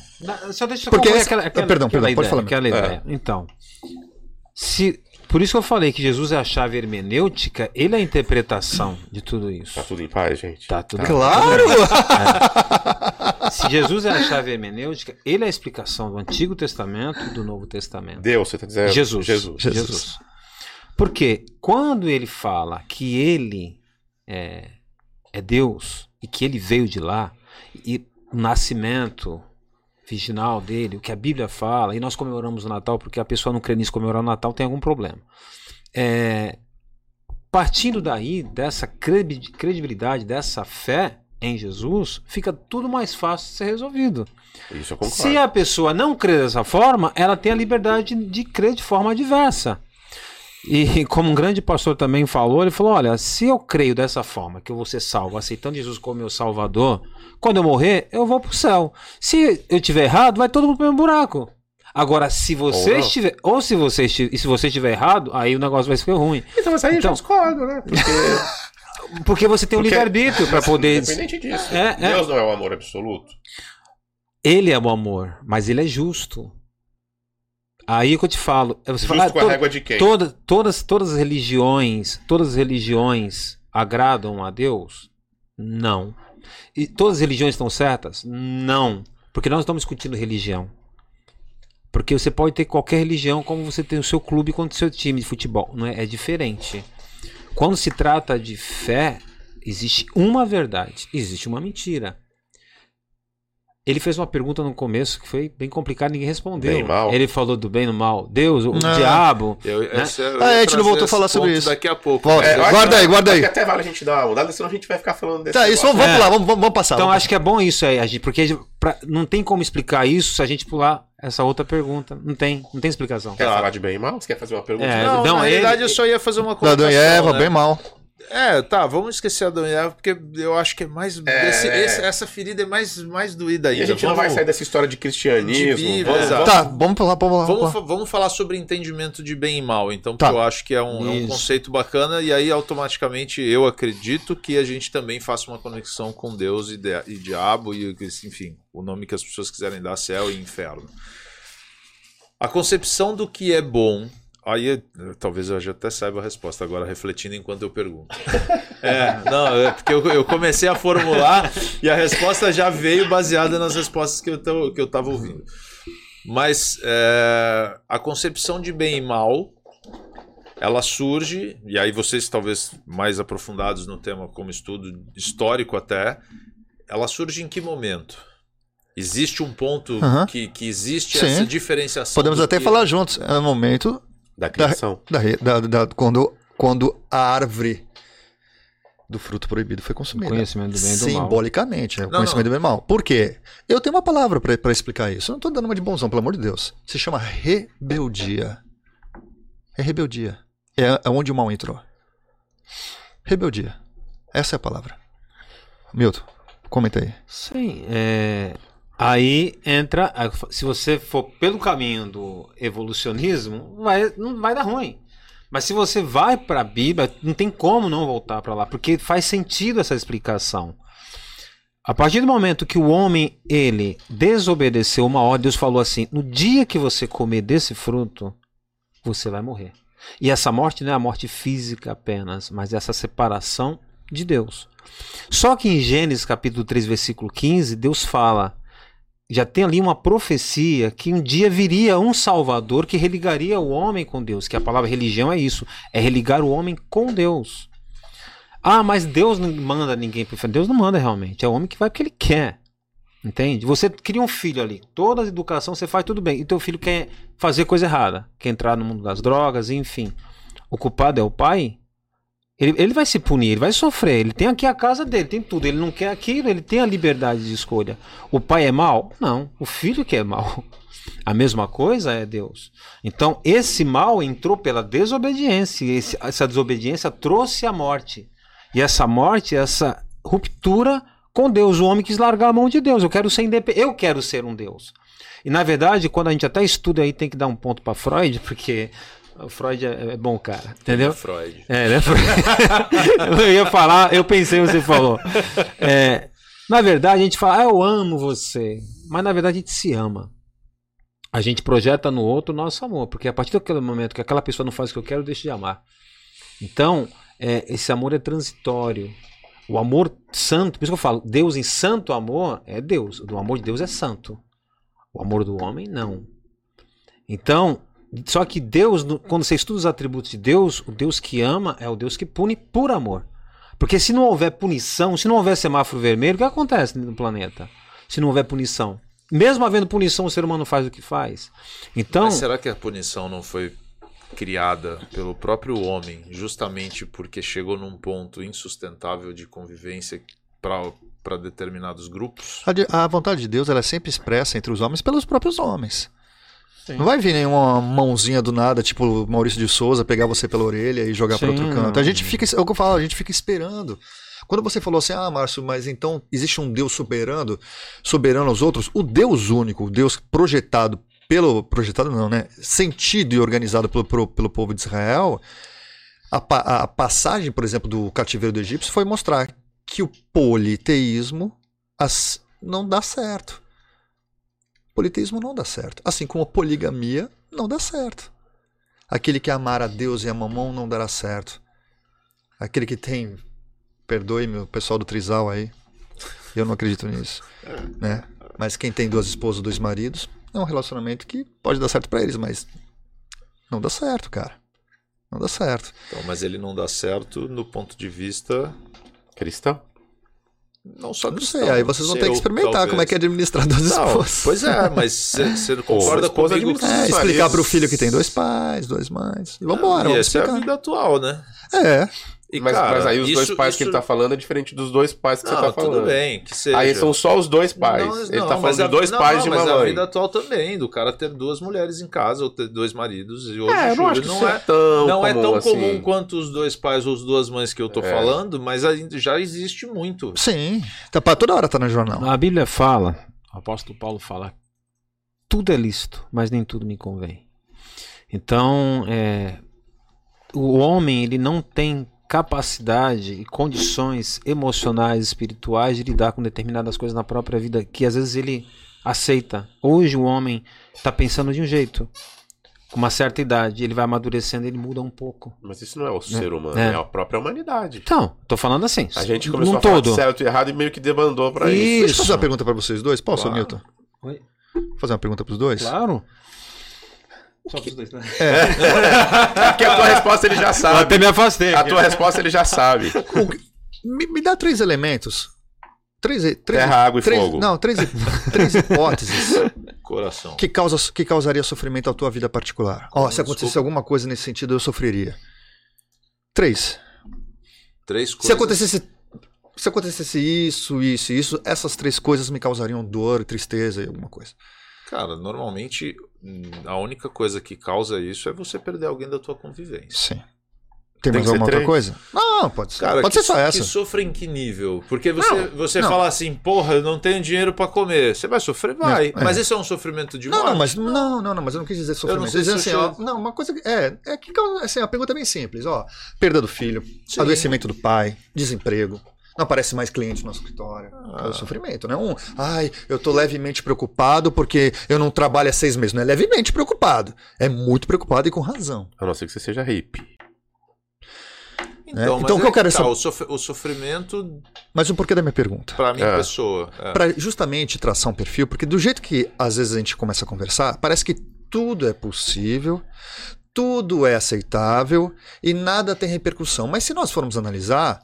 Só deixa eu Porque concluir esse- aquela, aquela, perdão, aquela perdão, pode falar, aquela É. ideia. Então, se, por isso que eu falei que Jesus é a chave hermenêutica, ele é a interpretação de tudo isso. Tá tudo em paz, gente. Tá tudo Claro! Se Jesus é a chave hermenêutica, ele é a explicação do Antigo Testamento e do Novo Testamento. Deus, você tá dizendo? Jesus. Jesus. Jesus. Porque quando ele fala que ele é, é Deus e que ele veio de lá, e o nascimento virginal dele, o que a Bíblia fala, e nós comemoramos o Natal porque a pessoa não crê nisso, comemorar o Natal tem algum problema. É, partindo daí, dessa credi- credibilidade, dessa fé em Jesus, fica tudo mais fácil de ser resolvido. Se a pessoa não crê dessa forma, ela tem a liberdade de crer de forma diversa. E como um grande pastor também falou, ele falou: olha, se eu creio dessa forma, que eu vou ser salvo, aceitando Jesus como meu salvador, quando eu morrer, eu vou pro céu. Se eu tiver errado, vai todo mundo pro mesmo buraco. Agora, se você Ou estiver. Ou se você estiver. E se você estiver errado, aí o negócio vai ficar ruim. Então, mas aí eu Então- discordo, né? Porque, *laughs* Porque você tem um Porque- livre-arbítrio para poder. independente disso, É, é. Deus não é o amor absoluto. Ele é o amor, mas ele é justo. Aí é que eu te falo. é Você Justo fala, com a to- régua de quem? toda- todas, todas as religiões, todas as religiões agradam a Deus? Não. E todas as religiões estão certas? Não. Porque nós estamos discutindo religião. Porque você pode ter qualquer religião como você tem o seu clube contra o seu time de futebol. Não é? é diferente. Quando se trata de fé, existe uma verdade, existe uma mentira. Ele fez uma pergunta no começo que foi bem complicada, ninguém respondeu. Bem mal. Ele falou do bem e do mal. Deus, o Não. diabo. Eu, Né? eu Ah, a gente não voltou a falar sobre isso. Daqui a pouco. Volta. É, Guarda que- aí, guarda aí. que até vale a gente dar uma mudada, senão a gente vai ficar falando desse Tá, isso negócio. vamos É. lá, vamos, vamos, vamos passar. Então vamos acho que é bom isso aí, porque pra- não tem como explicar isso se a gente pular essa outra pergunta. Não tem, não tem explicação. Quer falar de bem e mal? Você quer fazer uma pergunta? É, Não, Não, na ele- realidade eu só ia fazer uma colocação. Adão e Eva, né? bem mal. É, tá, vamos esquecer Adão e Eva, porque eu acho que é mais. É. esse- esse- essa ferida é mais, mais doída E ainda. a gente não vai Vamos- sair dessa história de cristianismo. De Bíblia, vamos- exato. Tá, vamos lá, vamos lá. Vamos, Vamos vamos falar sobre entendimento de bem e mal, então, porque Tá. eu acho que é um, é um conceito bacana, e aí automaticamente eu acredito que a gente também faça uma conexão com Deus e, de- e diabo, e enfim, o nome que as pessoas quiserem dar, céu e inferno. A concepção do que é bom. Aí eh, talvez eu já até saiba a resposta agora, refletindo enquanto eu pergunto. *laughs* É, não, é porque eu, eu comecei a formular e a resposta já veio baseada nas respostas que eu, tô, que eu tava ouvindo. Mas é, a concepção de bem e mal, ela surge, e aí vocês talvez mais aprofundados no tema como estudo histórico até, ela surge em que momento? Existe um ponto Aham. que, que existe Sim. essa diferenciação? Podemos até que- falar juntos. É o momento Da criação. da, re- da- da- quando, quando a árvore do fruto proibido foi consumida. Conhecimento do bem e do mal. Simbolicamente, é o Não, conhecimento não. do bem e do mal. Por quê? Eu tenho uma palavra pra pra explicar isso. Eu não tô dando uma de bonzão, pelo amor de Deus. Se chama rebeldia. É rebeldia. É, é onde o mal entrou. Rebeldia. Essa é a palavra. Milton, comenta aí. Sim, é, aí entra, se você for pelo caminho do evolucionismo, vai, não vai dar ruim. Mas se você vai para a Bíblia, não tem como não voltar para lá, porque faz sentido essa explicação. A partir do momento que o homem ele desobedeceu uma ordem, Deus falou assim: no dia que você comer desse fruto, você vai morrer. E essa morte não é a morte física apenas, mas essa separação de Deus. Só que em Gênesis capítulo 3, versículo 15, Deus fala, já tem ali uma profecia que um dia viria um salvador que religaria o homem com Deus, que a palavra religião é isso, é religar o homem com Deus. Ah, mas Deus não manda ninguém para Deus não manda realmente, é o homem que vai porque ele quer. Entende? Você cria um filho ali, toda a educação você faz tudo bem, e teu filho quer fazer coisa errada, quer entrar no mundo das drogas, enfim. O culpado é o pai, ele, ele vai se punir, ele vai sofrer. Ele tem aqui a casa dele, tem tudo. Ele não quer aquilo, ele tem a liberdade de escolha. O pai é mau? Não. O filho que é mau. A mesma coisa é Deus. Então, esse mal entrou pela desobediência. Esse, essa desobediência trouxe a morte. E essa morte, essa ruptura com Deus. O homem quis largar a mão de Deus. Eu quero ser independente. Eu quero ser um Deus. E na verdade, quando a gente até estuda aí, tem que dar um ponto para Freud, porque o Freud é, é, bom cara, entendeu? Freud. É, né? *laughs* eu ia falar, eu pensei, você falou. É, na verdade, a gente fala, ah, eu amo você. Mas na verdade, a gente se ama. A gente projeta no outro o nosso amor. Porque a partir daquele momento que aquela pessoa não faz o que eu quero, eu deixo de amar. Então, é, esse amor é transitório. O amor santo, por isso que eu falo, Deus em santo amor é Deus. O amor de Deus é santo. O amor do homem, não. Então, só que Deus, quando você estuda os atributos de Deus, o Deus que ama é o Deus que pune por amor. Porque se não houver punição, se não houver semáforo vermelho, o que acontece no planeta? Se não houver punição. Mesmo havendo punição, o ser humano faz o que faz. Então, Mas será que a punição não foi criada pelo próprio homem, justamente porque chegou num ponto insustentável de convivência para determinados grupos? A, a, vontade de Deus ela é sempre expressa entre os homens pelos próprios homens. Sim. Não vai vir nenhuma mãozinha do nada, tipo Maurício de Souza, pegar você pela orelha e jogar para outro canto. A gente fica, é o que eu falo, a gente fica esperando. Quando você falou assim, ah, Márcio, mas então existe um Deus soberano, soberano aos outros, o Deus único, o Deus projetado pelo projetado não, né? Sentido e organizado pelo, pelo povo de Israel, a, a passagem, por exemplo, do cativeiro do Egito foi mostrar que o politeísmo as, não dá certo. Politeísmo não dá certo. Assim como a poligamia não dá certo. Aquele que amar a Deus e a mamão não dará certo. Aquele que tem, perdoe-me o pessoal do Trisal aí, eu não acredito nisso, né? Mas quem tem duas esposas, dois maridos, é um relacionamento que pode dar certo para eles, mas não dá certo, cara. Não dá certo. Então, mas ele não dá certo no ponto de vista cristão. Não só não sei, aí vocês vão ter que experimentar talvez. como é que é administrar duas esposas. Pois é, mas você *laughs* concorda comigo? É, explicar para o filho que tem dois pais, dois mães. E vambora, vamos essa é a vida atual, né? É. E, mas, cara, mas, aí os isso, dois pais isso... que ele tá falando é diferente dos dois pais que não, você tá falando. Tudo bem, que seja. Aí são só os dois pais. Não, ele tá falando de dois pais não, de uma mas mãe. Mas a vida atual também, do cara ter duas mulheres em casa, ou ter dois maridos e outro é, não, não é tão Não comum é tão assim. comum quanto os dois pais ou as duas mães que eu tô é. falando, mas já existe muito. Sim. Tá, toda hora tá no jornal. A Bíblia fala, o apóstolo Paulo fala, tudo é lícito, mas nem tudo me convém. Então, é, o homem ele não tem capacidade e condições emocionais, espirituais de lidar com determinadas coisas na própria vida que às vezes ele aceita. Hoje o homem está pensando de um jeito. Com uma certa idade, ele vai amadurecendo, ele muda um pouco. Mas isso não é o né? ser humano, é. é. a própria humanidade. Então, tô falando assim. A gente começou a falar todo. certo e errado e meio que debandou para isso. isso. Deixa eu fazer uma pergunta para vocês dois. Posso, claro. Milton? Oi? Fazer uma pergunta para os dois? Claro. Só pros dois, né? É. Porque a tua resposta ele já sabe. até me afastei. A tua resposta ele já sabe. Me, me dá três elementos. Três, três, Terra, água e três, fogo. Não, três, três hipóteses. Coração. Que, causa, que causaria sofrimento à tua vida particular. Ó, se acontecesse Desculpa. alguma coisa nesse sentido, eu sofreria. Três. Três coisas. Se acontecesse, se acontecesse isso, isso e isso, essas três coisas me causariam dor, tristeza e alguma coisa. Cara, normalmente a única coisa que causa isso é você perder alguém da tua convivência. Sim. Tem, Tem mais alguma outra coisa? Não, pode ser. Cara, pode que, ser só essa. Que sofre em que nível? Porque você, não, você não. fala assim, porra, eu não tenho dinheiro para comer. Você vai sofrer? Vai. É. Mas isso é um sofrimento de morte? Não, não, mas, não, não, não, mas eu não quis dizer sofrimento. Eu não, dizer assim, ó, não, uma coisa. É, é que assim, a pergunta é bem simples. Ó, perda do filho, Sim. adoecimento do pai, desemprego, não aparece mais cliente no nosso escritório. Ah. É o sofrimento, né? Um, ai, eu tô levemente preocupado porque eu não trabalho há seis meses. Não é levemente preocupado. É muito preocupado e com razão. A não ser que você seja hippie. Então, é? então o que eu quero tá, o, sof o sofrimento. Mas o porquê da minha pergunta? Para minha é. pessoa. É. Para justamente traçar um perfil, porque do jeito que às vezes a gente começa a conversar, parece que tudo é possível, tudo é aceitável e nada tem repercussão. Mas se nós formos analisar,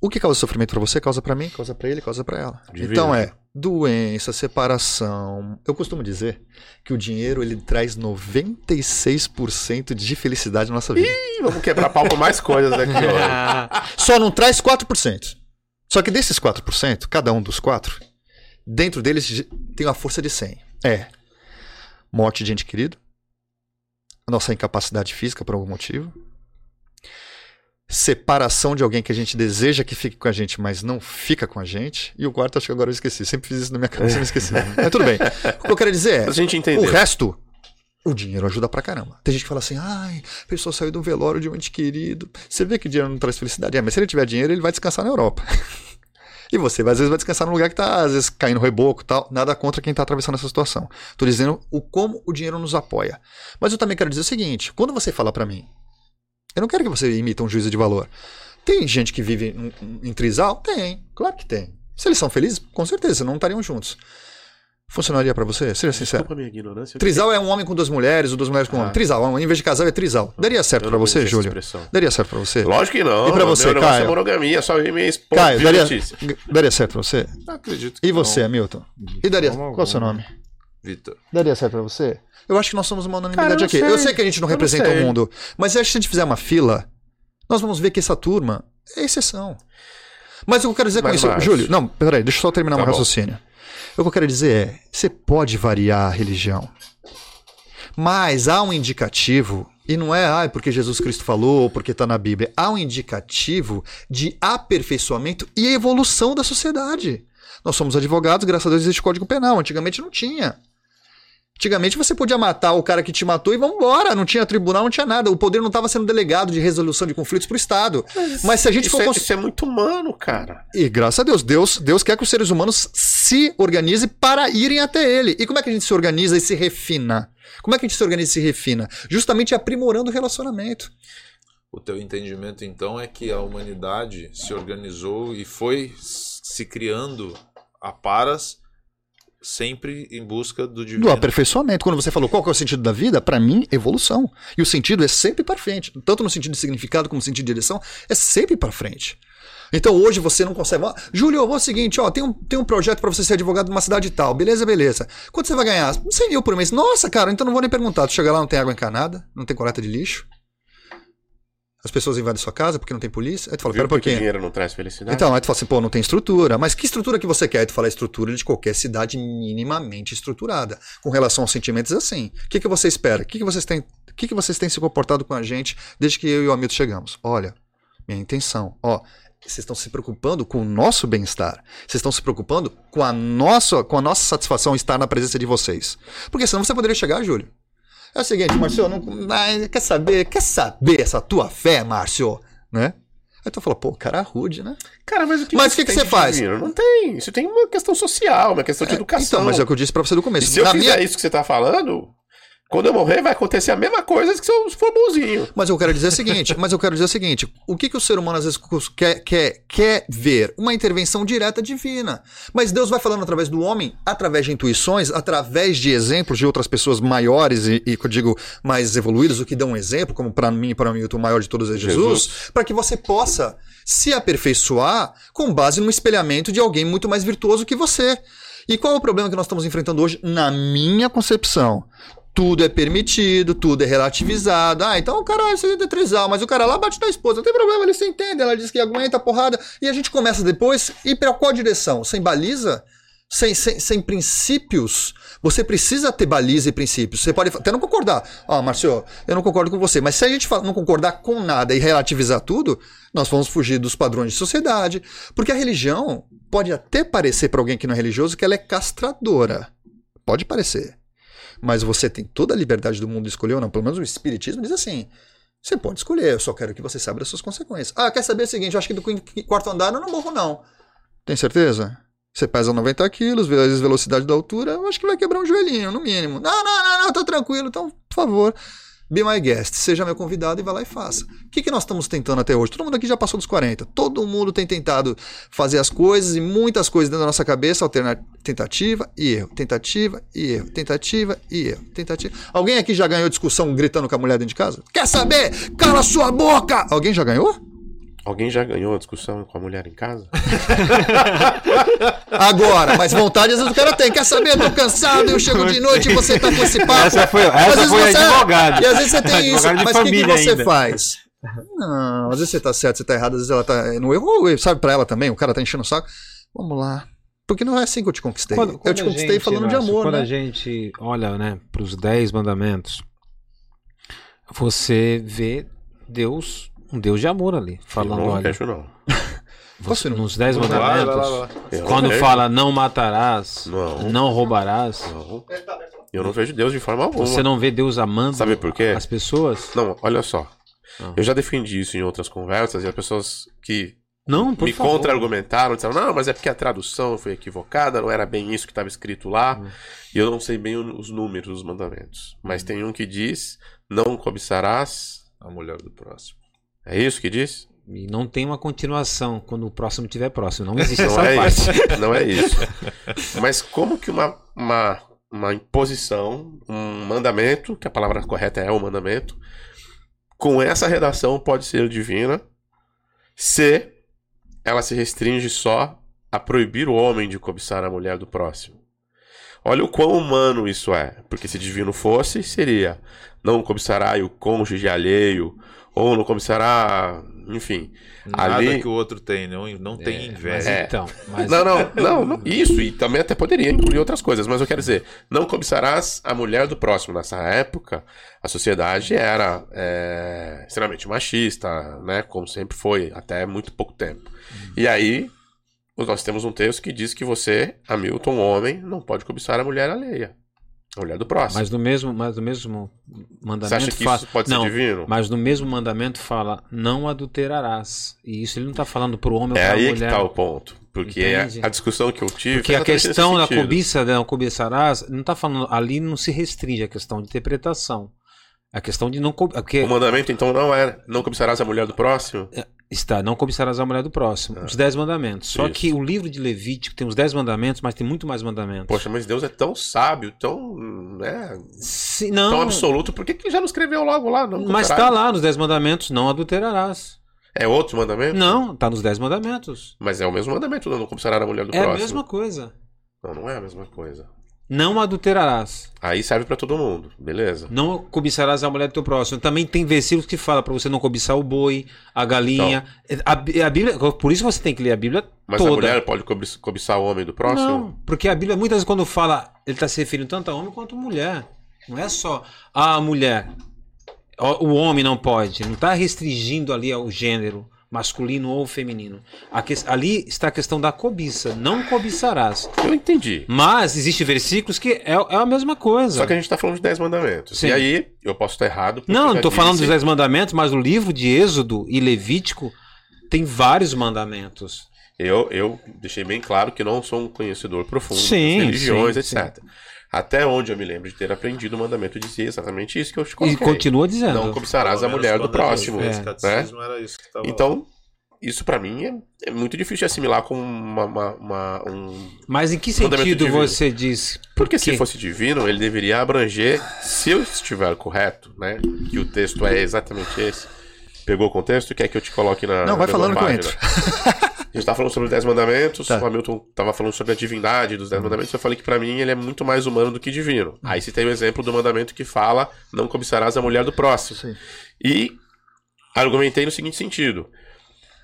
o que causa sofrimento para você, causa para mim, causa para ele, causa para ela. Divino. Então é doença, separação. Eu costumo dizer que o dinheiro ele traz 96% de felicidade na nossa vida. Ih, vamos quebrar pau com mais coisas aqui. *laughs* Só não traz 4%. Só que desses 4%, cada um dos quatro, dentro deles tem uma força de 100. É. morte de ente querido, a nossa incapacidade física por algum motivo, separação de alguém que a gente deseja que fique com a gente, mas não fica com a gente. E o quarto, acho que agora eu esqueci. Sempre fiz isso na minha cabeça e me esqueci. mas tudo bem. O que eu quero dizer é: a gente entendeu. o resto, o dinheiro ajuda pra caramba. Tem gente que fala assim: ai, a pessoa saiu do velório de um ente querido. Você vê que o dinheiro não traz felicidade. É, mas se ele tiver dinheiro, ele vai descansar na Europa. *laughs* E você, às vezes, vai descansar num lugar que tá, às vezes, caindo reboco e tal. Nada contra quem tá atravessando essa situação. Tô dizendo o como o dinheiro nos apoia. Mas eu também quero dizer o seguinte: quando você fala para mim, eu não quero que você imita um juízo de valor. Tem gente que vive em, em trisal? Tem, claro que tem. Se eles são felizes, com certeza, não estariam juntos. Funcionaria para você? Seja sincero. Desculpa a minha ignorância. Trisal é um homem com duas mulheres, ou duas mulheres com um Ah. homem. Trisal, em vez de casal é trisal. Daria certo para não você, Júlio? expressão. Daria certo para você? Lógico que não. E pra você, Meu Caio? é monogamia, só eu e minha esposa. Caio, daria, daria certo pra você? Acredito que E você, não. Hamilton? E daria. Qual é o seu nome? Vitor. Daria certo pra você? Eu acho que nós somos uma unanimidade Cara, eu aqui. não Eu sei. sei que a gente não Eu não representa sei. o mundo, mas eu acho que se a gente fizer uma fila, nós vamos ver que essa turma é exceção. Mas o que eu quero dizer com Mas, isso, Júlio, não, peraí, deixa eu só terminar Tá meu bom. raciocínio. O que eu quero dizer é, você pode variar a religião, mas há um indicativo, e não é ah, porque Jesus Cristo falou, ou porque está na Bíblia, há um indicativo de aperfeiçoamento e evolução da sociedade. Nós somos advogados, graças a Deus existe código penal, antigamente não tinha. Antigamente você podia matar o cara que te matou e vamos embora. Não tinha tribunal, não tinha nada. O poder não estava sendo delegado de resolução de conflitos para o Estado. Mas se a gente Isso for. é, cons- isso é muito humano, cara. E graças a Deus, Deus, Deus quer que os seres humanos se organizem para irem até Ele. E como é que a gente se organiza e se refina? Como é que a gente se organiza e se refina? Justamente aprimorando o relacionamento. O teu entendimento, então, é que a humanidade se organizou e foi se criando a paras sempre em busca do divino. Do aperfeiçoamento. Quando você falou qual é o sentido da vida, para mim, evolução. E o sentido é sempre para frente. Tanto no sentido de significado como no sentido de direção, é sempre para frente. Então hoje você não consegue. Ó, Júlio, vou o seguinte, ó, tem um, tem um projeto para você ser advogado de uma cidade tal. Beleza, beleza. Quanto você vai ganhar? 100 mil por mês. Nossa, cara, então não vou nem perguntar. Tu chega lá, não tem água encanada, não tem coleta de lixo. As pessoas invadem sua casa porque não tem polícia. Aí tu fala, Viu pera um pouquinho. dinheiro não traz felicidade? Então, aí tu fala assim, pô, não tem estrutura. Mas que estrutura que você quer? Aí tu fala a estrutura de qualquer cidade minimamente estruturada. Com relação aos sentimentos, é assim. O que, que você espera? O que, que vocês têm. O que, que vocês têm se comportado com a gente desde que eu e o Hamilton chegamos? Olha, minha intenção, ó, vocês estão se preocupando com o nosso bem-estar. Vocês estão se preocupando com a nossa, com a nossa satisfação estar na presença de vocês. Porque senão você poderia chegar, Júlio. É o seguinte, Márcio, não, quer saber, quer saber essa tua fé, Márcio, né? Aí tu fala, pô, cara rude, né? Cara, mas o que, Mas que que tem você faz? divino? Não tem. Isso tem uma questão social, uma questão de educação. Então, mas é o que eu disse pra você do E começo. se eu Na fizer minha- isso que você tá falando, quando eu morrer vai acontecer a mesma coisa que se eu for bonzinho. Mas eu quero dizer o seguinte, mas eu quero dizer o seguinte, o que, que o ser humano às vezes quer, quer, quer ver? Uma intervenção direta divina. Mas Deus vai falando através do homem, através de intuições, através de exemplos de outras pessoas maiores e, e eu digo, mais evoluídas, o que dão um exemplo, como para mim e para mim o maior de todos é Jesus, para que você possa se aperfeiçoar com base no espelhamento de alguém muito mais virtuoso que você. E qual é o problema que nós estamos enfrentando hoje, na minha concepção? Tudo é permitido, tudo é relativizado. Ah, então o cara é trisal, mas o cara lá bate na esposa, não tem problema, ele se entende, ela diz que aguenta a porrada. E a gente começa depois ir para qual direção? Sem baliza? Sem, sem, sem princípios? Você precisa ter baliza e princípios. Você pode até não concordar. Ó, Márcio, eu não concordo com você, mas se a gente não concordar com nada e relativizar tudo, nós vamos fugir dos padrões de sociedade. Porque a religião pode até parecer para alguém que não é religioso que ela é castradora. Pode parecer. Mas você tem toda a liberdade do mundo de escolher ou não. Pelo menos o Espiritismo diz assim. Você pode escolher, eu só quero que você saiba das suas consequências. Ah, quer saber o seguinte? Eu acho que do quarto andar eu não morro, não. Tem certeza? Você pesa 90 quilos, vezes velocidade da altura, eu acho que vai quebrar um joelhinho, no mínimo. Não, não, não, não, tô tranquilo. Então, por favor, be my guest. Seja meu convidado e vá lá e faça. O que, que nós estamos tentando até hoje? Todo mundo aqui já passou dos 40. Todo mundo tem tentado fazer as coisas e muitas coisas dentro da nossa cabeça, alternar tentativa e erro, tentativa e erro, tentativa e erro, tentativa. Alguém aqui já ganhou discussão gritando com a mulher dentro de casa? Quer saber? Cala sua boca! Alguém já ganhou? Alguém já ganhou a discussão com a mulher em casa? *laughs* Agora, mas vontade às vezes o cara tem. Quer saber? Tô cansado, eu chego de noite e você tá com esse papo. Essa foi- essa Às vezes foi você- advogado. E às vezes você tem isso, Advogado mas o que, que você ainda. faz? Não, às vezes você tá certo, você tá errado, às vezes ela tá no erro, sabe pra ela também, o cara tá enchendo o saco. Vamos lá. Porque não é assim que eu te conquistei. Quando, quando eu te conquistei gente, falando de amor, quando né? a gente olha, né, para os dez mandamentos, você vê Deus, um Deus de amor ali, falando, não olha. Não. *laughs* Você, nos dez mandamentos, lá, lá, lá, quando fala não matarás, não, não roubarás, não. Eu não vejo Deus de forma alguma. Você não vê Deus amando Sabe por quê? as pessoas? Não, olha só. Ah. Eu já defendi isso em outras conversas e as pessoas que não, me contra-argumentaram, disseram, não, mas é porque a tradução foi equivocada, não era bem isso que estava escrito lá, hum. e eu não sei bem os números dos mandamentos. Mas hum. tem um que diz, não cobiçarás a mulher do próximo. É isso que diz? E não tem uma continuação quando o próximo estiver próximo. Não existe *laughs* não essa é parte. Isso. Não é isso. *laughs* Mas como que uma, uma, uma imposição, um mandamento, que a palavra correta é o mandamento, com essa redação pode ser divina se ela se restringe só a proibir o homem de cobiçar a mulher do próximo. Olha o quão humano isso é, porque se divino fosse, seria não cobiçará o cônjuge alheio, ou não cobiçará, enfim. Nada ali... que o outro tem, não, não tem é, inveja. É. Então, mas... não, não, *laughs* não, não, isso, e também até poderia incluir outras coisas, mas eu quero dizer, não cobiçarás a mulher do próximo. Nessa época, a sociedade era é, extremamente machista, né, como sempre foi, até muito pouco tempo. E aí, nós temos um texto que diz que você, Hamilton, homem, não pode cobiçar a mulher alheia. Mulher do próximo. Mas no mesmo, mas no mesmo mandamento Você acha que fala, isso pode não, ser divino? Mas no mesmo mandamento fala, não adulterarás. E isso ele não está falando para o homem é ou para a mulher. É aí que está o ponto. Porque é a discussão que eu tive. Porque a questão da cobiça, não cobiçarás, não está falando. Ali não se restringe a questão de interpretação. A questão de não. Porque... O mandamento, então, não é não cobiçarás a mulher do próximo? É, Está, não cobiçarás a mulher do próximo. Ah, os dez mandamentos. Só isso. que o livro de Levítico tem os dez mandamentos, mas tem muito mais mandamentos. Poxa, mas Deus é tão sábio, tão. Né, Sim, não, tão absoluto, por que, que já não escreveu logo lá? Não mas está lá nos dez mandamentos, não adulterarás. É outro mandamento? Não, está nos dez mandamentos. Mas é o mesmo mandamento, não cobiçarás a mulher do é próximo. É a mesma coisa. Não, não é a mesma coisa. Não adulterarás. Aí serve para todo mundo, beleza? Não cobiçarás a mulher do teu próximo. Também tem versículos que fala para você não cobiçar o boi, a galinha. Então, a, a, Bíblia, por isso você tem que ler a Bíblia mas toda. a mulher pode cobiçar o homem do próximo? Não, porque a Bíblia muitas vezes quando fala, ele está se referindo tanto a homem quanto a mulher. Não é só a mulher. O homem não pode. Não está restringindo ali ao gênero masculino ou feminino. Que, ali está a questão da cobiça. Não cobiçarás. Eu entendi. Mas existe versículos que é, é a mesma coisa. Só que a gente está falando de 10 mandamentos. Sim. E aí, eu posso estar errado. Não, não estou falando dos 10 mandamentos, mas o livro de Êxodo e Levítico tem vários mandamentos. Eu, eu deixei bem claro que não sou um conhecedor profundo sim, das religiões, sim, etc. Sim. Até onde eu me lembro de ter aprendido, o mandamento dizia exatamente isso que eu te coloquei. E continua dizendo. Não cobiçarás a mulher do próximo. É. Né? Então, isso para mim é, é, muito difícil de assimilar como uma, uma, uma um Mas em que sentido você diz? Por Porque se fosse divino, ele deveria abranger, se eu estiver correto, né, que o texto é exatamente esse. Pegou o contexto? Quer que eu te coloque na Não, vai falando com entro. *laughs* A gente tava falando sobre os Dez Mandamentos, tá. o Hamilton tava falando sobre a divindade dos Dez Mandamentos, eu falei que para mim ele é muito mais humano do que divino. Uhum. Aí você tem o exemplo do mandamento que fala, não cobiçarás a mulher do próximo. Sim. E argumentei no seguinte sentido.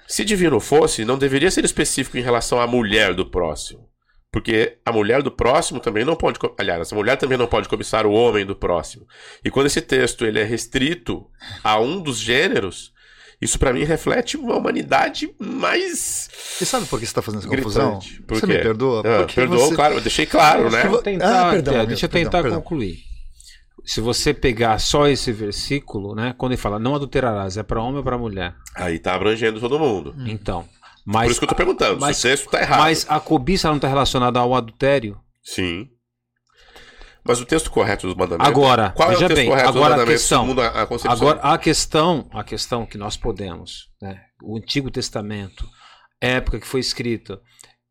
Se divino fosse, não deveria ser específico em relação à mulher do próximo. Porque a mulher do próximo também não pode. Aliás, a mulher também não pode cobiçar o homem do próximo. E quando esse texto ele é restrito a um dos gêneros, isso para mim reflete uma humanidade mais. E sabe por que você tá fazendo essa confusão? Por você quê? me perdoa? Ah, perdoou, você... claro, eu deixei claro, né? Vou tentar, ah, perdão, é, deixa eu tentar perdão, concluir. Se você pegar só esse versículo, né? Quando ele fala não adulterarás, é para homem ou para mulher? Aí tá abrangendo todo mundo. Hum. Então. Mas, Por isso que eu tô perguntando, mas, se o texto tá errado. Mas a cobiça não tá relacionada ao adultério? Sim. Mas o texto correto dos mandamentos. Agora, qual veja é o texto bem, correto agora dos a questão, segundo a, concepção? Agora a questão, a questão que nós podemos, né, o Antigo Testamento, época que foi escrito,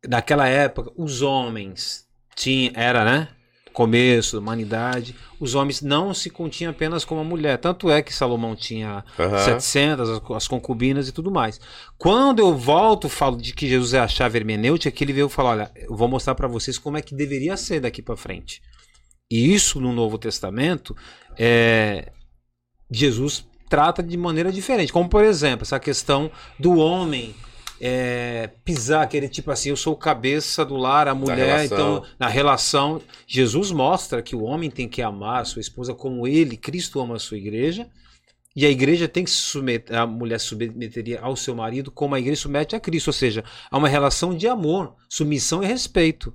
naquela época os homens tinham, era, né, começo da humanidade, os homens não se continham apenas como a mulher. Tanto é que Salomão tinha uhum. 700, as, as, concubinas e tudo mais. Quando eu volto, falo de que Jesus é a chave hermenêutica, que ele veio falar: olha, eu vou mostrar para vocês como é que deveria ser daqui para frente. E isso no Novo Testamento, é, Jesus trata de maneira diferente. Como, por exemplo, essa questão do homem é, pisar, aquele tipo assim, eu sou o cabeça do lar, a mulher, então, na relação. Jesus mostra que o homem tem que amar a sua esposa como ele, Cristo ama a sua igreja. E a igreja tem que se submeter, a mulher submeteria ao seu marido como a igreja submete a Cristo, ou seja, há uma relação de amor, submissão e respeito.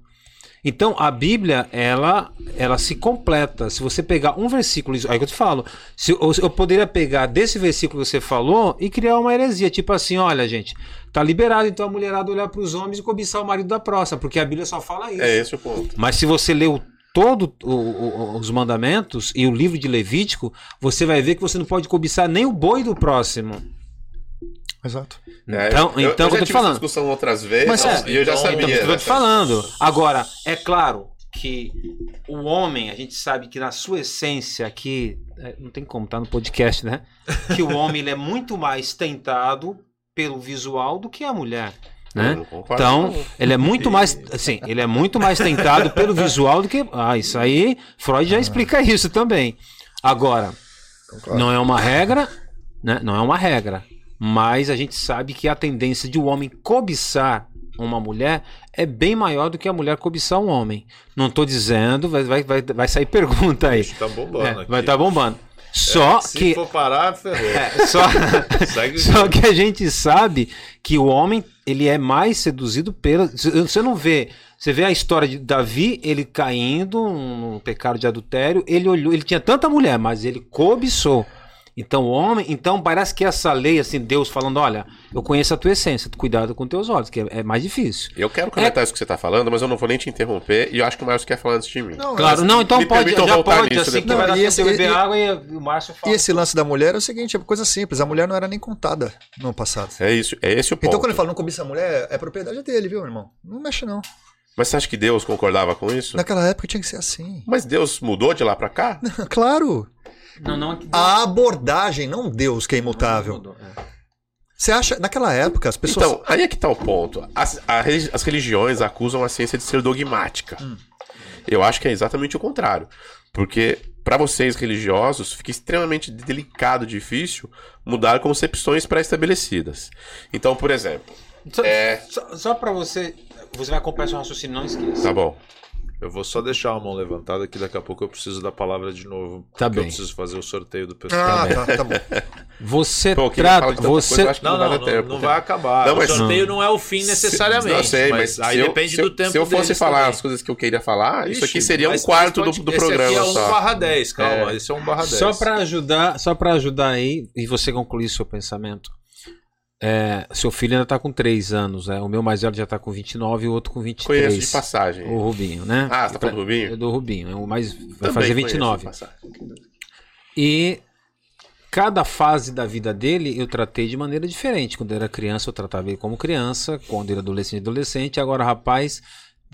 Então a Bíblia ela ela se completa. Se você pegar um versículo, aí que eu te falo, se, eu poderia pegar desse versículo que você falou e criar uma heresia, tipo assim, olha gente, tá liberado então a mulherada olhar para os homens e cobiçar o marido da próxima, porque a Bíblia só fala isso. É esse o ponto. Mas se você leu todos os mandamentos e o livro de Levítico, você vai ver que você não pode cobiçar nem o boi do próximo. Exato. É, então, eu, então eu, eu já tive falando. discussão outras vezes Mas, é, e eu já então, sabia. Então, eu tô te falando. Agora, é claro que o homem, a gente sabe que na sua essência aqui, é, não tem como, tá no podcast, né? *laughs* Que o homem ele é muito mais tentado pelo visual do que a mulher. Né? Então, ele é muito mais, assim, *laughs* ele é muito mais tentado pelo visual do que. Ah, isso aí, Freud já explica isso também. Agora, não é uma regra, né? Não é uma regra. Mas a gente sabe que a tendência de o um homem cobiçar uma mulher é bem maior do que a mulher cobiçar um homem. Não estou dizendo, vai, vai, vai, vai sair pergunta aí. Tá bombando é, Vai estar tá bombando. Só é, se que. Se for parar, ferrou. É, só, *laughs* só que a gente sabe que o homem ele é mais seduzido pela. Você não vê. Você vê a história de Davi, ele caindo no pecado de adultério, ele olhou, ele tinha tanta mulher, mas ele cobiçou. Então, o homem, então parece que essa lei, assim, Deus falando, olha, eu conheço a tua essência, cuidado com teus olhos, que é, é mais difícil. Eu quero comentar é... isso que você está falando, mas eu não vou nem te interromper, e eu acho que o Márcio quer falar antes de mim. Não, claro, não, então pode, já pode, assim, que vai e esse, beber e, água e o Márcio fala. E esse lance da mulher é o seguinte, é coisa simples, a mulher não era nem contada no passado. É isso, é esse o ponto. Então quando ele fala não cobiça a mulher, é propriedade dele, viu, irmão? Não mexe não. Mas você acha que Deus concordava com isso? Naquela época tinha que ser assim. Mas Deus mudou de lá para cá? *laughs* claro. Não, não, a abordagem, não Deus que é imutável. É. Você acha, naquela época, as pessoas. Então, aí é que tá o ponto. As, as religiões acusam a ciência de ser dogmática. Hum. Eu acho que é exatamente o contrário. Porque, para vocês religiosos, fica extremamente delicado, difícil mudar concepções pré-estabelecidas. Então, por exemplo. Só, é... só, só para você. Você vai acompanhar seu raciocínio, não esqueça. Tá bom. Eu vou só deixar a mão levantada que daqui a pouco eu preciso da palavra de novo. Tá bem. Eu preciso fazer o sorteio do pessoal. Ah, tá, tá, tá bom. Você Pô, trata. Você... Coisa, não, não, não, não, não, vai acabar. Não, mas... O sorteio não é o fim necessariamente. Não sei, mas, mas aí eu, depende do tempo Se eu fosse falar também. as coisas que eu queria falar, Ixi, isso aqui seria um quarto pode, do, do programa. Esse aqui é 1 barra 10, calma. É. Esse é 1 barra 10. Só para ajudar, só para ajudar aí e você concluir seu pensamento. É, seu filho ainda está com 3 anos, né? O meu mais velho já está com 29 e o outro com 23. Conheço de passagem. O Rubinho, né? Ah, você tá falando do Rubinho? É do Rubinho. É o mais, vai fazer 29. E cada fase da vida dele eu tratei de maneira diferente. Quando ele era criança, eu tratava ele como criança. Quando ele era adolescente, adolescente. Agora, rapaz,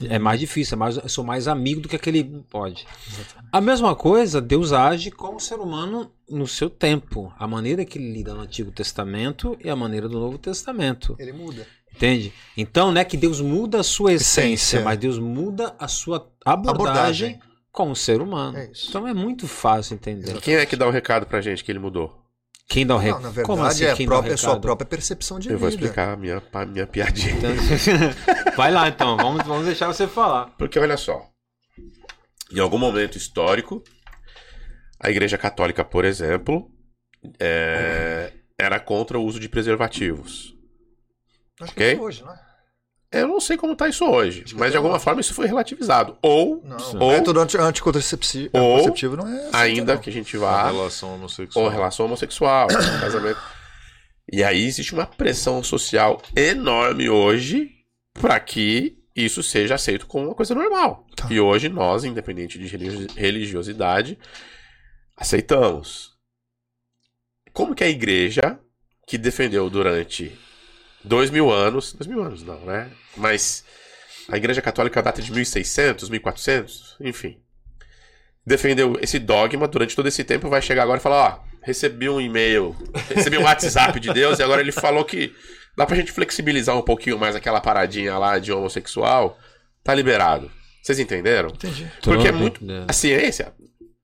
é mais difícil, é mais, eu sou mais amigo do que aquele pode. Exatamente. A mesma coisa, Deus age como ser humano no seu tempo. A maneira que ele lida no Antigo Testamento e a maneira do Novo Testamento. Ele muda. Entende? Então não é que Deus muda a sua essência, essência. mas Deus muda a sua abordagem, abordagem. com o ser humano. É então é muito fácil entender. Quem é que dá o recado pra gente que ele mudou? Quem dá o recado? na verdade, Como assim, é, própria, a sua própria percepção de Eu vida. vou explicar a minha, a minha piadinha. Então, vai lá então, vamos, vamos deixar você falar. Porque olha só, em algum momento histórico, a Igreja Católica, por exemplo, é, era contra o uso de preservativos. Acho é hoje, não é? Eu não sei como está isso hoje, mas de alguma forma isso foi relativizado. Ou, não, ou método anti anticonceptivo ou, não é assim, ainda não. que a gente vá relação homossexual. ou relação homossexual, *coughs* casamento. E aí existe uma pressão social enorme hoje para que isso seja aceito como uma coisa normal. Tá. E hoje nós, independente de religiosidade, aceitamos. Como que a igreja que defendeu durante dois mil anos. Dois mil anos não, né? Mas a Igreja Católica data de 1600, 1400, enfim. Defendeu esse dogma durante todo esse tempo. Vai chegar agora e falar: Ó, recebi um e-mail, recebi um WhatsApp de Deus e agora ele falou que dá pra gente flexibilizar um pouquinho mais aquela paradinha lá de homossexual. Tá liberado. Vocês entenderam? Entendi. Porque é muito. A ciência.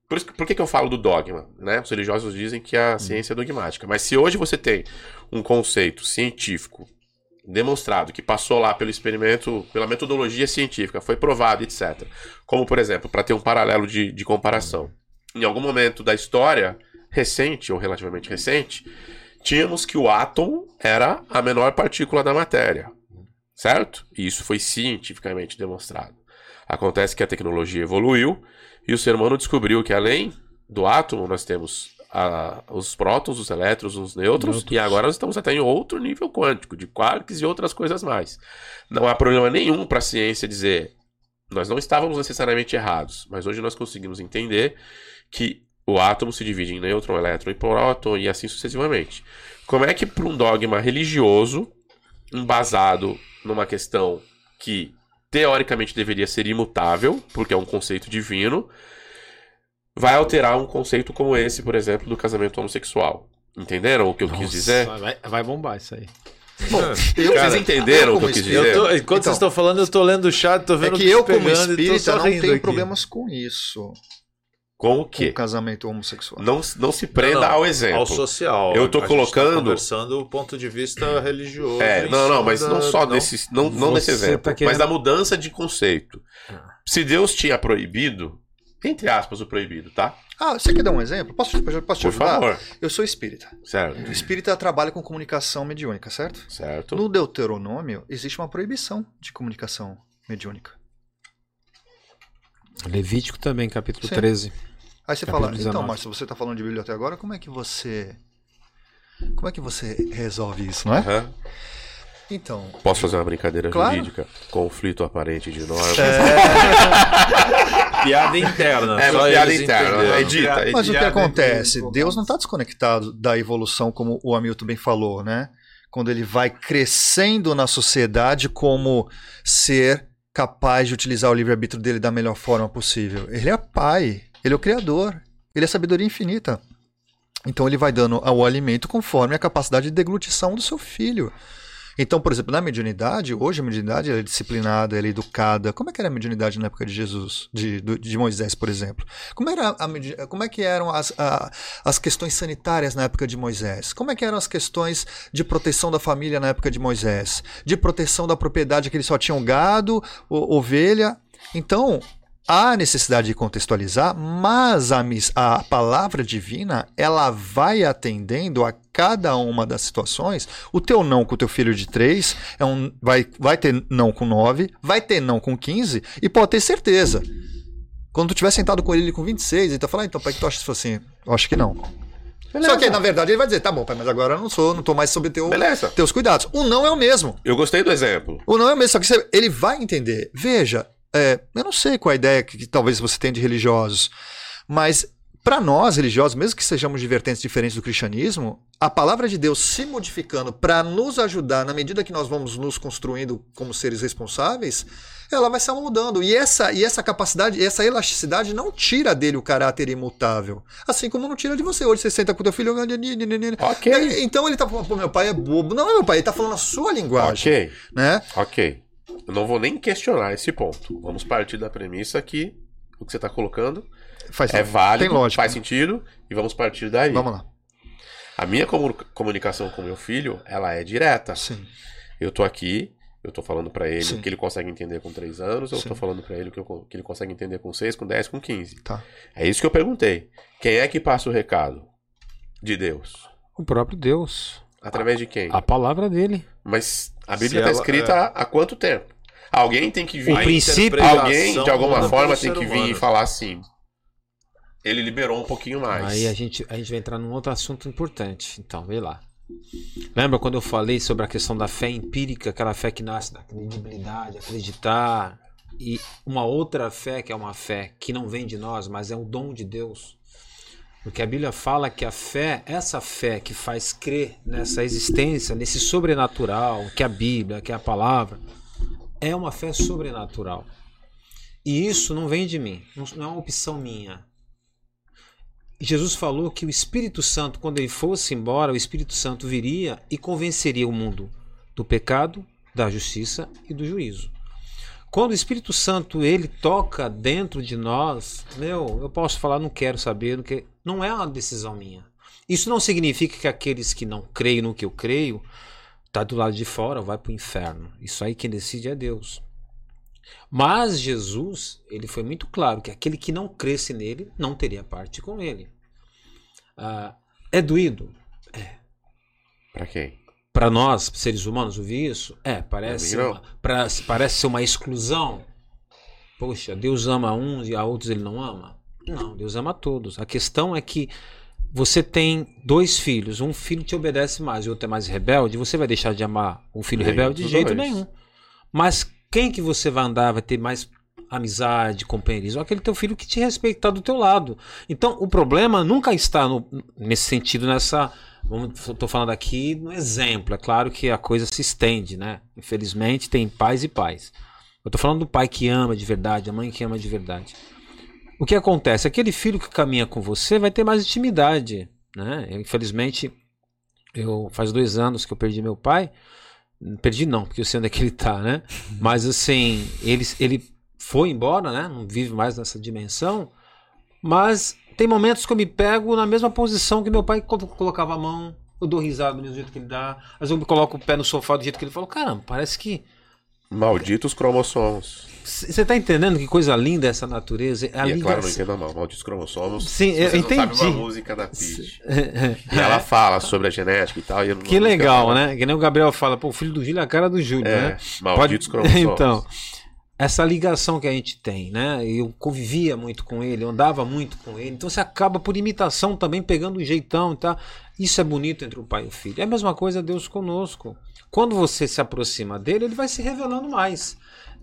Por, isso, por que, que eu falo do dogma? Né? Os religiosos dizem que a ciência é dogmática. Mas se hoje você tem um conceito científico demonstrado, que passou lá pelo experimento, pela metodologia científica, foi provado, etc. Como, por exemplo, para ter um paralelo de, de comparação. Em algum momento da história, recente ou relativamente recente, tínhamos que o átomo era a menor partícula da matéria. Certo? E isso foi cientificamente demonstrado. Acontece que a tecnologia evoluiu e o ser humano descobriu que além do átomo nós temos a, os prótons, os elétrons, os nêutrons, nêutrons, e agora nós estamos até em outro nível quântico, de quarks e outras coisas mais. Não há problema nenhum para a ciência dizer nós não estávamos necessariamente errados, mas hoje nós conseguimos entender que o átomo se divide em nêutron, elétron e próton e assim sucessivamente. Como é que para um dogma religioso, embasado numa questão que teoricamente deveria ser imutável, porque é um conceito divino, vai alterar um conceito como esse, por exemplo, do casamento homossexual. Entenderam o que eu Nossa, quis dizer? Vai, vai bombar isso aí. Bom, eu, vocês entenderam o que eu quis dizer? Eu tô, enquanto então, vocês estão falando, eu tô lendo o chat, tô vendo é que eu, como espírita, não tenho aqui. problemas com isso. Com o quê? Com o casamento homossexual. Não, não se prenda não, não, ao exemplo. Ao social. Eu tô tá colocando. Tá conversando o ponto de vista religioso. É, não, não, mas da... não só desse, não, não nesse exemplo, tá querendo... mas da mudança de conceito. Ah. Se Deus tinha proibido, entre aspas, o proibido, tá? Ah, você quer dar um exemplo? Posso, posso te Por favor. Eu sou espírita. Certo. O espírita trabalha com comunicação mediúnica, certo? Certo. No Deuteronômio, existe uma proibição de comunicação mediúnica. Levítico também, capítulo Sim. 13. Aí você fala, então, mas se você está falando de Bíblia até agora, como é que você. Como é que você resolve isso, não é? Uhum. Então. Posso fazer uma brincadeira claro. jurídica? Conflito aparente de normas. É... *laughs* piada interna. É, só piada interna. É dita, é Mas o que acontece? Deus não está desconectado da evolução, como o Hamilton bem falou, né? Quando ele vai crescendo na sociedade como ser capaz de utilizar o livre-arbítrio dele da melhor forma possível. Ele é pai. Ele é o criador. Ele é sabedoria infinita. Então ele vai dando o alimento conforme a capacidade de deglutição do seu filho. Então, por exemplo, na mediunidade, hoje a mediunidade é disciplinada, é educada. Como é que era a mediunidade na época de Jesus, de, de Moisés, por exemplo? Como, era a, como é que eram as, a, as questões sanitárias na época de Moisés? Como é que eram as questões de proteção da família na época de Moisés? De proteção da propriedade que eles só tinham gado, ovelha? Então, há necessidade de contextualizar, mas a, a palavra divina ela vai atendendo a cada uma das situações. O teu não com o teu filho de 3 é um, vai, vai ter não com 9, vai ter não com 15 e pode ter certeza. Quando tu estiver sentado com ele com 26, ele tá falando, ah, então pai, que tu acha assim? Eu acho que não. Beleza. Só que na verdade ele vai dizer, tá bom, pai, mas agora eu não sou, não tô mais sob teu, Beleza. teus cuidados. O não é o mesmo. Eu gostei do exemplo. O não é o mesmo, só que você, ele vai entender. Veja, é, eu não sei qual a ideia que, que talvez você tenha de religiosos, mas para nós religiosos, mesmo que sejamos de vertentes diferentes do cristianismo, a palavra de Deus se modificando para nos ajudar na medida que nós vamos nos construindo como seres responsáveis, ela vai se mudando. E essa, e essa capacidade, essa elasticidade não tira dele o caráter imutável. Assim como não tira de você. Hoje você senta com o teu filho. Ok. Então ele tá falando, pô, meu pai é bobo. Não é meu pai, ele tá falando a sua linguagem. Ok. Né? Ok. Eu não vou nem questionar esse ponto. Vamos partir da premissa que o que você está colocando faz, é válido, lógica, faz né? sentido, e vamos partir daí. Vamos lá. A minha comunicação com meu filho, ela é direta. Sim. Eu tô aqui, eu tô falando para ele Sim. o que ele consegue entender com 3 anos, eu Sim. tô falando para ele o que, eu, que, ele consegue entender com 6, com 10, com 15. Tá. É isso que eu perguntei. Quem é que passa o recado? De Deus. O próprio Deus. Através de quem? A palavra dele. Mas a Bíblia está escrita é... há quanto tempo? Alguém tem que vir. O princípio. Alguém, de alguma forma, tem que vir humano. e falar assim. Ele liberou um pouquinho mais. Aí a gente, a gente vai entrar num outro assunto importante. Então, vê lá. Lembra quando eu falei sobre a questão da fé empírica, aquela fé que nasce da credibilidade, acreditar, e uma outra fé que é uma fé que não vem de nós, mas é um dom de Deus. Porque a Bíblia fala que a fé, essa fé que faz crer nessa existência, nesse sobrenatural, que é a Bíblia, que é a palavra, é uma fé sobrenatural. E isso não vem de mim, não é uma opção minha. Jesus falou que o Espírito Santo, quando ele fosse embora, o Espírito Santo viria e convenceria o mundo do pecado, da justiça e do juízo. Quando o Espírito Santo ele toca dentro de nós, meu, eu posso falar, não quero saber, não, quero, não é uma decisão minha. Isso não significa que aqueles que não creem no que eu creio tá do lado de fora vai para o inferno. Isso aí quem decide é Deus. Mas Jesus, ele foi muito claro que aquele que não cresce nele não teria parte com ele. Ah, é doído? É. Para quem? Para nós, seres humanos, ouvir isso? É, parece, uma, pra, parece ser uma exclusão. Poxa, Deus ama uns e a outros ele não ama? Não, Deus ama todos. A questão é que você tem dois filhos, um filho te obedece mais e o outro é mais rebelde, você vai deixar de amar um filho rebelde de jeito dois. nenhum. Mas quem que você vai andar, vai ter mais amizade, companheirismo? Aquele teu filho que te respeitar do teu lado. Então, o problema nunca está no, nesse sentido, nessa Estou falando aqui no exemplo. É claro que a coisa se estende, né? Infelizmente, tem pais e pais. Eu estou falando do pai que ama de verdade, a mãe que ama de verdade. O que acontece? Aquele filho que caminha com você vai ter mais intimidade, né? Eu, infelizmente, eu faz dois anos que eu perdi meu pai. Perdi não, porque eu sei onde é que ele está, né? *laughs* Mas assim, ele, ele foi embora, né? Não vive mais nessa dimensão. Mas tem momentos que eu me pego na mesma posição que meu pai colocava a mão, eu dou risada do mesmo jeito que ele dá. Às vezes eu me coloco o pé no sofá do jeito que ele falou. Caramba, parece que. Malditos cromossomos. Você tá entendendo que coisa linda essa natureza? A e é claro, não entenda mal. Malditos cromossomos. Sim, eu entendi. Não sabe uma música da Peach. e ela fala sobre a genética e tal. E que legal, né? Que nem o Gabriel fala, pô, o filho do Júlio é a cara do Júlio, é, né? Malditos Pode... *laughs* cromossomos. então essa ligação que a gente tem, né? Eu convivia muito com ele, eu andava muito com ele, então você acaba por imitação também pegando um jeitão, tá? Isso é bonito entre o pai e o filho. É a mesma coisa Deus conosco. Quando você se aproxima dele, ele vai se revelando mais.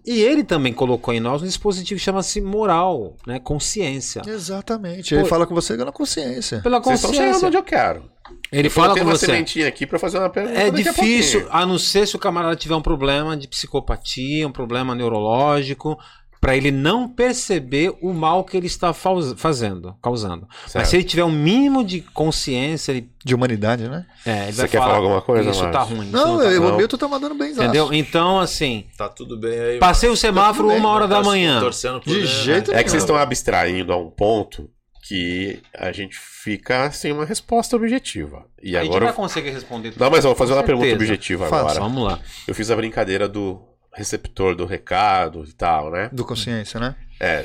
E ele também colocou em nós um dispositivo que chama-se moral, né? Consciência. Exatamente. Ele Pô, fala com você pela consciência. Pela consciência. Vocês estão chegando onde eu quero. Ele eu fala com uma você. sementinha aqui para fazer uma pergunta. É difícil, a, a não ser se o camarada tiver um problema de psicopatia, um problema neurológico, para ele não perceber o mal que ele está fazendo, causando. Certo. Mas se ele tiver um mínimo de consciência, ele... de humanidade, né? É, ele Você quer falar, alguma coisa? Isso tá ruim. Não, não tá eu, o meu tu tá mandando bem, entendeu? Então, assim, tá tudo bem aí. Passei o semáforo tá bem, uma hora da manhã. De jeito É que vocês estão abstraindo a um ponto que a gente fica sem uma resposta objetiva. E a agora gente vai conseguir responder. Não, mas eu vou fazer uma pergunta objetiva agora. Vamos lá. Eu fiz a brincadeira do receptor do recado e tal, né? Do consciência, né? É.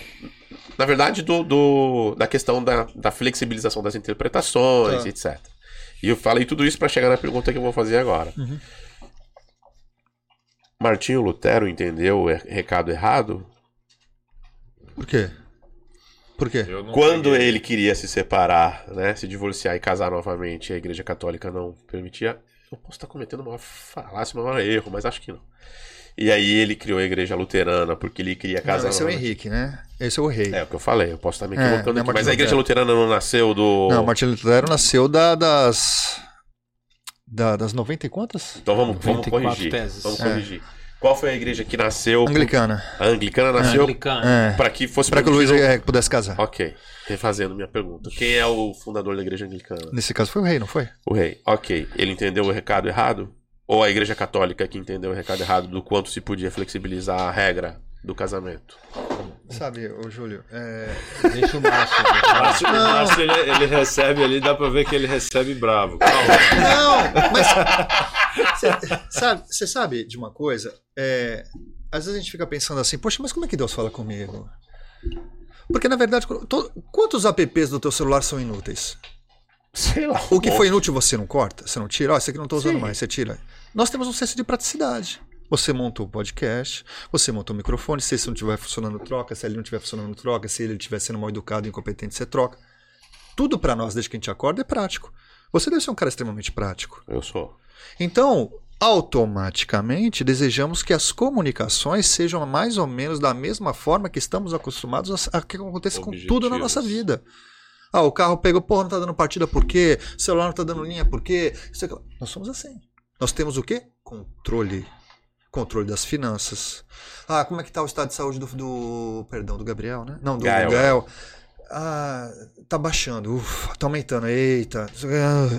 Na verdade, do, do da questão da, da flexibilização das interpretações, tá. etc. E eu falei tudo isso para chegar na pergunta que eu vou fazer agora. Uhum. Martinho Lutero entendeu o recado errado? Por quê? Por quê? Quando peguei. ele queria se separar, né, se divorciar e casar novamente, a Igreja Católica não permitia. Eu posso estar cometendo uma falácia, um maior erro, mas acho que não. E aí ele criou a igreja luterana porque ele queria casar. Não, esse é o Henrique, né? Esse é o rei. É o que eu falei, eu posso estar me é, equivocando é, aqui, mas a igreja luterana não nasceu do. Não, Martin Lutero nasceu da, das. Da, das 90 e quantas? Então vamos, vamos corrigir. Teses. Vamos é. corrigir. Qual foi a igreja que nasceu? Anglicana. A anglicana nasceu anglicana. para que fosse para que o Luiz é, pudesse casar. Ok. Refazendo minha pergunta. Quem é o fundador da igreja anglicana? Nesse caso foi o rei, não foi? O rei. Ok. Ele entendeu o recado errado? Ou a igreja católica que entendeu o recado errado do quanto se podia flexibilizar a regra do casamento? Sabe, o Júlio, é... deixa o Márcio. O Márcio, Márcio ele, ele, recebe ali, dá pra ver que ele recebe bravo. Calma. Não, mas você sabe, sabe de uma coisa? É, às vezes a gente fica pensando assim, poxa, mas como é que Deus fala comigo? Porque na verdade, quantos apps do teu celular são inúteis? Sei lá. O que foi inútil você não corta? Você não tira? Ó, oh, esse aqui não estou usando Sim. mais, você tira. Nós temos um senso de praticidade. Você montou o podcast, você montou o microfone, se esse não estiver funcionando, troca. Se ele não estiver funcionando, troca. Se ele estiver sendo mal educado e incompetente, você troca. Tudo para nós, desde que a gente acorda, é prático. Você deve ser um cara extremamente prático. Eu sou. Então, automaticamente, desejamos que as comunicações sejam mais ou menos da mesma forma que estamos acostumados a, a que aconteça com tudo na nossa vida. Ah, o carro pegou, porra, não tá dando partida por quê? O celular não tá dando linha por quê? Nós somos assim. Nós temos o quê? Controle. Controle das finanças. Ah, como é que tá o estado de saúde do, do perdão, do Gabriel, né? Não, do Gael. Gael. Ah, tá baixando, ufa, tá aumentando, eita.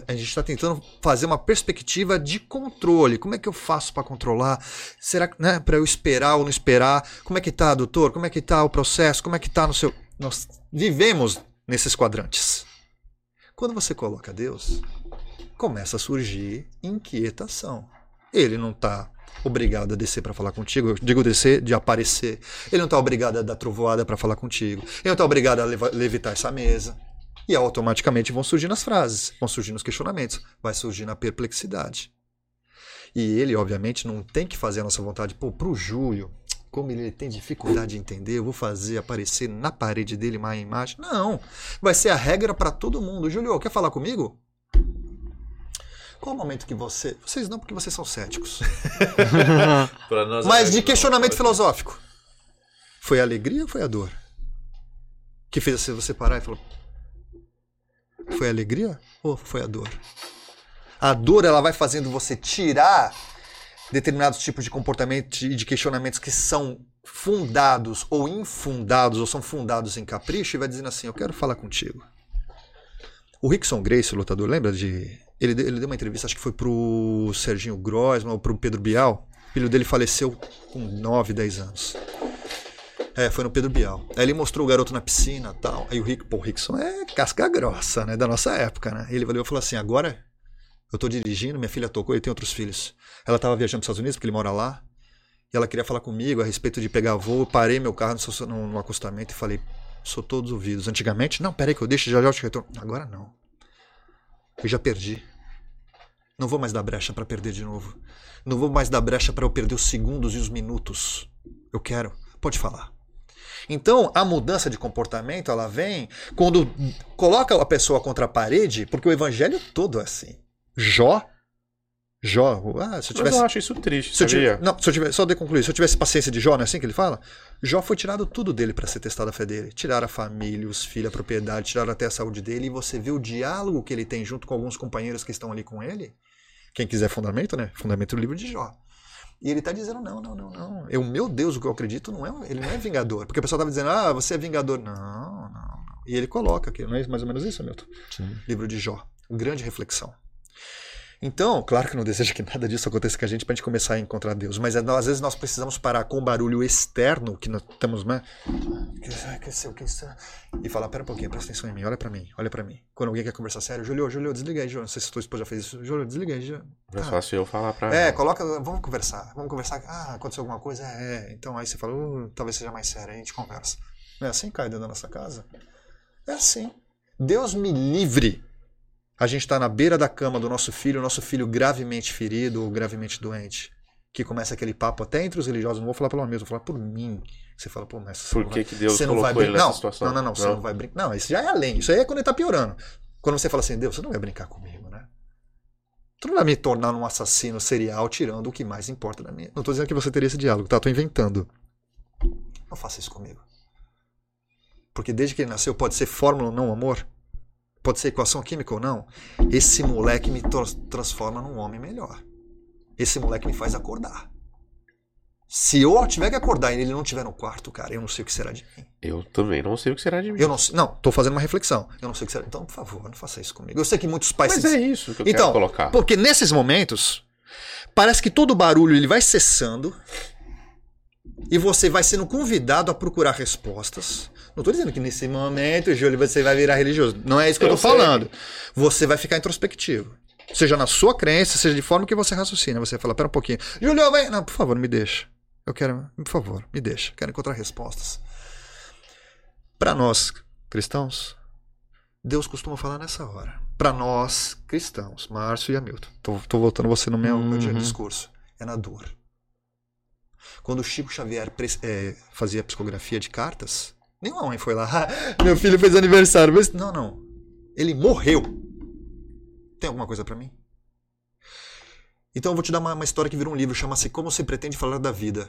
A gente está tentando fazer uma perspectiva de controle. Como é que eu faço para controlar? Será que, né, para eu esperar ou não esperar? Como é que tá, doutor? Como é que tá o processo? Como é que tá no seu Nós vivemos nesses quadrantes. Quando você coloca Deus, começa a surgir inquietação. Ele não tá obrigado a descer para falar contigo. Eu digo descer, de aparecer. Ele não tá obrigado a dar trovoada para falar contigo. Ele não tá obrigado a levitar essa mesa. E automaticamente vão surgindo as frases, vão surgindo os questionamentos, vai surgindo a perplexidade. E ele, obviamente, não tem que fazer a nossa vontade. Pô, pro Júlio, como ele tem dificuldade de entender, eu vou fazer aparecer na parede dele uma imagem. Não. Vai ser a regra para todo mundo. Júlio, quer falar comigo? Qual o momento que você. Vocês não, porque vocês são céticos. *laughs* Mas de questionamento não, filosófico. Foi a alegria ou foi a dor? Que fez você parar e falou: foi a alegria ou foi a dor? A dor ela vai fazendo você tirar determinados tipos de comportamento e de questionamentos que são fundados ou infundados ou são fundados em capricho e vai dizendo assim: Eu quero falar contigo. O Rickson Grace, o lutador, lembra de. Ele, ele deu uma entrevista, acho que foi pro Serginho Grossman ou pro Pedro Bial. O filho dele faleceu com 9, 10 anos. É, foi no Pedro Bial. Aí ele mostrou o garoto na piscina tal. Aí o Rick, pô, o Rickson é casca grossa, né? Da nossa época, né? Ele valeu e falou assim: agora eu tô dirigindo, minha filha tocou e tem outros filhos. Ela tava viajando para os Estados Unidos, porque ele mora lá. E ela queria falar comigo a respeito de pegar voo. Eu parei meu carro no, no, no acostamento e falei: sou todos ouvidos. Antigamente, não, peraí que eu deixo, já já eu te retorno. Agora não. Eu já perdi. Não vou mais dar brecha para perder de novo. Não vou mais dar brecha para eu perder os segundos e os minutos. Eu quero. Pode falar. Então, a mudança de comportamento, ela vem quando coloca a pessoa contra a parede, porque o evangelho todo é assim. Jó Jó, ah, se eu tivesse. Mas eu acho isso triste. Se eu tivesse, não, se eu tivesse, só de concluir, se eu tivesse paciência de Jó, não é assim que ele fala? Jó foi tirado tudo dele para ser testado a fé dele. Tiraram a família, os filhos, a propriedade, tiraram até a saúde dele. E você vê o diálogo que ele tem junto com alguns companheiros que estão ali com ele. Quem quiser fundamento, né? Fundamento do livro de Jó. E ele está dizendo: não, não, não, não. Eu, meu Deus, o que eu acredito não é. Ele não é vingador. Porque o pessoal estava dizendo: ah, você é vingador. Não, não, não. E ele coloca aqui, não é mais ou menos isso, Milton? Sim. Livro de Jó. Grande reflexão. Então, claro que não deseja que nada disso aconteça com a gente para a gente começar a encontrar Deus, mas é, às vezes nós precisamos parar com o barulho externo que nós estamos, né? E falar, pera um pouquinho, presta atenção em mim, olha para mim, olha para mim. Quando alguém quer conversar sério, Julio, Julio, desliga aí, Julio. Não sei se tua esposa já fez isso. Julio, desliga aí, Julio. É fácil eu falar pra É, coloca, vamos conversar, vamos conversar. Ah, aconteceu alguma coisa? É, então aí você fala, uh, talvez seja mais sério, aí a gente conversa. Não é assim, cai dentro da nossa casa? É assim. Deus me livre a gente está na beira da cama do nosso filho, nosso filho gravemente ferido ou gravemente doente. Que começa aquele papo até entre os religiosos, não vou falar pelo amigo, vou falar por mim. Você fala, pô, mas Por que, vai, que Deus você não vai ele nessa não, situação? Não, não, não, você não vai brincar. Não, isso já é além. Isso aí é quando ele está piorando. Quando você fala assim, Deus, você não vai brincar comigo, né? Tu não vai me tornar um assassino serial tirando o que mais importa da minha. Não estou dizendo que você teria esse diálogo, tá? Estou inventando. Não faça isso comigo. Porque desde que ele nasceu pode ser fórmula ou não amor pode ser equação química ou não, esse moleque me transforma num homem melhor. Esse moleque me faz acordar. Se eu tiver que acordar e ele não estiver no quarto, cara, eu não sei o que será de mim. Eu também não sei o que será de mim. Eu não, não, tô fazendo uma reflexão. Eu não sei o que será. Então, por favor, não faça isso comigo. Eu sei que muitos pais. Mas se... é isso que eu então, quero colocar. Porque nesses momentos, parece que todo barulho ele vai cessando e você vai sendo convidado a procurar respostas. Não estou dizendo que nesse momento, Júlio, você vai virar religioso. Não é isso que eu, estou falando. Você vai ficar introspectivo. Seja na sua crença, seja de forma que você raciocina. Você fala, pera um pouquinho. Júlio, vem. Não, por favor, me deixa. Eu quero, por favor, me deixa. Quero encontrar respostas. Para nós, cristãos, Deus costuma falar nessa hora. Para nós, cristãos, Márcio e Hamilton. Estou voltando você no meu, uhum. meu discurso. É na dor. Quando o Chico Xavier é, fazia psicografia de cartas, Nenhuma mãe foi lá, *laughs* meu filho fez aniversário. Mas, não, não. Ele morreu. Tem alguma coisa para mim? Então eu vou te dar uma, uma história que virou um livro, chama-se Como se pretende falar da vida.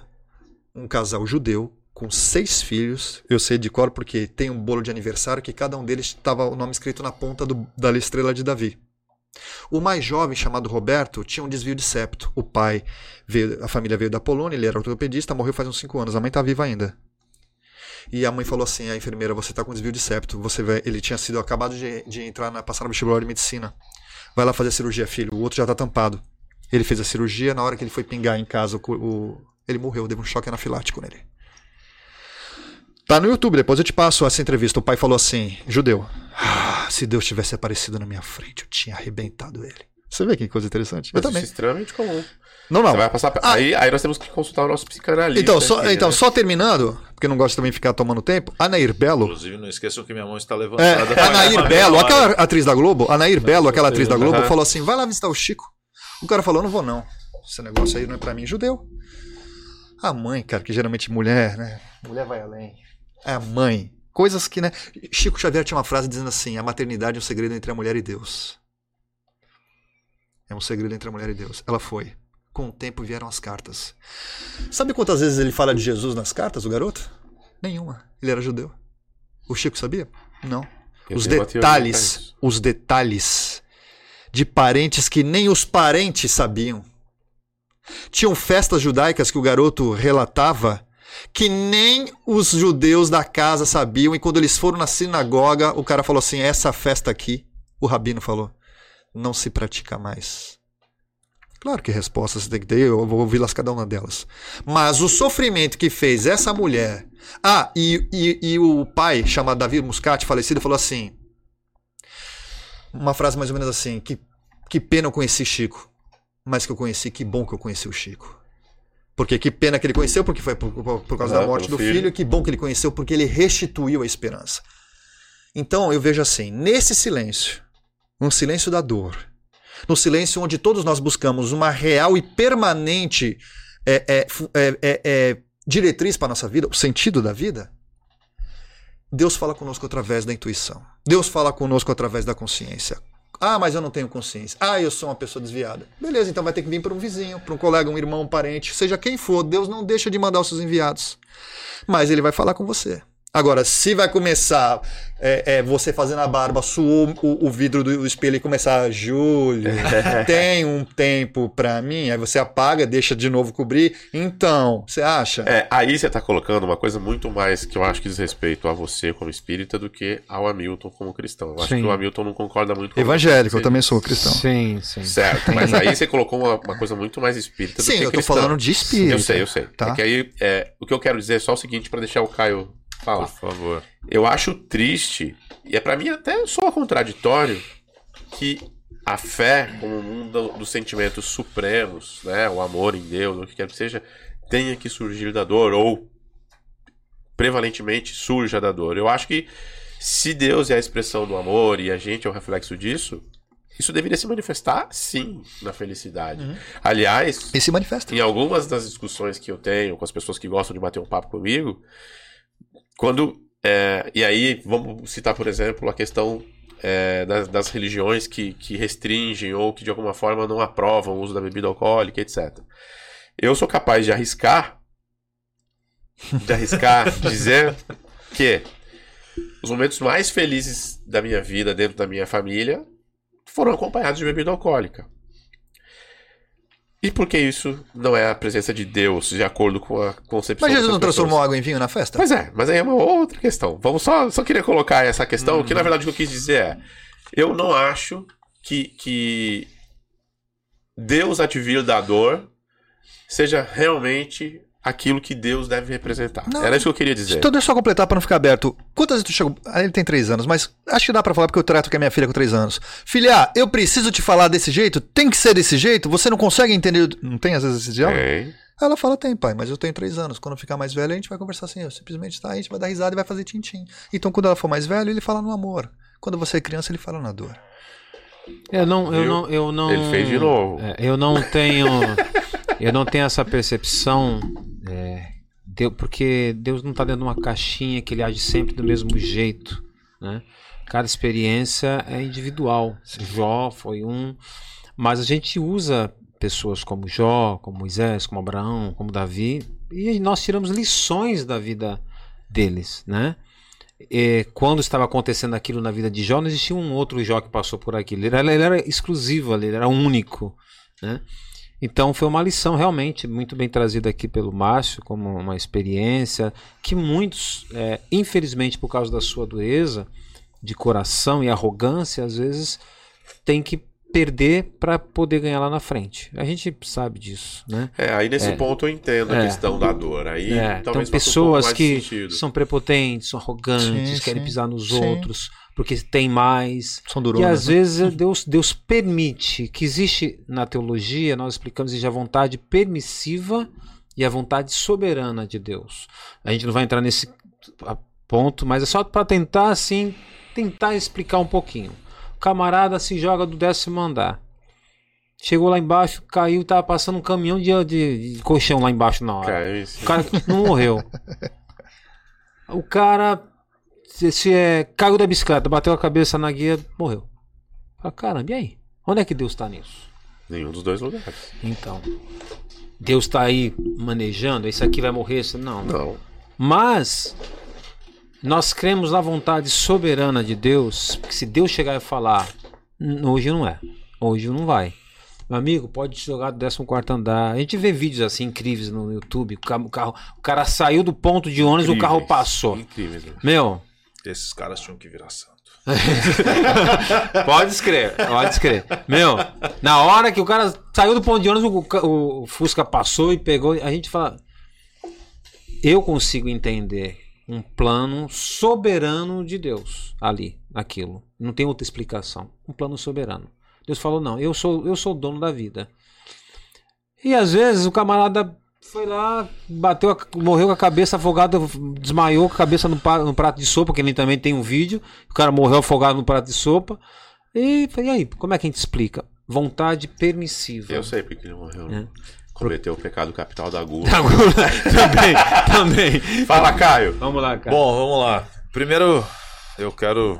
Um casal judeu com seis filhos. Eu sei de cor porque tem um bolo de aniversário que cada um deles estava o nome escrito na ponta do, da estrela de Davi. O mais jovem, chamado Roberto, tinha um desvio de septo. O pai veio, a família veio da Polônia, ele era ortopedista, morreu faz uns cinco anos. A mãe está viva ainda. E a mãe falou assim: a enfermeira, você está com desvio de septo. Você vai... Ele tinha sido acabado de, de entrar na passar no vestibular de medicina. Vai lá fazer a cirurgia, filho. O outro já está tampado. Ele fez a cirurgia, na hora que ele foi pingar em casa, o, o... ele morreu, deu um choque anafilático nele. Tá no YouTube, depois eu te passo essa entrevista. O pai falou assim: judeu, ah, se Deus tivesse aparecido na minha frente, eu tinha arrebentado ele. Você vê que coisa interessante. Eu Mas também. Isso é extremamente comum. Não, não. Você vai passar. Ah. Aí, aí nós temos que consultar o nosso psicanalista. Então, só, aqui, então né? só terminando, porque eu não gosto também de ficar tomando tempo. Anair Belo. Inclusive, não esqueçam que minha mão está É, levantada. pra *laughs* Anair Belo, aquela atriz da Globo, Anair Belo, aquela atriz da Globo, falou assim: vai lá visitar o Chico. O cara falou: não vou não. Esse negócio aí não é pra mim, judeu. A mãe, cara, que geralmente mulher, né? Mulher vai além. É a mãe. Coisas que, né? Chico Xavier tinha uma frase dizendo assim: a maternidade é um segredo entre a mulher e Deus. É um segredo entre a mulher e Deus. Ela foi. Com o tempo vieram as cartas. Sabe quantas vezes ele fala de Jesus nas cartas, o garoto? Nenhuma. Ele era judeu. O Chico sabia? Não. Eu os detalhes, os detalhes de parentes que nem os parentes sabiam. Tinham festas judaicas que o garoto relatava que nem os judeus da casa sabiam e quando eles foram na sinagoga, o cara falou assim: "Essa festa aqui", o rabino falou, "não se pratica mais". Claro que respostas você tem que ter, eu vou ouvi-las cada uma delas. Mas o sofrimento que fez essa mulher. Ah, e, e, e o pai, chamado Davi Muscati, falecido, falou assim: uma frase mais ou menos assim: que, que pena eu conheci Chico, mas que eu conheci, que bom que eu conheci o Chico. Porque que pena que ele conheceu, porque foi por, por- por causa da morte pelo do filho. filho. que bom que ele conheceu, porque ele restituiu a esperança. Então eu vejo assim: nesse silêncio, um silêncio da dor, no silêncio onde todos nós buscamos uma real e permanente é, é, é, é, é, diretriz para a nossa vida, o sentido da vida, Deus fala conosco através da intuição. Deus fala conosco através da consciência. Ah, mas eu não tenho consciência. Ah, eu sou uma pessoa desviada. Beleza, então vai ter que vir para um vizinho, para um colega, um irmão, um parente, seja quem for. Deus não deixa de mandar os seus enviados. Mas ele vai falar com você. Agora, se vai começar é, é, você fazendo a barba, suou o, o vidro do espelho e começar, Júlio, *laughs* tem um tempo pra mim, aí você apaga, deixa de novo cobrir. Então, você acha? É, aí você tá colocando uma coisa muito mais que eu acho que diz respeito a você como espírita do que ao Hamilton como cristão. Eu acho Sim. que o Hamilton não concorda muito com Evangélico, eu você. também sou cristão. Sim, sim. Certo, mas aí você colocou uma, uma coisa muito mais espírita do Sim, que eu tô cristã. falando de espírito. Eu sei, eu sei. Tá. É que aí, é, o que eu quero dizer é só o seguinte para deixar o Caio falar. Por favor. Eu acho triste, e é para mim até soa contraditório, que a fé, como um do- dos sentimentos supremos, né, o amor em Deus, o que quer que seja, tenha que surgir da dor, ou prevalentemente surja da dor. Eu acho que se Deus é a expressão do amor e a gente é o reflexo disso, isso deveria se manifestar, sim, na felicidade. Aliás, E se manifesta. em algumas das discussões que eu tenho com as pessoas que gostam de bater um papo comigo, quando. é, e aí, vamos citar, por exemplo, a questão é, das, das religiões que, que restringem ou que de alguma forma não aprovam o uso da bebida alcoólica, etc. Eu sou capaz de arriscar, de arriscar *laughs* dizer que os momentos mais felizes da minha vida dentro da minha família foram acompanhados de bebida alcoólica. E por que isso não é a presença de Deus, de acordo com a concepção Mas Jesus não transformou pessoas? água em vinho na festa? Pois é, mas aí é uma outra questão. Vamos só, só queria colocar essa questão, que na verdade o que eu quis dizer é: eu não acho que, que Deus advir da dor seja realmente aquilo que Deus deve representar. Não. Era isso que eu queria dizer. Então deixa eu só completar pra não ficar aberto. Quantas vezes tu chegou. Ah, ele tem três anos, mas acho que dá pra falar porque eu trato com a minha filha com três anos. Filha, eu preciso te falar desse jeito? Tem que ser desse jeito? Você não consegue entender. Não tem às vezes esse diálogo? Tem. Ela fala, tem, pai, mas eu tenho três anos. Quando eu ficar mais velho, a gente vai conversar assim. Eu simplesmente tá, a gente vai dar risada e vai fazer tintim. Então, quando ela for mais velho, ele fala no amor. Quando você é criança, ele fala na dor. Eu não, eu não, eu não. Ele fez de novo. É, eu não tenho, eu não tenho essa percepção, é, Deu- porque Deus não está dentro de uma caixinha que ele age sempre do mesmo jeito, né? Cada experiência é individual. Jó foi um, mas a gente usa pessoas como Jó, como Moisés, como Abraão, como Davi, e nós tiramos lições da vida deles, né? E quando estava acontecendo aquilo na vida de Jó, não existia um outro Jó que passou por aquilo. Ele era, ele era exclusivo ali, ele era único. Né? Então foi uma lição realmente muito bem trazida aqui pelo Márcio, como uma experiência que muitos, é, infelizmente por causa da sua dureza de coração e arrogância, às vezes tem que perder para poder ganhar lá na frente. A gente sabe disso, né? É, aí nesse É. ponto eu entendo a É. questão da dor. Aí É, então um pessoas mais que sentido. são prepotentes, são arrogantes, Sim, querem sim. pisar nos Sim. outros, porque tem mais. São E duronas. às né? vezes Deus, Deus permite que existe na teologia, nós explicamos, existe a vontade permissiva e a vontade soberana de Deus. A gente não vai entrar nesse ponto, mas é só para tentar assim, tentar explicar um pouquinho. O camarada se joga do décimo andar. Chegou lá embaixo, caiu, tava passando um caminhão de, de- de colchão lá embaixo na hora. Cara, isso- O cara não morreu. *laughs* O cara se, se é, caiu da bicicleta, bateu a cabeça na guia, morreu. Fala, caramba, e aí? Onde é que Deus está nisso? Nenhum dos dois lugares. Então, Deus está aí manejando, esse aqui vai morrer, esse não. Não. Mas nós cremos na vontade soberana de Deus, que se Deus chegar e falar, "N- hoje não é, hoje não vai. Meu amigo, pode jogar do 14 andar. A gente vê vídeos assim incríveis no YouTube. O carro, o cara saiu do ponto de ônibus, o carro Incríveis. passou. Incríveis. Meu, Esses caras tinham que virar santo. *laughs* pode escrever, pode escrever. Meu, na hora que o cara saiu do ponto de ônibus, o, o Fusca passou e pegou. A gente fala. Eu consigo entender um plano soberano de Deus ali, aquilo. Não tem outra explicação. Um plano soberano. Deus falou: não, eu sou, eu sou o dono da vida. E às vezes o camarada foi lá, bateu, a- morreu com a cabeça afogada, desmaiou com a cabeça no, no prato de sopa, que ele também tem um vídeo. O cara morreu afogado no prato de sopa. E, e aí, como é que a gente explica? Vontade permissiva. Eu sei porque ele morreu. né? É. Cometeu o pecado capital da gula. *laughs* também, *laughs* também. Fala, Caio. Vamos lá, cara. Bom, vamos lá. Primeiro, eu quero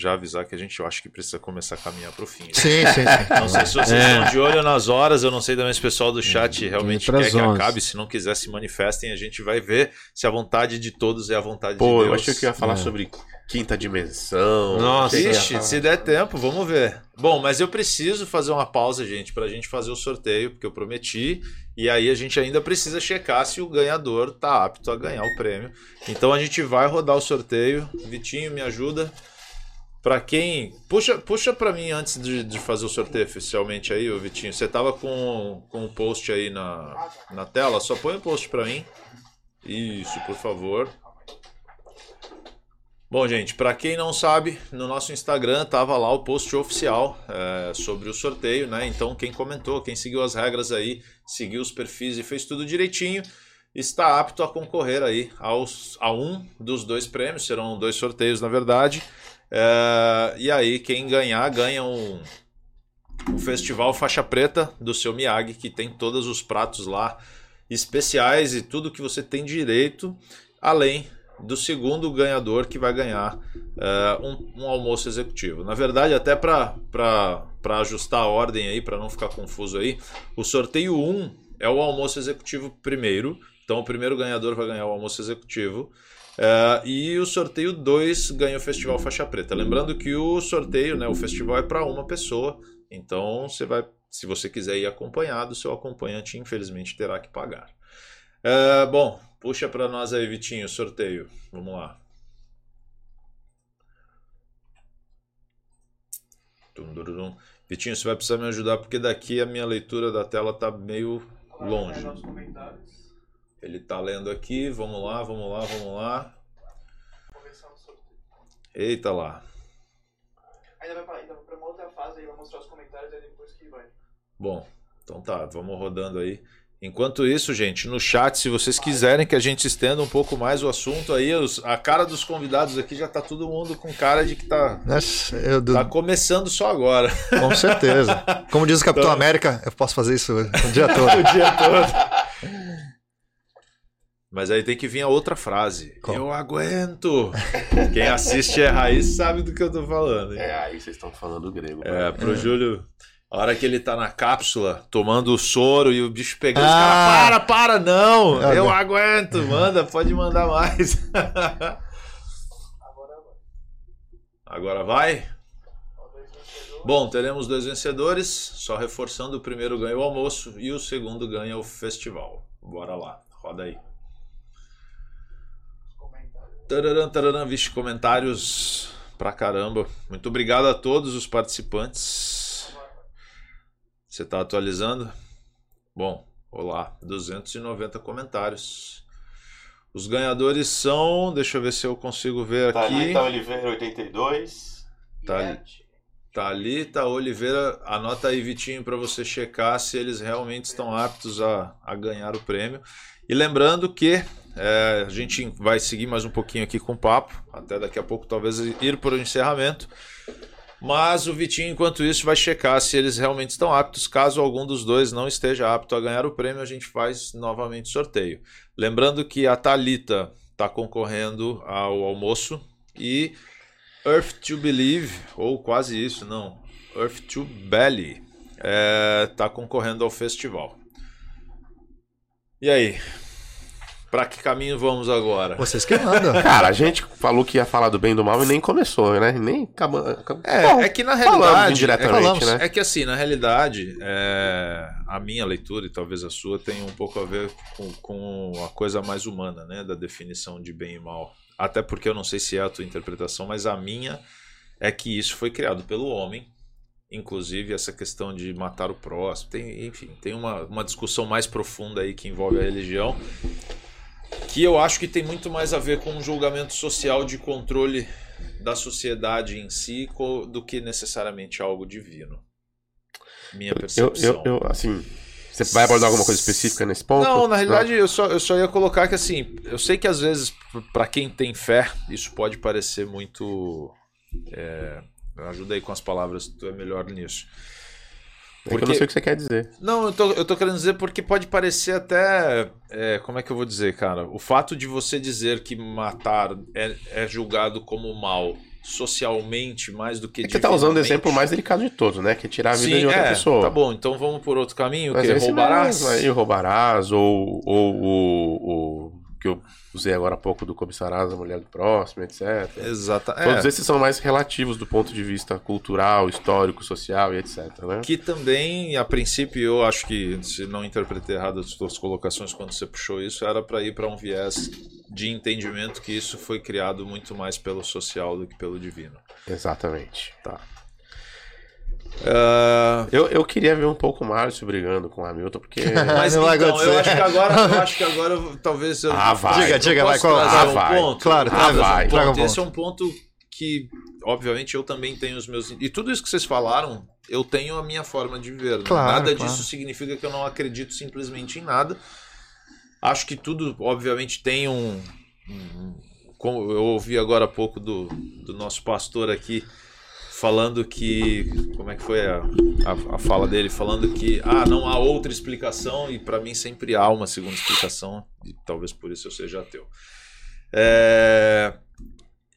já avisar que a gente eu acho que precisa começar a caminhar pro fim. Sim, sim, sim. *laughs* Não sei se vocês É. estão de olho nas horas, eu não sei também se o pessoal do chat realmente quer que acabe. Se não quiser, se manifestem, a gente vai ver se a vontade de todos é a vontade Pô, de eu Deus. achei que ia falar É. sobre quinta dimensão. Nossa, Ixi, se der tempo, vamos ver. Bom, mas eu preciso fazer uma pausa, gente, pra gente fazer o sorteio, porque eu prometi. E aí a gente ainda precisa checar se o ganhador tá apto a ganhar o prêmio. Então a gente vai rodar o sorteio. Vitinho, me ajuda. Pra quem. Puxa, puxa pra mim antes de, de fazer o sorteio oficialmente aí, ô Vitinho. Você tava com, com o post aí na, na tela? Só põe o post pra mim. Isso, por favor. Bom, gente, para quem não sabe, no nosso Instagram tava lá o post oficial é, sobre o sorteio, né? Então, quem comentou, quem seguiu as regras aí, seguiu os perfis e fez tudo direitinho, está apto a concorrer aí aos, a um dos dois prêmios. Serão dois sorteios, na verdade. É, e aí, quem ganhar, ganha um, um festival faixa preta do seu Miyagi, que tem todos os pratos lá especiais e tudo que você tem direito, além do segundo ganhador que vai ganhar eh, um, um almoço executivo. Na verdade, até para ajustar a ordem aí, para não ficar confuso aí, o sorteio 1 é o almoço executivo primeiro. Então, o primeiro ganhador vai ganhar o almoço executivo. Eh, e o sorteio 2 ganha o Festival Faixa Preta. Lembrando que o sorteio, né, o festival é para uma pessoa. Então, você vai, se você quiser ir acompanhado, seu acompanhante infelizmente terá que pagar. Eh, bom, Puxa para nós aí, Vitinho, sorteio. Vamos lá. Vitinho, você vai precisar me ajudar porque daqui a minha leitura da tela tá meio longe. Ele tá lendo aqui. Vamos lá, vamos lá, vamos lá. Eita lá. Ainda vai pra, ainda vai pra uma outra fase aí, vai mostrar os comentários aí depois que vai. Bom, então tá, vamos rodando aí. Enquanto isso, gente, no chat, se vocês quiserem que a gente estenda um pouco mais o assunto aí, os- a cara dos convidados aqui já tá todo mundo com cara de que tá, Nossa, eu- tá começando só agora. com certeza. Como diz o Capitão América, eu posso fazer isso o dia todo. *laughs* o dia todo. Mas aí tem que vir a outra frase. Qual? Eu aguento. Quem assiste é raiz sabe do que eu tô falando. hein? É, aí vocês estão falando grego. É, né? pro Júlio, a hora que ele tá na cápsula, tomando o soro e o bicho pegando, os Ah. caras, para, para, não, Ah, eu não. aguento, manda, pode mandar mais. *laughs* Agora vai. Bom, teremos dois vencedores, só reforçando, o primeiro ganha o almoço e o segundo ganha o festival. Bora lá, roda aí. Tararam, tararam, vixe, comentários pra caramba. Muito obrigado a todos os participantes. Você está atualizando? Bom, olá, 290 comentários. Os ganhadores são, deixa eu ver se eu consigo ver aqui. Thalita Oliveira 82. Tá, tá ali, tá Oliveira. Anota aí, Vitinho, para você checar se eles realmente estão aptos a, a ganhar o prêmio. E lembrando que é, a gente vai seguir mais um pouquinho aqui com o papo, até daqui a pouco talvez ir para o encerramento. Mas o Vitinho, enquanto isso, vai checar se eles realmente estão aptos. Caso algum dos dois não esteja apto a ganhar o prêmio, a gente faz novamente sorteio. Lembrando que a Talita está concorrendo ao almoço e Earth to Believe, ou quase isso, não, Earth to Belly, está é, tá concorrendo ao festival. E aí, Pra que caminho vamos agora? Vocês que mandam. *laughs* Cara, a gente falou que ia falar do bem e do mal e nem começou, né? Nem acabou. É, Bom, é que na realidade. Indiretamente, é, né? é que assim, na realidade, é, a minha leitura e talvez a sua tem um pouco a ver com, com a coisa mais humana, né? Da definição de bem e mal. Até porque eu não sei se é a tua interpretação, mas a minha é que isso foi criado pelo homem. Inclusive, essa questão de matar o próximo. Tem, enfim, tem uma, uma discussão mais profunda aí que envolve a religião que eu acho que tem muito mais a ver com um julgamento social de controle da sociedade em si do que necessariamente algo divino. Minha percepção. Eu, eu, eu assim, você vai abordar alguma coisa específica nesse ponto? Não, na realidade eu só, eu só ia colocar que assim, eu sei que às vezes para quem tem fé isso pode parecer muito, é, ajuda aí com as palavras, tu é melhor nisso. Porque... É eu não sei o que você quer dizer. Não, eu tô, eu tô querendo dizer porque pode parecer até. É, como é que eu vou dizer, cara? O fato de você dizer que matar é, é julgado como mal socialmente mais do que. É que você tá usando o exemplo mais delicado de todos, né? Que é tirar a vida Sim, de outra é, pessoa. Tá bom, então vamos por outro caminho, Mas que é roubarás. Aí roubarás, ou, ou, ou, ou que eu usei agora há pouco do cobiçarás a mulher do próximo, etc. Exato. Todos é. esses são mais relativos do ponto de vista cultural, histórico, social e etc. Né? Que também, a princípio, eu acho que, se não interpretei errado as suas colocações quando você puxou isso, era para ir para um viés de entendimento que isso foi criado muito mais pelo social do que pelo divino. Exatamente. Tá. Uh... Eu, eu queria ver um pouco o Márcio brigando com o Hamilton, porque. *laughs* Mas então, eu acho que agora, eu *laughs* acho que agora talvez eu. Ah, vai. Diga, diga, vai. Qual, ah, um vai. ponto. Claro, ah, vai. Um ponto. Esse é um ponto que, obviamente, eu também tenho os meus. E tudo isso que vocês falaram, eu tenho a minha forma de ver. Né? Claro, nada claro. disso significa que eu não acredito simplesmente em nada. Acho que tudo, obviamente, tem um. um como eu ouvi agora há pouco do, do nosso pastor aqui falando que. Como é que foi a, a, a, fala dele? Falando que ah, não há outra explicação, e para mim sempre há uma segunda explicação, e talvez por isso eu seja ateu. É,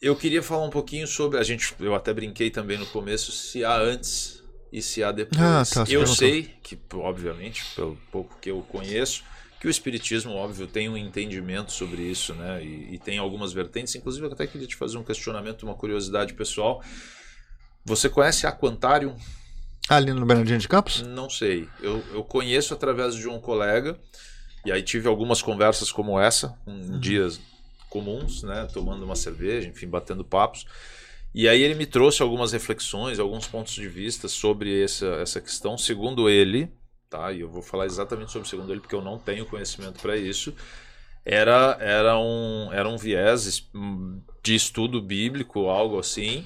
eu queria falar um pouquinho sobre. A gente, eu até brinquei também no começo, se há antes e se há depois. Ah, tá, eu sei que, obviamente, pelo pouco que eu conheço, que o Espiritismo, óbvio, tem um entendimento sobre isso, né? E, e tem algumas vertentes. Inclusive, eu até queria te fazer um questionamento, uma curiosidade pessoal. Você conhece Aquantarium? Ali no Bernardino de Campos? Não sei. Eu, eu conheço através de um colega. E aí tive algumas conversas como essa, em uhum. dias comuns, né? Tomando uma cerveja, enfim, batendo papos. E aí ele me trouxe algumas reflexões, alguns pontos de vista sobre essa, essa questão. Segundo ele, tá? E eu vou falar exatamente sobre segundo ele, porque eu não tenho conhecimento para isso. Era, era, um, era um viés de estudo bíblico, algo assim,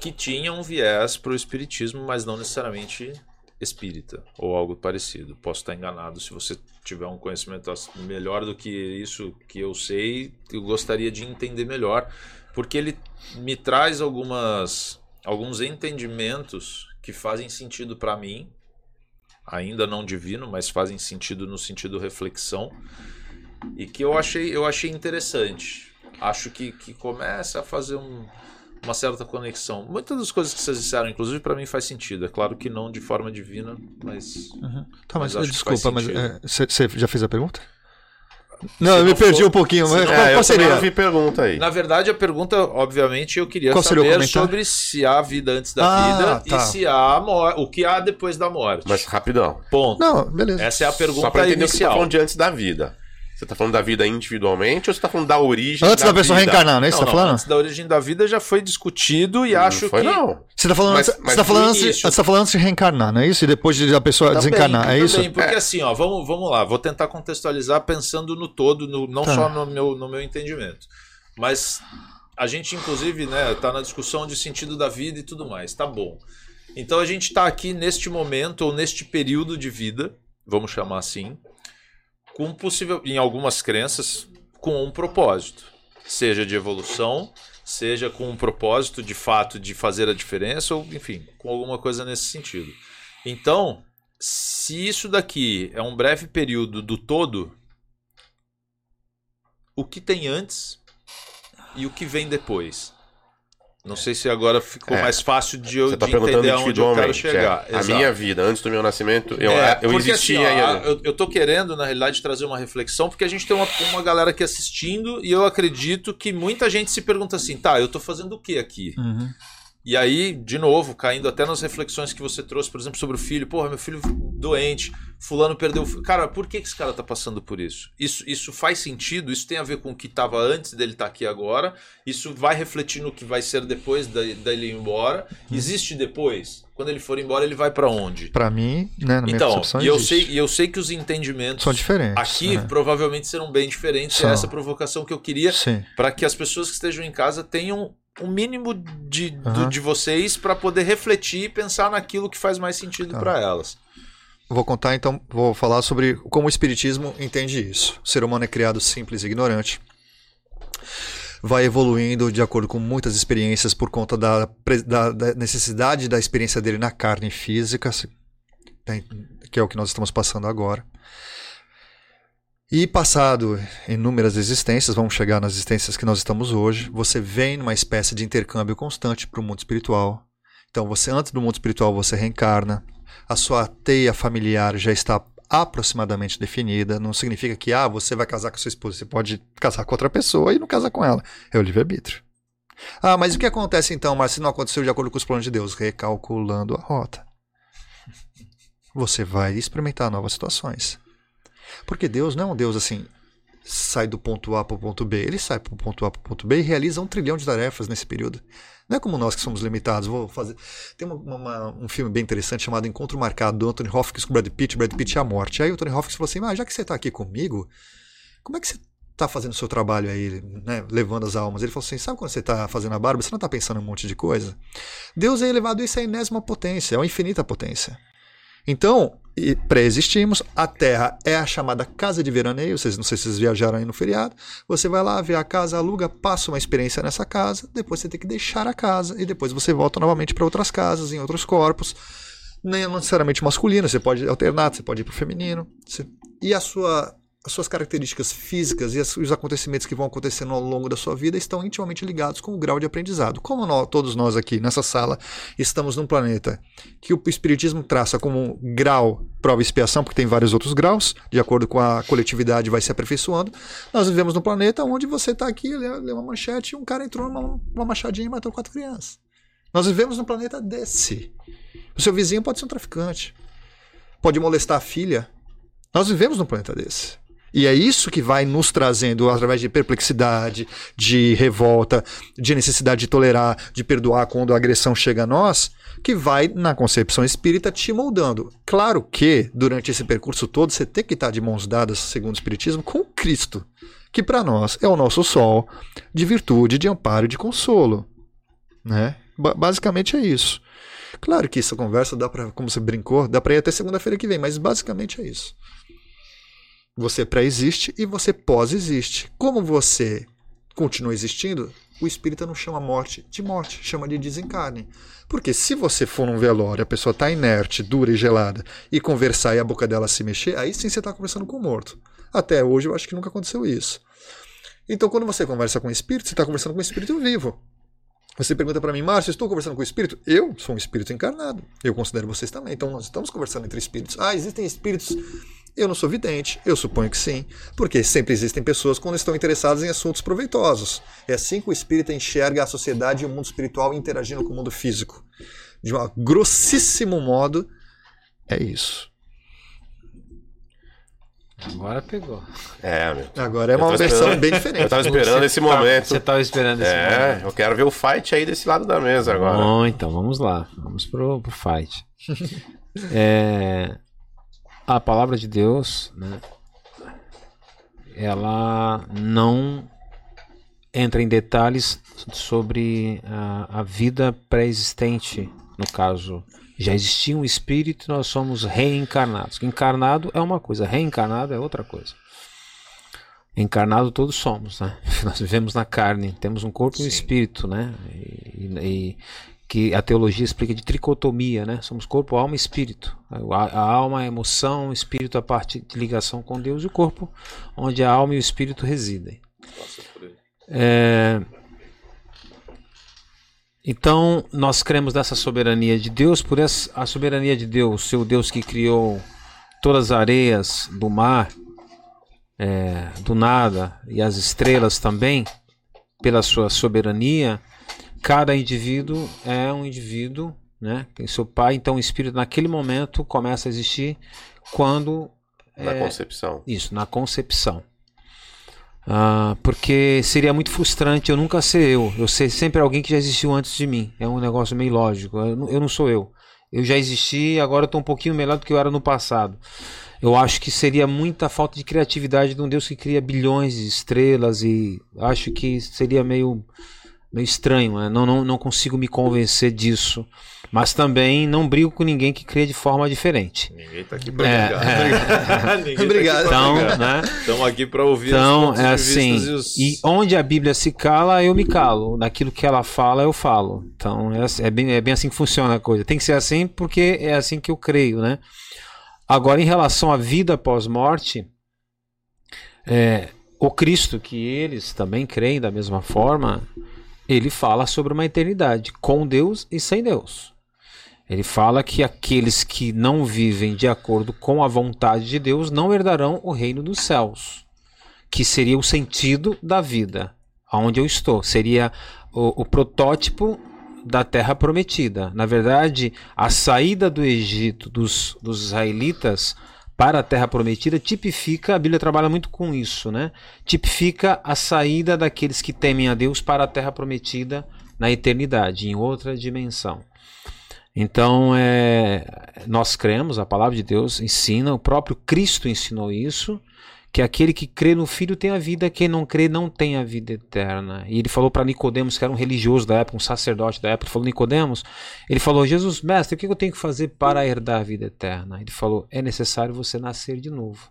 que tinha um viés para o espiritismo, mas não necessariamente espírita ou algo parecido. Posso estar enganado. Se você tiver um conhecimento melhor do que isso que eu sei, eu gostaria de entender melhor, porque ele me traz algumas alguns entendimentos que fazem sentido para mim, ainda não divino, mas fazem sentido no sentido reflexão e que eu achei eu achei interessante. Acho que, que começa a fazer um, uma certa conexão. Muitas das coisas que vocês disseram, inclusive, para mim faz sentido. É claro que não de forma divina, mas. Uhum. Tá, mas, mas desculpa, mas você é, já fez a pergunta? Não, Se eu me perdi for... um pouquinho, mas é, qual seria? Eu vi pergunta aí. Na verdade, a pergunta, obviamente, eu queria qual saber sobre se há vida antes da ah, vida tá. e se há o que há depois da morte. Mas rapidão. Ponto. Não, beleza. Essa é a pergunta Só pra entender inicial. O que tá falando de antes da vida. Você tá falando da vida individualmente ou você tá falando da origem Antes da, pessoa vida? reencarnar, não é isso que Não, você tá não, falando? antes da origem da vida já foi discutido e acho não foi, que. não. Você tá falando, Mas- antes, mas você tá falando antes, você tá falando antes de reencarnar, não é isso? E depois de a pessoa Também, desencarnar, é isso? também, Porque assim, ó, vamos, vamos lá, vou tentar contextualizar pensando no todo, no- não Tá. só no meu, no meu entendimento. Mas a gente, inclusive, né, tá na discussão de sentido da vida e tudo mais, tá bom. Então a gente tá aqui neste momento, ou neste período de vida, vamos chamar assim, com possível, em algumas crenças, com um propósito. Seja de evolução, seja com um propósito de fato de fazer a diferença, ou enfim, com alguma coisa nesse sentido. Então, se isso daqui é um breve período do todo, o que tem antes e o que vem depois? Não sei se agora ficou É. mais fácil de eu Você tá de perguntando entender aonde eu quero chegar. é. A minha vida, antes do meu nascimento, eu, É, eu porque, existia assim, ó, eu, eu tô querendo, na realidade, trazer uma reflexão, porque a gente tem uma, uma galera aqui assistindo e eu acredito que muita gente se pergunta assim, tá, eu tô fazendo o que aqui? Uhum. E aí, de novo, caindo até nas reflexões que você trouxe, por exemplo, sobre o filho. Porra, meu filho doente, fulano perdeu o filho. Cara, por que, que esse cara tá passando por isso? isso? Isso faz sentido? Isso tem a ver com o que tava antes dele estar aqui agora? Isso vai refletir no que vai ser depois dele ir embora? Existe depois? Quando ele for embora, ele vai pra onde? Pra mim, né, na minha Então, e eu, sei, e eu sei que os entendimentos São diferentes. aqui né? provavelmente serão bem diferentes. São. É essa provocação que eu queria para que as pessoas que estejam em casa tenham um mínimo de, do- Aham. de vocês para poder refletir e pensar naquilo que faz mais sentido Tá. para elas. Vou contar então, vou falar sobre como o Espiritismo entende isso. O ser humano é criado simples e ignorante. Vai evoluindo de acordo com muitas experiências por conta da, da- da necessidade da experiência dele na carne física, que é o que nós estamos passando agora. E passado inúmeras existências, vamos chegar nas existências que nós estamos hoje, você vem numa espécie de intercâmbio constante para o mundo espiritual. Então, você antes do mundo espiritual você reencarna, a sua teia familiar já está aproximadamente definida. Não significa que ah, você vai casar com sua esposa. Você pode casar com outra pessoa e não casar com ela. É o livre-arbítrio. Ah, mas o que acontece então, mas se não aconteceu de acordo com os planos de Deus? Recalculando a rota. Você vai experimentar novas situações. Porque Deus não é um Deus assim, sai do ponto A para o ponto B. Ele sai para o ponto A para o ponto B e realiza um trilhão de tarefas nesse período. Não é como nós que somos limitados. Vou fazer. Tem uma- uma- um filme bem interessante chamado Encontro Marcado, do Anthony Hopkins com Brad Pitt. Brad Pitt é a morte. Aí o Anthony Hopkins falou assim: ah, já que você está aqui comigo, como é que você está fazendo o seu trabalho aí, né, levando as almas? Ele falou assim: sabe quando você está fazendo a barba, você não está pensando em um monte de coisa? Deus é elevado isso à enésima potência, é uma infinita potência. Então, pré-existimos, a Terra é a chamada casa de veraneio, vocês não sei se vocês viajaram aí no feriado. Você vai lá, vê a casa, aluga, passa uma experiência nessa casa, depois você tem que deixar a casa e depois você volta novamente para outras casas, em outros corpos. Nem necessariamente masculino, você pode alternar, você pode ir para o feminino. Você- E a sua, as suas características físicas e os acontecimentos que vão acontecendo ao longo da sua vida estão intimamente ligados com o grau de aprendizado. Como nós- todos nós aqui nessa sala estamos num planeta que o Espiritismo traça como um grau prova e expiação, porque tem vários outros graus, de acordo com a coletividade vai se aperfeiçoando. Nós vivemos num planeta onde você está aqui, lê, lê uma manchete e um cara entrou numa uma machadinha e matou quatro crianças. Nós vivemos num planeta desse. O seu vizinho pode ser um traficante, pode molestar a filha. Nós vivemos num planeta desse. E é isso que vai nos trazendo, através de perplexidade, de revolta, de necessidade de tolerar, de perdoar quando a agressão chega a nós, que vai, na concepção espírita, te moldando. Claro que, durante esse percurso todo, você tem que estar de mãos dadas, segundo o Espiritismo, com Cristo, que para nós é o nosso sol de virtude, de amparo e de consolo. Né? Ba- basicamente é isso. Claro que essa conversa dá para, como você brincou, dá para ir até segunda-feira que vem, mas basicamente é isso. Você pré-existe e você pós-existe. Como você continua existindo, o espírita não chama morte de morte, chama de desencarne. Porque se você for num velório, a pessoa está inerte, dura e gelada, e conversar e a boca dela se mexer, aí sim você está conversando com o morto. Até hoje eu acho que nunca aconteceu isso. Então quando você conversa com o espírito, você está conversando com o espírito vivo. Você pergunta para mim, Márcio, estou conversando com o espírito? Eu sou um espírito encarnado. Eu considero vocês também. Então nós estamos conversando entre espíritos. Ah, existem espíritos. Eu não sou vidente, eu suponho que sim, porque sempre existem pessoas quando estão interessadas em assuntos proveitosos. É assim que o espírita enxerga a sociedade e o mundo espiritual interagindo com o mundo físico. De um grossíssimo modo, é isso. Agora pegou. É, meu. Agora é uma versão bem diferente. Eu tava esperando esse Tá- momento. Você tava esperando esse É, momento. eu quero ver o fight aí desse lado da mesa agora. Bom, então vamos lá. Vamos pro, pro fight. *laughs* É, a palavra de Deus, né? Ela não entra em detalhes sobre a, a vida pré-existente, no caso. Já existia um espírito e nós somos reencarnados. Encarnado é uma coisa, reencarnado é outra coisa. Encarnado todos somos, né? *laughs* Nós vivemos na carne, temos um corpo e um espírito, né? E, e- que a teologia explica de tricotomia, né? Somos corpo, alma e espírito. A, a alma, a emoção, o espírito a parte de ligação com Deus e o corpo, onde a alma e o espírito residem. É, Então, nós cremos nessa soberania de Deus, por essa, a soberania de Deus, seu Deus que criou todas as areias do mar, é, do nada, e as estrelas também, pela sua soberania, cada indivíduo é um indivíduo, né? Tem seu pai, então o espírito naquele momento começa a existir quando Na é, concepção. isso, na concepção. Ah, porque seria muito frustrante eu nunca ser eu. Eu ser sempre alguém que já existiu antes de mim. É um negócio meio lógico. Eu não, sou eu. Eu já existi, agora eu um pouquinho melhor do que eu era no passado. Eu acho que seria muita falta de criatividade de um Deus que cria bilhões de estrelas e acho que seria meio, meio estranho. né? Não, não, não consigo me convencer disso. Mas também não brigo com ninguém que crê de forma diferente. Ninguém tá aqui pra É, brigar. *laughs* Ninguém tá Obrigado. aqui pra Então, brigar. né? Estamos aqui para ouvir Então, é assim. e os... E onde a Bíblia se cala, eu me calo. Naquilo que ela fala, eu falo. Então, é, assim- é bem, é bem assim que funciona a coisa. Tem que ser assim porque é assim que eu creio, né? Agora, em relação à vida após morte, é, o Cristo, que eles também creem da mesma forma, ele fala sobre uma eternidade com Deus e sem Deus. Ele fala que aqueles que não vivem de acordo com a vontade de Deus não herdarão o reino dos céus, que seria o sentido da vida, aonde eu estou. Seria o, o protótipo da terra prometida. Na verdade, a saída do Egito dos, dos israelitas para a terra prometida tipifica, a Bíblia trabalha muito com isso, né? Tipifica a saída daqueles que temem a Deus para a terra prometida na eternidade, em outra dimensão. Então, é, nós cremos, a palavra de Deus ensina, o próprio Cristo ensinou isso, que aquele que crê no Filho tem a vida, quem não crê não tem a vida eterna. E ele falou para Nicodemos, que era um religioso da época, um sacerdote da época, falou, Nicodemos, ele falou, Jesus, mestre, o que eu tenho que fazer para herdar a vida eterna? Ele falou, é necessário você nascer de novo.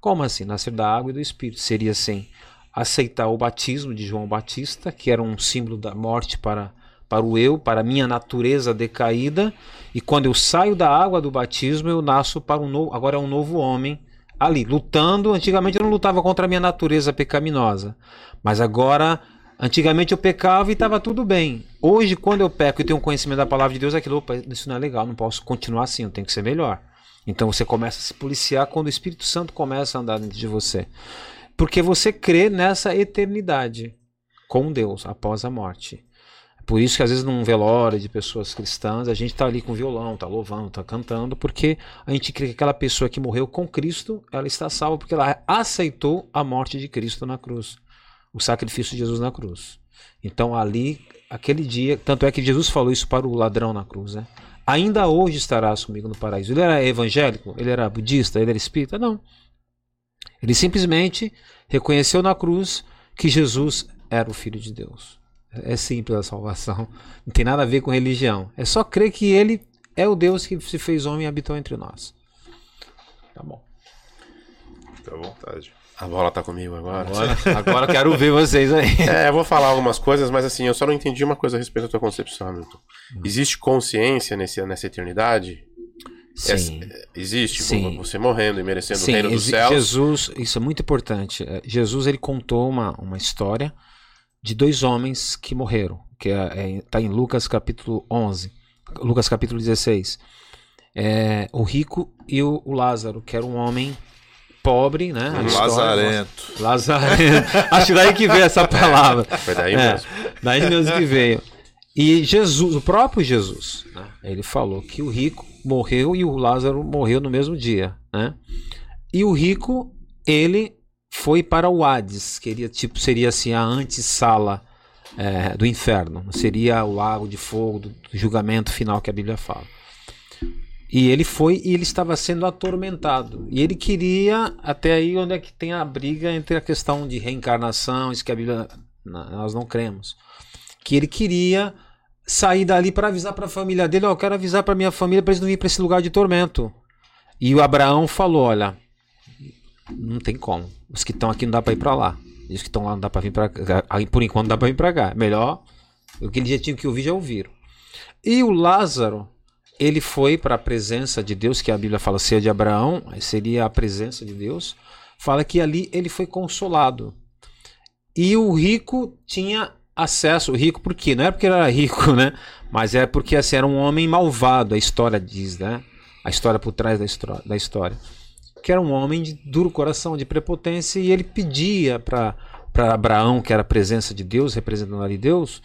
Como assim? Nascer da água e do Espírito. Seria assim, aceitar o batismo de João Batista, que era um símbolo da morte para para o eu, para a minha natureza decaída, e quando eu saio da água do batismo, eu nasço para um novo, agora é um novo homem ali, lutando. Antigamente eu não lutava contra a minha natureza pecaminosa, mas agora, antigamente eu pecava e estava tudo bem. Hoje, quando eu peco e tenho conhecimento da palavra de Deus, é aquilo, opa, isso não é legal, não posso continuar assim, eu tenho que ser melhor. Então você começa a se policiar quando o Espírito Santo começa a andar dentro de você. Porque você crê nessa eternidade com Deus após a morte. Por isso que às vezes num velório de pessoas cristãs, a gente tá ali com violão, tá louvando, tá cantando, porque a gente crê que aquela pessoa que morreu com Cristo, ela está salva porque ela aceitou a morte de Cristo na cruz, o sacrifício de Jesus na cruz. Então ali, aquele dia, tanto é que Jesus falou isso para o ladrão na cruz, né? Ainda hoje estarás comigo no paraíso. Ele era evangélico? Ele era budista? Ele era espírita? Não. Ele simplesmente reconheceu na cruz que Jesus era o Filho de Deus. É simples a salvação. Não tem nada a ver com religião. É só crer que ele é o Deus que se fez homem e habitou entre nós. Tá bom. Fica à vontade. A bola tá comigo agora. Agora, agora eu quero ver vocês aí. *laughs* É, eu vou falar algumas coisas, mas assim, eu só não entendi uma coisa a respeito da tua concepção, Hamilton. Existe consciência nesse, nessa eternidade? Sim. Essa- existe? Sim. Você morrendo e merecendo Sim, o reino dos céus? Jesus, isso é muito importante. É, Jesus ele contou uma, uma história de dois homens que morreram, que está é, tá em Lucas capítulo 11, Lucas capítulo 16. É, o rico e o, o Lázaro, que era um homem pobre, né? A história Lazarento. *laughs* Lazarento. Acho daí que veio essa palavra. *laughs* Foi daí É, mesmo. daí mesmo que veio. E Jesus, o próprio Jesus, né, ele falou que o rico morreu e o Lázaro morreu no mesmo dia, né? E o rico ele foi para o Hades, que seria, tipo, seria assim a antessala é, do inferno, seria o lago de fogo do, do julgamento final que a Bíblia fala. E ele foi e ele estava sendo atormentado. E ele queria, até aí onde é que tem a briga entre a questão de reencarnação, isso que a Bíblia nós não cremos. Que ele queria sair dali para avisar para a família dele, oh, eu quero avisar para minha família para eles não ir para esse lugar de tormento. E o Abraão falou, olha, não tem como. Os que estão aqui não dá para ir para lá. E os que estão lá não dá para vir para cá. Por enquanto não dá para vir para cá. Melhor, o que ele já tinha que ouvir já ouviram. E o Lázaro, ele foi para a presença de Deus, que a Bíblia fala ser de Abraão, seria a presença de Deus. Fala que ali ele foi consolado. E o rico tinha acesso, o rico por quê? Não é porque ele era rico, né? Mas é porque assim, era um homem malvado, a história diz, né? A história por trás da história. Que era um homem de duro coração, de prepotência, e ele pedia para Abraão, que era a presença de Deus, representando ali Deus,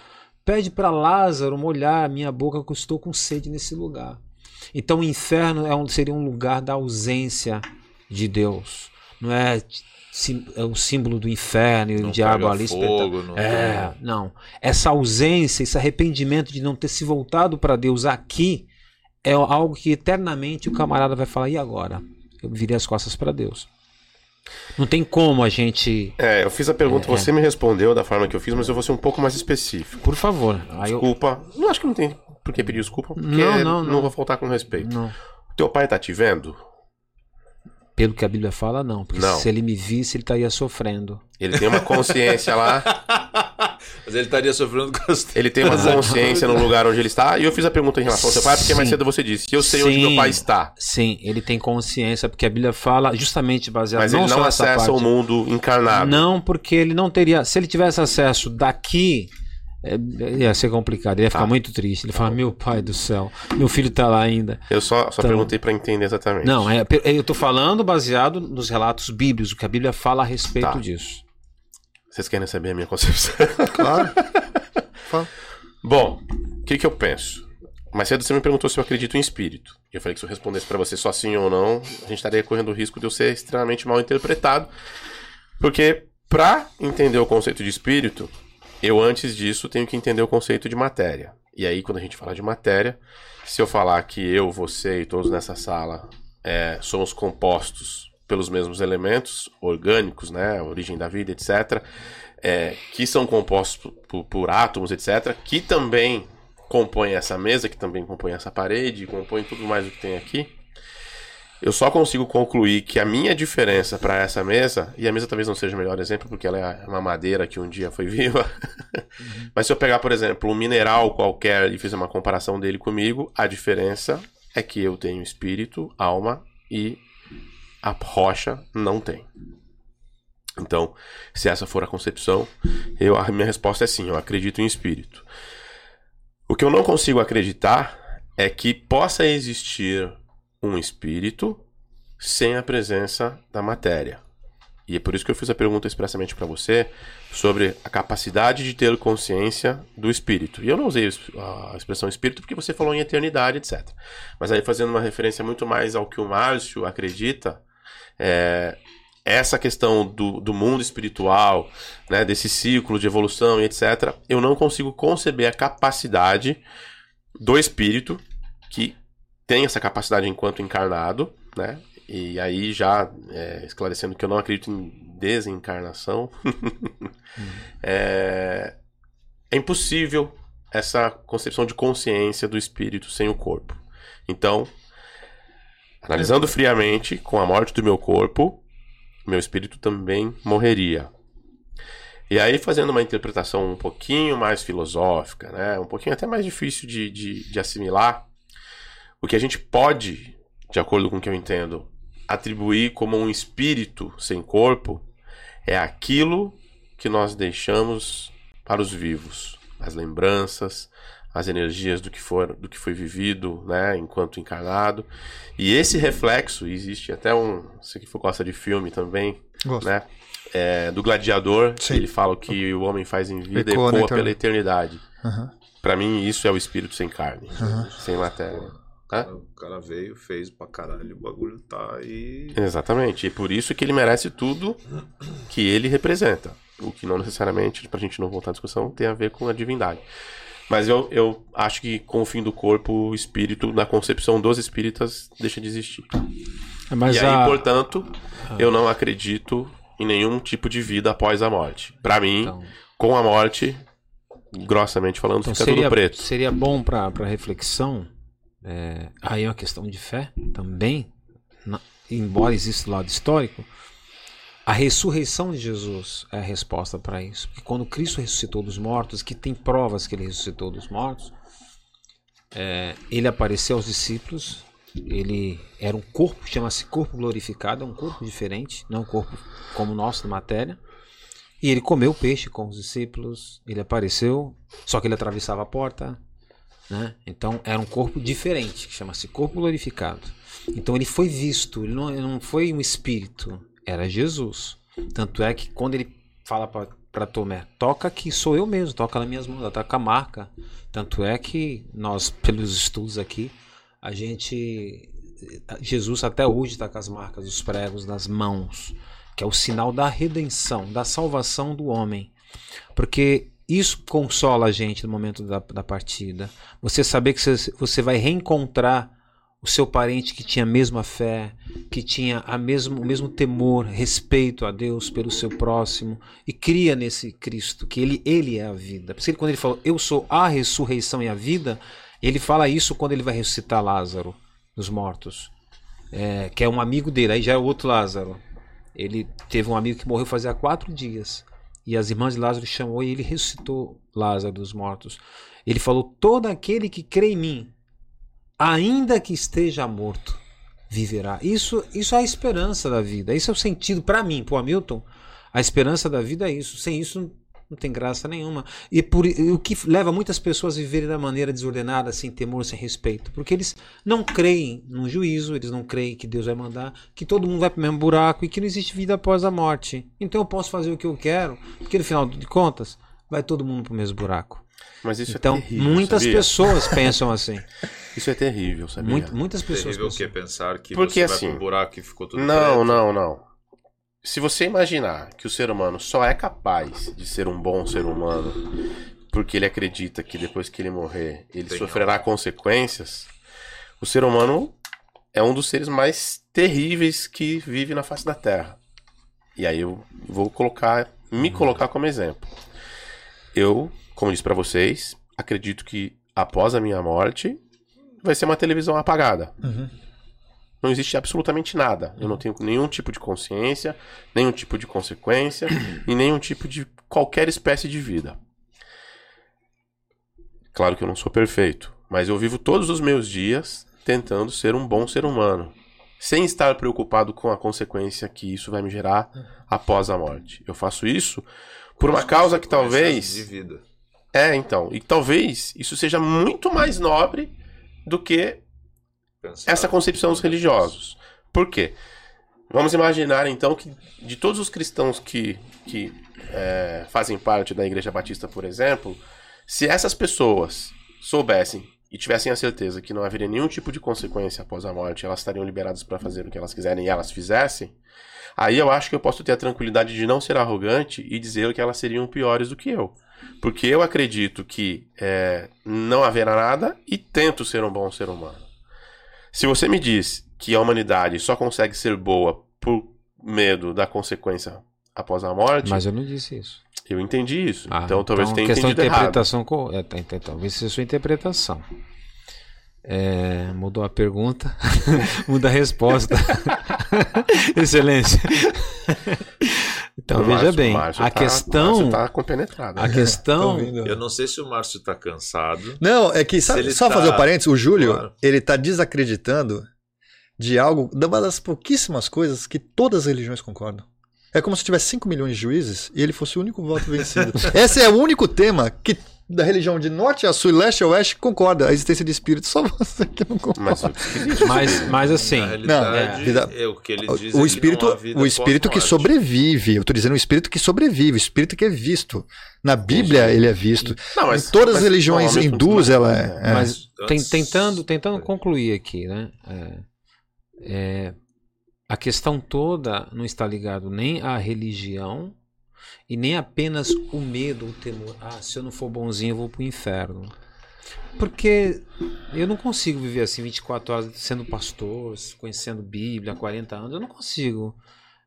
Pede para Lázaro molhar a minha boca que eu estou com sede nesse lugar. Então o inferno é um, seria um lugar da ausência de Deus. Não é, é o símbolo do inferno e o diabo ali fogo, não É, tem... não. Essa ausência, esse arrependimento de não ter se voltado para Deus aqui é algo que eternamente o camarada vai falar: e agora? Eu virei as costas para Deus. Não tem como a gente. É, eu fiz a pergunta, é, você é. me respondeu da forma que eu fiz, mas eu vou ser um pouco mais específico. Por favor. Desculpa. Eu... Não acho que não tem por que pedir desculpa, porque não, não, não. não vou faltar com respeito. Não. Teu pai tá te vendo? Pelo que a Bíblia fala, não. Porque não. se ele me visse, ele estaria sofrendo. Ele tem uma consciência lá. *laughs* Mas ele estaria sofrendo com as Ele tem uma consciência no lugar onde ele está. E eu fiz a pergunta em relação ao seu pai, porque sim. mais cedo você disse. Eu sei sim, onde meu pai está. Sim, ele tem consciência, porque a Bíblia fala justamente baseado Mas não ele não acessa o mundo encarnado. Não, porque ele não teria. Se ele tivesse acesso daqui é, ia ser complicado, ele ia ficar tá. muito triste. Ele tá. fala: Meu pai do céu, meu filho tá lá ainda. Eu só, só então, perguntei para entender exatamente. Não, é, eu tô falando baseado nos relatos bíblicos, o que a Bíblia fala a respeito tá. disso. Vocês querem saber a minha concepção? *laughs* Claro. Bom, o que, que eu penso? Mais cedo você me perguntou se eu acredito em espírito. E eu falei que se eu respondesse para você só sim ou não, a gente estaria correndo o risco de eu ser extremamente mal interpretado. Porque, para entender o conceito de espírito, eu antes disso tenho que entender o conceito de matéria. E aí, quando a gente fala de matéria, se eu falar que eu, você e todos nessa sala é, somos compostos pelos mesmos elementos orgânicos, né, origem da vida, etc., é, que são compostos por, por, átomos, etc., que também compõem essa mesa, que também compõem essa parede, compõem tudo mais o que tem aqui, eu só consigo concluir que a minha diferença para essa mesa, e a mesa talvez não seja o melhor exemplo, porque ela é uma madeira que um dia foi viva, uhum. *laughs* mas se eu pegar, por exemplo, um mineral qualquer e fizer uma comparação dele comigo, a diferença é que eu tenho espírito, alma e a rocha não tem. Então, se essa for a concepção, eu, a minha resposta é sim, eu acredito em espírito. O que eu não consigo acreditar é que possa existir um espírito sem a presença da matéria. E é por isso que eu fiz a pergunta expressamente para você sobre a capacidade de ter consciência do espírito. E eu não usei a expressão espírito porque você falou em eternidade, etc. Mas aí fazendo uma referência muito mais ao que o Márcio acredita, é, essa questão do, do mundo espiritual, né, desse ciclo de evolução e etc., eu não consigo conceber a capacidade do espírito que tem essa capacidade enquanto encarnado, né? E aí já é, esclarecendo que eu não acredito em desencarnação, *laughs* é, é impossível essa concepção de consciência do espírito sem o corpo. Então, analisando friamente, com a morte do meu corpo, meu espírito também morreria. E aí, fazendo uma interpretação um pouquinho mais filosófica, né, um pouquinho até mais difícil de, de, de assimilar, o que a gente pode, de acordo com o que eu entendo, atribuir como um espírito sem corpo é aquilo que nós deixamos para os vivos, as lembranças, as energias do que for, do que foi vivido, né, enquanto encarnado. E esse reflexo existe até um, se que for gosta de filme também, Gosto. né, é, do Gladiador, ele fala que o homem faz em vida ecoa, ecoa pela eternidade. Uhum. Para mim isso é o espírito sem carne, uhum. sem matéria. cara, o cara veio, fez pra caralho, o bagulho tá aí. Exatamente. E por isso que ele merece tudo que ele representa. O que não necessariamente, pra gente não voltar à discussão, tem a ver com a divindade. Mas eu, eu acho que com o fim do corpo, o espírito, na concepção dos espíritas, deixa de existir. Mas e aí, a- portanto, eu não acredito em nenhum tipo de vida após a morte. Pra mim, então, com a morte, grossamente falando, então fica seria, tudo preto. seria bom para reflexão. é, aí é uma questão de fé também, na- embora exista o lado histórico. A ressurreição de Jesus é a resposta para isso. Porque quando Cristo ressuscitou dos mortos, que tem provas que ele ressuscitou dos mortos, é, ele apareceu aos discípulos. Ele era um corpo, chama-se corpo glorificado, é um corpo diferente, não um corpo como o nosso de matéria. E ele comeu peixe com os discípulos, ele apareceu, só que ele atravessava a porta, né? Então era um corpo diferente, que chama-se corpo glorificado. Então ele foi visto, ele não, ele não foi um espírito, era Jesus. Tanto é que quando ele fala para Tomé, toca aqui, sou eu mesmo, toca nas minhas mãos, ela tá a marca. Tanto é que nós, pelos estudos aqui, a gente. Jesus até hoje está com as marcas dos pregos nas mãos, que é o sinal da redenção, da salvação do homem. Porque isso consola a gente no momento da, da partida. Você saber que você, você vai reencontrar o seu parente que tinha a mesma fé, que tinha a mesmo, o mesmo temor, respeito a Deus pelo seu próximo e cria nesse Cristo que ele, ele é a vida. Por isso que quando ele falou, eu sou a ressurreição e a vida, ele fala isso quando ele vai ressuscitar Lázaro dos mortos, é, que é um amigo dele, aí já é outro Lázaro. Ele teve um amigo que morreu fazia quatro dias. E as irmãs de Lázaro chamou e ele ressuscitou Lázaro dos mortos. Ele falou: Todo aquele que crê em mim, ainda que esteja morto, viverá. Isso, isso é a esperança da vida. Isso é o sentido para mim, para Hamilton. A esperança da vida é isso. Sem isso não tem graça nenhuma. E por e o que leva muitas pessoas a viverem da maneira desordenada, sem temor, sem respeito, porque eles não creem no juízo, eles não creem que Deus vai mandar, que todo mundo vai para o mesmo buraco e que não existe vida após a morte. Então eu posso fazer o que eu quero, porque no final de contas vai todo mundo para o mesmo buraco. Mas isso então é terrível. muitas sabia? pessoas pensam assim. *laughs* Isso é terrível, sabia? Muito, muitas pessoas Terrível o pensam. que pensar que Porque você assim- vai pro buraco e ficou tudo Não, preto. não, não. Se você imaginar que o ser humano só é capaz de ser um bom ser humano porque ele acredita que depois que ele morrer ele Tem sofrerá consequências, o ser humano é um dos seres mais terríveis que vive na face da Terra. E aí eu vou colocar, me colocar como exemplo. Eu, como disse pra vocês, acredito que após a minha morte vai ser uma televisão apagada. Não existe absolutamente nada. Eu não tenho nenhum tipo de consciência, nenhum tipo de consequência e nenhum tipo de qualquer espécie de vida. Claro que eu não sou perfeito, mas eu vivo todos os meus dias tentando ser um bom ser humano, sem estar preocupado com a consequência que isso vai me gerar após a morte. Eu faço isso por uma causa que talvez De vida. É, então, e talvez isso seja muito mais nobre do que Pensar essa concepção dos religiosos. Por quê? Vamos imaginar então que de todos os cristãos que, que é, fazem parte da Igreja Batista, por exemplo, se essas pessoas soubessem e tivessem a certeza que não haveria nenhum tipo de consequência após a morte, elas estariam liberadas para fazer o que elas quiserem e elas fizessem, aí eu acho que eu posso ter a tranquilidade de não ser arrogante e dizer que elas seriam piores do que eu. Porque eu acredito que é, não haverá nada e tento ser um bom ser humano. Se você me diz que a humanidade só consegue ser boa por medo da consequência após a morte, Mas eu não disse isso. eu entendi isso. Ah, então talvez tenha questão de entendido errado. interpretação. co- é, tá, então, talvez seja sua interpretação. É, mudou a pergunta, *laughs* muda a resposta. *laughs* Excelência. *laughs* Então O veja Márcio- bem, o Márcio a tá- questão, Márcio tá compenetrado. a questão, Tô ouvindo. Eu não sei se o Márcio tá cansado. Não, é que, sabe, só tá- fazer o parênteses, o Júlio, Claro. ele tá desacreditando de algo, de uma das pouquíssimas coisas que todas as religiões concordam. É como se tivesse 5 milhões de juízes e ele fosse o único voto vencido. *laughs* Esse é o único tema que da religião de norte a sul, leste a oeste, concorda a existência de espírito. Só *laughs* você que não concorda. Mas, Mas, mas assim, realidade, é, vida- é o que ele diz o espírito, não há vida o espírito que sobrevive. Eu tô dizendo o espírito que sobrevive, o espírito que é visto. Na Bíblia ele é visto. Não, mas- em todas as mas, religiões mesmo hindus ela é. é. mas tentando, tentando concluir aqui, né? É, é, a questão toda não está ligado nem à religião e nem apenas o medo, o temor. Ah, se eu não for bonzinho, eu vou pro inferno. Porque eu não consigo viver assim 24 horas sendo pastor, conhecendo Bíblia há 40 anos. Eu não consigo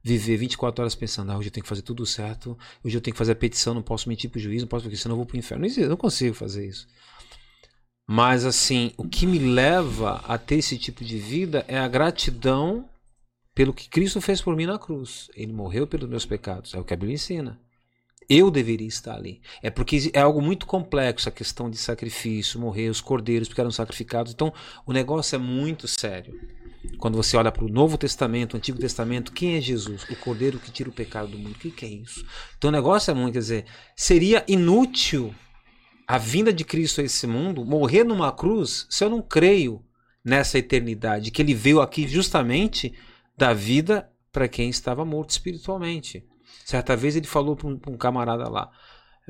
viver 24 horas pensando, ah, hoje eu tenho que fazer tudo certo, hoje eu tenho que fazer a petição, não posso mentir pro juiz, não posso, porque senão eu vou pro inferno. Não não consigo fazer isso. Mas assim, o que me leva a ter esse tipo de vida é a gratidão pelo que Cristo fez por mim na cruz. Ele morreu pelos meus pecados, é o que a Bíblia ensina. Eu deveria estar ali. É porque é algo muito complexo a questão de sacrifício, morrer, os cordeiros que eram sacrificados. Então, o negócio é muito sério. Quando você olha para o Novo Testamento, o Antigo Testamento, quem é Jesus? O cordeiro que tira o pecado do mundo. O que, que é isso? Então, o negócio é muito, quer dizer, seria inútil a vinda de Cristo a esse mundo, morrer numa cruz, se eu não creio nessa eternidade, que ele veio aqui justamente da vida para quem estava morto espiritualmente. Certa vez ele falou para um, um camarada lá,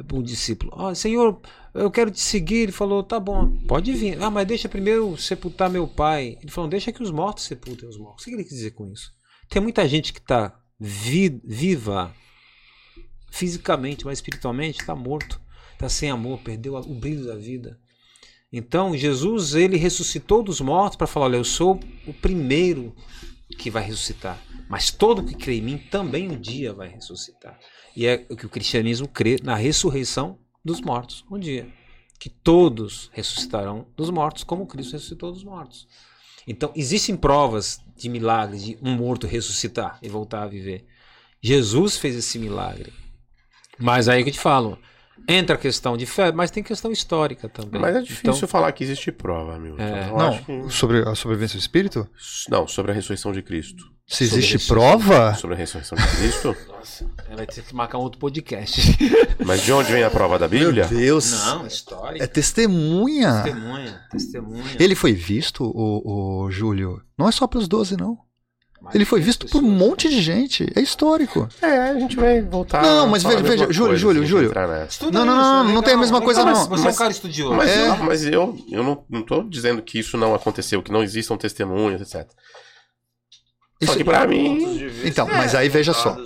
para um discípulo: Ó, Senhor, eu quero te seguir. Ele falou: Tá bom, pode vir. Ah, mas deixa primeiro sepultar meu pai. Ele falou: Deixa que os mortos sepultem os mortos. O que ele quis dizer com isso? Tem muita gente que está vi viva fisicamente, mas espiritualmente está morto, está sem amor, perdeu o brilho da vida. Então Jesus ele ressuscitou dos mortos para falar: Olha, eu sou o primeiro que vai ressuscitar. Mas todo que crê em mim também um dia vai ressuscitar. E é o que o cristianismo crê na ressurreição dos mortos, um dia. Que todos ressuscitarão dos mortos, como Cristo ressuscitou dos mortos. Então, existem provas de milagres de um morto ressuscitar e voltar a viver. Jesus fez esse milagre. Mas aí que eu te falo, entra a questão de fé, mas tem questão histórica também. Mas é difícil Então, falar que existe prova, meu. É. eu Não, que- sobre a sobrevivência do espírito? Não, sobre a ressurreição de Cristo. Se Sobre existe prova, Sobre a ressurreição de Cristo. *laughs* nossa, vai ter que marcar um outro podcast. *laughs* Mas de onde vem a prova da meu Bíblia? Deus, Não, histórica. é testemunha. Testemunha, testemunha. Ele foi visto, o, o Júlio, não é só pelos 12, não. Ele foi visto por um monte de gente. É histórico. É, a gente vai voltar. Não, mas veja, veja, Júlio, coisa, Júlio, Júlio. Não, não, não, é não tem a mesma coisa, não. Você é um cara estudioso. Mas, É. eu, mas eu, eu não, não tô dizendo que isso não aconteceu, que não existam testemunhas, etc. Só Isso- que pra Pontos mim. vista Então, mas aí veja só.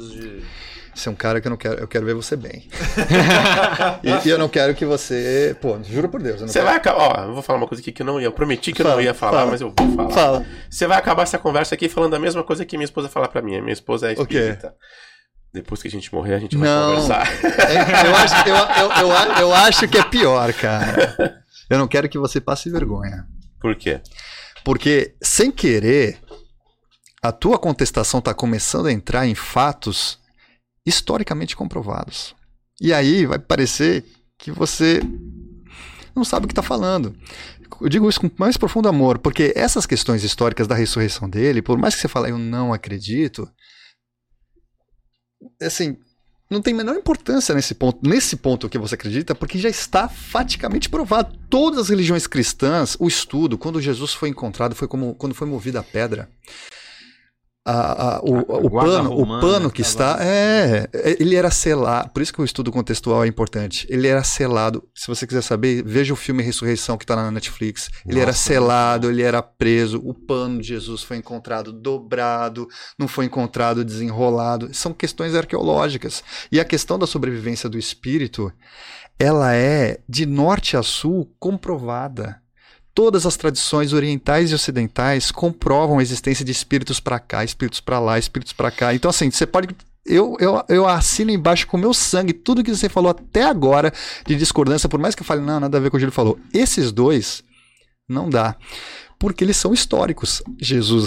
Você é um cara que eu não quero, eu quero ver você bem. *laughs* e, e eu não quero que você, pô, juro por Deus, eu Você quero. vai acabar. Ó, eu vou falar uma coisa aqui que eu não ia. Eu prometi que eu Fala, não ia falar, fala. mas eu vou falar. Fala. Você vai acabar essa conversa aqui falando a mesma coisa que minha esposa fala pra mim. Minha esposa é espírita. Depois que a gente morrer, a gente vai Não. conversar. É, eu, acho, eu, eu, eu, eu acho que é pior, cara. Eu não quero que você passe vergonha. Por quê? Porque, sem querer, a tua contestação está começando a entrar em fatos historicamente comprovados. E aí vai parecer que você não sabe o que está falando. Eu digo isso com mais profundo amor, porque essas questões históricas da ressurreição dele, por mais que você fale, eu não acredito, assim, não tem menor importância nesse ponto, nesse ponto que você acredita, porque já está faticamente provado. Todas as religiões cristãs, o estudo, quando Jesus foi encontrado, foi como quando foi movida a pedra. A- a- o, o guarda pano, o romana pano que está, tava- é, ele era selado. Por isso que o estudo contextual é importante. Ele era selado. Se você quiser saber, veja o filme Ressurreição que está na Netflix. Ele era Nossa, selado, ele era preso. O pano de Jesus foi encontrado dobrado, não foi encontrado desenrolado. São questões arqueológicas. E a questão da sobrevivência do espírito, ela é de norte a sul comprovada. Todas as tradições orientais e ocidentais comprovam a existência de espíritos para cá, espíritos para lá, espíritos para cá. Então, assim, você pode. Eu, eu, eu assino embaixo com meu sangue tudo que você falou até agora de discordância, por mais que eu fale, não, nada a ver com o que ele falou. Esses dois, não dá. Porque eles são históricos. Jesus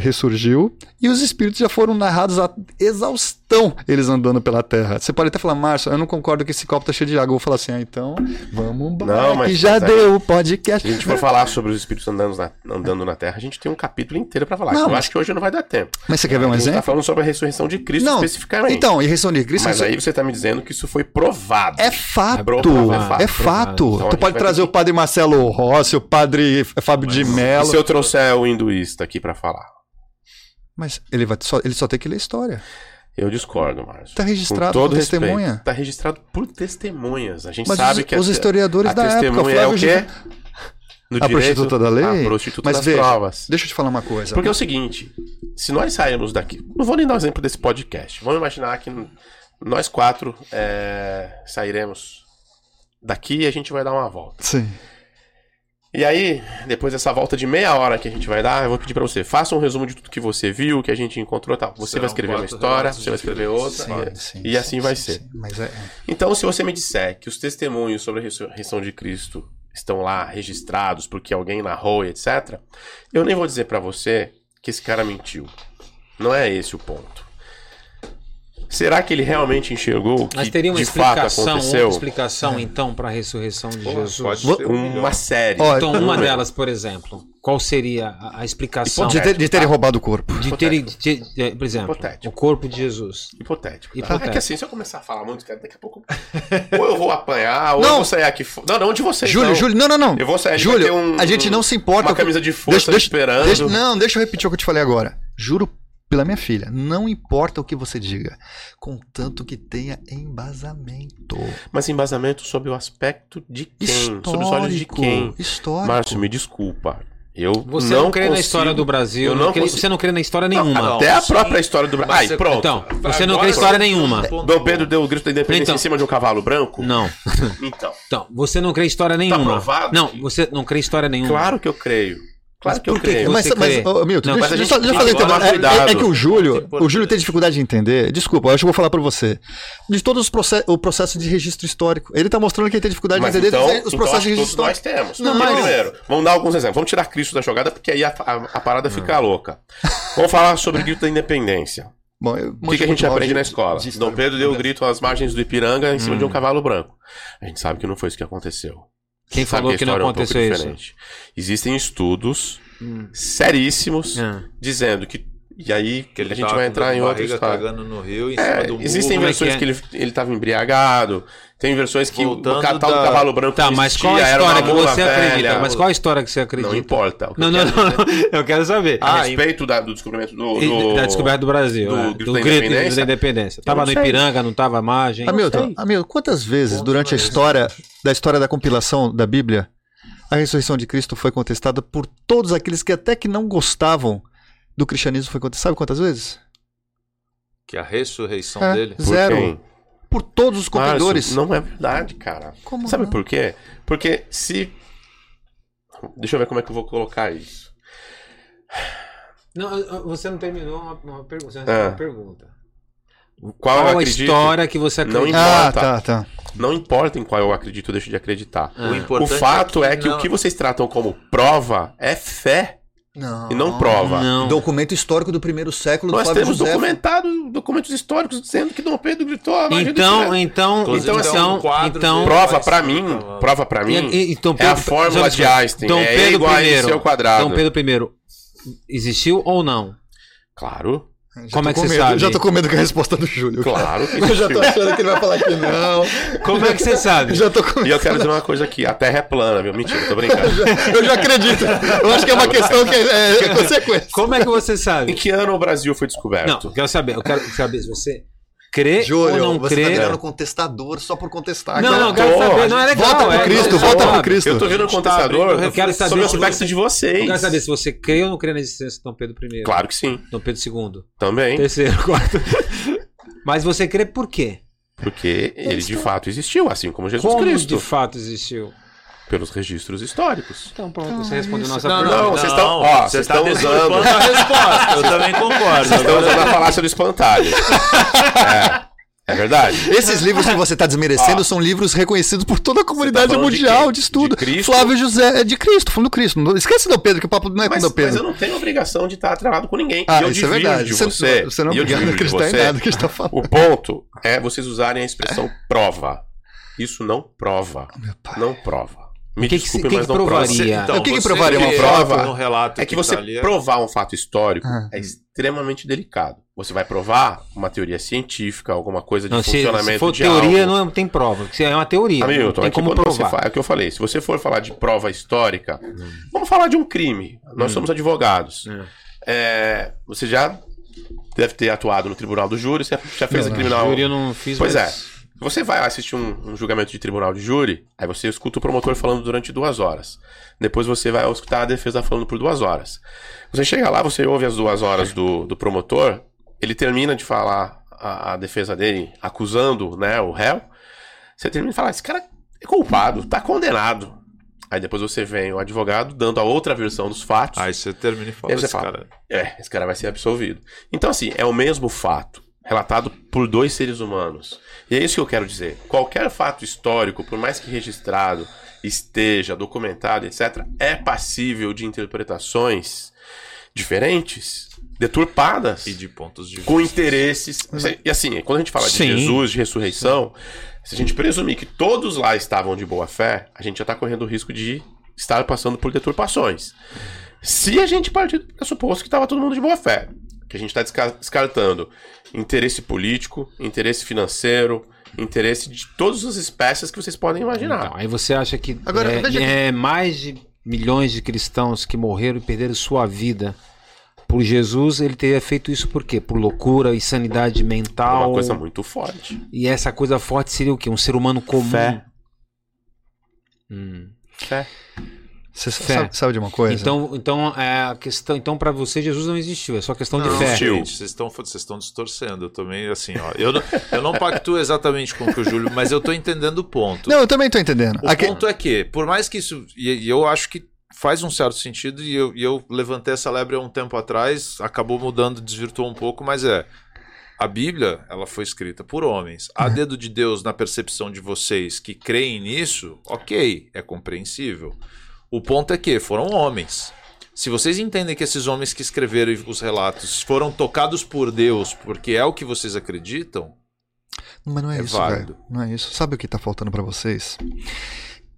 ressurgiu e os espíritos já foram narrados a exaustão estão eles andando pela Terra. Você pode até falar, Márcio, eu não concordo que esse copo tá cheio de água. Eu vou falar assim, ah, então vamos embora, mas- que já mas é- deu o podcast. Se a gente for falar sobre os espíritos andando na, andando na Terra, a gente tem um capítulo inteiro pra falar. Não, eu mas- acho que hoje não vai dar tempo. Mas você quer ver um a gente tá exemplo? falando sobre a ressurreição de Cristo Não, especificamente. então, e ressurreição de Cristo... Mas isso- aí você tá me dizendo que isso foi provado. É fato, provado, é é fato. fato. Então a tu pode trazer o padre Marcelo Rossi, o padre Fábio de E Mello. se eu trouxer o hinduísta aqui pra falar? Mas ele, vai só, ele só tem que ler história. Eu discordo, Márcio. Tá registrado por testemunha. respeito, Tá registrado por testemunhas. A gente Mas sabe os, que os a, historiadores a da época, testemunha é o quê? No A prostituta da lei? A prostituta Mas das veja, provas. Deixa eu te falar uma coisa. Porque é o seguinte, se nós sairmos daqui, não vou nem dar o exemplo desse podcast, vamos imaginar que nós quatro é, sairemos daqui e a gente vai dar uma volta. Sim. E aí, depois dessa volta de meia hora que a gente vai dar, eu vou pedir pra você, faça um resumo de tudo que você viu, que a gente encontrou e tal. Você Serão vai escrever uma história, você vai escrever outra. Sim, e, sim, e assim sim, vai sim, ser. sim. Mas é, Então, se você me disser que os testemunhos sobre a ressurreição de Cristo estão lá registrados porque alguém narrou e etc., eu nem vou dizer pra você que esse cara mentiu. Não é esse o ponto. Será que ele realmente enxergou o que Mas teria uma de fato explicação, outra aconteceu? explicação então para a ressurreição de Pô, Jesus? um. Uma série. Então, uma delas, por exemplo, qual seria a, a explicação de, ter, de terem roubado o corpo. de ter, de ter- é, por exemplo, Hipotético. o corpo de Jesus? Hipotético. tá? Hipotético. É que assim, se eu começar a falar muito, cara, daqui a pouco. *laughs* ou eu vou apanhar, ou Não. eu vou sair aqui. Não, não de vocês. Júlio, não. Júlio, não, não, não. Eu vou sair, a gente Júlio, um- a gente não se importa. uma camisa de força esperando. deixa- não, deixa eu repetir o que eu te falei agora. Juro pela minha filha, não importa o que você diga, contanto que tenha embasamento. Mas embasamento sobre o aspecto de quem? Histórico. Sobre os olhos de quem? Histórico. Márcio, me desculpa. Eu Você não, não, crê na consigo- história do Brasil, não não crê- consigo- você não crê na história Não, nenhuma. Até a sim. própria história do Brasil. Aí, você- pronto. Então, você não crê história nenhuma. Dom Pedro deu o grito da independência Então. em cima de um cavalo branco? Não. Então, Então, você não crê história nenhuma. provado? Não, você não crê história nenhuma. claro que eu creio. Claro que eu creio. Mas, mas Milton, Não, deixa, mas deixa, eu fazer então. É- É, que o Júlio, o Júlio tem dificuldade de entender. Desculpa, eu acho que eu vou falar pra você. De todos os processos, o processo de registro histórico. Ele tá mostrando que ele tem dificuldade Mas de entender então, os então processos de acho que registro todos histórico. nós temos. Não, mas- primeiro, vamos dar alguns exemplos. Vamos tirar Cristo da jogada, porque aí a, a- a parada fica louca. Vamos falar sobre o grito da independência. Bom, eu O que, que a gente aprende de- na escola? de Dom. Pedro deu o grito às margens do Ipiranga em cima Hum. de um cavalo branco. A gente sabe que não foi isso que aconteceu. Quem falou que não é um aconteceu isso? diferente. Existem estudos Hum. seríssimos Ah. dizendo que. E aí Que ele a gente vai entrar em história. cagando no rio, em É, cima do existem como é versões que que, é? ele, ele tava embriagado. Tem versões que Voltando o catal da- do cavalo branco Tá, não mas existia, qual a história que você velha. acredita? Mas qual a história que você acredita? Não importa. Que Não, não, não, dizer *laughs* Eu quero saber. A Ah, respeito da- do descobrimento do, do- da descoberta do Brasil, do é, grito do da grito independência? da independência. Tava não no. Ipiranga, não tava à margem. Hamilton, Hamilton, quantas vezes durante a história da história da compilação da Bíblia a ressurreição de Cristo foi contestada por todos aqueles que até que não gostavam do cristianismo foi? Sabe quantas vezes? Que a ressurreição É, dele. Por zero. quem? Por todos os competidores. Márcio, não é verdade, cara. Como Sabe não? por quê? Porque se. Deixa eu ver como é que eu vou colocar isso. Não, você não terminou uma, uma pergunta. Você não Ah. uma pergunta. Qual, Qual a história que você Não acredita? Ah, importa. tá, tá. Não importa em qual eu acredito ou deixo de acreditar. Ah. O, O importante fato é que não- o que vocês tratam como prova é fé Não. e não prova. Não. Documento histórico do primeiro século Nós do Flávio temos José. documentado documentos históricos dizendo que Dom Pedro gritou a margem do Então, então, então, então, quadro então, dele. Prova Mas- pra mim, Então, prova pra mim, E- e- Dom é a Pedro- fórmula de Einstein. Dom é Pedro igual a I, MC ao quadrado. Dom Pedro I existiu ou não? Claro, Já Como é que você medo, sabe? Já tô com medo com a resposta do Júlio. cara. claro que *laughs* Eu já tô achando que ele vai falar que não. Como é que você sabe? Já tô com E eu quero dizer uma coisa aqui, a Terra é plana, viu? Mentira, tô brincando. Eu já acredito. Eu acho que é uma questão que é, é consequência. Como é que você Em sabe? que ano o Brasil foi Não, descoberto? eu quero saber. Eu quero saber se você crê Júlio, ou não você crê. tá virando contestador só por contestar. não, cara. não, eu quero Tô, saber. Não é legal. Volta pro é- Cristo, é- volta pro Cristo. Eu tô vendo um contestador Eu quero saber sobre o aspecto de Eu vocês. quero saber se você crê ou não crê na existência de Dom Pedro I. Claro que sim, Dom Pedro II. também. Terceiro, *laughs* quarto. Mas você crê por quê? Porque ele de fato existiu, assim como Jesus Como Cristo, de fato existiu? Pelos registros históricos. Então pronto, você respondeu nossa Não, pergunta. Não, vocês estão- ó, vocês tá estão deturpando usando- a resposta. Eu também concordo. Vocês estão usando a falácia do espantalho. *laughs* É. É verdade. Esses livros que você está desmerecendo Ó. são livros reconhecidos por toda a comunidade falando de mundial quem? de, estudo. De Cristo? Flávio José é de Cristo, falando do Cristo. Não esquece do Pedro, que o papo não é Mas, com o mas eu Pedro. não tenho obrigação de estar atrelado com ninguém. Ah, e eu isso é verdade. de Você, você. você não é obrigado a de acreditar em nada que a gente está falando. O ponto é vocês usarem a expressão prova. Isso não prova. Meu pai. Não prova. Me O que que desculpe, se- que mas que não prova. provaria? Então, O que que você provaria uma prova? No relato É que você tá ali, provar um fato histórico Ah. é extremamente delicado. Você vai provar uma teoria científica, alguma coisa de Não, se, funcionamento se for de teoria, algo. não tem prova. Se É uma teoria. não Hamilton, tem é que como provar. fala, é o que eu falei. Se você for falar de prova histórica, vamos falar de um crime. Nós Hum. somos advogados. É. É, você já deve ter atuado no tribunal do júri, você já fez Não, a criminal. Júri eu não fiz, Pois mas... Você vai assistir um, um julgamento de tribunal de júri, aí você escuta o promotor falando durante duas horas. Depois você vai escutar a defesa falando por duas horas. Você chega lá, você ouve as duas horas do, do promotor, ele termina de falar a, a defesa dele, acusando né, o réu. Você termina de falar: esse cara é culpado, tá condenado. Aí depois você vem o advogado dando a outra versão dos fatos. Aí você termina e fala, E você esse fala, cara... É, esse cara vai ser absolvido. Então, assim, é o mesmo fato, relatado por dois seres humanos. E é isso que eu quero dizer. Qualquer fato histórico, por mais que registrado, esteja, documentado, etc., é passível de interpretações diferentes, deturpadas, E de pontos de vista. com interesses. E assim, quando a gente fala de Sim. Jesus, de ressurreição, se a gente presumir que todos lá estavam de boa fé, a gente já está correndo o risco de estar passando por deturpações. Se a gente partir do pressuposto que estava todo mundo de boa fé, que a gente está descartando interesse político, interesse financeiro, interesse de todas as espécies que vocês podem imaginar. Então, aí você acha que Agora, é, veja é mais de milhões de cristãos que morreram e perderam sua vida por Jesus, ele teria feito isso por quê? Por loucura, insanidade é mental. uma coisa muito forte. E essa coisa forte seria o quê? Um ser humano comum. Fé. Hum. Fé. Você Fé. sabe, sabe de uma coisa? Então, então é a questão. Então, para você, Jesus não existiu. É só questão de Não, fé. existiu. gente, vocês estão vocês estão distorcendo. Eu também, assim, ó. Eu não, eu não pactuo exatamente com o que o Júlio, mas eu tô entendendo o ponto. Não, eu também tô entendendo. O Aqui- ponto é que, por mais que isso. E, e eu acho que faz um certo sentido, e eu, e eu levantei essa lebre há um tempo atrás, acabou mudando, desvirtuou um pouco, mas é. A Bíblia, ela foi escrita por homens. A dedo de Deus, na percepção de vocês que creem nisso, ok, é compreensível. O ponto é que foram homens. Se vocês entendem que esses homens que escreveram os relatos foram tocados por Deus, porque é o que vocês acreditam, Mas não é, É isso, válido. Não é isso. Sabe o que tá faltando pra vocês?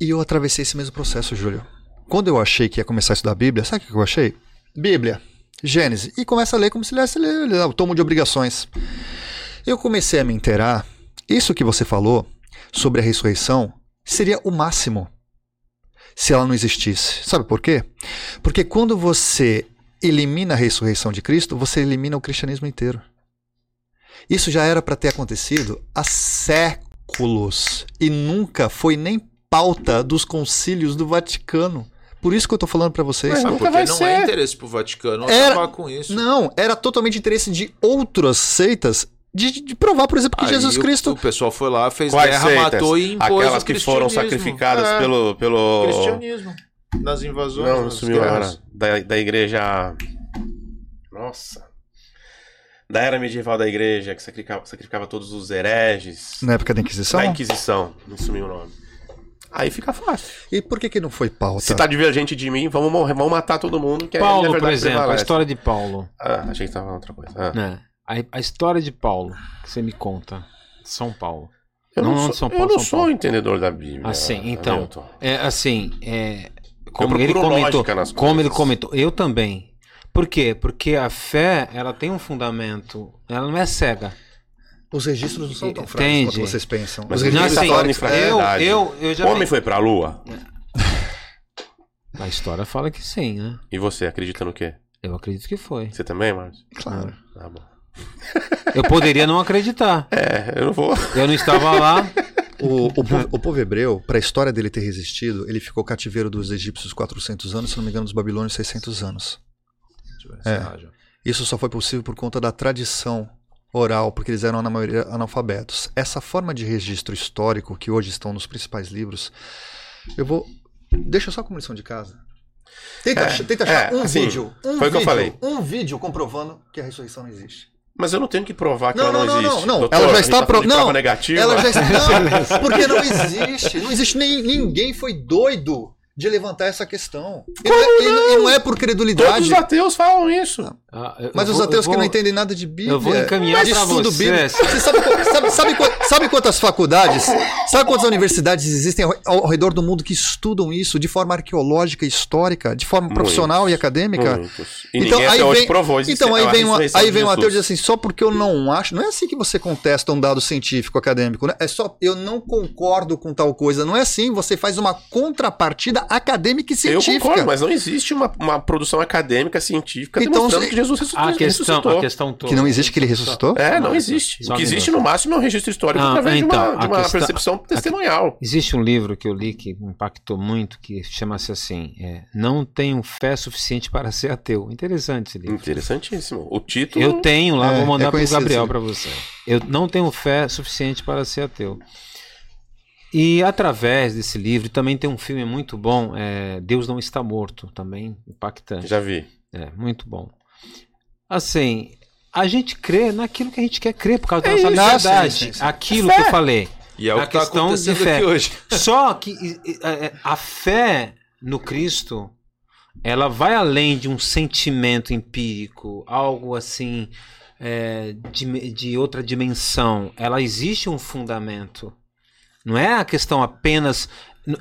E eu atravessei esse mesmo processo, Júlio. Quando eu achei que ia começar a estudar a Bíblia, sabe o que eu achei? Bíblia, Gênesis. E começa a ler como se lesse o tomo de obrigações. Eu comecei a me inteirar. Isso que você falou sobre a ressurreição seria o máximo se ela não existisse. Sabe por quê? Porque quando você elimina a ressurreição de Cristo, você elimina o cristianismo inteiro. Isso já era para ter acontecido há séculos e nunca foi nem pauta dos concílios do Vaticano. Por isso que eu tô falando para vocês. Mas porque não ser. é interesse pro Vaticano Era- acabar com isso. Não, era totalmente interesse de outras seitas de, de provar, por exemplo, que Aí Jesus Cristo O pessoal foi lá, fez Quais guerra, seitas? matou e impôs Aquelas o que foram sacrificadas É, pelo. pelo... cristianismo. Nas invasões. Não, não nas sumiu agora. Da, da igreja. Nossa. Da era medieval da igreja, que sacrificava, sacrificava todos os hereges. na época da Inquisição. Da Inquisição. Não sumiu o nome. Aí fica fácil. E por que que não foi pauta? Se tá divergente de mim, vamos morrer, vamos matar todo mundo. Que aí a Paulo, por exemplo, a prevalece. história de Paulo. Ah, achei que tava falando outra coisa. Ah. né? A, a história de Paulo, que você me conta. São Paulo. Eu Não, não, não, sou, São eu Paulo, não São sou Paulo. entendedor da Bíblia. Assim, então. É assim, é, como ele comentou, como ele comentou, eu também. Por quê? Porque a fé, ela tem um fundamento, ela não é cega. Os registros não são tão fracos quanto vocês pensam. Mas Os Não, registros tá assim, em fragilidade. eu, eu, eu já O homem vi- foi pra lua? A história fala que sim, né? E você, acredita no quê? Eu acredito que foi. Você também, Marcos? Claro. Tá bom. Eu poderia não acreditar. É, eu não vou. Eu não estava lá. O, o, povo, o povo hebreu, para a história dele ter resistido, ele ficou cativeiro dos egípcios 400 anos, se não me engano, dos babilônios 600 anos. É. Isso só foi possível por conta da tradição oral, porque eles eram, na maioria, analfabetos. Essa forma de registro histórico que hoje estão nos principais livros, eu vou. Deixa só como lição de casa. Tenta, É, tenta achar é, um assim, vídeo. Um foi o que eu falei. Um vídeo comprovando que a ressurreição não existe. Mas eu não tenho que provar que Não, ela não, não, não, existe. não, não. Doutor, Ela já está tá falando pro- de prova não, negativa. Ela já está. *laughs* Não, porque não existe. Não existe nem ninguém foi doido de levantar essa questão. E não, é, e não- e não é por Todos credulidade. os ateus falam isso. Ah, eu- Mas eu os vou- ateus eu que não vou- entendem nada de Bíblia. eu vou encaminhar é estudo você. bíblico. Você sabe, sabe, sabe, sabe quantas faculdades, sabe quantas universidades existem ao, ao redor do mundo que estudam isso de forma arqueológica, histórica, de forma profissional e acadêmica? Muitos. E Então, ninguém aí até hoje vem- provou Então aí a vem, uma, aí vem um ateu e diz assim, só porque eu não acho, não é assim que você contesta um dado científico acadêmico, né? É só eu não concordo com tal coisa, não é assim, você faz uma contrapartida acadêmica e Eu científica. concordo, mas não existe uma, uma produção acadêmica, científica, Então, demonstrando que Jesus ressuscitou. A questão, ressuscitou. a questão toda. Que não existe que ele ressuscitou? É, não existe. Só o que um existe no máximo é um registro histórico Ah, através então, de uma, de a uma questão- percepção testemunhal. Existe um livro que eu li que me impactou muito, que chama-se assim: é, Não tenho fé suficiente para ser ateu. Interessante esse livro. Interessantíssimo. O título. Eu tenho lá, É, vou é mandar para o Gabriel para você. Eu não tenho fé suficiente para ser ateu. E através desse livro também tem um filme muito bom, é, Deus não está morto, também impactante. Já vi. É, muito bom. Assim, a gente crê naquilo que a gente quer crer por causa da É nossa isso. liberdade. Sim, sim, sim. Aquilo que eu falei. E é o A que está questão de fé. aqui hoje. *laughs* Só que é, a fé no Cristo, ela vai além de um sentimento empírico, algo assim é, de, de outra dimensão. Ela existe um fundamento. Não é a questão apenas.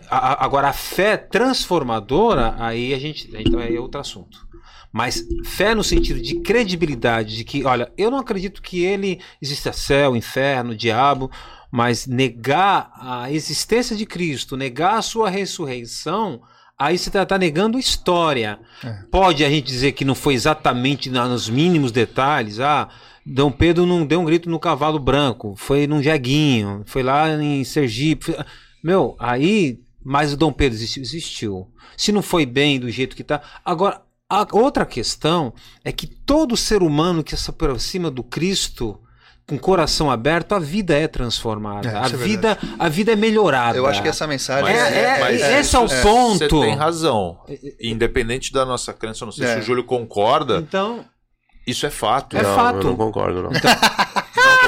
a- Agora, a fé transformadora, aí a gente. Então aí é outro assunto. Mas fé no sentido de credibilidade, de que, olha, eu não acredito que ele exista céu, inferno, diabo, mas negar a existência de Cristo, negar a sua ressurreição, aí você está negando a história. É. Pode a gente dizer que não foi exatamente na- nos mínimos detalhes, ah, Dom Pedro não deu um grito no cavalo branco, foi num jeguinho, foi lá em Sergipe. foi- Meu, aí, mas o Dom Pedro existiu, existiu. Se não foi bem do jeito que tá. Agora, a outra questão é que todo ser humano que se aproxima do Cristo com o coração aberto, a vida é transformada. É, a, é vida, a vida é melhorada. Eu acho que essa mensagem Mas- É, é, mas esse é o isso- ponto. Você tem razão. Independente da nossa crença, não sei É. se o Júlio concorda, Então, isso é fato. É não, fato. Eu não concordo, não. Não *laughs*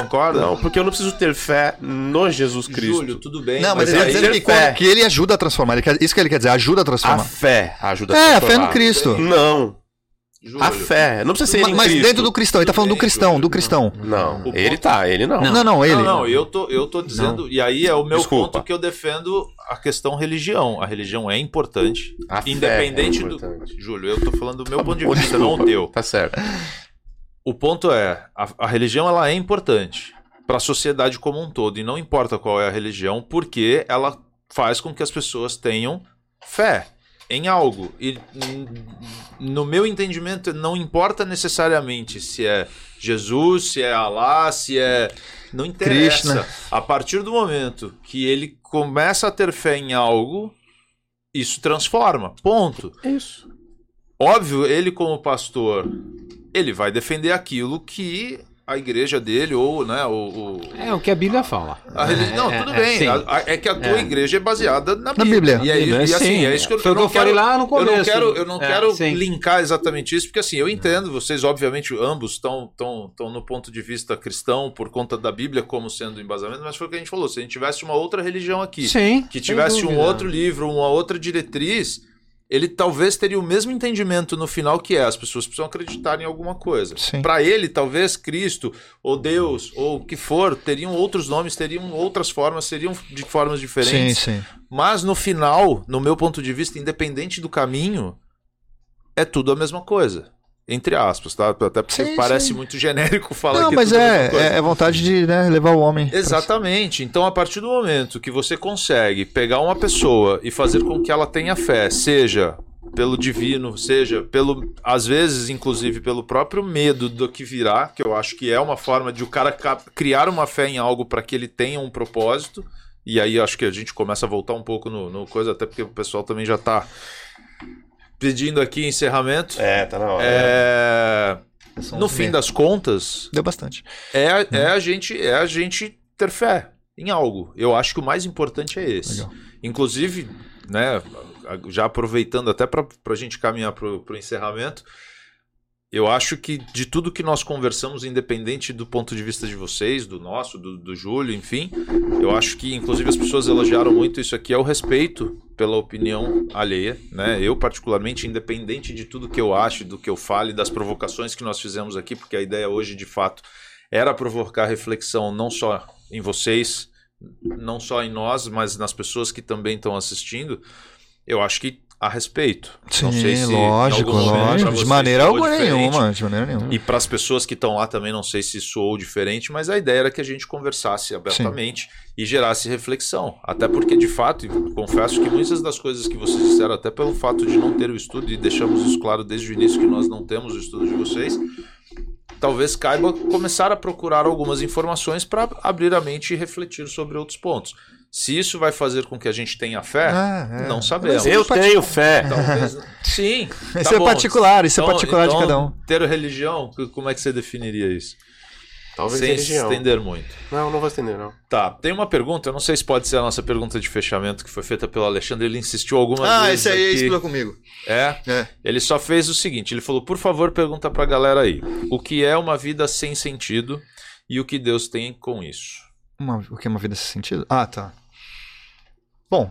concorda? Não, porque eu não preciso ter fé no Jesus Cristo. Júlio, tudo bem. Não, mas, Mas ele está dizendo que, que ele ajuda a transformar. Ele quer- isso que ele quer dizer, ajuda a A transformar. fé ajuda a É, a fé transformar. no Cristo. Não, Júlio, a fé. Não precisa ser Mas Cristo. dentro do cristão, ele tá falando do cristão, do cristão. Não, O ele tá, ele não. Não, não, ele. Não, não, eu tô, eu tô dizendo, e aí é o meu Desculpa. ponto que eu defendo a questão religião. A religião é importante, A fé independente é do. importante. Júlio, eu tô falando do meu ponto de vista, não o teu. Tá certo. O ponto é, a, a religião ela é importante para a sociedade como um todo, e não importa qual é a religião, porque ela faz com que as pessoas tenham fé em algo. E no meu entendimento, não importa necessariamente se é Jesus, se é Alá, se é. Não interessa. Krishna. A partir do momento que ele começa a ter fé em algo, isso transforma. Ponto. Isso. Óbvio, ele como pastor, ele vai defender aquilo que a igreja dele ou, né, o, o- é o que a Bíblia fala. a religi- É, não, é, tudo é, bem. sim. A- a- É que a tua É. igreja é baseada na Bíblia. Bíblia. E, aí, Bíblia, e assim, sim. é isso que eu, Foi o eu que não eu falei quero, lá no Eu começo. não quero, eu não É, quero sim. linkar exatamente isso, porque assim, eu entendo, vocês obviamente ambos estão estão estão no ponto de vista cristão por conta da Bíblia como sendo embasamento, mas foi o que a gente falou, se a gente tivesse uma outra religião aqui, Sim. que tivesse um outro livro, uma outra diretriz, ele talvez teria o mesmo entendimento no final que é, as pessoas precisam acreditar em alguma coisa. Sim. Para ele, talvez Cristo ou Deus ou o que for, teriam outros nomes, teriam outras formas, seriam de formas Sim, diferentes. sim. Mas no final, no meu ponto de vista, independente do caminho, é tudo a mesma coisa. Entre aspas, tá? Até porque Sim, parece sim. muito genérico *laughs* falar Não, que mas a mesma é, é, é vontade de né, levar o homem. Exatamente. Então, a partir do momento que você consegue pegar uma pessoa e fazer com que ela tenha fé, seja pelo divino, seja pelo, às vezes, inclusive, pelo próprio medo do que virá, que eu acho que é uma forma de o cara ca- criar uma fé em algo para que ele tenha um propósito. E aí acho que a gente começa a voltar um pouco no, no coisa, até porque o pessoal também já tá pedindo aqui encerramento. É, tá na hora. É, no fim das contas, Deu bastante. é, é a gente é a gente ter fé em algo. Eu acho que o mais importante é esse. Legal. Inclusive, né, já aproveitando até para a gente caminhar para o encerramento, eu acho que de tudo que nós conversamos, independente do ponto de vista de vocês, do nosso, do, do Júlio, enfim, eu acho que inclusive as pessoas elogiaram muito isso aqui, é o respeito pela opinião alheia, né? Eu, particularmente, independente de tudo que eu acho, do que eu fale, das provocações que nós fizemos aqui, porque a ideia hoje, de fato, era provocar reflexão não só em vocês, não só em nós, mas nas pessoas que também estão assistindo. Eu acho que a respeito. Sim, não sei se lógico, lógico. De maneira alguma nenhuma, de maneira nenhuma. E para as pessoas que estão lá também, não sei se soou diferente, mas a ideia era que a gente conversasse abertamente Sim. e gerasse reflexão. Até porque, de fato, confesso que muitas das coisas que vocês disseram, até pelo fato de não ter o estudo, e deixamos isso claro desde o início que nós não temos o estudo de vocês, talvez caiba começar a procurar algumas informações para abrir a mente e refletir sobre outros pontos. Se isso vai fazer com que a gente tenha fé, ah, é. não sabemos. Eu tenho fé. *laughs* Talvez... Sim. *laughs* Isso tá é bom. particular, isso é então, é particular então, de cada um. Ter religião, como é que você definiria isso? Talvez Sem religião. se estender muito. Não, não vou estender, não. Tá, tem uma pergunta, eu não sei se pode ser a nossa pergunta de fechamento que foi feita pelo Alexandre, ele insistiu algumas ah, vezes. Ah, esse aí aqui. explica comigo. É? é? Ele só fez o seguinte, ele falou, por favor, pergunta pra galera aí, o que é uma vida sem sentido e o que Deus tem com isso? Uma, o que é uma vida sem sentido? Ah, tá. Bom,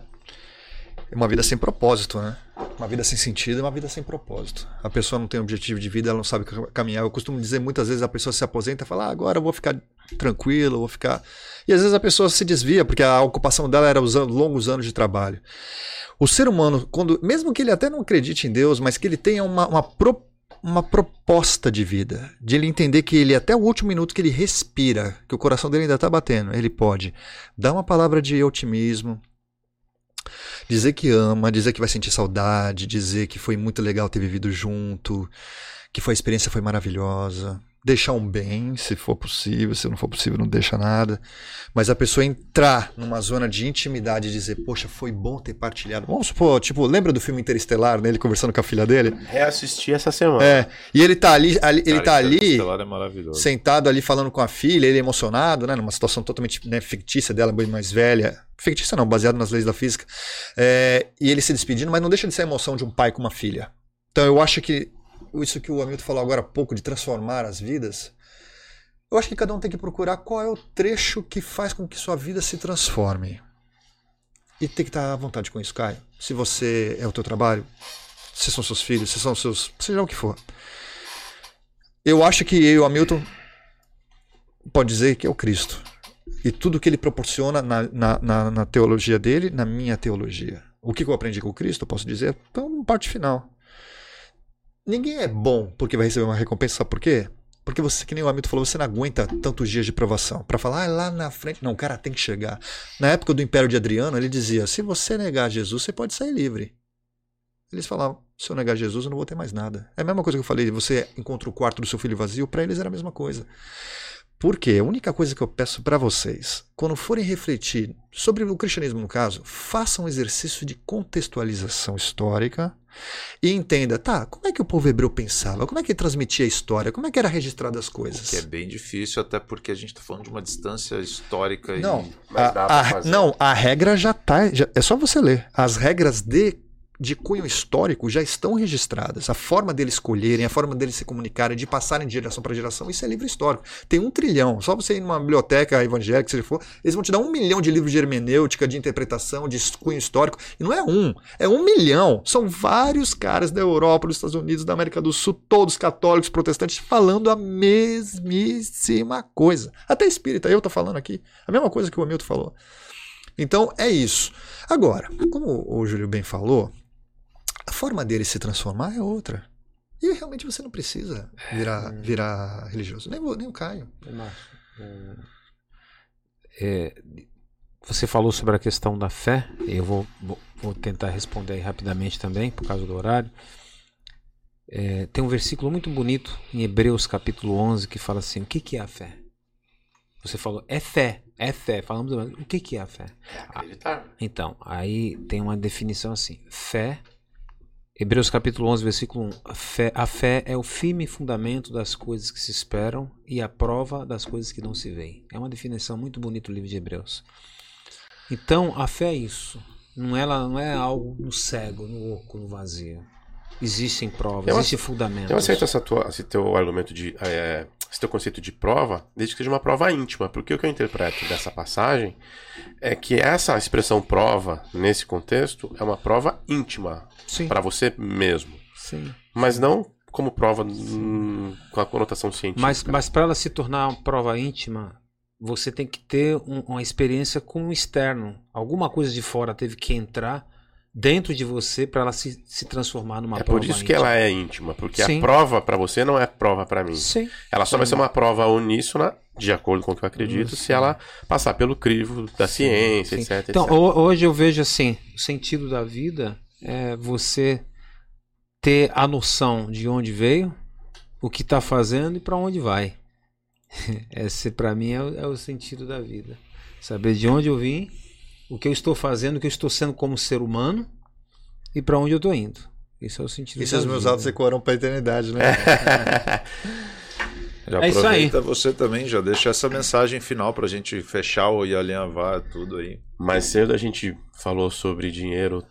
uma vida sem propósito, né? Uma vida sem sentido é uma vida sem propósito. A pessoa não tem objetivo de vida, ela não sabe caminhar. Eu costumo dizer muitas vezes a pessoa se aposenta e fala: ah, agora eu vou ficar tranquilo, vou ficar. E às vezes a pessoa se desvia porque a ocupação dela era os anos, longos anos de trabalho. O ser humano, quando, mesmo que ele até não acredite em Deus, mas que ele tenha uma, uma, pro, uma proposta de vida, de ele entender que ele até o último minuto que ele respira, que o coração dele ainda está batendo, ele pode dar uma palavra de otimismo, Dizer que ama, dizer que vai sentir saudade, dizer que foi muito legal ter vivido junto, que foi, a experiência foi maravilhosa. Deixar um bem, se for possível, se não for possível, não deixa nada. Mas a pessoa entrar numa zona de intimidade e dizer, poxa, foi bom ter partilhado. Vamos supor, tipo, lembra do filme Interestelar, né? Ele conversando com a filha dele? Reassisti essa semana. É. E ele tá ali, ali ele tá ali, é sentado ali falando com a filha, ele emocionado, né? Numa situação totalmente né, fictícia dela, bem mais velha. Fictícia não, baseado nas leis da física. É, e ele se despedindo, mas não deixa de ser a emoção de um pai com uma filha. Então eu acho que isso que o Hamilton falou agora há pouco, de transformar as vidas, eu acho que cada um tem que procurar qual é o trecho que faz com que sua vida se transforme. E tem que estar à vontade com isso, Caio. Se você é o teu trabalho, se são seus filhos, se são seus. seja o que for. Eu acho que eu Hamilton pode dizer que é o Cristo. E tudo que ele proporciona na, na, na, na teologia dele, na minha teologia. O que eu aprendi com o Cristo, eu posso dizer, então, parte final. Ninguém é bom porque vai receber uma recompensa, sabe por quê? Porque você, que nem o Hamilton falou, você não aguenta tantos dias de provação. para falar, ah, lá na frente. Não, o cara tem que chegar. Na época do Império de Adriano, ele dizia: se você negar Jesus, você pode sair livre. Eles falavam: se eu negar Jesus, eu não vou ter mais nada. É a mesma coisa que eu falei: você encontra o quarto do seu filho vazio, para eles era a mesma coisa. Porque a única coisa que eu peço para vocês, quando forem refletir sobre o cristianismo no caso, façam um exercício de contextualização histórica e entenda, tá, como é que o povo hebreu pensava? Como é que ele transmitia a história? Como é que era registrado as coisas? que é bem difícil, até porque a gente está falando de uma distância histórica. Não, e... a, a, não a regra já está. é só você ler. As regras de de cunho histórico já estão registradas. A forma deles escolherem, a forma deles se comunicarem, de passarem de geração para geração, isso é livro histórico. Tem um trilhão. Só você ir numa biblioteca evangélica, se for, eles vão te dar um milhão de livros de hermenêutica, de interpretação, de cunho histórico. E não é um, é um milhão. São vários caras da Europa, dos Estados Unidos, da América do Sul, todos católicos, protestantes, falando a mesmíssima coisa. Até espírita, eu tô falando aqui. A mesma coisa que o Hamilton falou. Então é isso. Agora, como o Júlio bem falou, a forma dele se transformar é outra. E realmente você não precisa virar, é. virar religioso. Nem, nem o Caio. É, é, você falou sobre a questão da fé. Eu vou, vou, tentar responder rapidamente também, por causa do horário. É, tem um versículo muito bonito em Hebreus capítulo 11 que fala assim: O que, que é a fé? Você falou, é fé, é fé. Falamos, o que, que é a fé? É acreditar. Então, aí tem uma definição assim: fé Hebreus capítulo 11, versículo 1. A fé, a fé, é o firme fundamento das coisas que se esperam e a prova das coisas que não se veem. É uma definição muito bonita do livro de Hebreus. Então, a fé é isso. Não, ela não é algo no cego, no oco, no vazio. existem provas, existem fundamentos. Eu aceito essa tua, esse teu argumento de. É, esse teu conceito de prova, desde que seja uma prova íntima. Porque o que eu interpreto dessa passagem é que essa expressão prova, nesse contexto, é uma prova íntima para você mesmo. sim. Mas não como prova hum, com a conotação científica. Mas, mas para ela se tornar uma prova íntima, você tem que ter um- uma experiência com o externo. Alguma coisa de fora teve que entrar dentro de você para ela se, se transformar numa é prova por isso que íntima. ela é íntima, porque Sim. a prova para você não é prova para mim. Sim. Ela só vai Sim. ser uma prova uníssona, de acordo com o que eu acredito, se ela passar pelo crivo da ciência, etc. Então, etc. ho- hoje eu vejo assim, o sentido da vida é você ter a noção de onde veio, o que está fazendo e para onde vai. *laughs* Esse para mim é, o- é o sentido da vida. Saber de onde eu vim, o que eu estou fazendo, o que eu estou sendo como ser humano e para onde eu estou indo. Esse é o sentido E se os meus vida. atos ecoaram pra eternidade, né? *laughs* Já É isso aí. aproveita você também, já deixa essa mensagem final pra gente fechar e alinhavar tudo aí. Mais cedo a gente falou sobre dinheiro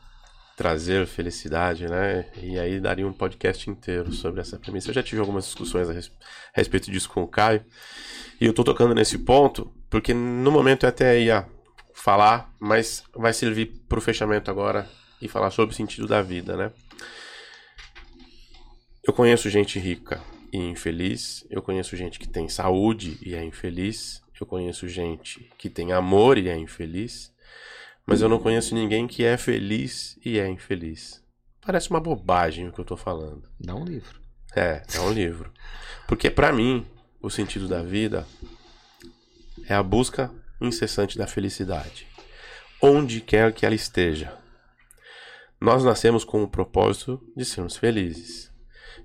trazer felicidade, né? E aí daria um podcast inteiro sobre essa premissa. Eu já tive algumas discussões a, res- a respeito disso com o Caio. E eu tô tocando nesse ponto porque no momento eu até ia falar, mas vai servir pro fechamento agora e falar sobre o sentido da vida, né? Eu conheço gente rica e infeliz, eu conheço gente que tem saúde e é infeliz, eu conheço gente que tem amor e é infeliz, mas eu não conheço ninguém que é feliz e é infeliz. Parece uma bobagem o que eu tô falando. Dá um livro. É, é um livro. Porque pra mim, o sentido da vida é a busca incessante da felicidade, onde quer que ela esteja. Nós nascemos com o propósito de sermos felizes.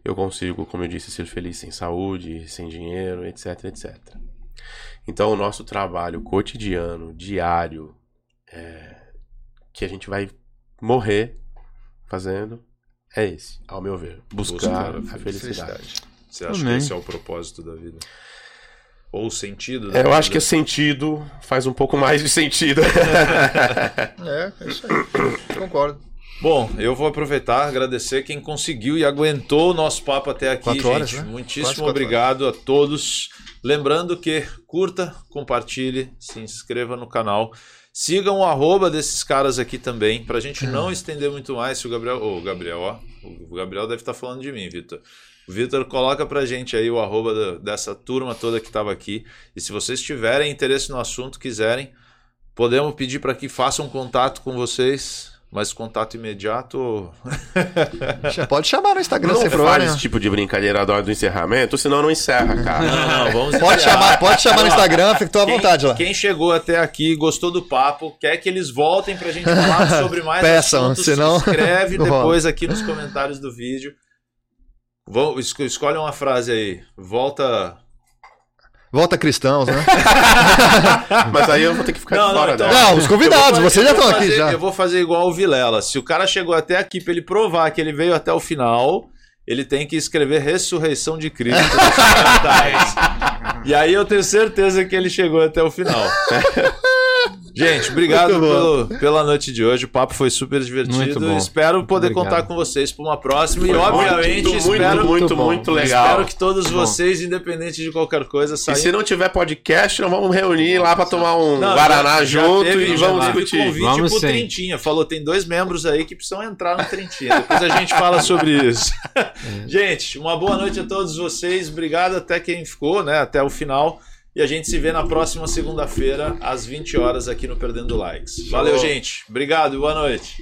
Eu consigo, como eu disse, ser feliz sem saúde, sem dinheiro, etc, etc. Então, o nosso trabalho cotidiano, diário, é, que a gente vai morrer fazendo, é esse, ao meu ver. Buscar, a felicidade. Você acha Amém. que esse é o propósito da vida? Ou o sentido É, eu acho que o sentido faz um pouco mais de sentido. *laughs* É, é isso aí. Concordo. Bom, eu vou aproveitar, agradecer quem conseguiu e aguentou o nosso papo até aqui, Quatro gente. horas, né? Muitíssimo quatro obrigado a todos. Lembrando que curta, compartilhe, se inscreva no canal. Sigam o arroba desses caras aqui também, pra gente não estender muito mais. Se o Gabriel. Ô, o Gabriel, ó. O Gabriel deve estar falando de mim, Vitor. Vitor, coloca pra gente aí o arroba da- dessa turma toda que estava aqui. E se vocês tiverem interesse no assunto, quiserem, podemos pedir para que façam contato com vocês. Mas contato imediato. *laughs* Pode chamar no Instagram Não sem faz problema. esse tipo de brincadeira na hora do encerramento, senão não encerra, cara. Não, não, vamos Pode encerrar. chamar, pode chamar no Instagram, fica à Quem- vontade lá. Quem chegou até aqui, gostou do papo, quer que eles voltem pra gente falar sobre mais *laughs* Peçam, assuntos, senão- se inscreve *laughs* depois aqui nos comentários do vídeo. Vão, esco- escolhe uma frase aí. Volta. Volta cristãos, né? *laughs* Mas aí eu vou ter que ficar Não, de não, fora então- dela. Não, os convidados, vou vocês já vou estão aqui já. Eu vou fazer igual o Vilela. Se o cara chegou até aqui pra ele provar que ele veio até o final, ele tem que escrever ressurreição de Cristo nos *laughs* comentários. E aí eu tenho certeza que ele chegou até o final. *laughs* Gente, obrigado Muito pelo- pela noite de hoje. O papo foi super divertido. Muito bom. Espero poder Obrigado. contar com vocês para uma próxima. Foi e, obviamente, muito, muito, espero, muito, muito, muito bom. legal. espero que todos vocês, independente de qualquer coisa, E saiam se não tiver podcast, nós vamos reunir lá pra tomar um Não, Guaraná já- já junto teve- e já vamos teve discutir. convite Vamos pro sim. Trintinha. Falou, tem dois membros aí que precisam entrar no Trintinha. Depois a gente fala sobre isso. *laughs* gente, uma boa noite a todos vocês. Obrigado até quem ficou, né? Até o final. E a gente se vê na próxima segunda-feira, às 20 horas, aqui no Perdendo Likes. Valeu, gente. Obrigado e boa noite.